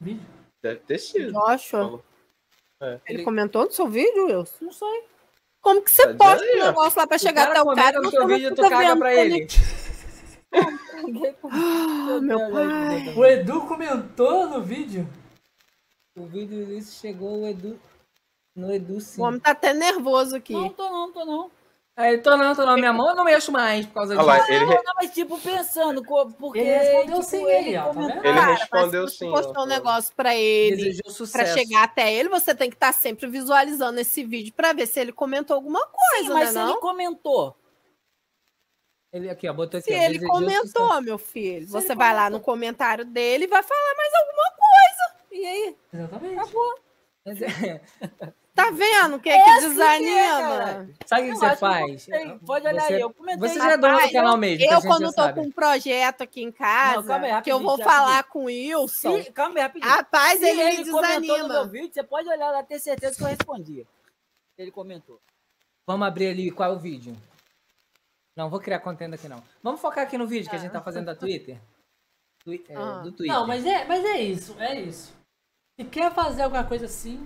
vídeo. Deve ter sido. Joshua. É. Ele Ele- comentou no seu vídeo, Wilson? Não sei. Como que você Tá posta um negócio lá pra O chegar cara até o cara? no não teu tá- vídeo, não tu tá caga pra ele. Ele. Ah, meu pai. O Edu comentou no vídeo. O vídeo desse chegou o Edu. No Edu sim. O homem tá até nervoso aqui. Não, tô não, tô não. Aí, tô não, tô não. Minha mão eu não mexo mais por causa Olha disso. lá, ele, re- Não, mas tipo, pensando, porque. Ele respondeu tipo, sim ele aí, ó, tá vendo? ele respondeu mas sim. postou ó, um negócio pra ele, pra chegar até ele, você tem que estar sempre visualizando esse vídeo pra ver se ele comentou alguma coisa, Sim, mas né, se não? ele comentou. Ele aqui, ó, botou aqui. Se ele comentou, sucesso. meu filho, Se você ele vai lá comentou. no comentário dele e vai falar mais alguma coisa. E aí? Exatamente. Mas é- Tá vendo o que, É que assim que é, desanima? cara. Sabe o que você que faz? Tem, Pode olhar Você- aí, eu comentei. Você já é dono do canal mesmo, que eu, quando tô sabe. com um projeto aqui em casa, Não, aí, que eu vou falar com o Wilson, Se- calma aí, rapidinho. rapaz, ele, me comentou no meu desanima. vídeo, você pode olhar lá, ter certeza que eu respondi. Ele comentou. Vamos abrir ali qual é o vídeo. Não, vou criar conteúdo aqui não. Vamos focar aqui no vídeo que a gente tá fazendo da Twitter. Twi- é, Ah. Do Twitter. Não, mas é, mas é isso, é isso. Se quer fazer alguma coisa assim,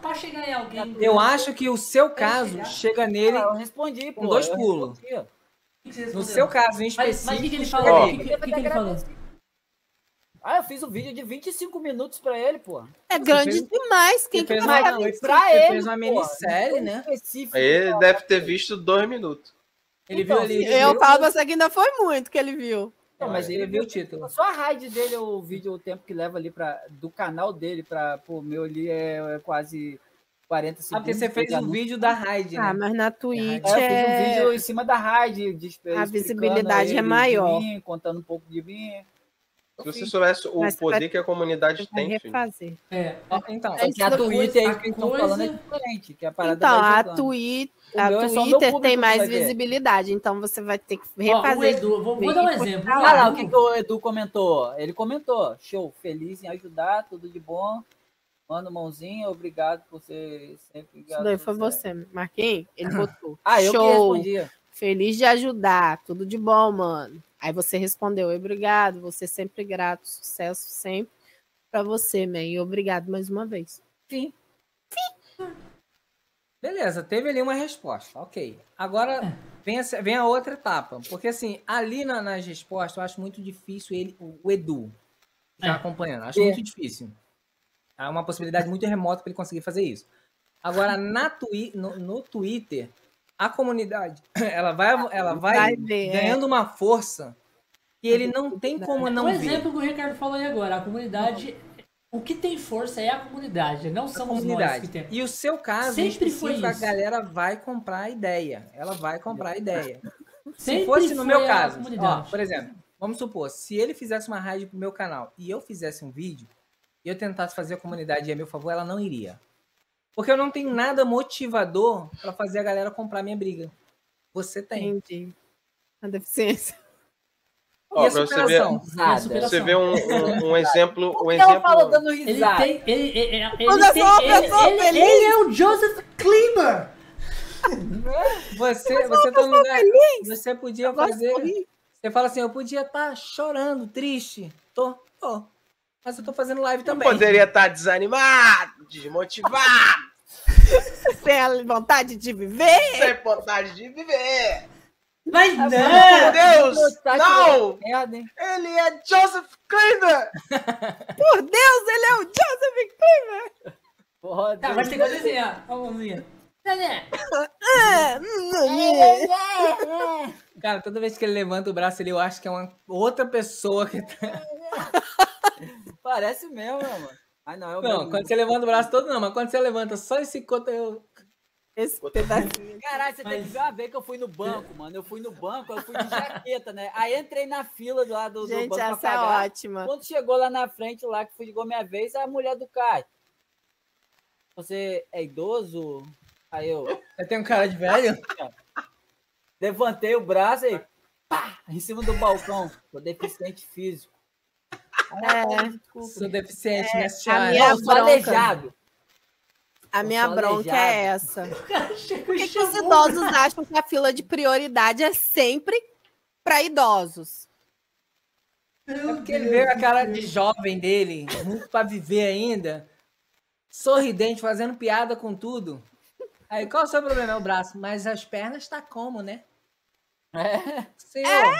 pra chegar em alguém. Eu acho que o seu caso chegar. chega nele Ah, eu respondi, pô. com dois pulos. No seu caso em Mas, mas específico. o que, que ele falou? O que, que, que, que ele falou? Ah, eu fiz um vídeo de 25 minutos pra ele, pô. É grande fez- demais. Quem que fez vai uma, pra ele, fez uma pô. minissérie, né? Específico. Ele deve ter visto dois minutos. Ele Então, viu ali. Eu viu- falo pra você que ainda foi muito que ele viu. Não, mas ele ele viu o título. Só a raid dele, o vídeo, o tempo que leva ali pra, do canal dele para o meu ali é, é quase 40 Ah, segundos. porque você fez um anúncio. vídeo da Raid, Ah, né? mas na Twitch É, eu fiz um é... vídeo em cima da raid. de- A visibilidade ele é de maior. mim, contando um pouco de mim. Se você soubesse o Mas poder vai- que a comunidade tem, refazer. É, Então, Só que a Twitter aí que estão falando é diferente, que a parada Então, a, jogando. O a é só o meu Twitter tem mais visibilidade, então você vai ter que ó, o refazer. Edu, vou, vou dar um exemplo. lá. Ah lá, o que, que o Edu comentou? Ele comentou, show, feliz em ajudar, tudo de bom. Manda mãozinha, obrigado por ser sempre Isso daí foi você, Marquinhos. Ele botou. Ah, eu que Show. respondia. Feliz de ajudar. Tudo de bom, mano. Aí você respondeu, obrigado. Você sempre grato. Sucesso sempre pra você, man. E obrigado mais uma vez. Sim. Beleza, teve ali uma resposta, ok. Agora vem a, vem a outra etapa. Porque assim, ali na- nas respostas eu acho muito difícil ele, o, o Edu, que tá É. acompanhando. Acho É. muito difícil. É uma possibilidade muito remota para ele conseguir fazer isso. Agora, na twi no, no Twitter, a comunidade ela vai, ela vai, Vai ver, é. ganhando uma força que ele não tem como não um ver. exemplo que o Ricardo falou aí agora. A comunidade. O que tem força é a comunidade, não a somos nós comunidade. que temos. E o seu caso, em Sempre foi específico, a isso. galera vai comprar a ideia. Ela vai comprar a ideia. Se Sempre fosse no meu caso, ó, por exemplo, vamos supor, se ele fizesse uma raid pro meu canal e eu fizesse um vídeo e eu tentasse fazer a comunidade a meu favor, ela não iria. Porque eu não tenho nada motivador para fazer a galera comprar minha briga. Você tem. Entendi. A deficiência. Ó, e a pra você ver, superação? Superação. você vê um, um, um exemplo. Um Ela fala exemplo. dando Ele risada. tem. Ele, ele, ele, ele eu tem- ele- ele- feliz. ele é o Joseph Klimber! Você, você tá no lugar. Você podia fazer. Você fala assim, eu podia estar chorando, triste. Tô, tô. Mas eu tô fazendo live Não também. poderia estar desanimado, desmotivado, Tem a vontade de viver. sem vontade de viver. Mas Meu não! Deus! Tá Não! Ele é Joseph Kleiner! Por Deus, ele é o Joseph Kleiner! Porra, Tá, mas tem que desenhar. Ó, mãozinha. Cara, toda vez que ele levanta o braço, ele, eu acho que é uma outra pessoa que tá... Parece mesmo, né, mano. Ai, não, é o Não, mesmo. quando você levanta o braço todo, não, mas quando você levanta só esse coto, eu. Esse pedacinho. Caralho, você tem Mas- que ver uma vez que eu fui no banco, mano. Eu fui no banco, eu fui de jaqueta, né? Aí entrei na fila do lado do Gente, banco pra essa é ótima. Quando chegou lá na frente, lá que chegou minha vez, a mulher do cara. Você é idoso? Aí eu Você tem um cara de velho? levantei o braço e pá, em cima do balcão. Sou deficiente físico. É, Desculpa. Sou deficiente, né, a senhora? minha- Eu sou aleijado. A minha bronca aleijado. é essa. Por que, que os chamou. idosos acham que a fila de prioridade é sempre para idosos? É porque ele veio a cara de jovem dele, muito pra viver ainda, sorridente, fazendo piada com tudo. Aí, qual é o seu problema? É o braço. Mas as pernas tá como, né? É. Senhor,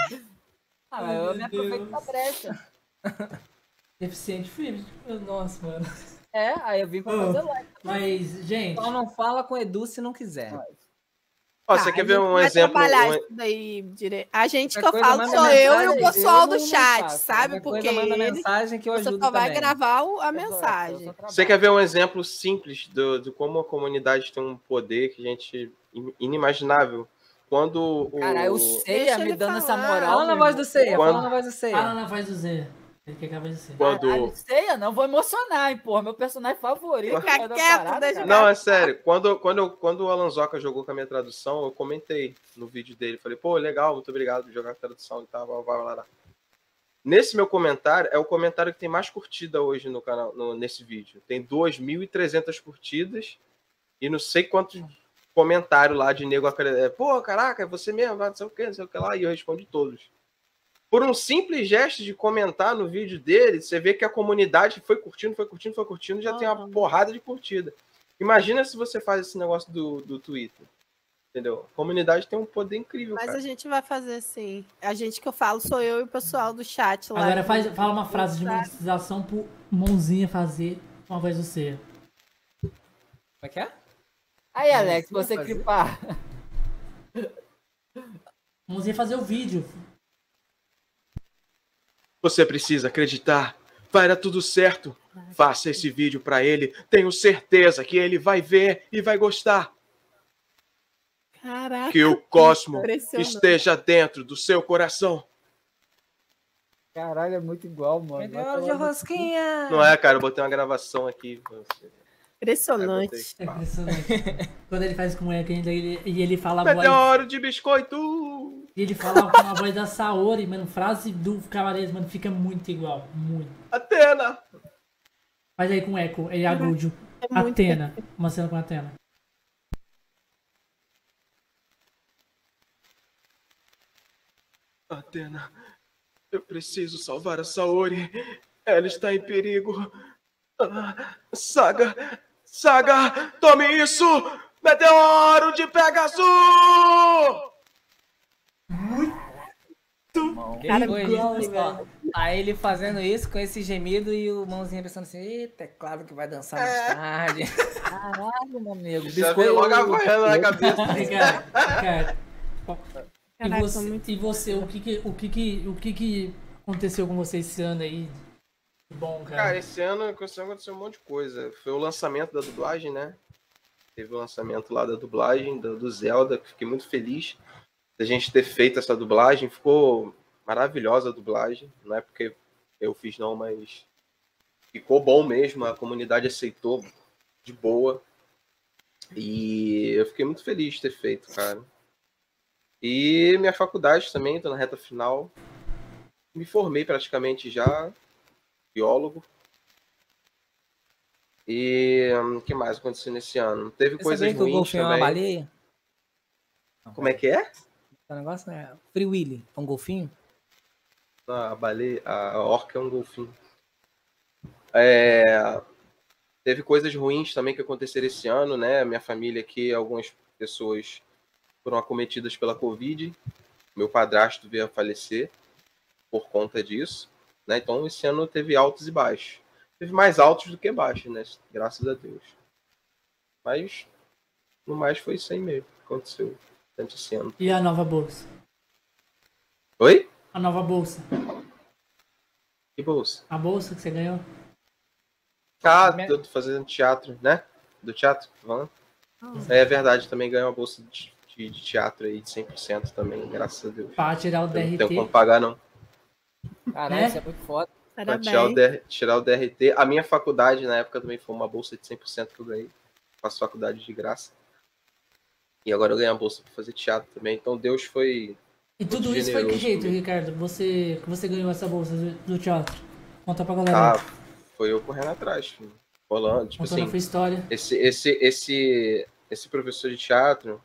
Ah, mas eu me Meu aproveito da Deus. brecha. Deficiente físico. Nossa, mano. É, aí eu vim pra fazer live. Mas, gente, só não fala com o Edu se não quiser. Ó, Tá, você a quer ver um exemplo? trabalhar um- isso daí dire... A gente que eu falo sou eu e o pessoal do chat, faço. sabe? Porque manda mensagem que eu você ajudo só vai também. gravar a mensagem. Você quer ver um exemplo simples do, de como a comunidade tem um poder que a gente in- inimaginável? Quando o Caralho, o Ceia me dando essa falar. moral. Fala na voz do Ceia, Quando- fala na voz do Ceia. fala na voz do Zé. Ele quer que a voz do Zé. quando Caralho, Ceia, não vou emocionar, hein, porra. Meu personagem favorito. Fica dar quieto, deixa. Não, é sério. Quando, quando, quando o Alan Zoca jogou com a minha tradução, eu comentei no vídeo dele. Falei, pô, legal, muito obrigado por jogar com a tradução e tal. Vai, vai, Nesse meu comentário, é o comentário que tem mais curtida hoje no canal, no- nesse vídeo. Tem 2.300 curtidas e não sei quantos comentários lá de nego. é, Pô, caraca, é você mesmo, não sei o que, não sei o que lá. E eu respondi todos. Por um simples gesto de comentar no vídeo dele, você vê que a comunidade foi curtindo, foi curtindo, foi curtindo, já tem uma porrada de curtida. Imagina se você faz esse negócio do, do Twitter. Entendeu? A comunidade tem um poder incrível, Mas cara. a gente vai fazer sim. A gente que eu falo sou eu e o pessoal do chat lá. Agora faz, fala uma frase de monetização pro mãozinha fazer com a voz do Zé. Como é que é? Aí, Alex, você clipar. Mãozinha fazer o vídeo. Você precisa acreditar. Vai dar tudo certo. Faça esse vídeo pra ele. Tenho certeza que ele vai ver e vai gostar. Caraca, Que o cosmo esteja dentro do seu coração. Caralho, é muito igual, mano. Me deu Vai hora de rosquinha. Não é, cara, eu botei uma gravação aqui. Impressionante. É impressionante. Quando ele faz com o ainda, ele, e ele fala. Meteoro de biscoito! E ele fala com a voz da Saori, mano. Frase do Cavaleiros, mano, fica muito igual. Muito. Atena! Faz aí com o Echo, ele agude. É muito Atena. Uma cena com a Atena. Atena, eu preciso salvar a Saori. Ela está em perigo. Ah, Saga! Saga! Tome isso! Meteoro de Pegasus! Que Cara, igual, hein, ó. Aí ele fazendo isso com esse gemido e o mãozinho pensando assim, eita, é claro que vai dançar mais tarde. Caralho, meu amigo. Já veio logo a Havaiana na cabeça. Cara, cara. E você, muito- e você, o que que, o que que, o que que aconteceu com você esse ano aí? Bom, cara. Cara, esse ano aconteceu aconteceu um monte de coisa. Foi o lançamento da dublagem, né? Teve o lançamento lá da dublagem, do, do Zelda, que fiquei muito feliz da gente ter feito essa dublagem. Ficou maravilhosa a dublagem. Não é porque eu fiz, não, mas ficou bom mesmo. A comunidade aceitou de boa. E eu fiquei muito feliz de ter feito, cara. E minha faculdade também, tô na reta final. Me formei praticamente já, biólogo. E hum, o que mais aconteceu nesse ano? Teve Você coisas sabia que o ruins é uma também. baleia? Como é que é? O negócio é Free Willy, é um golfinho? A baleia, a orca é um golfinho. É, teve coisas ruins também que aconteceram esse ano, né? Minha família aqui, algumas pessoas foram acometidas pela Covid. meu padrasto veio a falecer por conta disso, né? Então esse ano teve altos e baixos. Teve mais altos do que baixos, né? Graças a Deus. Mas no mais foi isso aí mesmo que aconteceu durante esse ano. E a nova bolsa? Oi? A nova bolsa. Que bolsa? A bolsa que você ganhou? Ah, tô fazendo teatro, né? Do teatro, tô falando. É verdade, também ganhou uma bolsa de, de- de teatro aí de 100% também, graças a Deus. Pra tirar o Eu não tenho como DRT. pagar, não. Caralho, Né? isso é muito foda. Pra tirar o, DR tirar o DRT. A minha faculdade, na época, também foi uma bolsa de 100% que eu ganhei. Faço faculdade de graça. E agora eu ganhei a bolsa pra fazer teatro também. Então Deus foi. E tudo isso foi que jeito, comigo. Ricardo? Você, você ganhou essa bolsa do, teatro? Conta pra galera. Ah, foi eu correndo atrás, filho. rolando. Tipo Contando a assim, sua história. esse, esse, esse, esse professor de teatro,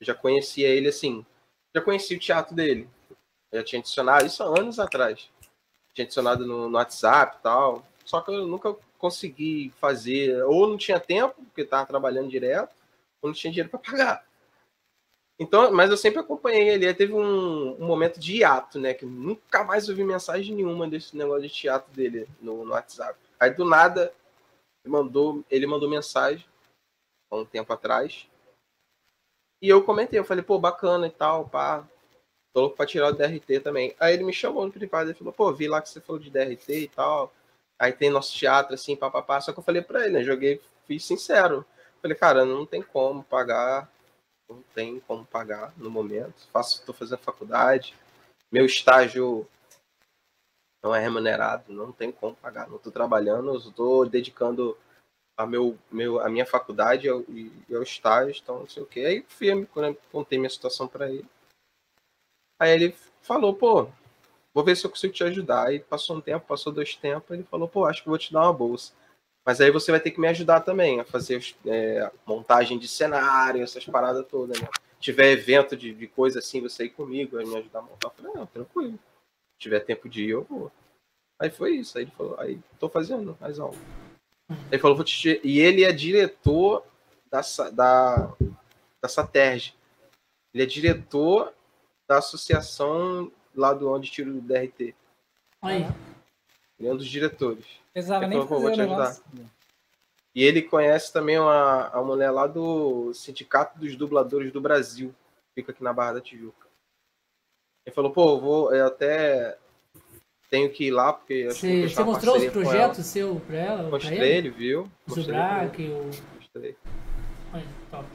eu já conhecia ele assim. Já conhecia o teatro dele. Eu já tinha adicionado, isso há anos atrás. Tinha adicionado no, no WhatsApp e tal. Só que eu nunca consegui fazer. Ou não tinha tempo, porque estava trabalhando direto, ou não tinha dinheiro para pagar. Então, mas eu sempre acompanhei ele. Teve um, um momento de hiato, né? Que nunca mais ouvi mensagem nenhuma desse negócio de teatro dele no, no WhatsApp. Aí do nada ele mandou, ele mandou mensagem há um tempo atrás. E eu comentei, eu falei, pô, bacana e tal, pá. Tô louco pra tirar o DRT também. Aí ele me chamou no privado e falou, pô, vi lá que você falou de DRT e tal. Aí tem nosso teatro, assim, papapá. Só que eu falei pra ele, né? Joguei, fiz sincero. Falei, cara, não tem como pagar. Não tem como pagar no momento. Faço, tô fazendo faculdade. Meu estágio não é remunerado, não tem como pagar. Não tô trabalhando, estou dedicando a, meu, meu, a minha faculdade e ao estágio, então não sei o que. Aí fui, quando eu contei minha situação para ele. Aí ele falou, pô, vou ver se eu consigo te ajudar. Aí passou um tempo, passou dois tempos, ele falou, pô, acho que vou te dar uma bolsa. Mas aí você vai ter que me ajudar também a fazer é, montagem de cenário, essas paradas todas, né? Se tiver evento de, de coisa assim, você ir comigo, vai me ajudar a montar. Eu falei, não, tranquilo. Se tiver tempo de ir, eu vou. Aí foi isso. Aí ele falou, aí tô fazendo mais aula. Ele falou, vou te... E ele é diretor da, da, da Saterge. Ele é diretor da associação lá do onde tira o DRT. Aí. Ele é um dos diretores. Ele nem falou, pô, fazer vou te. E ele conhece também uma, a mulher lá do Sindicato dos Dubladores do Brasil. Fica aqui na Barra da Tijuca. Ele falou, pô, eu vou, eu até tenho que ir lá, porque acho que vou Você, mostrou os projetos seu pra ela? ela. pra Mostrei ele? ele, viu? O Mostrei o. mostrei. Aí, top.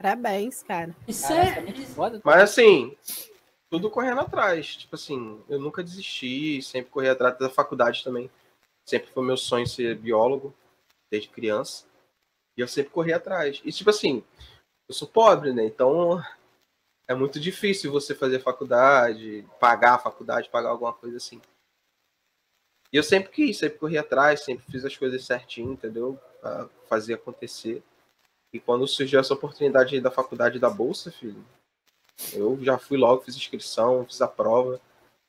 Parabéns, cara. Isso Caraca, é. é muito foda. Mas assim, tudo correndo atrás. Tipo assim, eu nunca desisti, sempre corri atrás da faculdade também. Sempre foi meu sonho ser biólogo, desde criança. E eu sempre corri atrás. E tipo assim, eu sou pobre, né? Então é muito difícil você fazer faculdade, pagar a faculdade, pagar alguma coisa assim. E eu sempre quis, sempre corri atrás, sempre fiz as coisas certinho, entendeu? Pra fazer acontecer. E quando surgiu essa oportunidade da faculdade da Bolsa, filho, eu já fui logo, fiz inscrição, fiz a prova.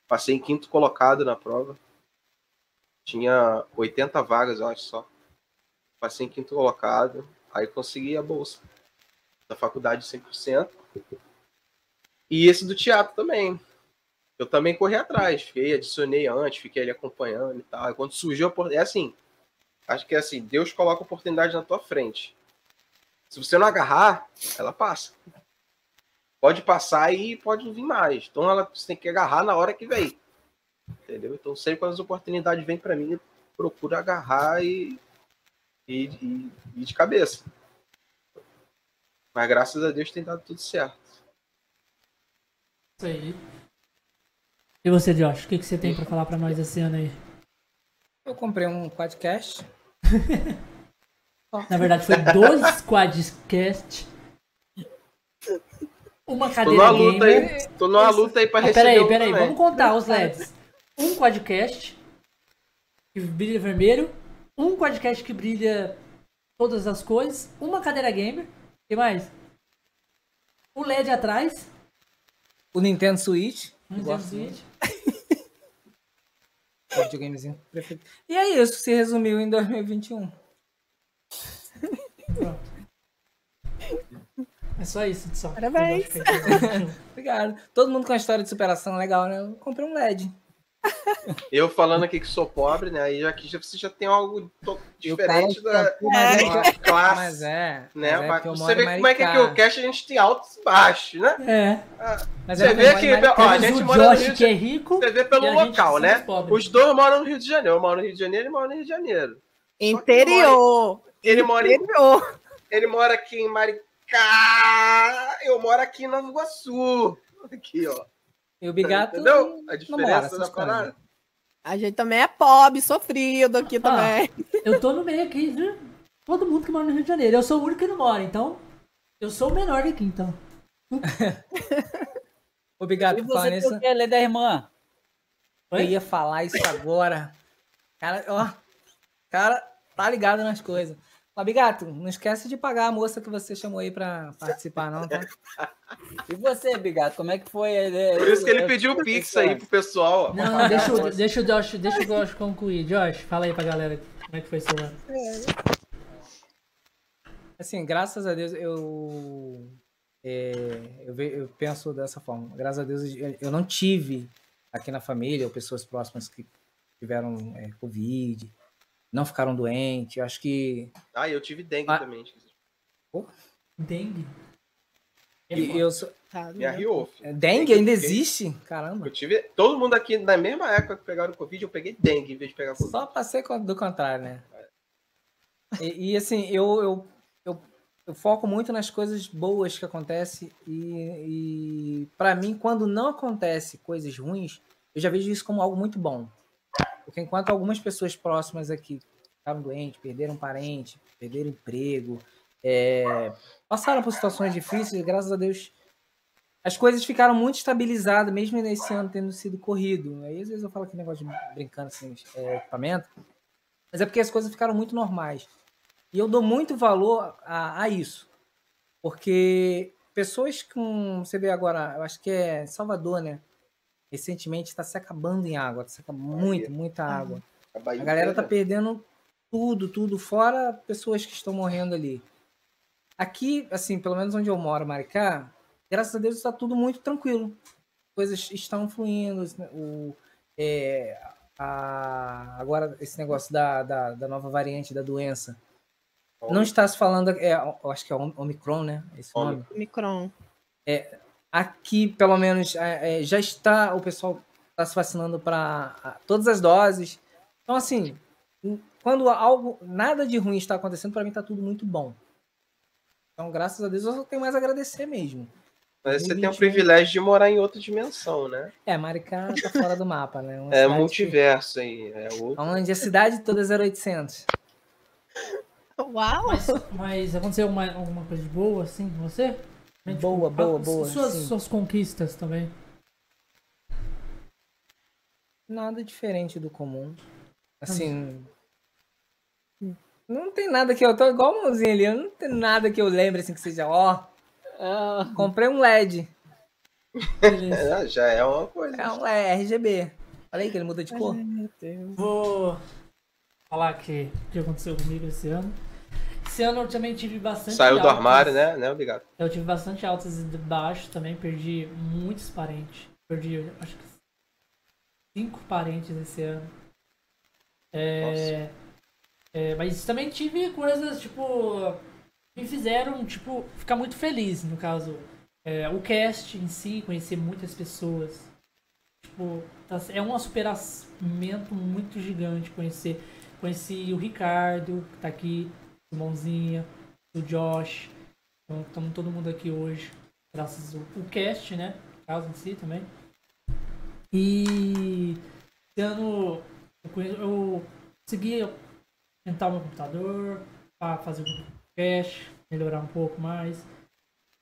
Passei em quinto colocado na prova. Tinha 80 vagas, eu acho só. Passei em quinto colocado. Aí consegui a bolsa da faculdade 100%. E esse do teatro também. Eu também corri atrás. Fiquei, adicionei antes, fiquei ali acompanhando e tal. E quando surgiu a oportunidade. É assim. Acho que é assim: Deus coloca a oportunidade na tua frente. Se você não agarrar, ela passa pode passar e pode vir mais. Então ela tem que agarrar na hora que vem. Entendeu? Então sempre quando as oportunidades vêm para mim, eu procuro agarrar e, e, e, e de cabeça. Mas graças a Deus tem dado tudo certo. Isso aí. E você, Josh, o que, que você tem pra falar pra nós esse ano aí? Eu comprei um podcast. Na verdade, foi dois quadcast. Uma Tô cadeira numa luta gamer. aí, tô numa luta aí para Ah, receber peraí, um peraí, vamos contar os LEDs. Um quadcast que brilha vermelho, um quadcast que brilha todas as cores, uma cadeira gamer, o que mais? O LED atrás, O Nintendo Switch. um Eu Nintendo Switch. O videogamezinho preferido. E é isso, se resumiu em 2021. É só isso, só. Parabéns. Fake. Obrigado. Todo mundo com uma história de superação legal, né? Eu comprei um LED. Eu falando aqui que sou pobre, né? Aí aqui já, você já tem algo diferente da, da é, classe. mas é. né? mas é Mas porque eu você vê como é que aqui o cast a gente tem altos e baixos, né? É. Mas Você é vê que- ó, a gente mora no Rio de que é rico. Você vê pelo a local, né? Os dois moram no Rio de Janeiro. Eu moro no Rio de Janeiro e moro no Rio de Janeiro. Interior. Ele mora, em- Interior. ele mora aqui em Maricá. Eu moro aqui em Nova Iguaçu. Aqui, ó. E o Bigato. Entendeu? A diferença da parada. A gente também é pobre, sofrido aqui também. Eu tô no meio aqui de todo mundo que mora no Rio de Janeiro. Eu sou o único que não mora, então. Eu sou o menor daqui, então. Ô, Bigato, E falar você ler da irmã? Eu ia falar isso agora. Cara, ó. Cara, tá ligado nas coisas. Ó, Bigato, não esquece de pagar a moça que você chamou aí pra participar, não, tá? E você, Bigato, como é que foi? é, Por isso que ele pediu o Pix aí pro pessoal, ó. Não, não, deixa, o- deixa o Josh, deixa o Josh concluir. Josh, fala aí pra galera como é que foi seu ano. Assim, graças a Deus, eu. é, eu, eu penso dessa forma. Graças a Deus, eu eu não tive aqui na família, ou pessoas próximas que tiveram é, Covid, não ficaram doentes. Acho que. Ah, eu tive dengue Ah. também. Dengue. É e eu sou- Tá, Me arriou. filho. é, dengue ainda existe? Caramba. Eu tive. Todo mundo aqui na mesma época que pegaram Covid, eu peguei dengue em vez de pegar Covid. Só passei do contrário, né? E, e, assim, eu, eu, eu, eu foco muito nas coisas boas que acontecem e, e para mim, quando não acontece coisas ruins, eu já vejo isso como algo muito bom. Porque enquanto algumas pessoas próximas aqui ficaram doentes, perderam parente, perderam emprego, é, passaram por situações difíceis, graças a Deus as coisas ficaram muito estabilizadas, mesmo nesse ano tendo sido corrido. Aí às vezes eu falo aquele negócio de brincando assim, é, equipamento, mas é porque as coisas ficaram muito normais. E eu dou muito valor a, a isso. Porque pessoas com. Você vê agora, eu acho que é Salvador, né? Recentemente está se acabando em água, está se acabando muito, muita água. A, A galera tá inteira. perdendo tudo, tudo, fora pessoas que estão morrendo ali. Aqui, assim, pelo menos onde eu moro, Maricá, graças a Deus está tudo muito tranquilo. Coisas estão fluindo. O, é, a- agora, esse negócio da, da, da nova variante da doença. Não está se falando, é, eu acho que é Om- Omicron, né? Esse nome. Micron. Aqui, pelo menos, é, é, já está, o pessoal está se vacinando para todas as doses. Então, assim, quando algo, nada de ruim está acontecendo, para mim está tudo muito bom. Então, graças a Deus, eu só tenho mais a agradecer mesmo. Mas você tem o 2021. privilégio de morar em outra dimensão, né? É, Maricá tá fora do mapa, né? Uma É multiverso aí. É que- outro. Onde a cidade toda é 0800. Uau! Mas, mas aconteceu uma, alguma coisa de boa, assim, com você? Boa, boa, ah, boa, Suas, sim. suas conquistas também. Nada diferente do comum. Assim. Não tem nada que eu tô igual a mãozinha ali. Eu não tem nada que eu lembre assim que seja, ó. Comprei um LED. É, já é uma coisa. É um é, RGB. Olha aí que ele muda de cor. Vou falar que o que aconteceu comigo esse ano. Esse ano eu também tive bastante Saiu do altas. armário, né? Né, obrigado. Eu tive bastante altas e baixos também, perdi muitos parentes. Perdi, acho que cinco parentes esse ano. É, é, mas também tive coisas, tipo, me fizeram, tipo, ficar muito feliz, no caso. É, o cast em si, conhecer muitas pessoas. Tipo, tá- é um superamento muito gigante conhecer. Conheci o Ricardo, que tá aqui, Mãozinha, o Josh. Então, estamos todo mundo aqui hoje, graças ao o cast, né? Caso em si também. E ano eu, eu consegui o meu computador para fazer o cast, melhorar um pouco mais.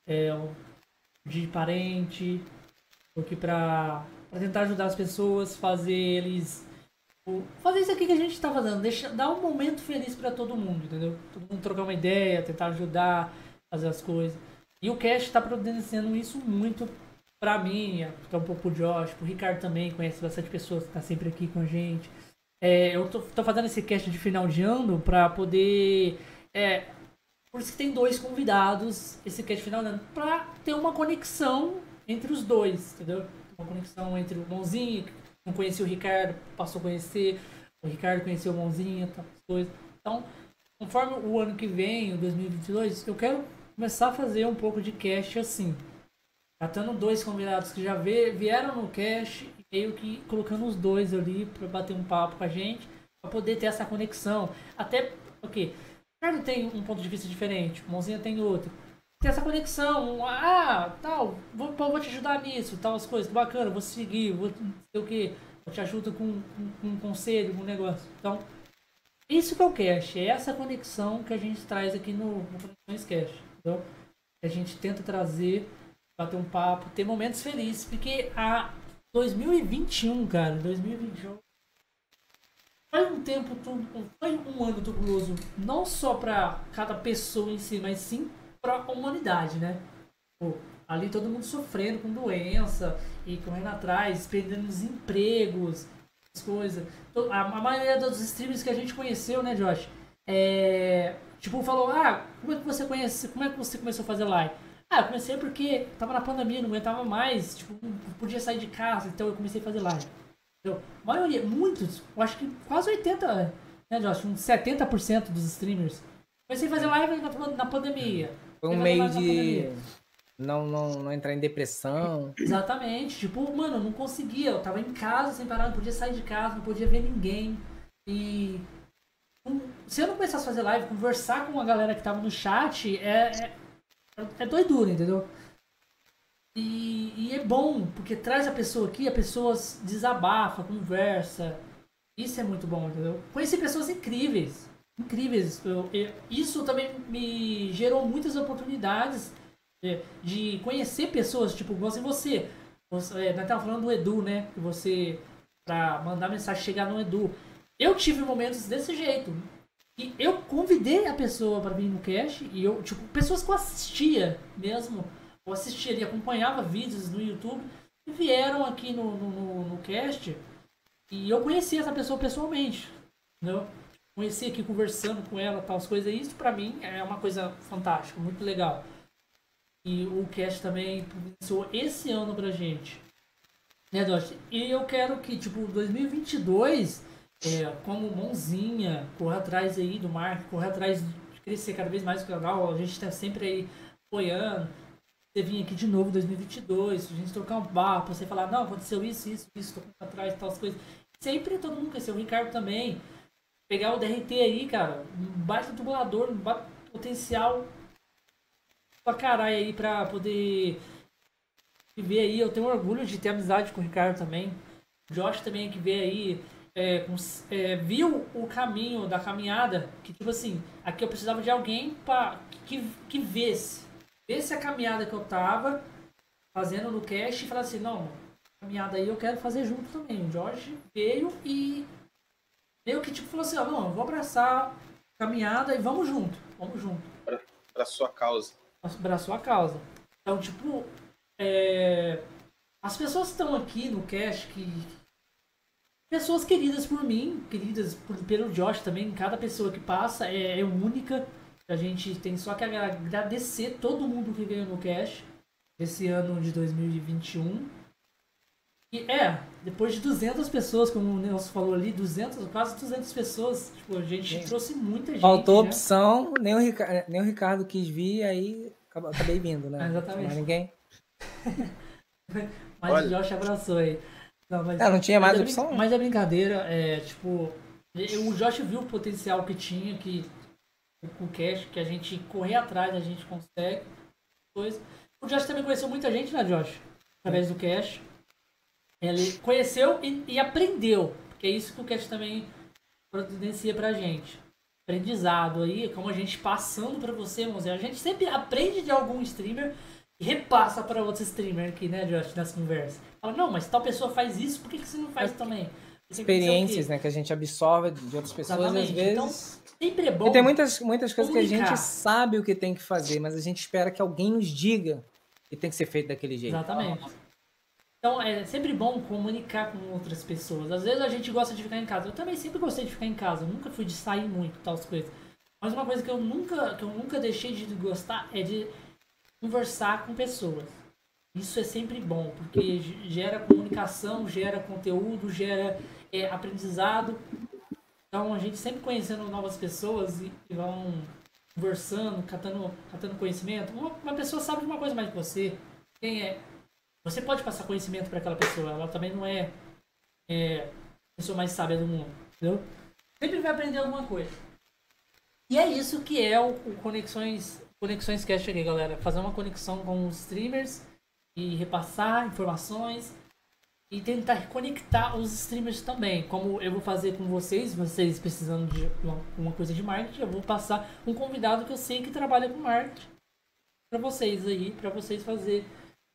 É, de parente, porque para tentar ajudar as pessoas, fazer eles fazer isso aqui que a gente tá fazendo, deixa, dar um momento feliz para todo mundo, entendeu? Todo mundo trocar uma ideia, tentar ajudar, fazer as coisas. E o Cash tá providenciando isso muito pra mim, até um pouco pro Josh, pro Ricardo também, conhece bastante pessoas que tá sempre aqui com a gente. É, eu tô, tô fazendo esse cast de final de ano pra poder. É, Por isso que tem dois convidados, esse cast final, né? pra ter uma conexão entre os dois, entendeu? Uma conexão entre o que não conhecia o Ricardo, passou a conhecer, o Ricardo conheceu o Mãozinho, tá, as coisas. Então, conforme o ano que vem, o 2022, eu quero começar a fazer um pouco de cast assim. Tratando dois convidados que já vieram no cast e meio que colocando os dois ali pra bater um papo com a gente, pra poder ter essa conexão. Até, ok, o Ricardo tem um ponto de vista diferente, o Mãozinha tem outro. Ter essa conexão, ah, tal, vou, vou te ajudar nisso, tal, as coisas, bacana, vou seguir, vou sei o que, eu te ajudo com, com, com um conselho, com um negócio. Então, isso que é o cast, é essa conexão que a gente traz aqui no, no Conexões? Que a gente tenta trazer, bater um papo, ter momentos felizes, porque a 2021, cara, 2021 foi um tempo, foi um ano tubuloso, não só para cada pessoa em si, mas sim para a humanidade, né? Pô, ali todo mundo sofrendo com doença e correndo atrás, perdendo os empregos, as coisas. To- A, a maioria dos streamers que a gente conheceu, né, Josh? É, tipo, falou, ah, como é que você conhece, como é que você começou a fazer live? Ah, eu comecei porque tava na pandemia, não aguentava mais, tipo, não podia sair de casa, então eu comecei a fazer live. Entendeu? A maioria, muitos, eu acho que quase 80, né, Josh? Uns 70% dos streamers. Comecei a fazer live na, na pandemia. Foi um meio de não, não, não entrar em depressão. Exatamente. Tipo, mano, eu não conseguia. Eu tava em casa sem parar, não podia sair de casa, não podia ver ninguém. E. Se eu não começasse a fazer live, conversar com a galera que tava no chat, é. É, é doidura, entendeu? E, e é bom, porque traz a pessoa aqui, a pessoa desabafa, conversa. Isso é muito bom, entendeu? Conheci pessoas incríveis. Incríveis. Eu- eu- isso também me gerou muitas oportunidades é, de conhecer pessoas, tipo, igual assim você. você é, nós tava falando do Edu, né? Que você, pra mandar mensagem chegar no Edu. Eu tive momentos desse jeito. E eu convidei a pessoa para vir no cast e eu, tipo, pessoas que eu assistia mesmo, eu assistia e acompanhava vídeos no YouTube e vieram aqui no, no, no, no cast e eu conheci essa pessoa pessoalmente, entendeu? Conheci aqui conversando com ela, tal, as coisas. Isso pra mim é uma coisa fantástica, muito legal. E o cast também começou esse ano pra gente. Né, Dosh? E eu quero que, tipo, 2022, é, como mãozinha, corra atrás aí do Mark, corra atrás de crescer cada vez mais o canal. A gente tá sempre aí apoiando. Você vir aqui de novo em 2022, a gente trocar um papo, você falar, não, aconteceu isso, isso, isso, tô atrás, tal, as coisas. Sempre todo mundo conheceu, o Ricardo também. Pegar o DRT aí, cara, um baita dublador, baita potencial pra caralho aí pra poder viver aí. Eu tenho orgulho de ter amizade com o Ricardo também. O Josh também que vê aí, é, com- é, viu o caminho da caminhada, que tipo assim, aqui eu precisava de alguém pra, que, que vesse, vesse a caminhada que eu tava fazendo no cast e falasse assim, não, caminhada aí eu quero fazer junto também. O Josh veio e meio que tipo falou assim, ó, não, eu vou abraçar a caminhada e vamos junto, vamos junto Pra sua causa. para sua causa. Então, tipo, é, as pessoas que estão aqui no cast, que pessoas queridas por mim, queridas por- pelo Josh também, cada pessoa que passa é, é única. A gente tem só que agra- agradecer todo mundo que veio no cast esse ano de 2021. E é, depois de 200 pessoas, como o Nelson falou ali, 200, quase 200 pessoas, tipo, a gente Sim. trouxe muita gente. Faltou né? opção, nem o, Rica- nem o Ricardo quis vir, aí acab- acabei vindo, né? Exatamente. Não ninguém. Mas Olha. o Josh abraçou aí. Não, mas, Ah, não tinha mais mas opção? brin- Mas é brincadeira, é tipo. O Josh viu o potencial que tinha, que com o cash, que a gente correr atrás, a gente consegue. Coisa. O Josh também conheceu muita gente, né, Josh? Através do cash. Ele conheceu e, e aprendeu. Porque é isso que o cash também providencia pra gente. Aprendizado aí, como a gente passando pra você, irmãozinho. A gente sempre aprende de algum streamer e repassa para outro streamer aqui, né, Josh, nas conversas. Fala, não, mas tal pessoa faz isso, por que, que você não faz também? O quê? Experiências, né? Que a gente absorve de outras pessoas, Exatamente. às vezes. Então, Sempre é bom. E tem muitas, muitas coisas que a gente sabe o que tem que fazer, mas a gente espera que alguém nos diga que tem que ser feito daquele jeito. Exatamente. Então é sempre bom comunicar com outras pessoas. Às vezes a gente gosta de ficar em casa. Eu também sempre gostei de ficar em casa. Eu nunca fui de sair muito, tal coisas. Mas uma coisa que eu nunca, que eu nunca deixei de gostar é de conversar com pessoas. Isso é sempre bom, porque ge- gera comunicação, gera conteúdo, gera é, aprendizado. Então a gente sempre conhecendo novas pessoas e, e vão conversando, catando, catando conhecimento. Uma, uma pessoa sabe de uma coisa mais que você. Quem é? Você pode passar conhecimento para aquela pessoa. Ela também não é, é a pessoa mais sábia do mundo, entendeu? Sempre vai aprender alguma coisa. E é isso que é o, o Conexões Conexões Cast aqui, galera. Fazer uma conexão com os streamers e repassar informações e tentar conectar os streamers também. Como eu vou fazer com vocês, vocês precisando de uma, coisa de marketing, eu vou passar um convidado que eu sei que trabalha com marketing para vocês aí, para vocês fazer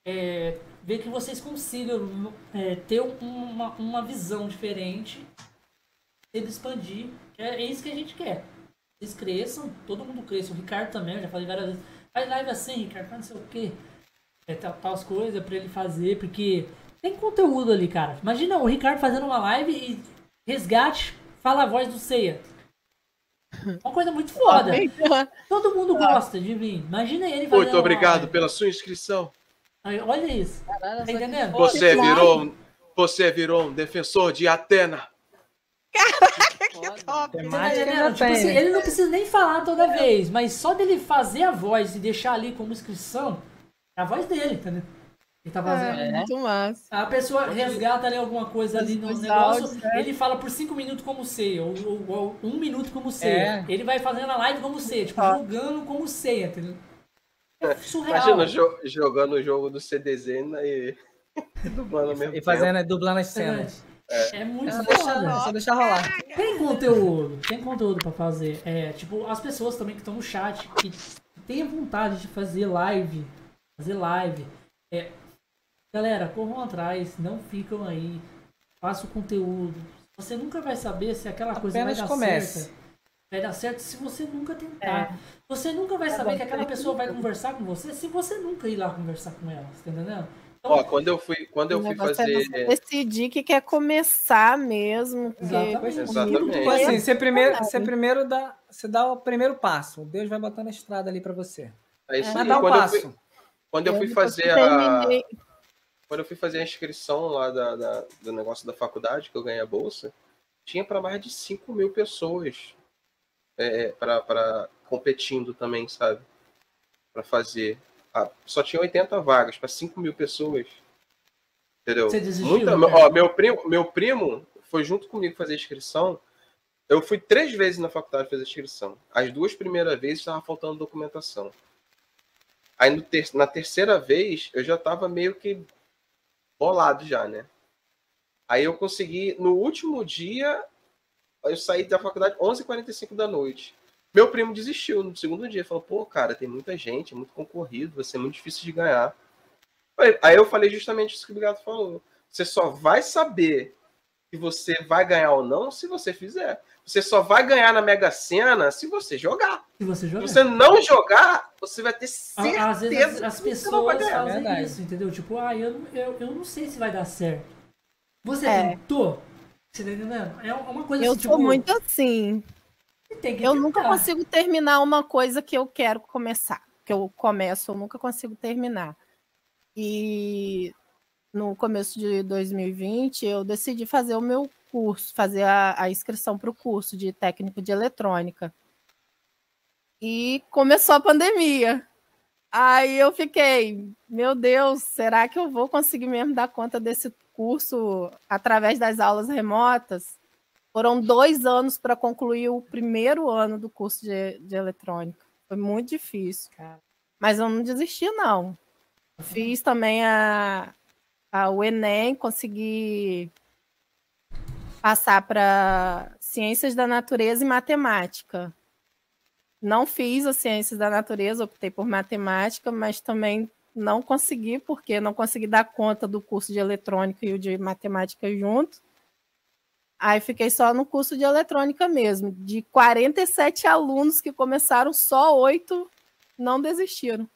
é, ver que vocês consigam é, ter uma, uma visão diferente e expandir. É, é isso que a gente quer. Vocês cresçam, todo mundo cresça. O Ricardo também, eu já falei várias vezes. Faz live assim, Ricardo, faz não sei o quê. É, tal, tal as coisas pra ele fazer, porque tem conteúdo ali, cara. Imagina o Ricardo fazendo uma live e resgate, fala a voz do Ceia. Uma coisa muito foda. Todo mundo gosta de vir. Imagina ele fazendo Muito uma obrigado live. pela sua inscrição. Aí, olha isso. Caralho, Tá entendendo? Você virou, um- você virou um defensor de Atena. Tá Temática entendendo? ainda Tipo assim, ele não precisa nem falar toda vez, mas só dele fazer a voz e deixar ali como inscrição, é a voz dele, entendeu? Ele tá fazendo. É, muito massa. A pessoa resgata ali alguma coisa ali no negócio, áudios, né? ele fala por 5 minutos como ceia, ou, ou- ou um minuto como É. ceia. Ele vai fazendo a live como ceia, tipo, Ó. jogando como ceia, entendeu? É surreal. Imagina jo- jogando o jogo do CDZ né, e dublando mesmo E fazendo, dublando as É, cenas. é muito Só foda. deixa, só deixa rolar. Tem conteúdo, tem conteúdo pra fazer. É, tipo, as pessoas também que estão no chat, que têm vontade de fazer live, fazer live. É, galera, corram atrás, não ficam aí. Faça o conteúdo. Você nunca vai saber se aquela coisa Apenas vai dar comece. certo. Vai dar certo se você nunca tentar. Você nunca vai saber que aquela pessoa vai conversar com você se você nunca ir lá conversar com ela, tá entendendo? Ó, quando eu fui, quando eu fui negócio fazer. é decidir que quer começar mesmo. Porque Exatamente. Exatamente. Tipo assim, você primeiro, você primeiro dá, você dá o primeiro passo. Deus vai botando a estrada ali pra você. É isso aí. dá o Quando eu passo. fui, quando eu fui depois que fazer a. terminei- Quando eu fui fazer a inscrição lá da, da- do negócio da faculdade, que eu ganhei a bolsa, tinha para mais de 5 mil pessoas é, para competindo também, sabe? Para fazer. Ah, só tinha 80 vagas para 5 mil pessoas. Entendeu? Você desistiu, Muita- né? ó, meu, primo, meu primo foi junto comigo fazer inscrição. Eu fui três vezes na faculdade fazer inscrição. As duas primeiras vezes estava faltando documentação. Aí no ter- na terceira vez eu já estava meio que bolado já, né? Aí eu consegui, no último dia, eu saí da faculdade 11h45 da noite. Meu primo desistiu no segundo dia. Falou, pô, cara, tem muita gente, é muito concorrido, vai ser muito difícil de ganhar. Aí- eu falei justamente isso que o Gato falou. Você só vai saber se você vai ganhar ou não se você fizer. Você só vai ganhar na Mega Sena se você jogar. Se você Se jogar. você não jogar, você vai ter certeza Às vezes as, as que você não vai pessoas ganhar. fazem verdade. isso, entendeu? Tipo, ah, eu, não- eu, eu não sei se vai dar certo. Você É. tentou? Você tá entendendo? É uma coisa Eu assim, sou tipo, muito assim. Eu nunca consigo terminar uma coisa que eu quero começar. Que eu começo, eu nunca consigo terminar. E no começo de 2020, eu decidi fazer o meu curso, fazer a, a inscrição para o curso de técnico de eletrônica. E começou a pandemia. Aí eu fiquei, meu Deus, será que eu vou conseguir mesmo dar conta desse curso através das aulas remotas? Foram dois anos para concluir o primeiro ano do curso de, de eletrônica. Foi muito difícil. Mas eu não desisti, não. Fiz também a, a, o Enem, consegui passar para Ciências da Natureza e Matemática. Não fiz as Ciências da Natureza, optei por Matemática, mas também não consegui, porque não consegui dar conta do curso de Eletrônica e o de Matemática junto. Aí fiquei só no curso de eletrônica mesmo. De 47 alunos que começaram, só oito não desistiram.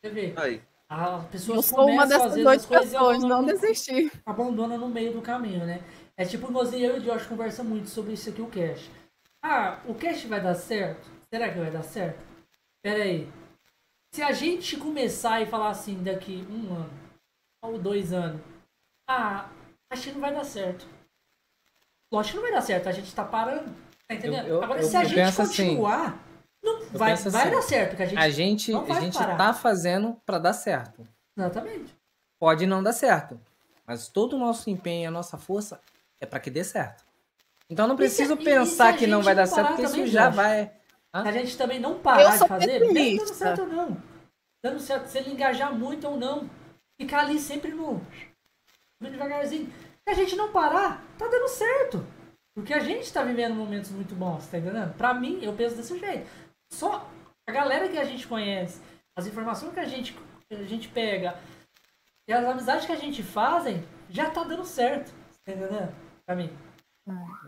Você vê, Aí. as pessoas Eu sou uma dessas oito pessoas, não desisti. abandona no meio do caminho, né? É tipo, igualzinho eu e o Josh conversa muito sobre isso aqui, o cash. Ah, o cash vai dar certo? Será que vai dar certo? Pera aí. Se a gente começar e falar assim daqui um ano ou dois anos, ah, acho que não vai dar certo. Lógico que não vai dar certo, a gente tá parando. Tá entendendo? Eu- eu- Agora, eu- se a gente assim, continuar, não, eu vai, penso vai assim, dar certo. Que a gente, A gente, não a gente parar. tá fazendo pra dar certo. Exatamente. Pode não dar certo, mas todo o nosso empenho a nossa força é pra que dê certo. Então não se- preciso pensar que não vai dar não certo, porque isso já Josh? vai. A gente também não parar de fazer, mesmo dando pessimista. certo ou não. Dando certo, se ele engajar muito ou não. Ficar ali sempre no. no devagarzinho. Se a gente não parar, tá dando certo. Porque a gente tá vivendo momentos muito bons, tá entendendo? Pra mim, eu penso desse jeito. Só a galera que a gente conhece, as informações que a gente, que a gente pega e as amizades que a gente fazem, já tá dando certo. Tá entendendo? Pra mim.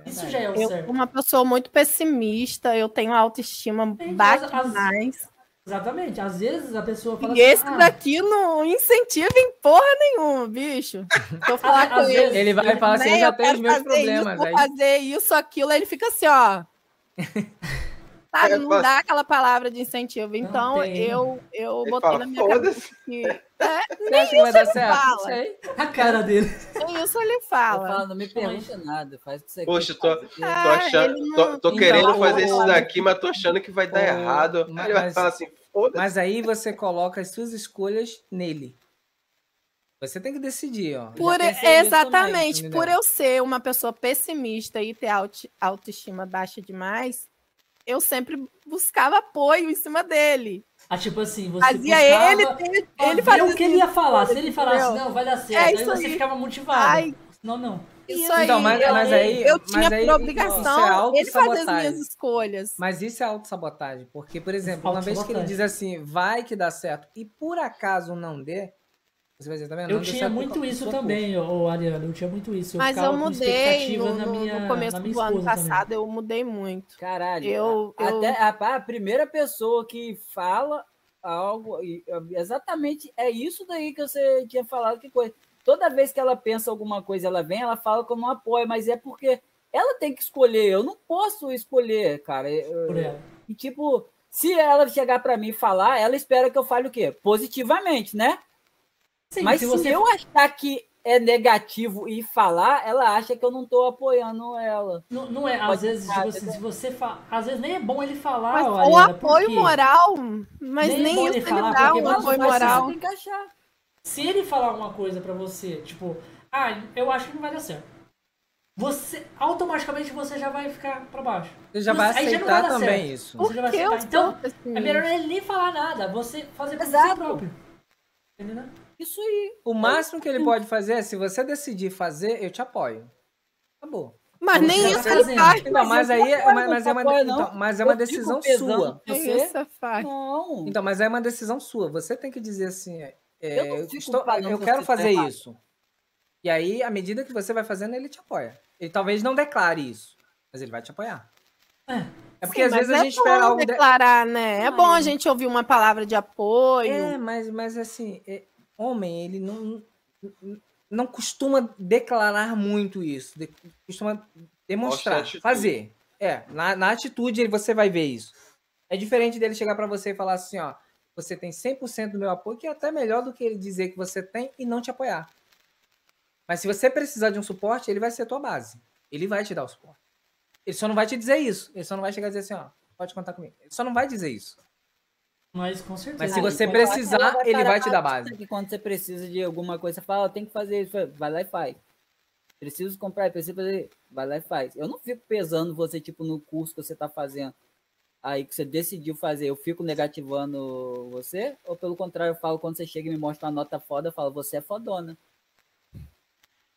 Isso já é o Eu, certo. uma pessoa muito pessimista, eu tenho autoestima Sim, baixa as- demais. Exatamente. Às vezes a pessoa fala E esse assim, ah, daqui não incentiva em porra nenhuma, bicho. Se eu falar com ele, Ele vai falar assim, né, eu já tenho os meus problemas. Isso, vou Aí, fazer isso, aquilo, aí ele fica assim, ó. Sabe, É, não dá aquela palavra de incentivo. Então, eu, eu Ele botei fala, na minha cabeça que. Você acha que vai dar certo? Não fala. sei. a cara dele. Nem isso ele fala. falo, não me pergunta nada, faz o que você Poxa, quer tô- fazer. Tô, Ah, achando, tô, não- tô Então, querendo fazer isso daqui, mas tô achando que vai dar o- errado. Aí ele vai mas- falar assim, foda-se. Mas aí você coloca as suas escolhas nele. Você tem que decidir, ó. Por, exatamente, também, por eu ser uma pessoa pessimista e ter auto- autoestima baixa demais, eu sempre buscava apoio em cima dele. Ah, tipo assim, você Fazia buscava ele, ele ver fazia o que ele ia falar. Se ele falasse, entendeu? não, vai dar certo. É aí você aí. ficava motivado. Ai. Não, não. isso Então, aí. mas, eu, mas aí. eu mas tinha aí, por Isso é obrigação ele fazer as minhas escolhas. Mas isso é autossabotagem. Porque, por exemplo, uma vez que ele diz assim, vai que dá certo, e por acaso não dê, você vai dizer, tá vendo? Eu Não tinha muito isso também, ô, Ariana. Eu tinha muito isso. Eu Mas eu mudei expectativa no, minha, no começo na minha do ano esposa também. passado, eu mudei muito. Caralho, Eu- a- eu- até a, a primeira pessoa que fala algo, exatamente é isso daí que você tinha falado, que coisa. Toda vez que ela pensa alguma coisa, ela vem, ela fala como um apoio, mas é porque ela tem que escolher, eu não posso escolher, cara. Eu- Por ela. E tipo, se ela chegar pra mim e falar, ela espera que eu fale o quê? Positivamente, né? Sim, Mas se se, você eu achar que é negativo e falar, ela acha que eu não tô apoiando ela. Não, não é, às Pode vezes, ficar, tipo assim, se você fala. Às vezes nem é bom ele falar, Mas ó, o por apoio moral, mas Nem é nem, bom isso ele ele falar, dá porque um apoio mas moral. Você tem que achar. Se ele falar uma coisa pra você, tipo, ah, eu acho que não vai dar certo. Você, automaticamente você já vai ficar pra baixo. Você já vai Aí já não aceitar vai também certo. isso. Você já vai Porque eu aceitar. Então, pessimista. é melhor ele nem falar nada, você fazer por você Exato. próprio. Entendeu? Isso aí. O máximo que ele pode fazer é, se você decidir fazer, eu te apoio. Acabou. Mas nem isso tá ele faz. Então, mas aí é, mas, mas é uma, apoio, não. então, mas é uma Eu decisão sua. Você? faz. Não. Então, mas é uma decisão sua. Você tem que dizer assim, é, Eu não eu, estou- eu que quero tá fazer errado. isso. E aí, à medida que você vai fazendo, ele te apoia. Ele talvez não declare isso, mas ele vai te apoiar. É. É porque Sim, às vezes a é gente espera algo. de- declarar, né? É bom a gente ouvir uma palavra de apoio. É, mas, mas assim, é, homem, ele não, não costuma declarar muito isso. de- costuma demonstrar, fazer. É, na, na atitude você vai ver isso. É diferente dele chegar pra você e falar assim, ó, você tem 100% do meu apoio, que é até melhor do que ele dizer que você tem e não te apoiar. Mas se você precisar de um suporte, ele vai ser a tua base. Ele vai te dar o suporte. Ele só não vai te dizer isso. Ele só não vai chegar e dizer assim, ó, pode contar comigo. Ele só não vai dizer isso. Mas com certeza. Mas se você precisar, ela ele vai te dar pra- base. Que quando você precisa de alguma coisa, você fala, "Ó, tem que fazer isso, vai lá e faz. Preciso comprar, preciso fazer, vai lá e faz. Eu não fico pesando você, tipo, no curso que você tá fazendo. Aí que você decidiu fazer, eu fico negativando você? Ou pelo contrário, eu falo, quando você chega e me mostra uma nota foda, eu falo, você é fodona.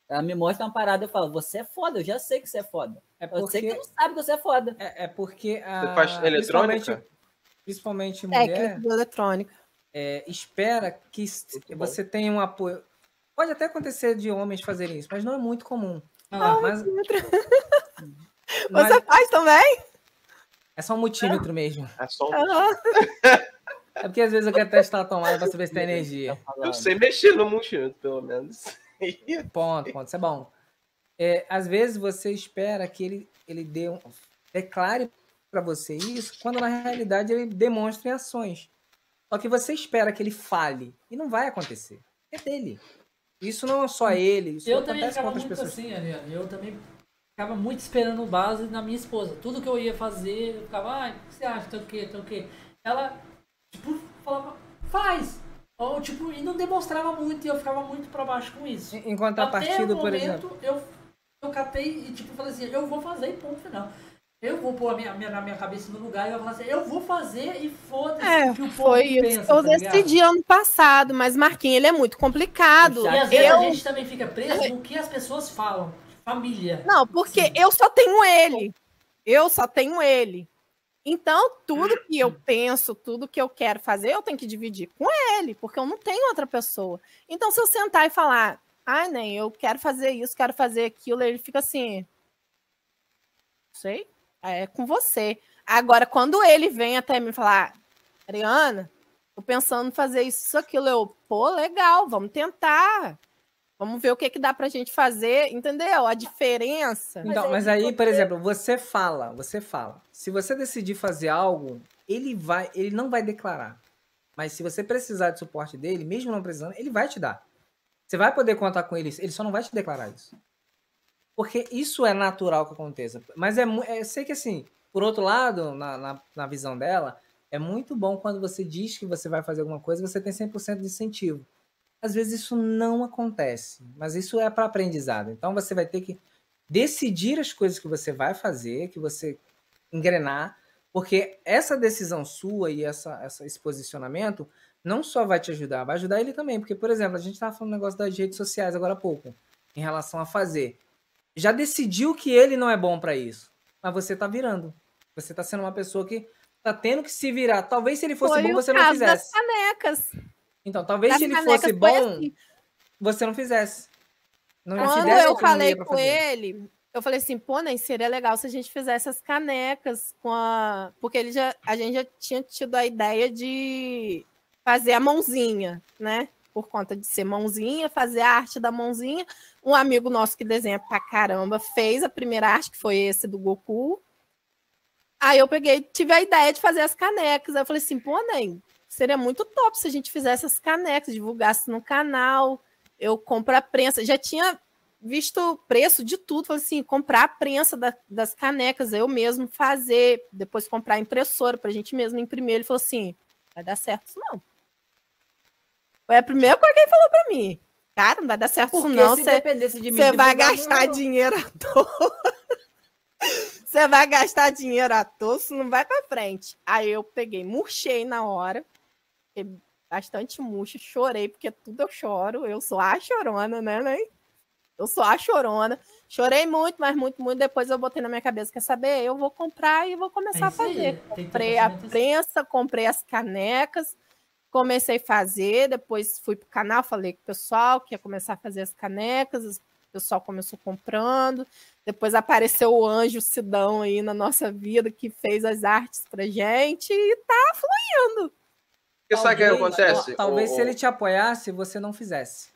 Ela me mostra uma parada, eu falo, você é foda, eu já sei que você é foda. É Eu sei que porque, você não sabe que você é foda. é, é porque a, Você faz eletrônica? principalmente, principalmente mulher Técnica de eletrônica. é, espera que você tenha um apoio. Pode até acontecer de homens fazerem isso, mas não é muito comum. Ah lá, Mas, Você mas faz também? é só um multímetro mesmo. É só um... Aham. É porque às vezes eu quero testar a tomada pra saber se tem energia. Eu sei mexer no multímetro, pelo menos. Ponto, ponto. Isso é bom. É, às vezes você espera que ele, ele dê um, declare pra você isso, quando na realidade ele demonstra em ações. Só que você espera que ele fale e não vai acontecer. É dele. Isso não é só ele, isso Eu também ficava muito pessoas. assim, Ariane. Eu também ficava muito esperando base na minha esposa. Tudo que eu ia fazer, eu ficava, ai, o que você acha? Tem o quê? Tem o quê? Ela, tipo, falava, faz! Ou, tipo, e não demonstrava muito e eu ficava muito pra baixo com isso. Em em contrapartida, Até o por exemplo. Eu, eu catei e, tipo, falei assim, eu vou fazer e ponto final. Eu vou pôr a minha, minha, minha cabeça no lugar e eu vou falar assim, eu vou fazer e foda-se É, que o povo foi isso pensa, que eu tá ligado? decidi ano passado, mas Marquinhos, ele é muito complicado. E às vezes Eu, a gente também fica preso no que as pessoas falam. Família. Não, porque Sim. eu só tenho ele. Eu só tenho ele. Então, tudo que eu penso, tudo que eu quero fazer, eu tenho que dividir com ele, porque eu não tenho outra pessoa. Então, se eu sentar e falar, ai, nem, eu quero fazer isso, quero fazer aquilo, ele fica assim. Sei, é com você. Agora, quando ele vem até me falar, Ariana, tô pensando em fazer isso, isso, aquilo, eu, pô, legal, vamos tentar. Vamos ver o que, que dá pra gente fazer, entendeu? A diferença. Então, mas aí, por exemplo, você fala, você fala. Se você decidir fazer algo, ele vai, ele não vai declarar. Mas se você precisar de suporte dele, mesmo não precisando, ele vai te dar. Você vai poder contar com ele, ele só não vai te declarar isso. Porque isso é natural que aconteça. Mas é, é sei que assim, por outro lado, na, na, na visão dela, é muito bom quando você diz que você vai fazer alguma coisa, você tem 100% de incentivo. Às vezes isso não acontece, mas isso é para aprendizado. Então você vai ter que decidir as coisas que você vai fazer, que você engrenar, porque essa decisão sua e essa, essa, esse posicionamento não só vai te ajudar, vai ajudar ele também. Porque, por exemplo, a gente estava falando um negócio das redes sociais agora há pouco, em relação a fazer. Já decidiu que ele não é bom para isso, mas você tá virando. Você tá sendo uma pessoa que tá tendo que se virar. Talvez se ele fosse Foi bom, você não caso das fizesse. canecas. Então, talvez Das se ele fosse bom, assim. você não fizesse. Não Quando eu falei com fazer. ele, eu falei assim, pô, nem seria legal se a gente fizesse as canecas com a. Porque ele já, a gente já tinha tido a ideia de fazer a mãozinha, né? Por conta de ser mãozinha, fazer a arte da mãozinha. Um amigo nosso que desenha pra caramba fez a primeira arte, que foi esse do Goku. Aí eu peguei, tive a ideia de fazer as canecas. Aí eu falei assim, pô, nem, seria muito top se a gente fizesse as canecas, divulgasse no canal. Eu compro a prensa. Já tinha visto o preço de tudo. Falei assim, comprar a prensa da- das canecas, eu mesmo fazer, depois comprar a impressora para a gente mesmo imprimir. Ele falou assim, vai dar certo isso não. Foi a primeira coisa que ele falou para mim. Cara, não vai dar certo Porque não. se Você dependesse de mim, você vai gastar não. dinheiro à toa. Você vai gastar dinheiro à toa, isso não vai pra frente. Aí eu peguei, murchei na hora. Fiquei bastante murcho, chorei, porque tudo eu choro. Eu sou a chorona, né, né? Eu sou a chorona. Chorei muito, mas muito, muito. Depois eu botei na minha cabeça, quer saber? Eu vou comprar e vou começar É a fazer. Comprei a prensa, comprei as canecas, comecei a fazer, depois fui pro canal, falei com o pessoal que ia começar a fazer as canecas, o pessoal começou comprando, depois apareceu o anjo Sidão aí na nossa vida, que fez as artes pra gente, e tá fluindo. Porque sabe o que acontece? Talvez O- se o- ele te apoiasse, você não fizesse.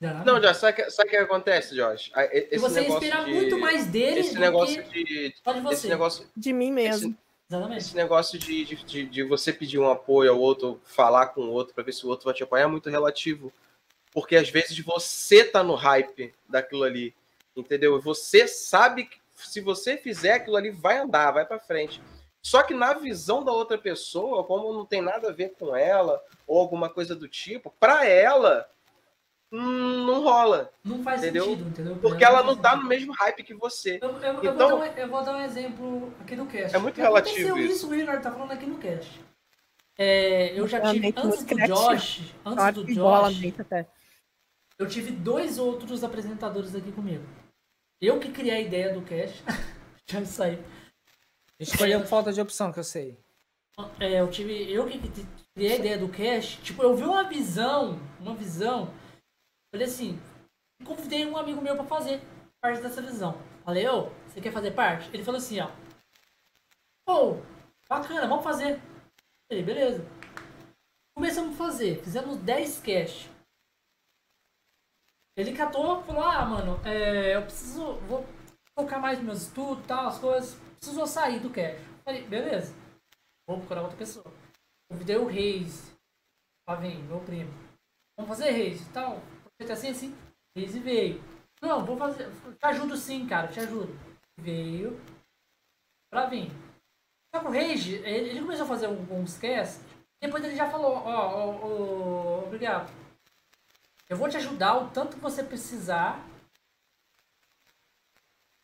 Não, Josh, sabe o que, o que acontece, Josh? Ah, e- Esse você espera de- muito mais dele Esse do negócio que de. de você. Esse negócio, De mim mesmo. Exatamente. esse negócio de, de, de, você pedir um apoio ao outro, falar com o outro pra ver se o outro vai te apoiar é muito relativo. Porque às vezes você tá no hype daquilo ali. Entendeu? Você sabe que se você fizer aquilo ali, vai andar, vai pra frente. Só que na visão da outra pessoa, como não tem nada a ver com ela, ou alguma coisa do tipo, pra ela, não rola. Não faz Entendeu? sentido, entendeu? Porque ela não tá sentido. no mesmo hype que você. Eu, eu- eu Então- vou dar um, eu vou dar um exemplo aqui no cast. É muito Aconteceu relativo isso, isso. o Ricardo tá falando aqui no cast. É, eu já tive, antes do criativo. Josh, antes do Josh, eu tive dois outros apresentadores aqui comigo. Eu que criei a ideia do cast. já aí. Escolheu por falta de opção, que eu sei. É, eu tive. Eu que que criei a ideia do cast. Tipo, eu vi uma visão. Uma visão. Falei assim. Convidei um amigo meu pra fazer parte dessa visão. Falei, ô, você quer fazer parte? Ele falou assim, ó. Pô, bacana, vamos fazer. Falei, beleza. Começamos a fazer. Fizemos 10 cast. Ele catou falou, ah, mano, é, eu preciso. Vou focar mais nos meus estudos tal, as coisas. Precisou sair do cast. Falei, beleza. Vou procurar outra pessoa. Convidei o Reis. Lá vem, meu primo. Vamos fazer Reis e tal. Você assim, assim. Reis veio. Não, vou fazer. Te ajudo sim, cara, te ajudo. Veio. Pra vir. Só que o Reis, ele, ele começou a fazer alguns casts. Depois ele já falou, ó, ó, ó, obrigado. Eu vou te ajudar o tanto que você precisar.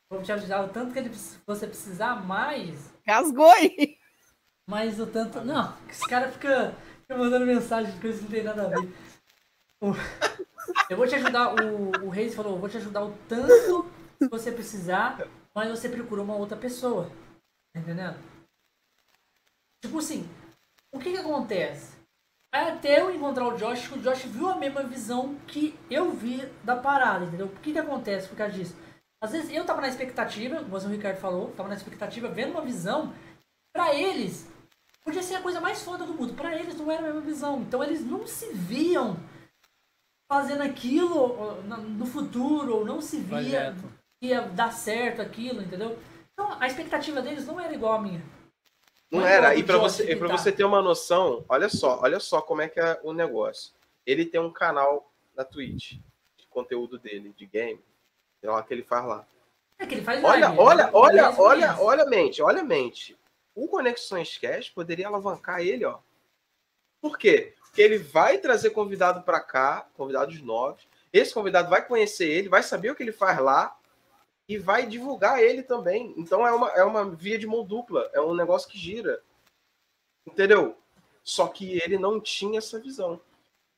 Vou te ajudar o tanto que ele, você precisar, mais. Rasgou aí. Mas o tanto. Não, esse cara fica, fica mandando mensagem de coisas que não tem nada a ver. O- Eu vou te ajudar, o, o Reis falou, vou te ajudar o tanto que você precisar, mas você procura uma outra pessoa. Tá entendendo? Tipo assim, o que que acontece? Até eu encontrar o Josh, o Josh viu a mesma visão que eu vi da parada, entendeu? O que que acontece por causa disso? Às vezes eu tava na expectativa, como o Ricardo falou, tava na expectativa, vendo uma visão, pra eles, podia ser a coisa mais foda do mundo. Pra eles não era a mesma visão. Então eles não se viam fazendo aquilo no futuro, ou não se via Projeto. que ia dar certo aquilo, entendeu? Então a expectativa deles não era igual à minha. Não Não é era. E para você, tá. você ter uma noção, olha só, olha só como é que é o negócio. Ele tem um canal na Twitch de conteúdo dele, de game. É lá que ele faz lá. É que ele faz Olha, live, olha, ele- olha, olha, olha a mente, olha a mente. O Conexões Cash poderia alavancar ele, ó. Por quê? Porque ele vai trazer convidado para cá, convidados novos. Esse convidado vai conhecer ele, vai saber o que ele faz lá e vai divulgar ele também. Então é uma, é uma via de mão dupla, é um negócio que gira. Entendeu? Só que ele não tinha essa visão.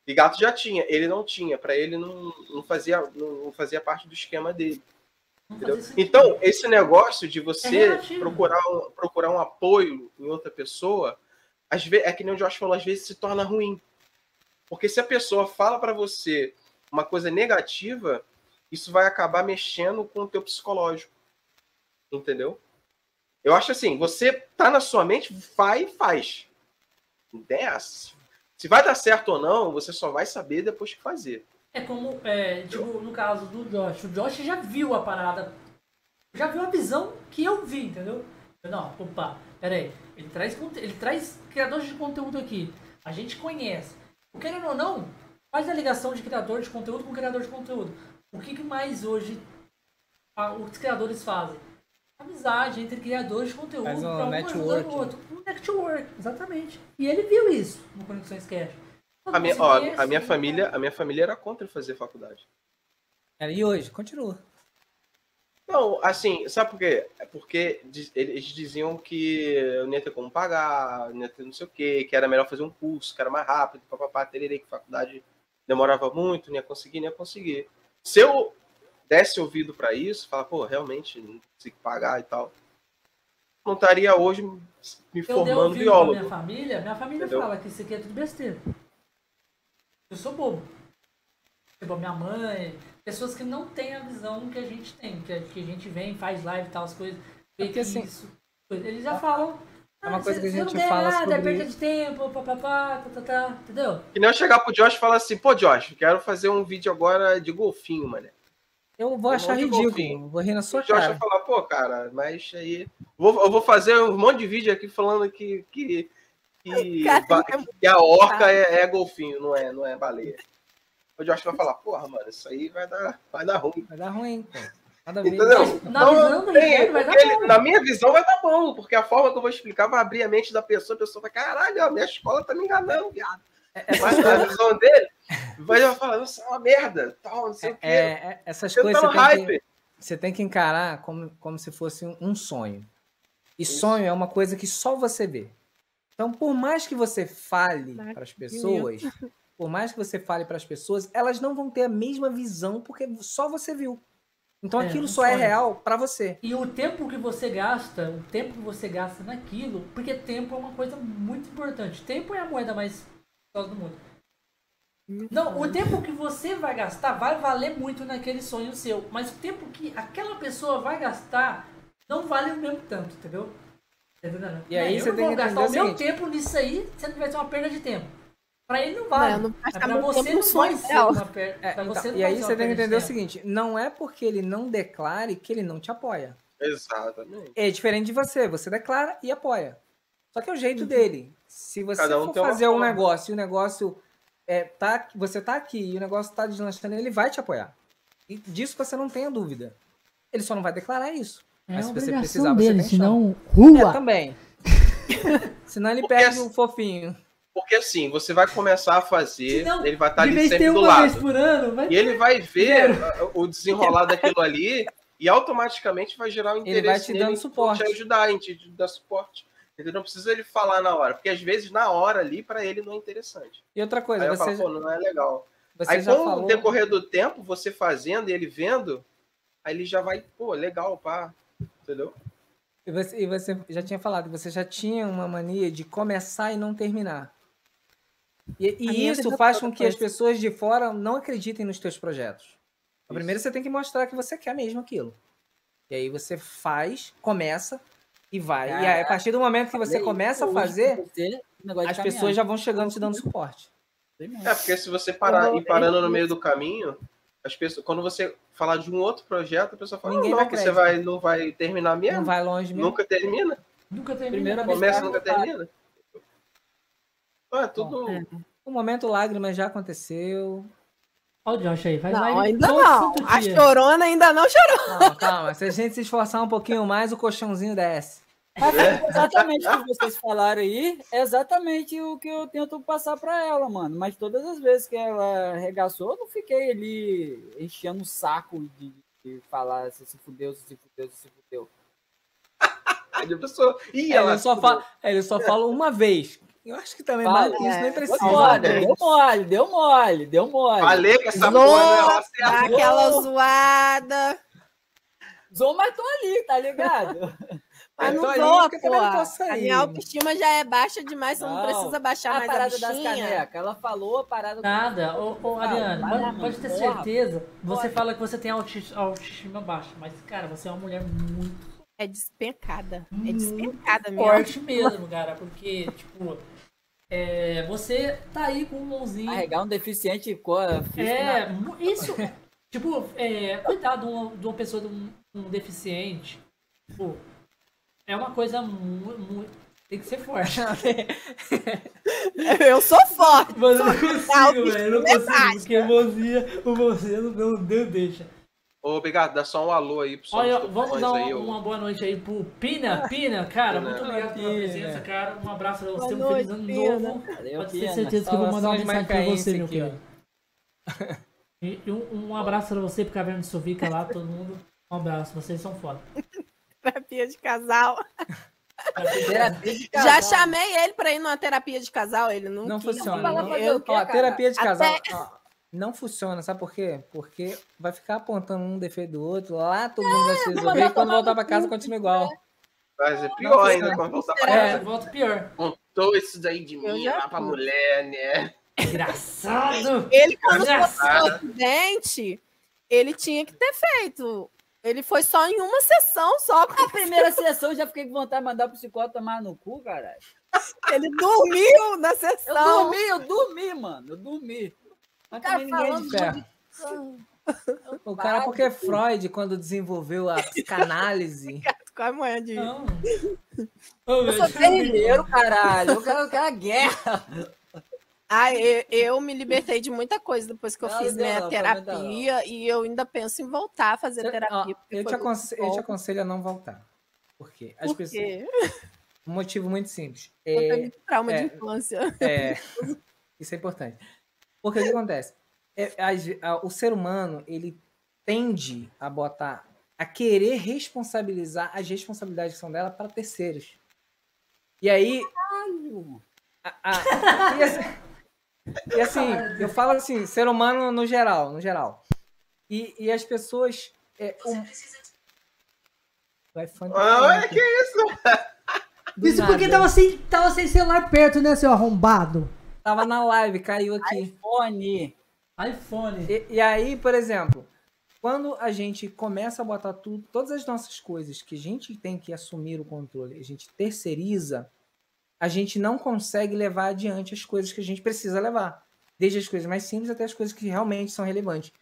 E Gato já tinha, ele não tinha. Para ele não, não, fazia, não, fazia parte do esquema dele. Então, esse negócio de É você relativo. procurar, um, procurar um apoio em outra pessoa, às vezes, é que nem o Josh falou, às vezes se torna ruim. Porque se a pessoa fala para você uma coisa negativa, isso vai acabar mexendo com o teu psicológico. Entendeu? Eu acho assim, você tá na sua mente, vai e faz. Essa. Se vai dar certo ou não, você só vai saber depois que fazer. É como, é, tipo, no caso do Josh. O Josh já viu a parada. Já viu a visão que eu vi, entendeu? Eu, Não, opa, pera aí. Ele traz, ele traz criadores de conteúdo aqui. A gente conhece. O querendo ou não, faz a ligação de criador de conteúdo com criador de conteúdo. O que, que mais hoje a- os criadores fazem? Amizade entre criadores de conteúdo. Faz um ajudar o outro. Um network, exatamente. E ele viu isso no Conexões Cash. A minha, ó, a minha família, a minha família era contra fazer faculdade. E hoje, continua. Não, assim, sabe por quê? É porque eles diziam que eu não ia ter como pagar, não ia ter não sei o quê, que era melhor fazer um curso, que era mais rápido, papapá, tererê, que faculdade demorava muito, não ia conseguir, não ia conseguir. Se eu desse ouvido pra isso, falar, pô, realmente, não consigo pagar e tal, não estaria hoje me formando biólogo. minha família, minha família Entendeu? fala que isso aqui é tudo besteira. Eu sou bobo. Tipo, a minha mãe, pessoas que não têm a visão que a gente tem, que a, que a gente vem, faz live e tal, as coisas. porque que assim, isso, coisa. Eles já falam. é uma "Ah, coisa se- que a gente não fala nada, é sobre- perda de tempo, papapá, tá, tá, tá, entendeu? Que nem eu chegar pro Josh e falar assim, pô, Josh, quero fazer um vídeo agora de golfinho, mano. Eu vou Eu achar não de ridículo. golfinho. Vou rir na O sua Josh vai cara. falar, pô, cara, mas aí. Vou, eu vou fazer um monte de vídeo aqui falando que, que, que, Cara, é que a orca é, é golfinho, não é, não é baleia. O Josh vai falar, porra, mano, isso aí vai dar, vai dar ruim. Vai dar ruim, pô. Entendeu? Na Então, visão tem, Ricardo vai dar ele- bom. na minha visão vai dar bom, porque a forma que eu vou explicar vai abrir a mente da pessoa, a pessoa vai, caralho, a minha escola tá me enganando, viado. Mas na visão dele, vai falar, isso é uma merda, tal, não sei o quê. É, é, essas Você coisas tá no você tem, que, hype. você tem que encarar como, como se fosse um, sonho. E sonho é uma coisa que só você vê. Então, por mais que você fale para as pessoas, por mais que você fale para as pessoas, elas não vão ter a mesma visão porque só você viu. Então, É, aquilo só é real para você. E o tempo que você gasta, o tempo que você gasta naquilo, porque tempo é uma coisa muito importante. Tempo é a moeda mais do mundo. Não, o tempo que você vai gastar vai valer muito naquele sonho seu, mas o tempo que aquela pessoa vai gastar não vale o mesmo tanto, entendeu? Tá? E aí eu você não tem vou que gastar o meu seguinte. tempo nisso aí, sendo que vai ser uma perda de tempo. Pra ele não Não, vale. não gastar pra meu você tempo no não vai ser uma. É, então, você não e aí você tem que entender o seguinte: não é porque ele não declare que ele não te apoia. Exatamente. É diferente de você, você declara e apoia. Só que é o jeito dele. Se você Cada um for fazer um forma. negócio e o negócio é, tá, você tá aqui e o negócio tá deslanchando, ele vai te apoiar. E disso você não tenha dúvida. Ele só não vai declarar isso. É Mas se você precisar, você dele, tem senão É, rua. também. Senão ele perde assim- o fofinho. Porque assim, você vai começar a fazer, Senão, ele vai estar de ali sempre ter do lado. por ano, vai E ele vai ver o desenrolar daquilo ali e automaticamente vai gerar o Ele interesse vai te dando suporte. te ajudar, em te dar suporte. Entendeu? Não precisa ele falar na hora, porque às vezes na hora ali pra ele não é interessante. E outra coisa, Aí eu você, falo, pô, não é legal. você aí já com falou. o decorrer do tempo, você fazendo e ele vendo, aí ele já vai, pô, legal, pá. Entendeu? E você, e você já tinha falado que você já tinha uma mania de começar e não terminar. E, e isso faz com que as assim. pessoas de fora não acreditem nos teus projetos. Isso. Primeiro você tem que mostrar que você quer mesmo aquilo. E aí você faz, começa e vai. e aí, a partir do momento que você Falei começa a fazer, as pessoas já vão chegando te dando suporte. É, porque se você parar ir parando no meio do caminho, as pessoas, quando você falar de um outro projeto, a pessoa fala, Ninguém não, vai não, que você vai, não vai terminar mesmo. Não vai longe mesmo. Nunca termina. Nunca termina. Primeira Começa, nunca termina. É tudo. O momento lágrimas já aconteceu. Olha o Josh aí, faz Não, ainda não. A dia. chorona ainda não chorou. Calma, calma. Se a gente se esforçar um pouquinho mais, o colchãozinho desce. Exatamente o que vocês falaram aí, é exatamente o que eu tento passar pra ela, mano. Mas todas as vezes que ela arregaçou, eu não fiquei ali enchendo o saco de, de falar se se fudeu, se se fudeu, se se fudeu. Aí a pessoa. Ih, É, ela ele, só fala, ele só fala uma vez. Eu acho que também mais do que isso nem É, precisa. Deu mole, né? deu mole, deu mole, deu mole. Falei que essa Zoou, porra não é aquela zoada. Zou, mas tô ali, tá ligado? Mas Eu não não pô. A minha autoestima já é baixa demais, você não, Não. precisa baixar a mais a parada das bichinha. canecas, ela falou a parada... Nada, ô, ô Ariane, pode, pode ter Porra. certeza. Você Pode. fala que você tem autoestima, autoestima baixa, mas, cara, você é uma mulher muito É despencada. É despencada mesmo. forte mesmo, cara. Porque, tipo, é, você tá aí com um mãozinho. Carregar um deficiente co- físico É, na- mu- isso. tipo, é, cuidar de uma, de uma pessoa, de um, um deficiente. Tipo, é uma coisa muito. tem que ser forte. Eu sou forte. Mas eu não consigo, velho. Eu não consigo, porque o mãozinha, o mãozinha não, não deixa. Ô, obrigado, dá só um alô aí pro Olha, vamos dar aí, uma, boa noite aí pro Pina. Pina, cara, Pina. muito obrigado pela presença, cara. Um abraço pra você, um feliz ano Pina. novo. Valeu, Pode ter Pina. certeza que eu vou mandar uma mensagem pra você, meu querido. E, um, um abraço pra você, pro Caverna de Sovica lá, todo mundo. Um abraço, vocês são foda. Terapia de casal. Terapia de Já casal. chamei ele pra ir numa terapia de casal, ele não Não quis. funciona. Não, Eu- Ó, terapia de casal Até- ó, não funciona, sabe por quê? Porque vai ficar apontando um defeito do outro, lá todo mundo vai se resolver, e quando voltar pra casa continua igual. Vai ser pior Não, ainda quando voltar pra É, casa. volta pior. Contou isso daí de Eu mim lá pra mulher, né? Engraçado! Ele, quando Já fosse o acidente, ele tinha que ter feito. Ele foi só em uma sessão, só A primeira sessão eu já fiquei com vontade de mandar o psicólogo tomar no cu, caralho. ele dormiu na Eu sessão. dormi, eu dormi, mano. Eu dormi. Mas Cara, também ninguém é de ferro. O cara, porque Freud, quando desenvolveu a psicanálise, Com a manhã de. Não. Eu sou guerrilheiro, caralho. Eu quero, eu quero a guerra. Ah, eu, eu me libertei de muita coisa depois que eu Não, fiz não, minha não, terapia e eu ainda penso em voltar a fazer terapia. eu, te foi muito aconse- eu te aconselho a não voltar. Por quê? As Por pessoas, quê? um motivo muito simples. Eu tenho É, muito trauma é. de infância. É, isso é importante. Porque o que acontece? É, ve- a- o ser humano, ele tende a botar, a querer responsabilizar as responsabilidades que são dela para terceiros. E aí. a- a- e, assim, e assim, eu falo assim, ser humano no geral, no geral. E, e as pessoas. É, um... O iPhone tá Ah, falando que isso? Do Isso porque nada. tava sem, tava sem celular perto, né, seu arrombado? Tava na live, caiu aqui. Fone. iPhone. E, e aí, por exemplo, quando a gente começa a botar tudo, todas as nossas coisas que a gente tem que assumir o controle, a gente terceiriza, a gente não consegue levar adiante as coisas que a gente precisa levar. Desde as coisas mais simples até as coisas que realmente são relevantes.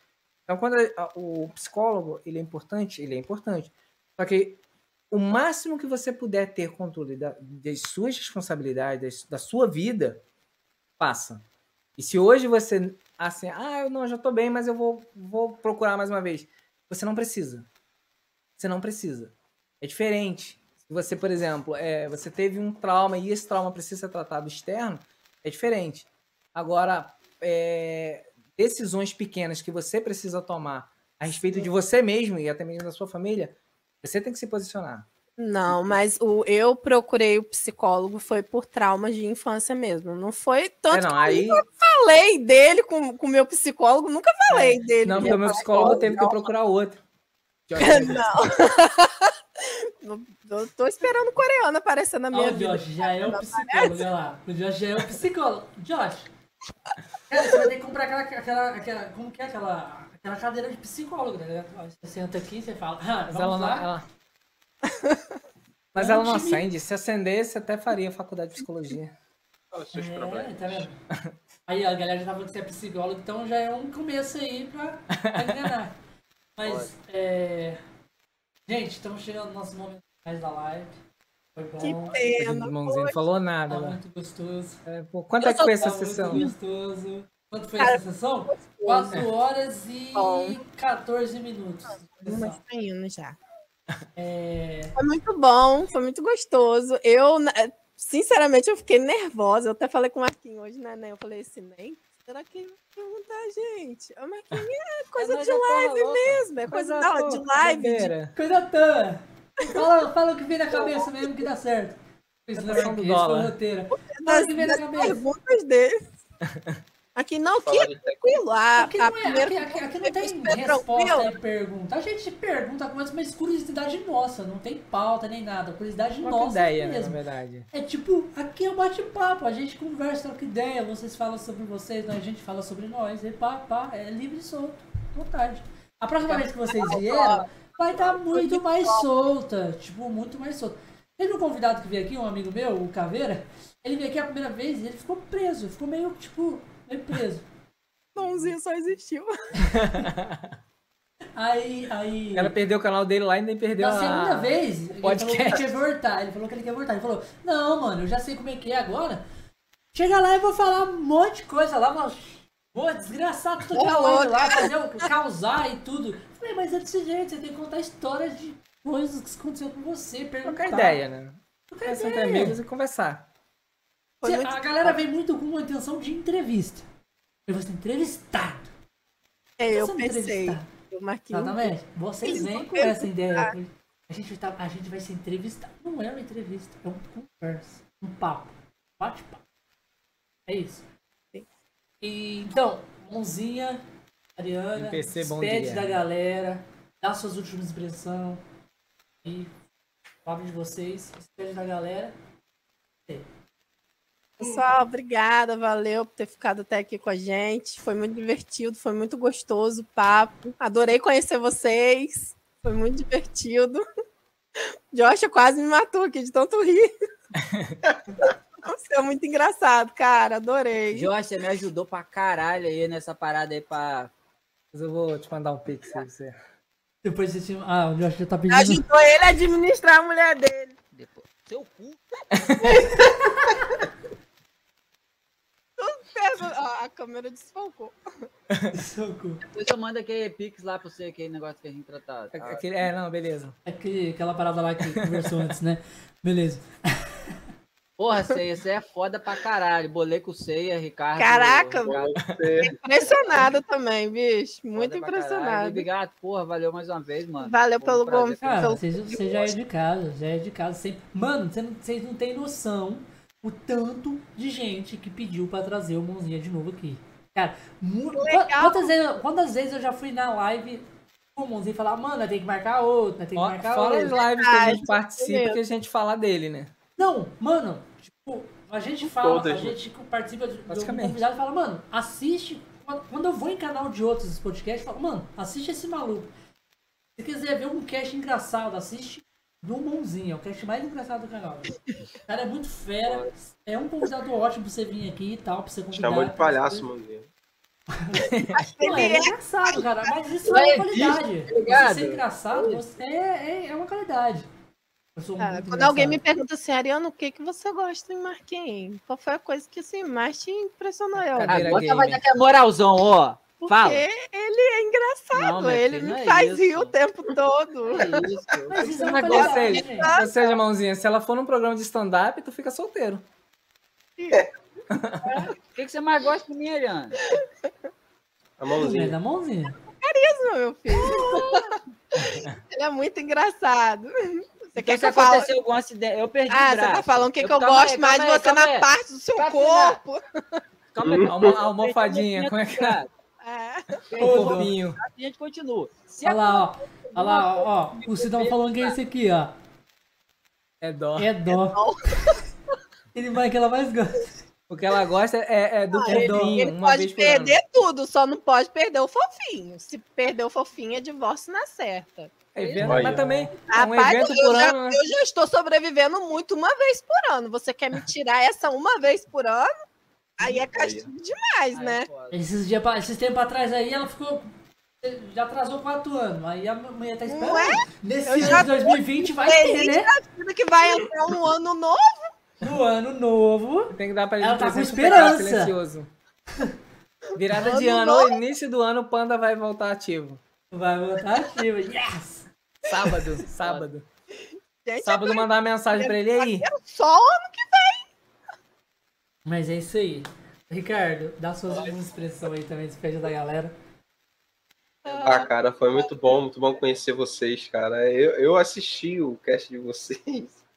Então, quando a- a- o psicólogo ele é importante, ele é importante. Só que o máximo que você puder ter controle da- das suas responsabilidades, das- da sua vida, faça. E se hoje você, assim, ah, eu não, já tô bem, mas eu vou, vou procurar mais uma vez. Você não precisa. Você não precisa. É diferente. Se você, por exemplo, é, você teve um trauma e esse trauma precisa ser tratado externo, é diferente. Agora, é, decisões pequenas que você precisa tomar a respeito de você mesmo e até mesmo da sua família, você tem que se posicionar. Não, mas o, eu procurei o psicólogo foi por traumas de infância mesmo. Não foi tanto É, não, que aí, eu falei dele com o meu psicólogo, nunca falei dele. não, porque o meu psicólogo teve que procurar outro. Não. Eu tô esperando o coreano aparecer na minha o vida. Josh já é o psicólogo, olha lá. O Josh já é o psicólogo. Josh, cara, você vai ter que comprar aquela, aquela, aquela como que é aquela, aquela cadeira de psicólogo, né? Você senta aqui, você fala, ah, vamos ela lá. ela... Mas ela não acende. Se acendesse, até faria faculdade de psicologia. Olha os seus É, problemas. tá vendo? Aí a galera já tá falando que você é psicólogo, então já é um começo aí pra, pra enganar. Mas, é... Gente, estamos chegando no nosso momento mais da live. Foi bom. Que pena. não falou nada. Tá né? muito gostoso. É, pô, quanto é que foi essa sessão? muito gostoso. Quanto foi Cara, essa sessão? 4 horas e Bom. 14 minutos. Mas tá indo já. É... Foi muito bom, foi muito gostoso. Eu, na- sinceramente, eu fiquei nervosa. Eu até falei com o Marquinhos hoje, né? né? Eu falei assim, nem. Será que ele vai perguntar, gente? O Marquinhos é coisa nós de é live mesmo. É coisa da- de live. de-. Coisa tã! Fala, fala o que vem na cabeça mesmo que dá certo. Isso não é. Fala o que vem na cabeça. perguntas dele. Aqui não, de é tranquilo. A, Aqui não, é, primeira aqui, aqui- aqui não tem é resposta tranquilo. e pergunta. A gente pergunta com mais curiosidade nossa, não tem pauta nem nada. Curiosidade Uma nossa ideia, né, na mesmo. verdade. É tipo, aqui é um bate-papo, a gente conversa, troca ideia, vocês falam sobre vocês, a gente fala sobre nós, e pá, pá, é livre e solto, vontade. A próxima vez que vocês vieram, vai estar muito mais solta, tipo, muito mais solta. Teve um convidado que veio aqui, um amigo meu, o Caveira, ele veio aqui a primeira vez e ele ficou preso, ficou meio, tipo, meio preso. mãozinha só existiu. Aí, aí... Cara perdeu o canal dele lá e nem perdeu Na segunda a... vez, ele podcast. falou que quer voltar. Ele falou que ele quer voltar. Ele falou, não, mano, eu já sei como é que é agora. Chega lá e vou falar um monte de coisa lá, vou, vou desgraçar tudo que é Ô, lá, fazer o, causar e tudo. Eu falei, mas é desse jeito, você tem que contar histórias de coisas que aconteceu com você, perguntar. Trocar ideia, né? Entre ideia. amigos e conversar. Foi Se- muito A galera vem muito com uma intenção de entrevista. Eu vou ser entrevistado. É, eu um pensei. Exatamente. Vocês Eles vêm com essa ideia. A gente, tá, a gente vai ser entrevistado. Não é uma entrevista, é uma conversa. Um papo. Bate-papo. É isso. Sim. E, então, mãozinha, Ariana, despede dia. da galera, dá suas últimas impressões. E fala de vocês, despede da galera. Pessoal, obrigada, valeu por ter ficado até aqui com a gente. Foi muito divertido, foi muito gostoso o papo. Adorei conhecer vocês. Foi muito divertido. Josh quase me matou aqui de tanto rir. Você é muito engraçado, cara. Adorei. Josh, você me ajudou pra caralho aí nessa parada aí pra. Mas eu vou te mandar um pix pra você. Depois você. Ah, o Josh já tá pedindo. Ajudou ele a administrar a mulher dele. Depois. Seu cu. Ó, a câmera desfalcou. Socorro. Depois eu mando aquele Pix lá pra você, aquele negócio que a gente tratar. tá? Aquele- É, não, beleza. Aquele, aquela parada lá que conversou antes, né? Beleza. Porra, Ceia, você é foda pra caralho. Bolei com o Ceia, Ricardo. Caraca, Ricardo, Impressionado também, bicho. Muito foda impressionado. Obrigado, porra, valeu mais uma vez, mano. Valeu pelo convite. Cara, vocês, você já é de casa, já é de casa. Sempre... Mano, você não- vocês não têm noção o tanto de gente que pediu pra trazer o Mãozinha de novo aqui. Cara, Legal. quantas vezes, quantas vezes eu já fui na live com o Mãozinha e falar, mano, tem que marcar outra, tem que marcar Fora as outra. lives que a Ah, gente participa que a gente fala dele, né? Não, mano, tipo, a gente fala, Todas, a gente participa de- do Basicamente. convidado e fala, mano, assiste. Quando quando eu vou em canal de outros podcasts, eu falo, mano, assiste esse maluco. Se quiser ver um cast engraçado, assiste do Mãozinha, é o cast mais engraçado do canal. O cara é muito fera, é um convidado ótimo pra você vir aqui e tal, pra você convidar. Chamou de palhaço, mano. Não, ele é engraçado, cara, mas isso é uma qualidade. Você ligado? ser engraçado você é, é, é uma qualidade. Muito quando alguém me engraçado. pergunta assim, Ariana, o que, que você gosta em Marquinhos? Qual foi a coisa que assim, mais te impressionou? Eu, Agora vai dar aquela moralzão, ó. Porque Fala. ele é engraçado, Não, ele não me é faz isso. rir o tempo todo. Que isso? Mas isso é uma coisa ou seja, ou seja, mãozinha, se ela for num programa de stand-up, tu fica solteiro. O que, que você mais gosta de mim, Ariana? A É mãozinha. da mãozinha. Não, meu filho. ele é muito engraçado. Você O quer que, aconteceu algum acidente? Eu perdi Ah, o você braço. tá falando o que, Eu- que eu gosto mais de você na aí. parte do seu Pra corpo. Calma aí. Almo- almofadinha, como é que é? É. Fofinho. A gente continua. Se Olha lá, ó. Olha lá, ó. ó. O Sidão falando que é esse aqui, ó. É dó. É dó. Ele vai que ela mais gosta. O que ela gosta é, é do Ah, ele, fofinho, ele uma pode vez por ano. perder tudo, só não pode perder o fofinho. Se perder o fofinho, é divórcio na certa. Evento, Olha. mas também é um Rapaz, evento por já, ano, né? eu já estou sobrevivendo muito uma vez por ano. Você quer me tirar essa uma vez por ano? Aí é castigo demais, né? Esses, dias, pra- esses tempos atrás aí, ela ficou. Já atrasou quatro anos. Aí a mulher tá esperando. Não é? Nesse Eu ano de 2020 vai ter, né? que vai entrar um ano novo. No ano novo. Tem que dar pra ele Ela tá com esperança. silencioso. Virada de Ano ano, novo. início do ano, o Panda vai voltar ativo. Vai voltar ativo. Yes! Sábado, sábado. Gente, Sábado mandar uma mensagem pra ele aí. é só ano que Mas é isso aí. Ricardo, dá suas últimas expressões aí também, despede da galera. Ah, cara, foi muito bom, muito bom conhecer vocês, cara. Eu, eu assisti o cast de vocês.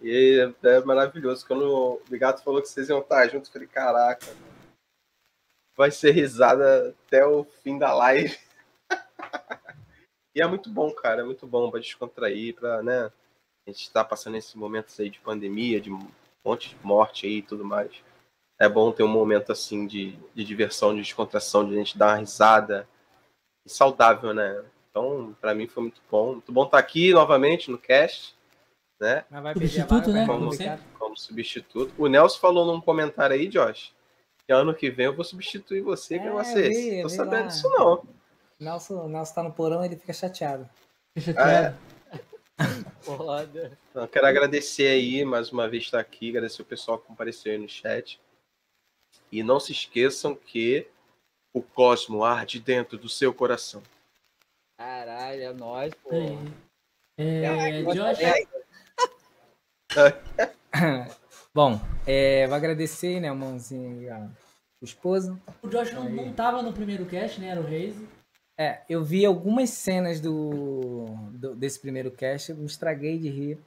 E é, maravilhoso. Quando o Bigato falou que vocês iam estar juntos, eu falei, caraca, vai ser risada até o fim da live. e é muito bom, cara, é muito bom pra descontrair, pra, né? A gente tá passando esses momentos aí de pandemia, de um monte de morte aí e tudo mais. É bom ter um momento assim de, de diversão, de descontração, de a gente dar uma risada e saudável, né? Então, pra mim foi muito bom. Muito bom estar aqui novamente no cast, né? Mas vai Substituto, né? Como, como substituto. O Nelson falou num comentário aí, Josh, que ano que vem eu vou substituir você, que é você. vi, Tô vi sabendo lá. disso não. Nelson, Nelson tá no porão, ele fica chateado. Deixa eu Ah, é? Foda. Então, quero agradecer aí, mais uma vez estar aqui, agradecer o pessoal que compareceu aí no chat. E não se esqueçam que o cosmo arde dentro do seu coração. Caralho, é nóis, pô. Aí. É, Josh, Bom, é, vou agradecer, né, o mãozinho e a o esposo. o Josh não, não tava no primeiro cast, né? Era o Reis. É, eu vi algumas cenas do, do- desse primeiro cast, eu me estraguei de rir.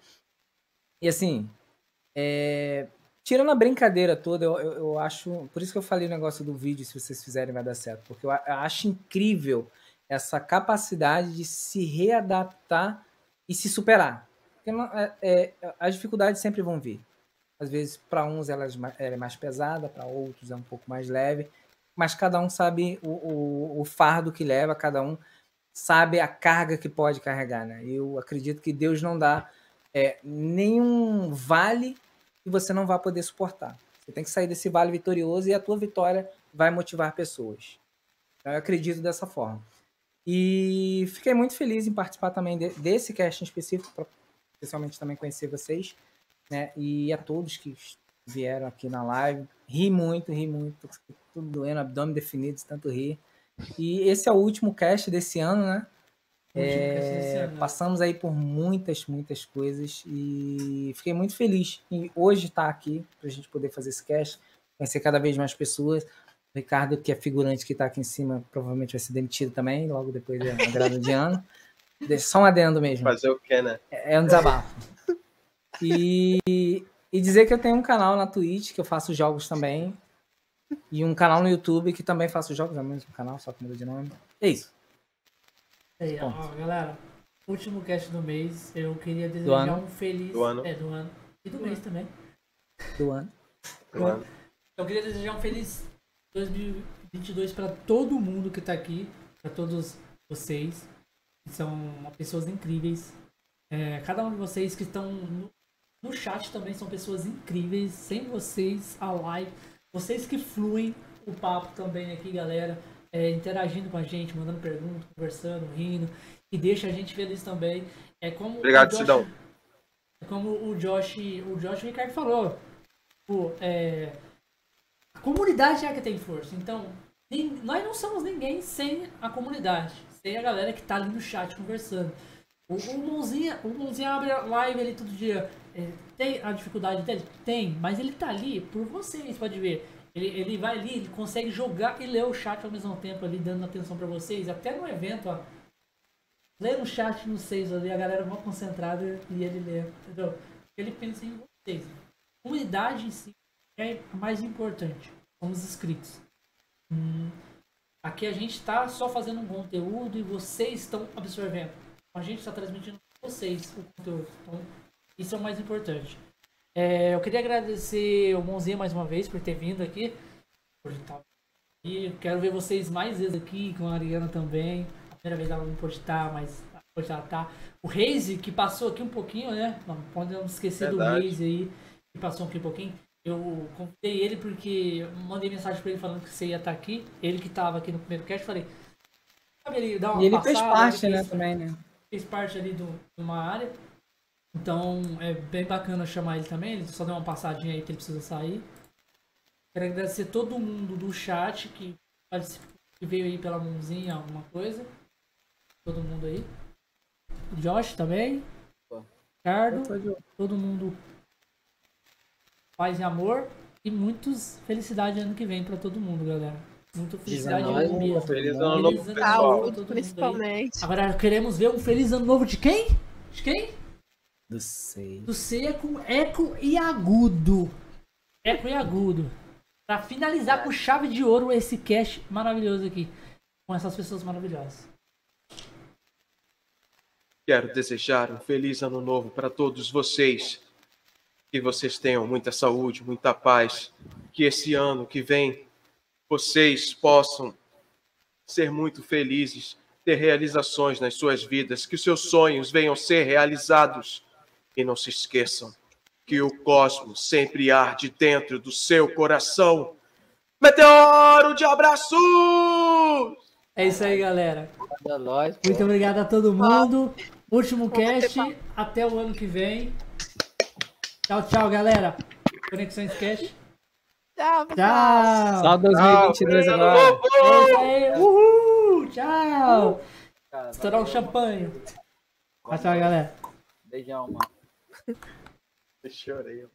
E assim, é, tirando a brincadeira toda, eu, eu, eu acho. Por isso que eu falei o negócio do vídeo, se vocês fizerem, vai dar certo. Porque eu, eu acho incrível essa capacidade de se readaptar e se superar. Porque é- é, as dificuldades sempre vão vir. Às vezes, para uns ela é mais pesada, para outros é um pouco mais leve mas cada um sabe o, o, o fardo que leva, cada um sabe a carga que pode carregar, né? Eu acredito que Deus não dá é, nenhum vale que você não vai poder suportar. Você tem que sair desse vale vitorioso e a tua vitória vai motivar pessoas. Então, eu acredito dessa forma. E fiquei muito feliz em participar também de- desse casting específico, para especialmente também conhecer vocês, né? E a todos que vieram aqui na live. Ri muito, ri muito, tô com tudo doendo, abdômen definido, de tanto rir. E esse é o último cast desse ano, né? É, ano, né? passamos aí por muitas, muitas coisas e fiquei muito feliz em hoje estar aqui para a gente poder fazer esse cast, conhecer cada vez mais pessoas. O Ricardo, que é figurante que está aqui em cima, provavelmente vai ser demitido também, logo depois da grada de ano. Deixa- Só um adendo mesmo. Fazer o que, né? É é um desabafo. E, e dizer que eu tenho um canal na Twitch que eu faço jogos também. E um canal no YouTube que também faço jogos, é o mesmo canal, só que muda de nome. É isso. Aí, ó, galera, último cast do mês. Eu queria desejar ano. um feliz. Do ano. É, do ano. E do mês também. Do ano. Mano, Eu queria desejar um feliz 2022 para todo mundo que tá aqui, para todos vocês, que são pessoas incríveis. É, cada um de vocês que estão no, chat também são pessoas incríveis. Sem vocês, a live, vocês que fluem o papo também aqui, galera, é, interagindo com a gente, mandando perguntas, conversando, rindo, e deixa a gente feliz também. É como Obrigado, o Josh- Sidão. como o Josh, o Josh Ricardo falou, pô, é, a comunidade é a que tem força. Então, nem- nós não somos ninguém sem a comunidade, sem a galera que tá ali no chat conversando. O, o Mãozinha, o Mãozinha abre a live ali todo dia. É, tem a dificuldade dele? Tem, mas ele tá ali por vocês, pode ver. Ele, ele vai ali, ele consegue jogar e ler o chat ao mesmo tempo ali, dando atenção pra vocês. Até no evento, ó. Lê no chat no seis ali, a galera mal concentrada e ele lê, entendeu? Ele pensa em vocês. A comunidade em si é a mais importante. Somos inscritos. Hum, aqui a gente tá só fazendo um conteúdo e vocês estão absorvendo. A gente está transmitindo para vocês o conteúdo. Então, isso é o mais importante. É, eu queria agradecer o Monzinha mais uma vez por ter vindo aqui. Por estar aqui. Quero ver vocês mais vezes aqui, com a Ariana também. A primeira vez ela não pôde estar, mas hoje ela tá. O Reise, que passou aqui um pouquinho, né? Não podemos esquecer do Verdade. Reise aí, que passou aqui um pouquinho. Eu convidei ele porque eu mandei mensagem pra ele falando que você ia estar aqui. Ele que tava aqui no primeiro cast, falei. Sabe ele dar uma E ele fez passada, parte, ele né, fez- também, né? fez parte ali do, de uma área. Então é bem bacana chamar ele também. Ele só deu uma passadinha aí que ele precisa sair. Quero agradecer todo mundo do chat que, participou, que veio aí pela mãozinha, alguma coisa. Todo mundo aí. Josh também. Ricardo. Todo mundo. Paz e amor. E muitos felicidade ano que vem pra todo mundo, galera. Muita felicidade nós, mesmo. Feliz ano novo, Feliz ano pessoal. novo Saúde, mundo aí. principalmente. Agora queremos ver um feliz ano novo de quem? De quem? Do seis. Do seco, eco e agudo. Eco e agudo. Pra finalizar com chave de ouro esse cast maravilhoso aqui. Com essas pessoas maravilhosas. Quero desejar um feliz ano novo para todos vocês. Que vocês tenham muita saúde, muita paz. Que esse ano que vem vocês possam ser muito felizes, ter realizações nas suas vidas, que os seus sonhos venham ser realizados. E não se esqueçam que o cosmos sempre arde dentro do seu coração. Meteoro de abraços! É isso aí, galera. Muito obrigado a todo mundo. Último cast. Até o ano que vem. Tchau, tchau, galera. Conexões Cast. Tchau. Tchau. Só 2022 Ano agora. novo! É. Uhul. Tchau. Estourar o champanhe. Tchau, tchau, galera. Beijão, mano. Chorei.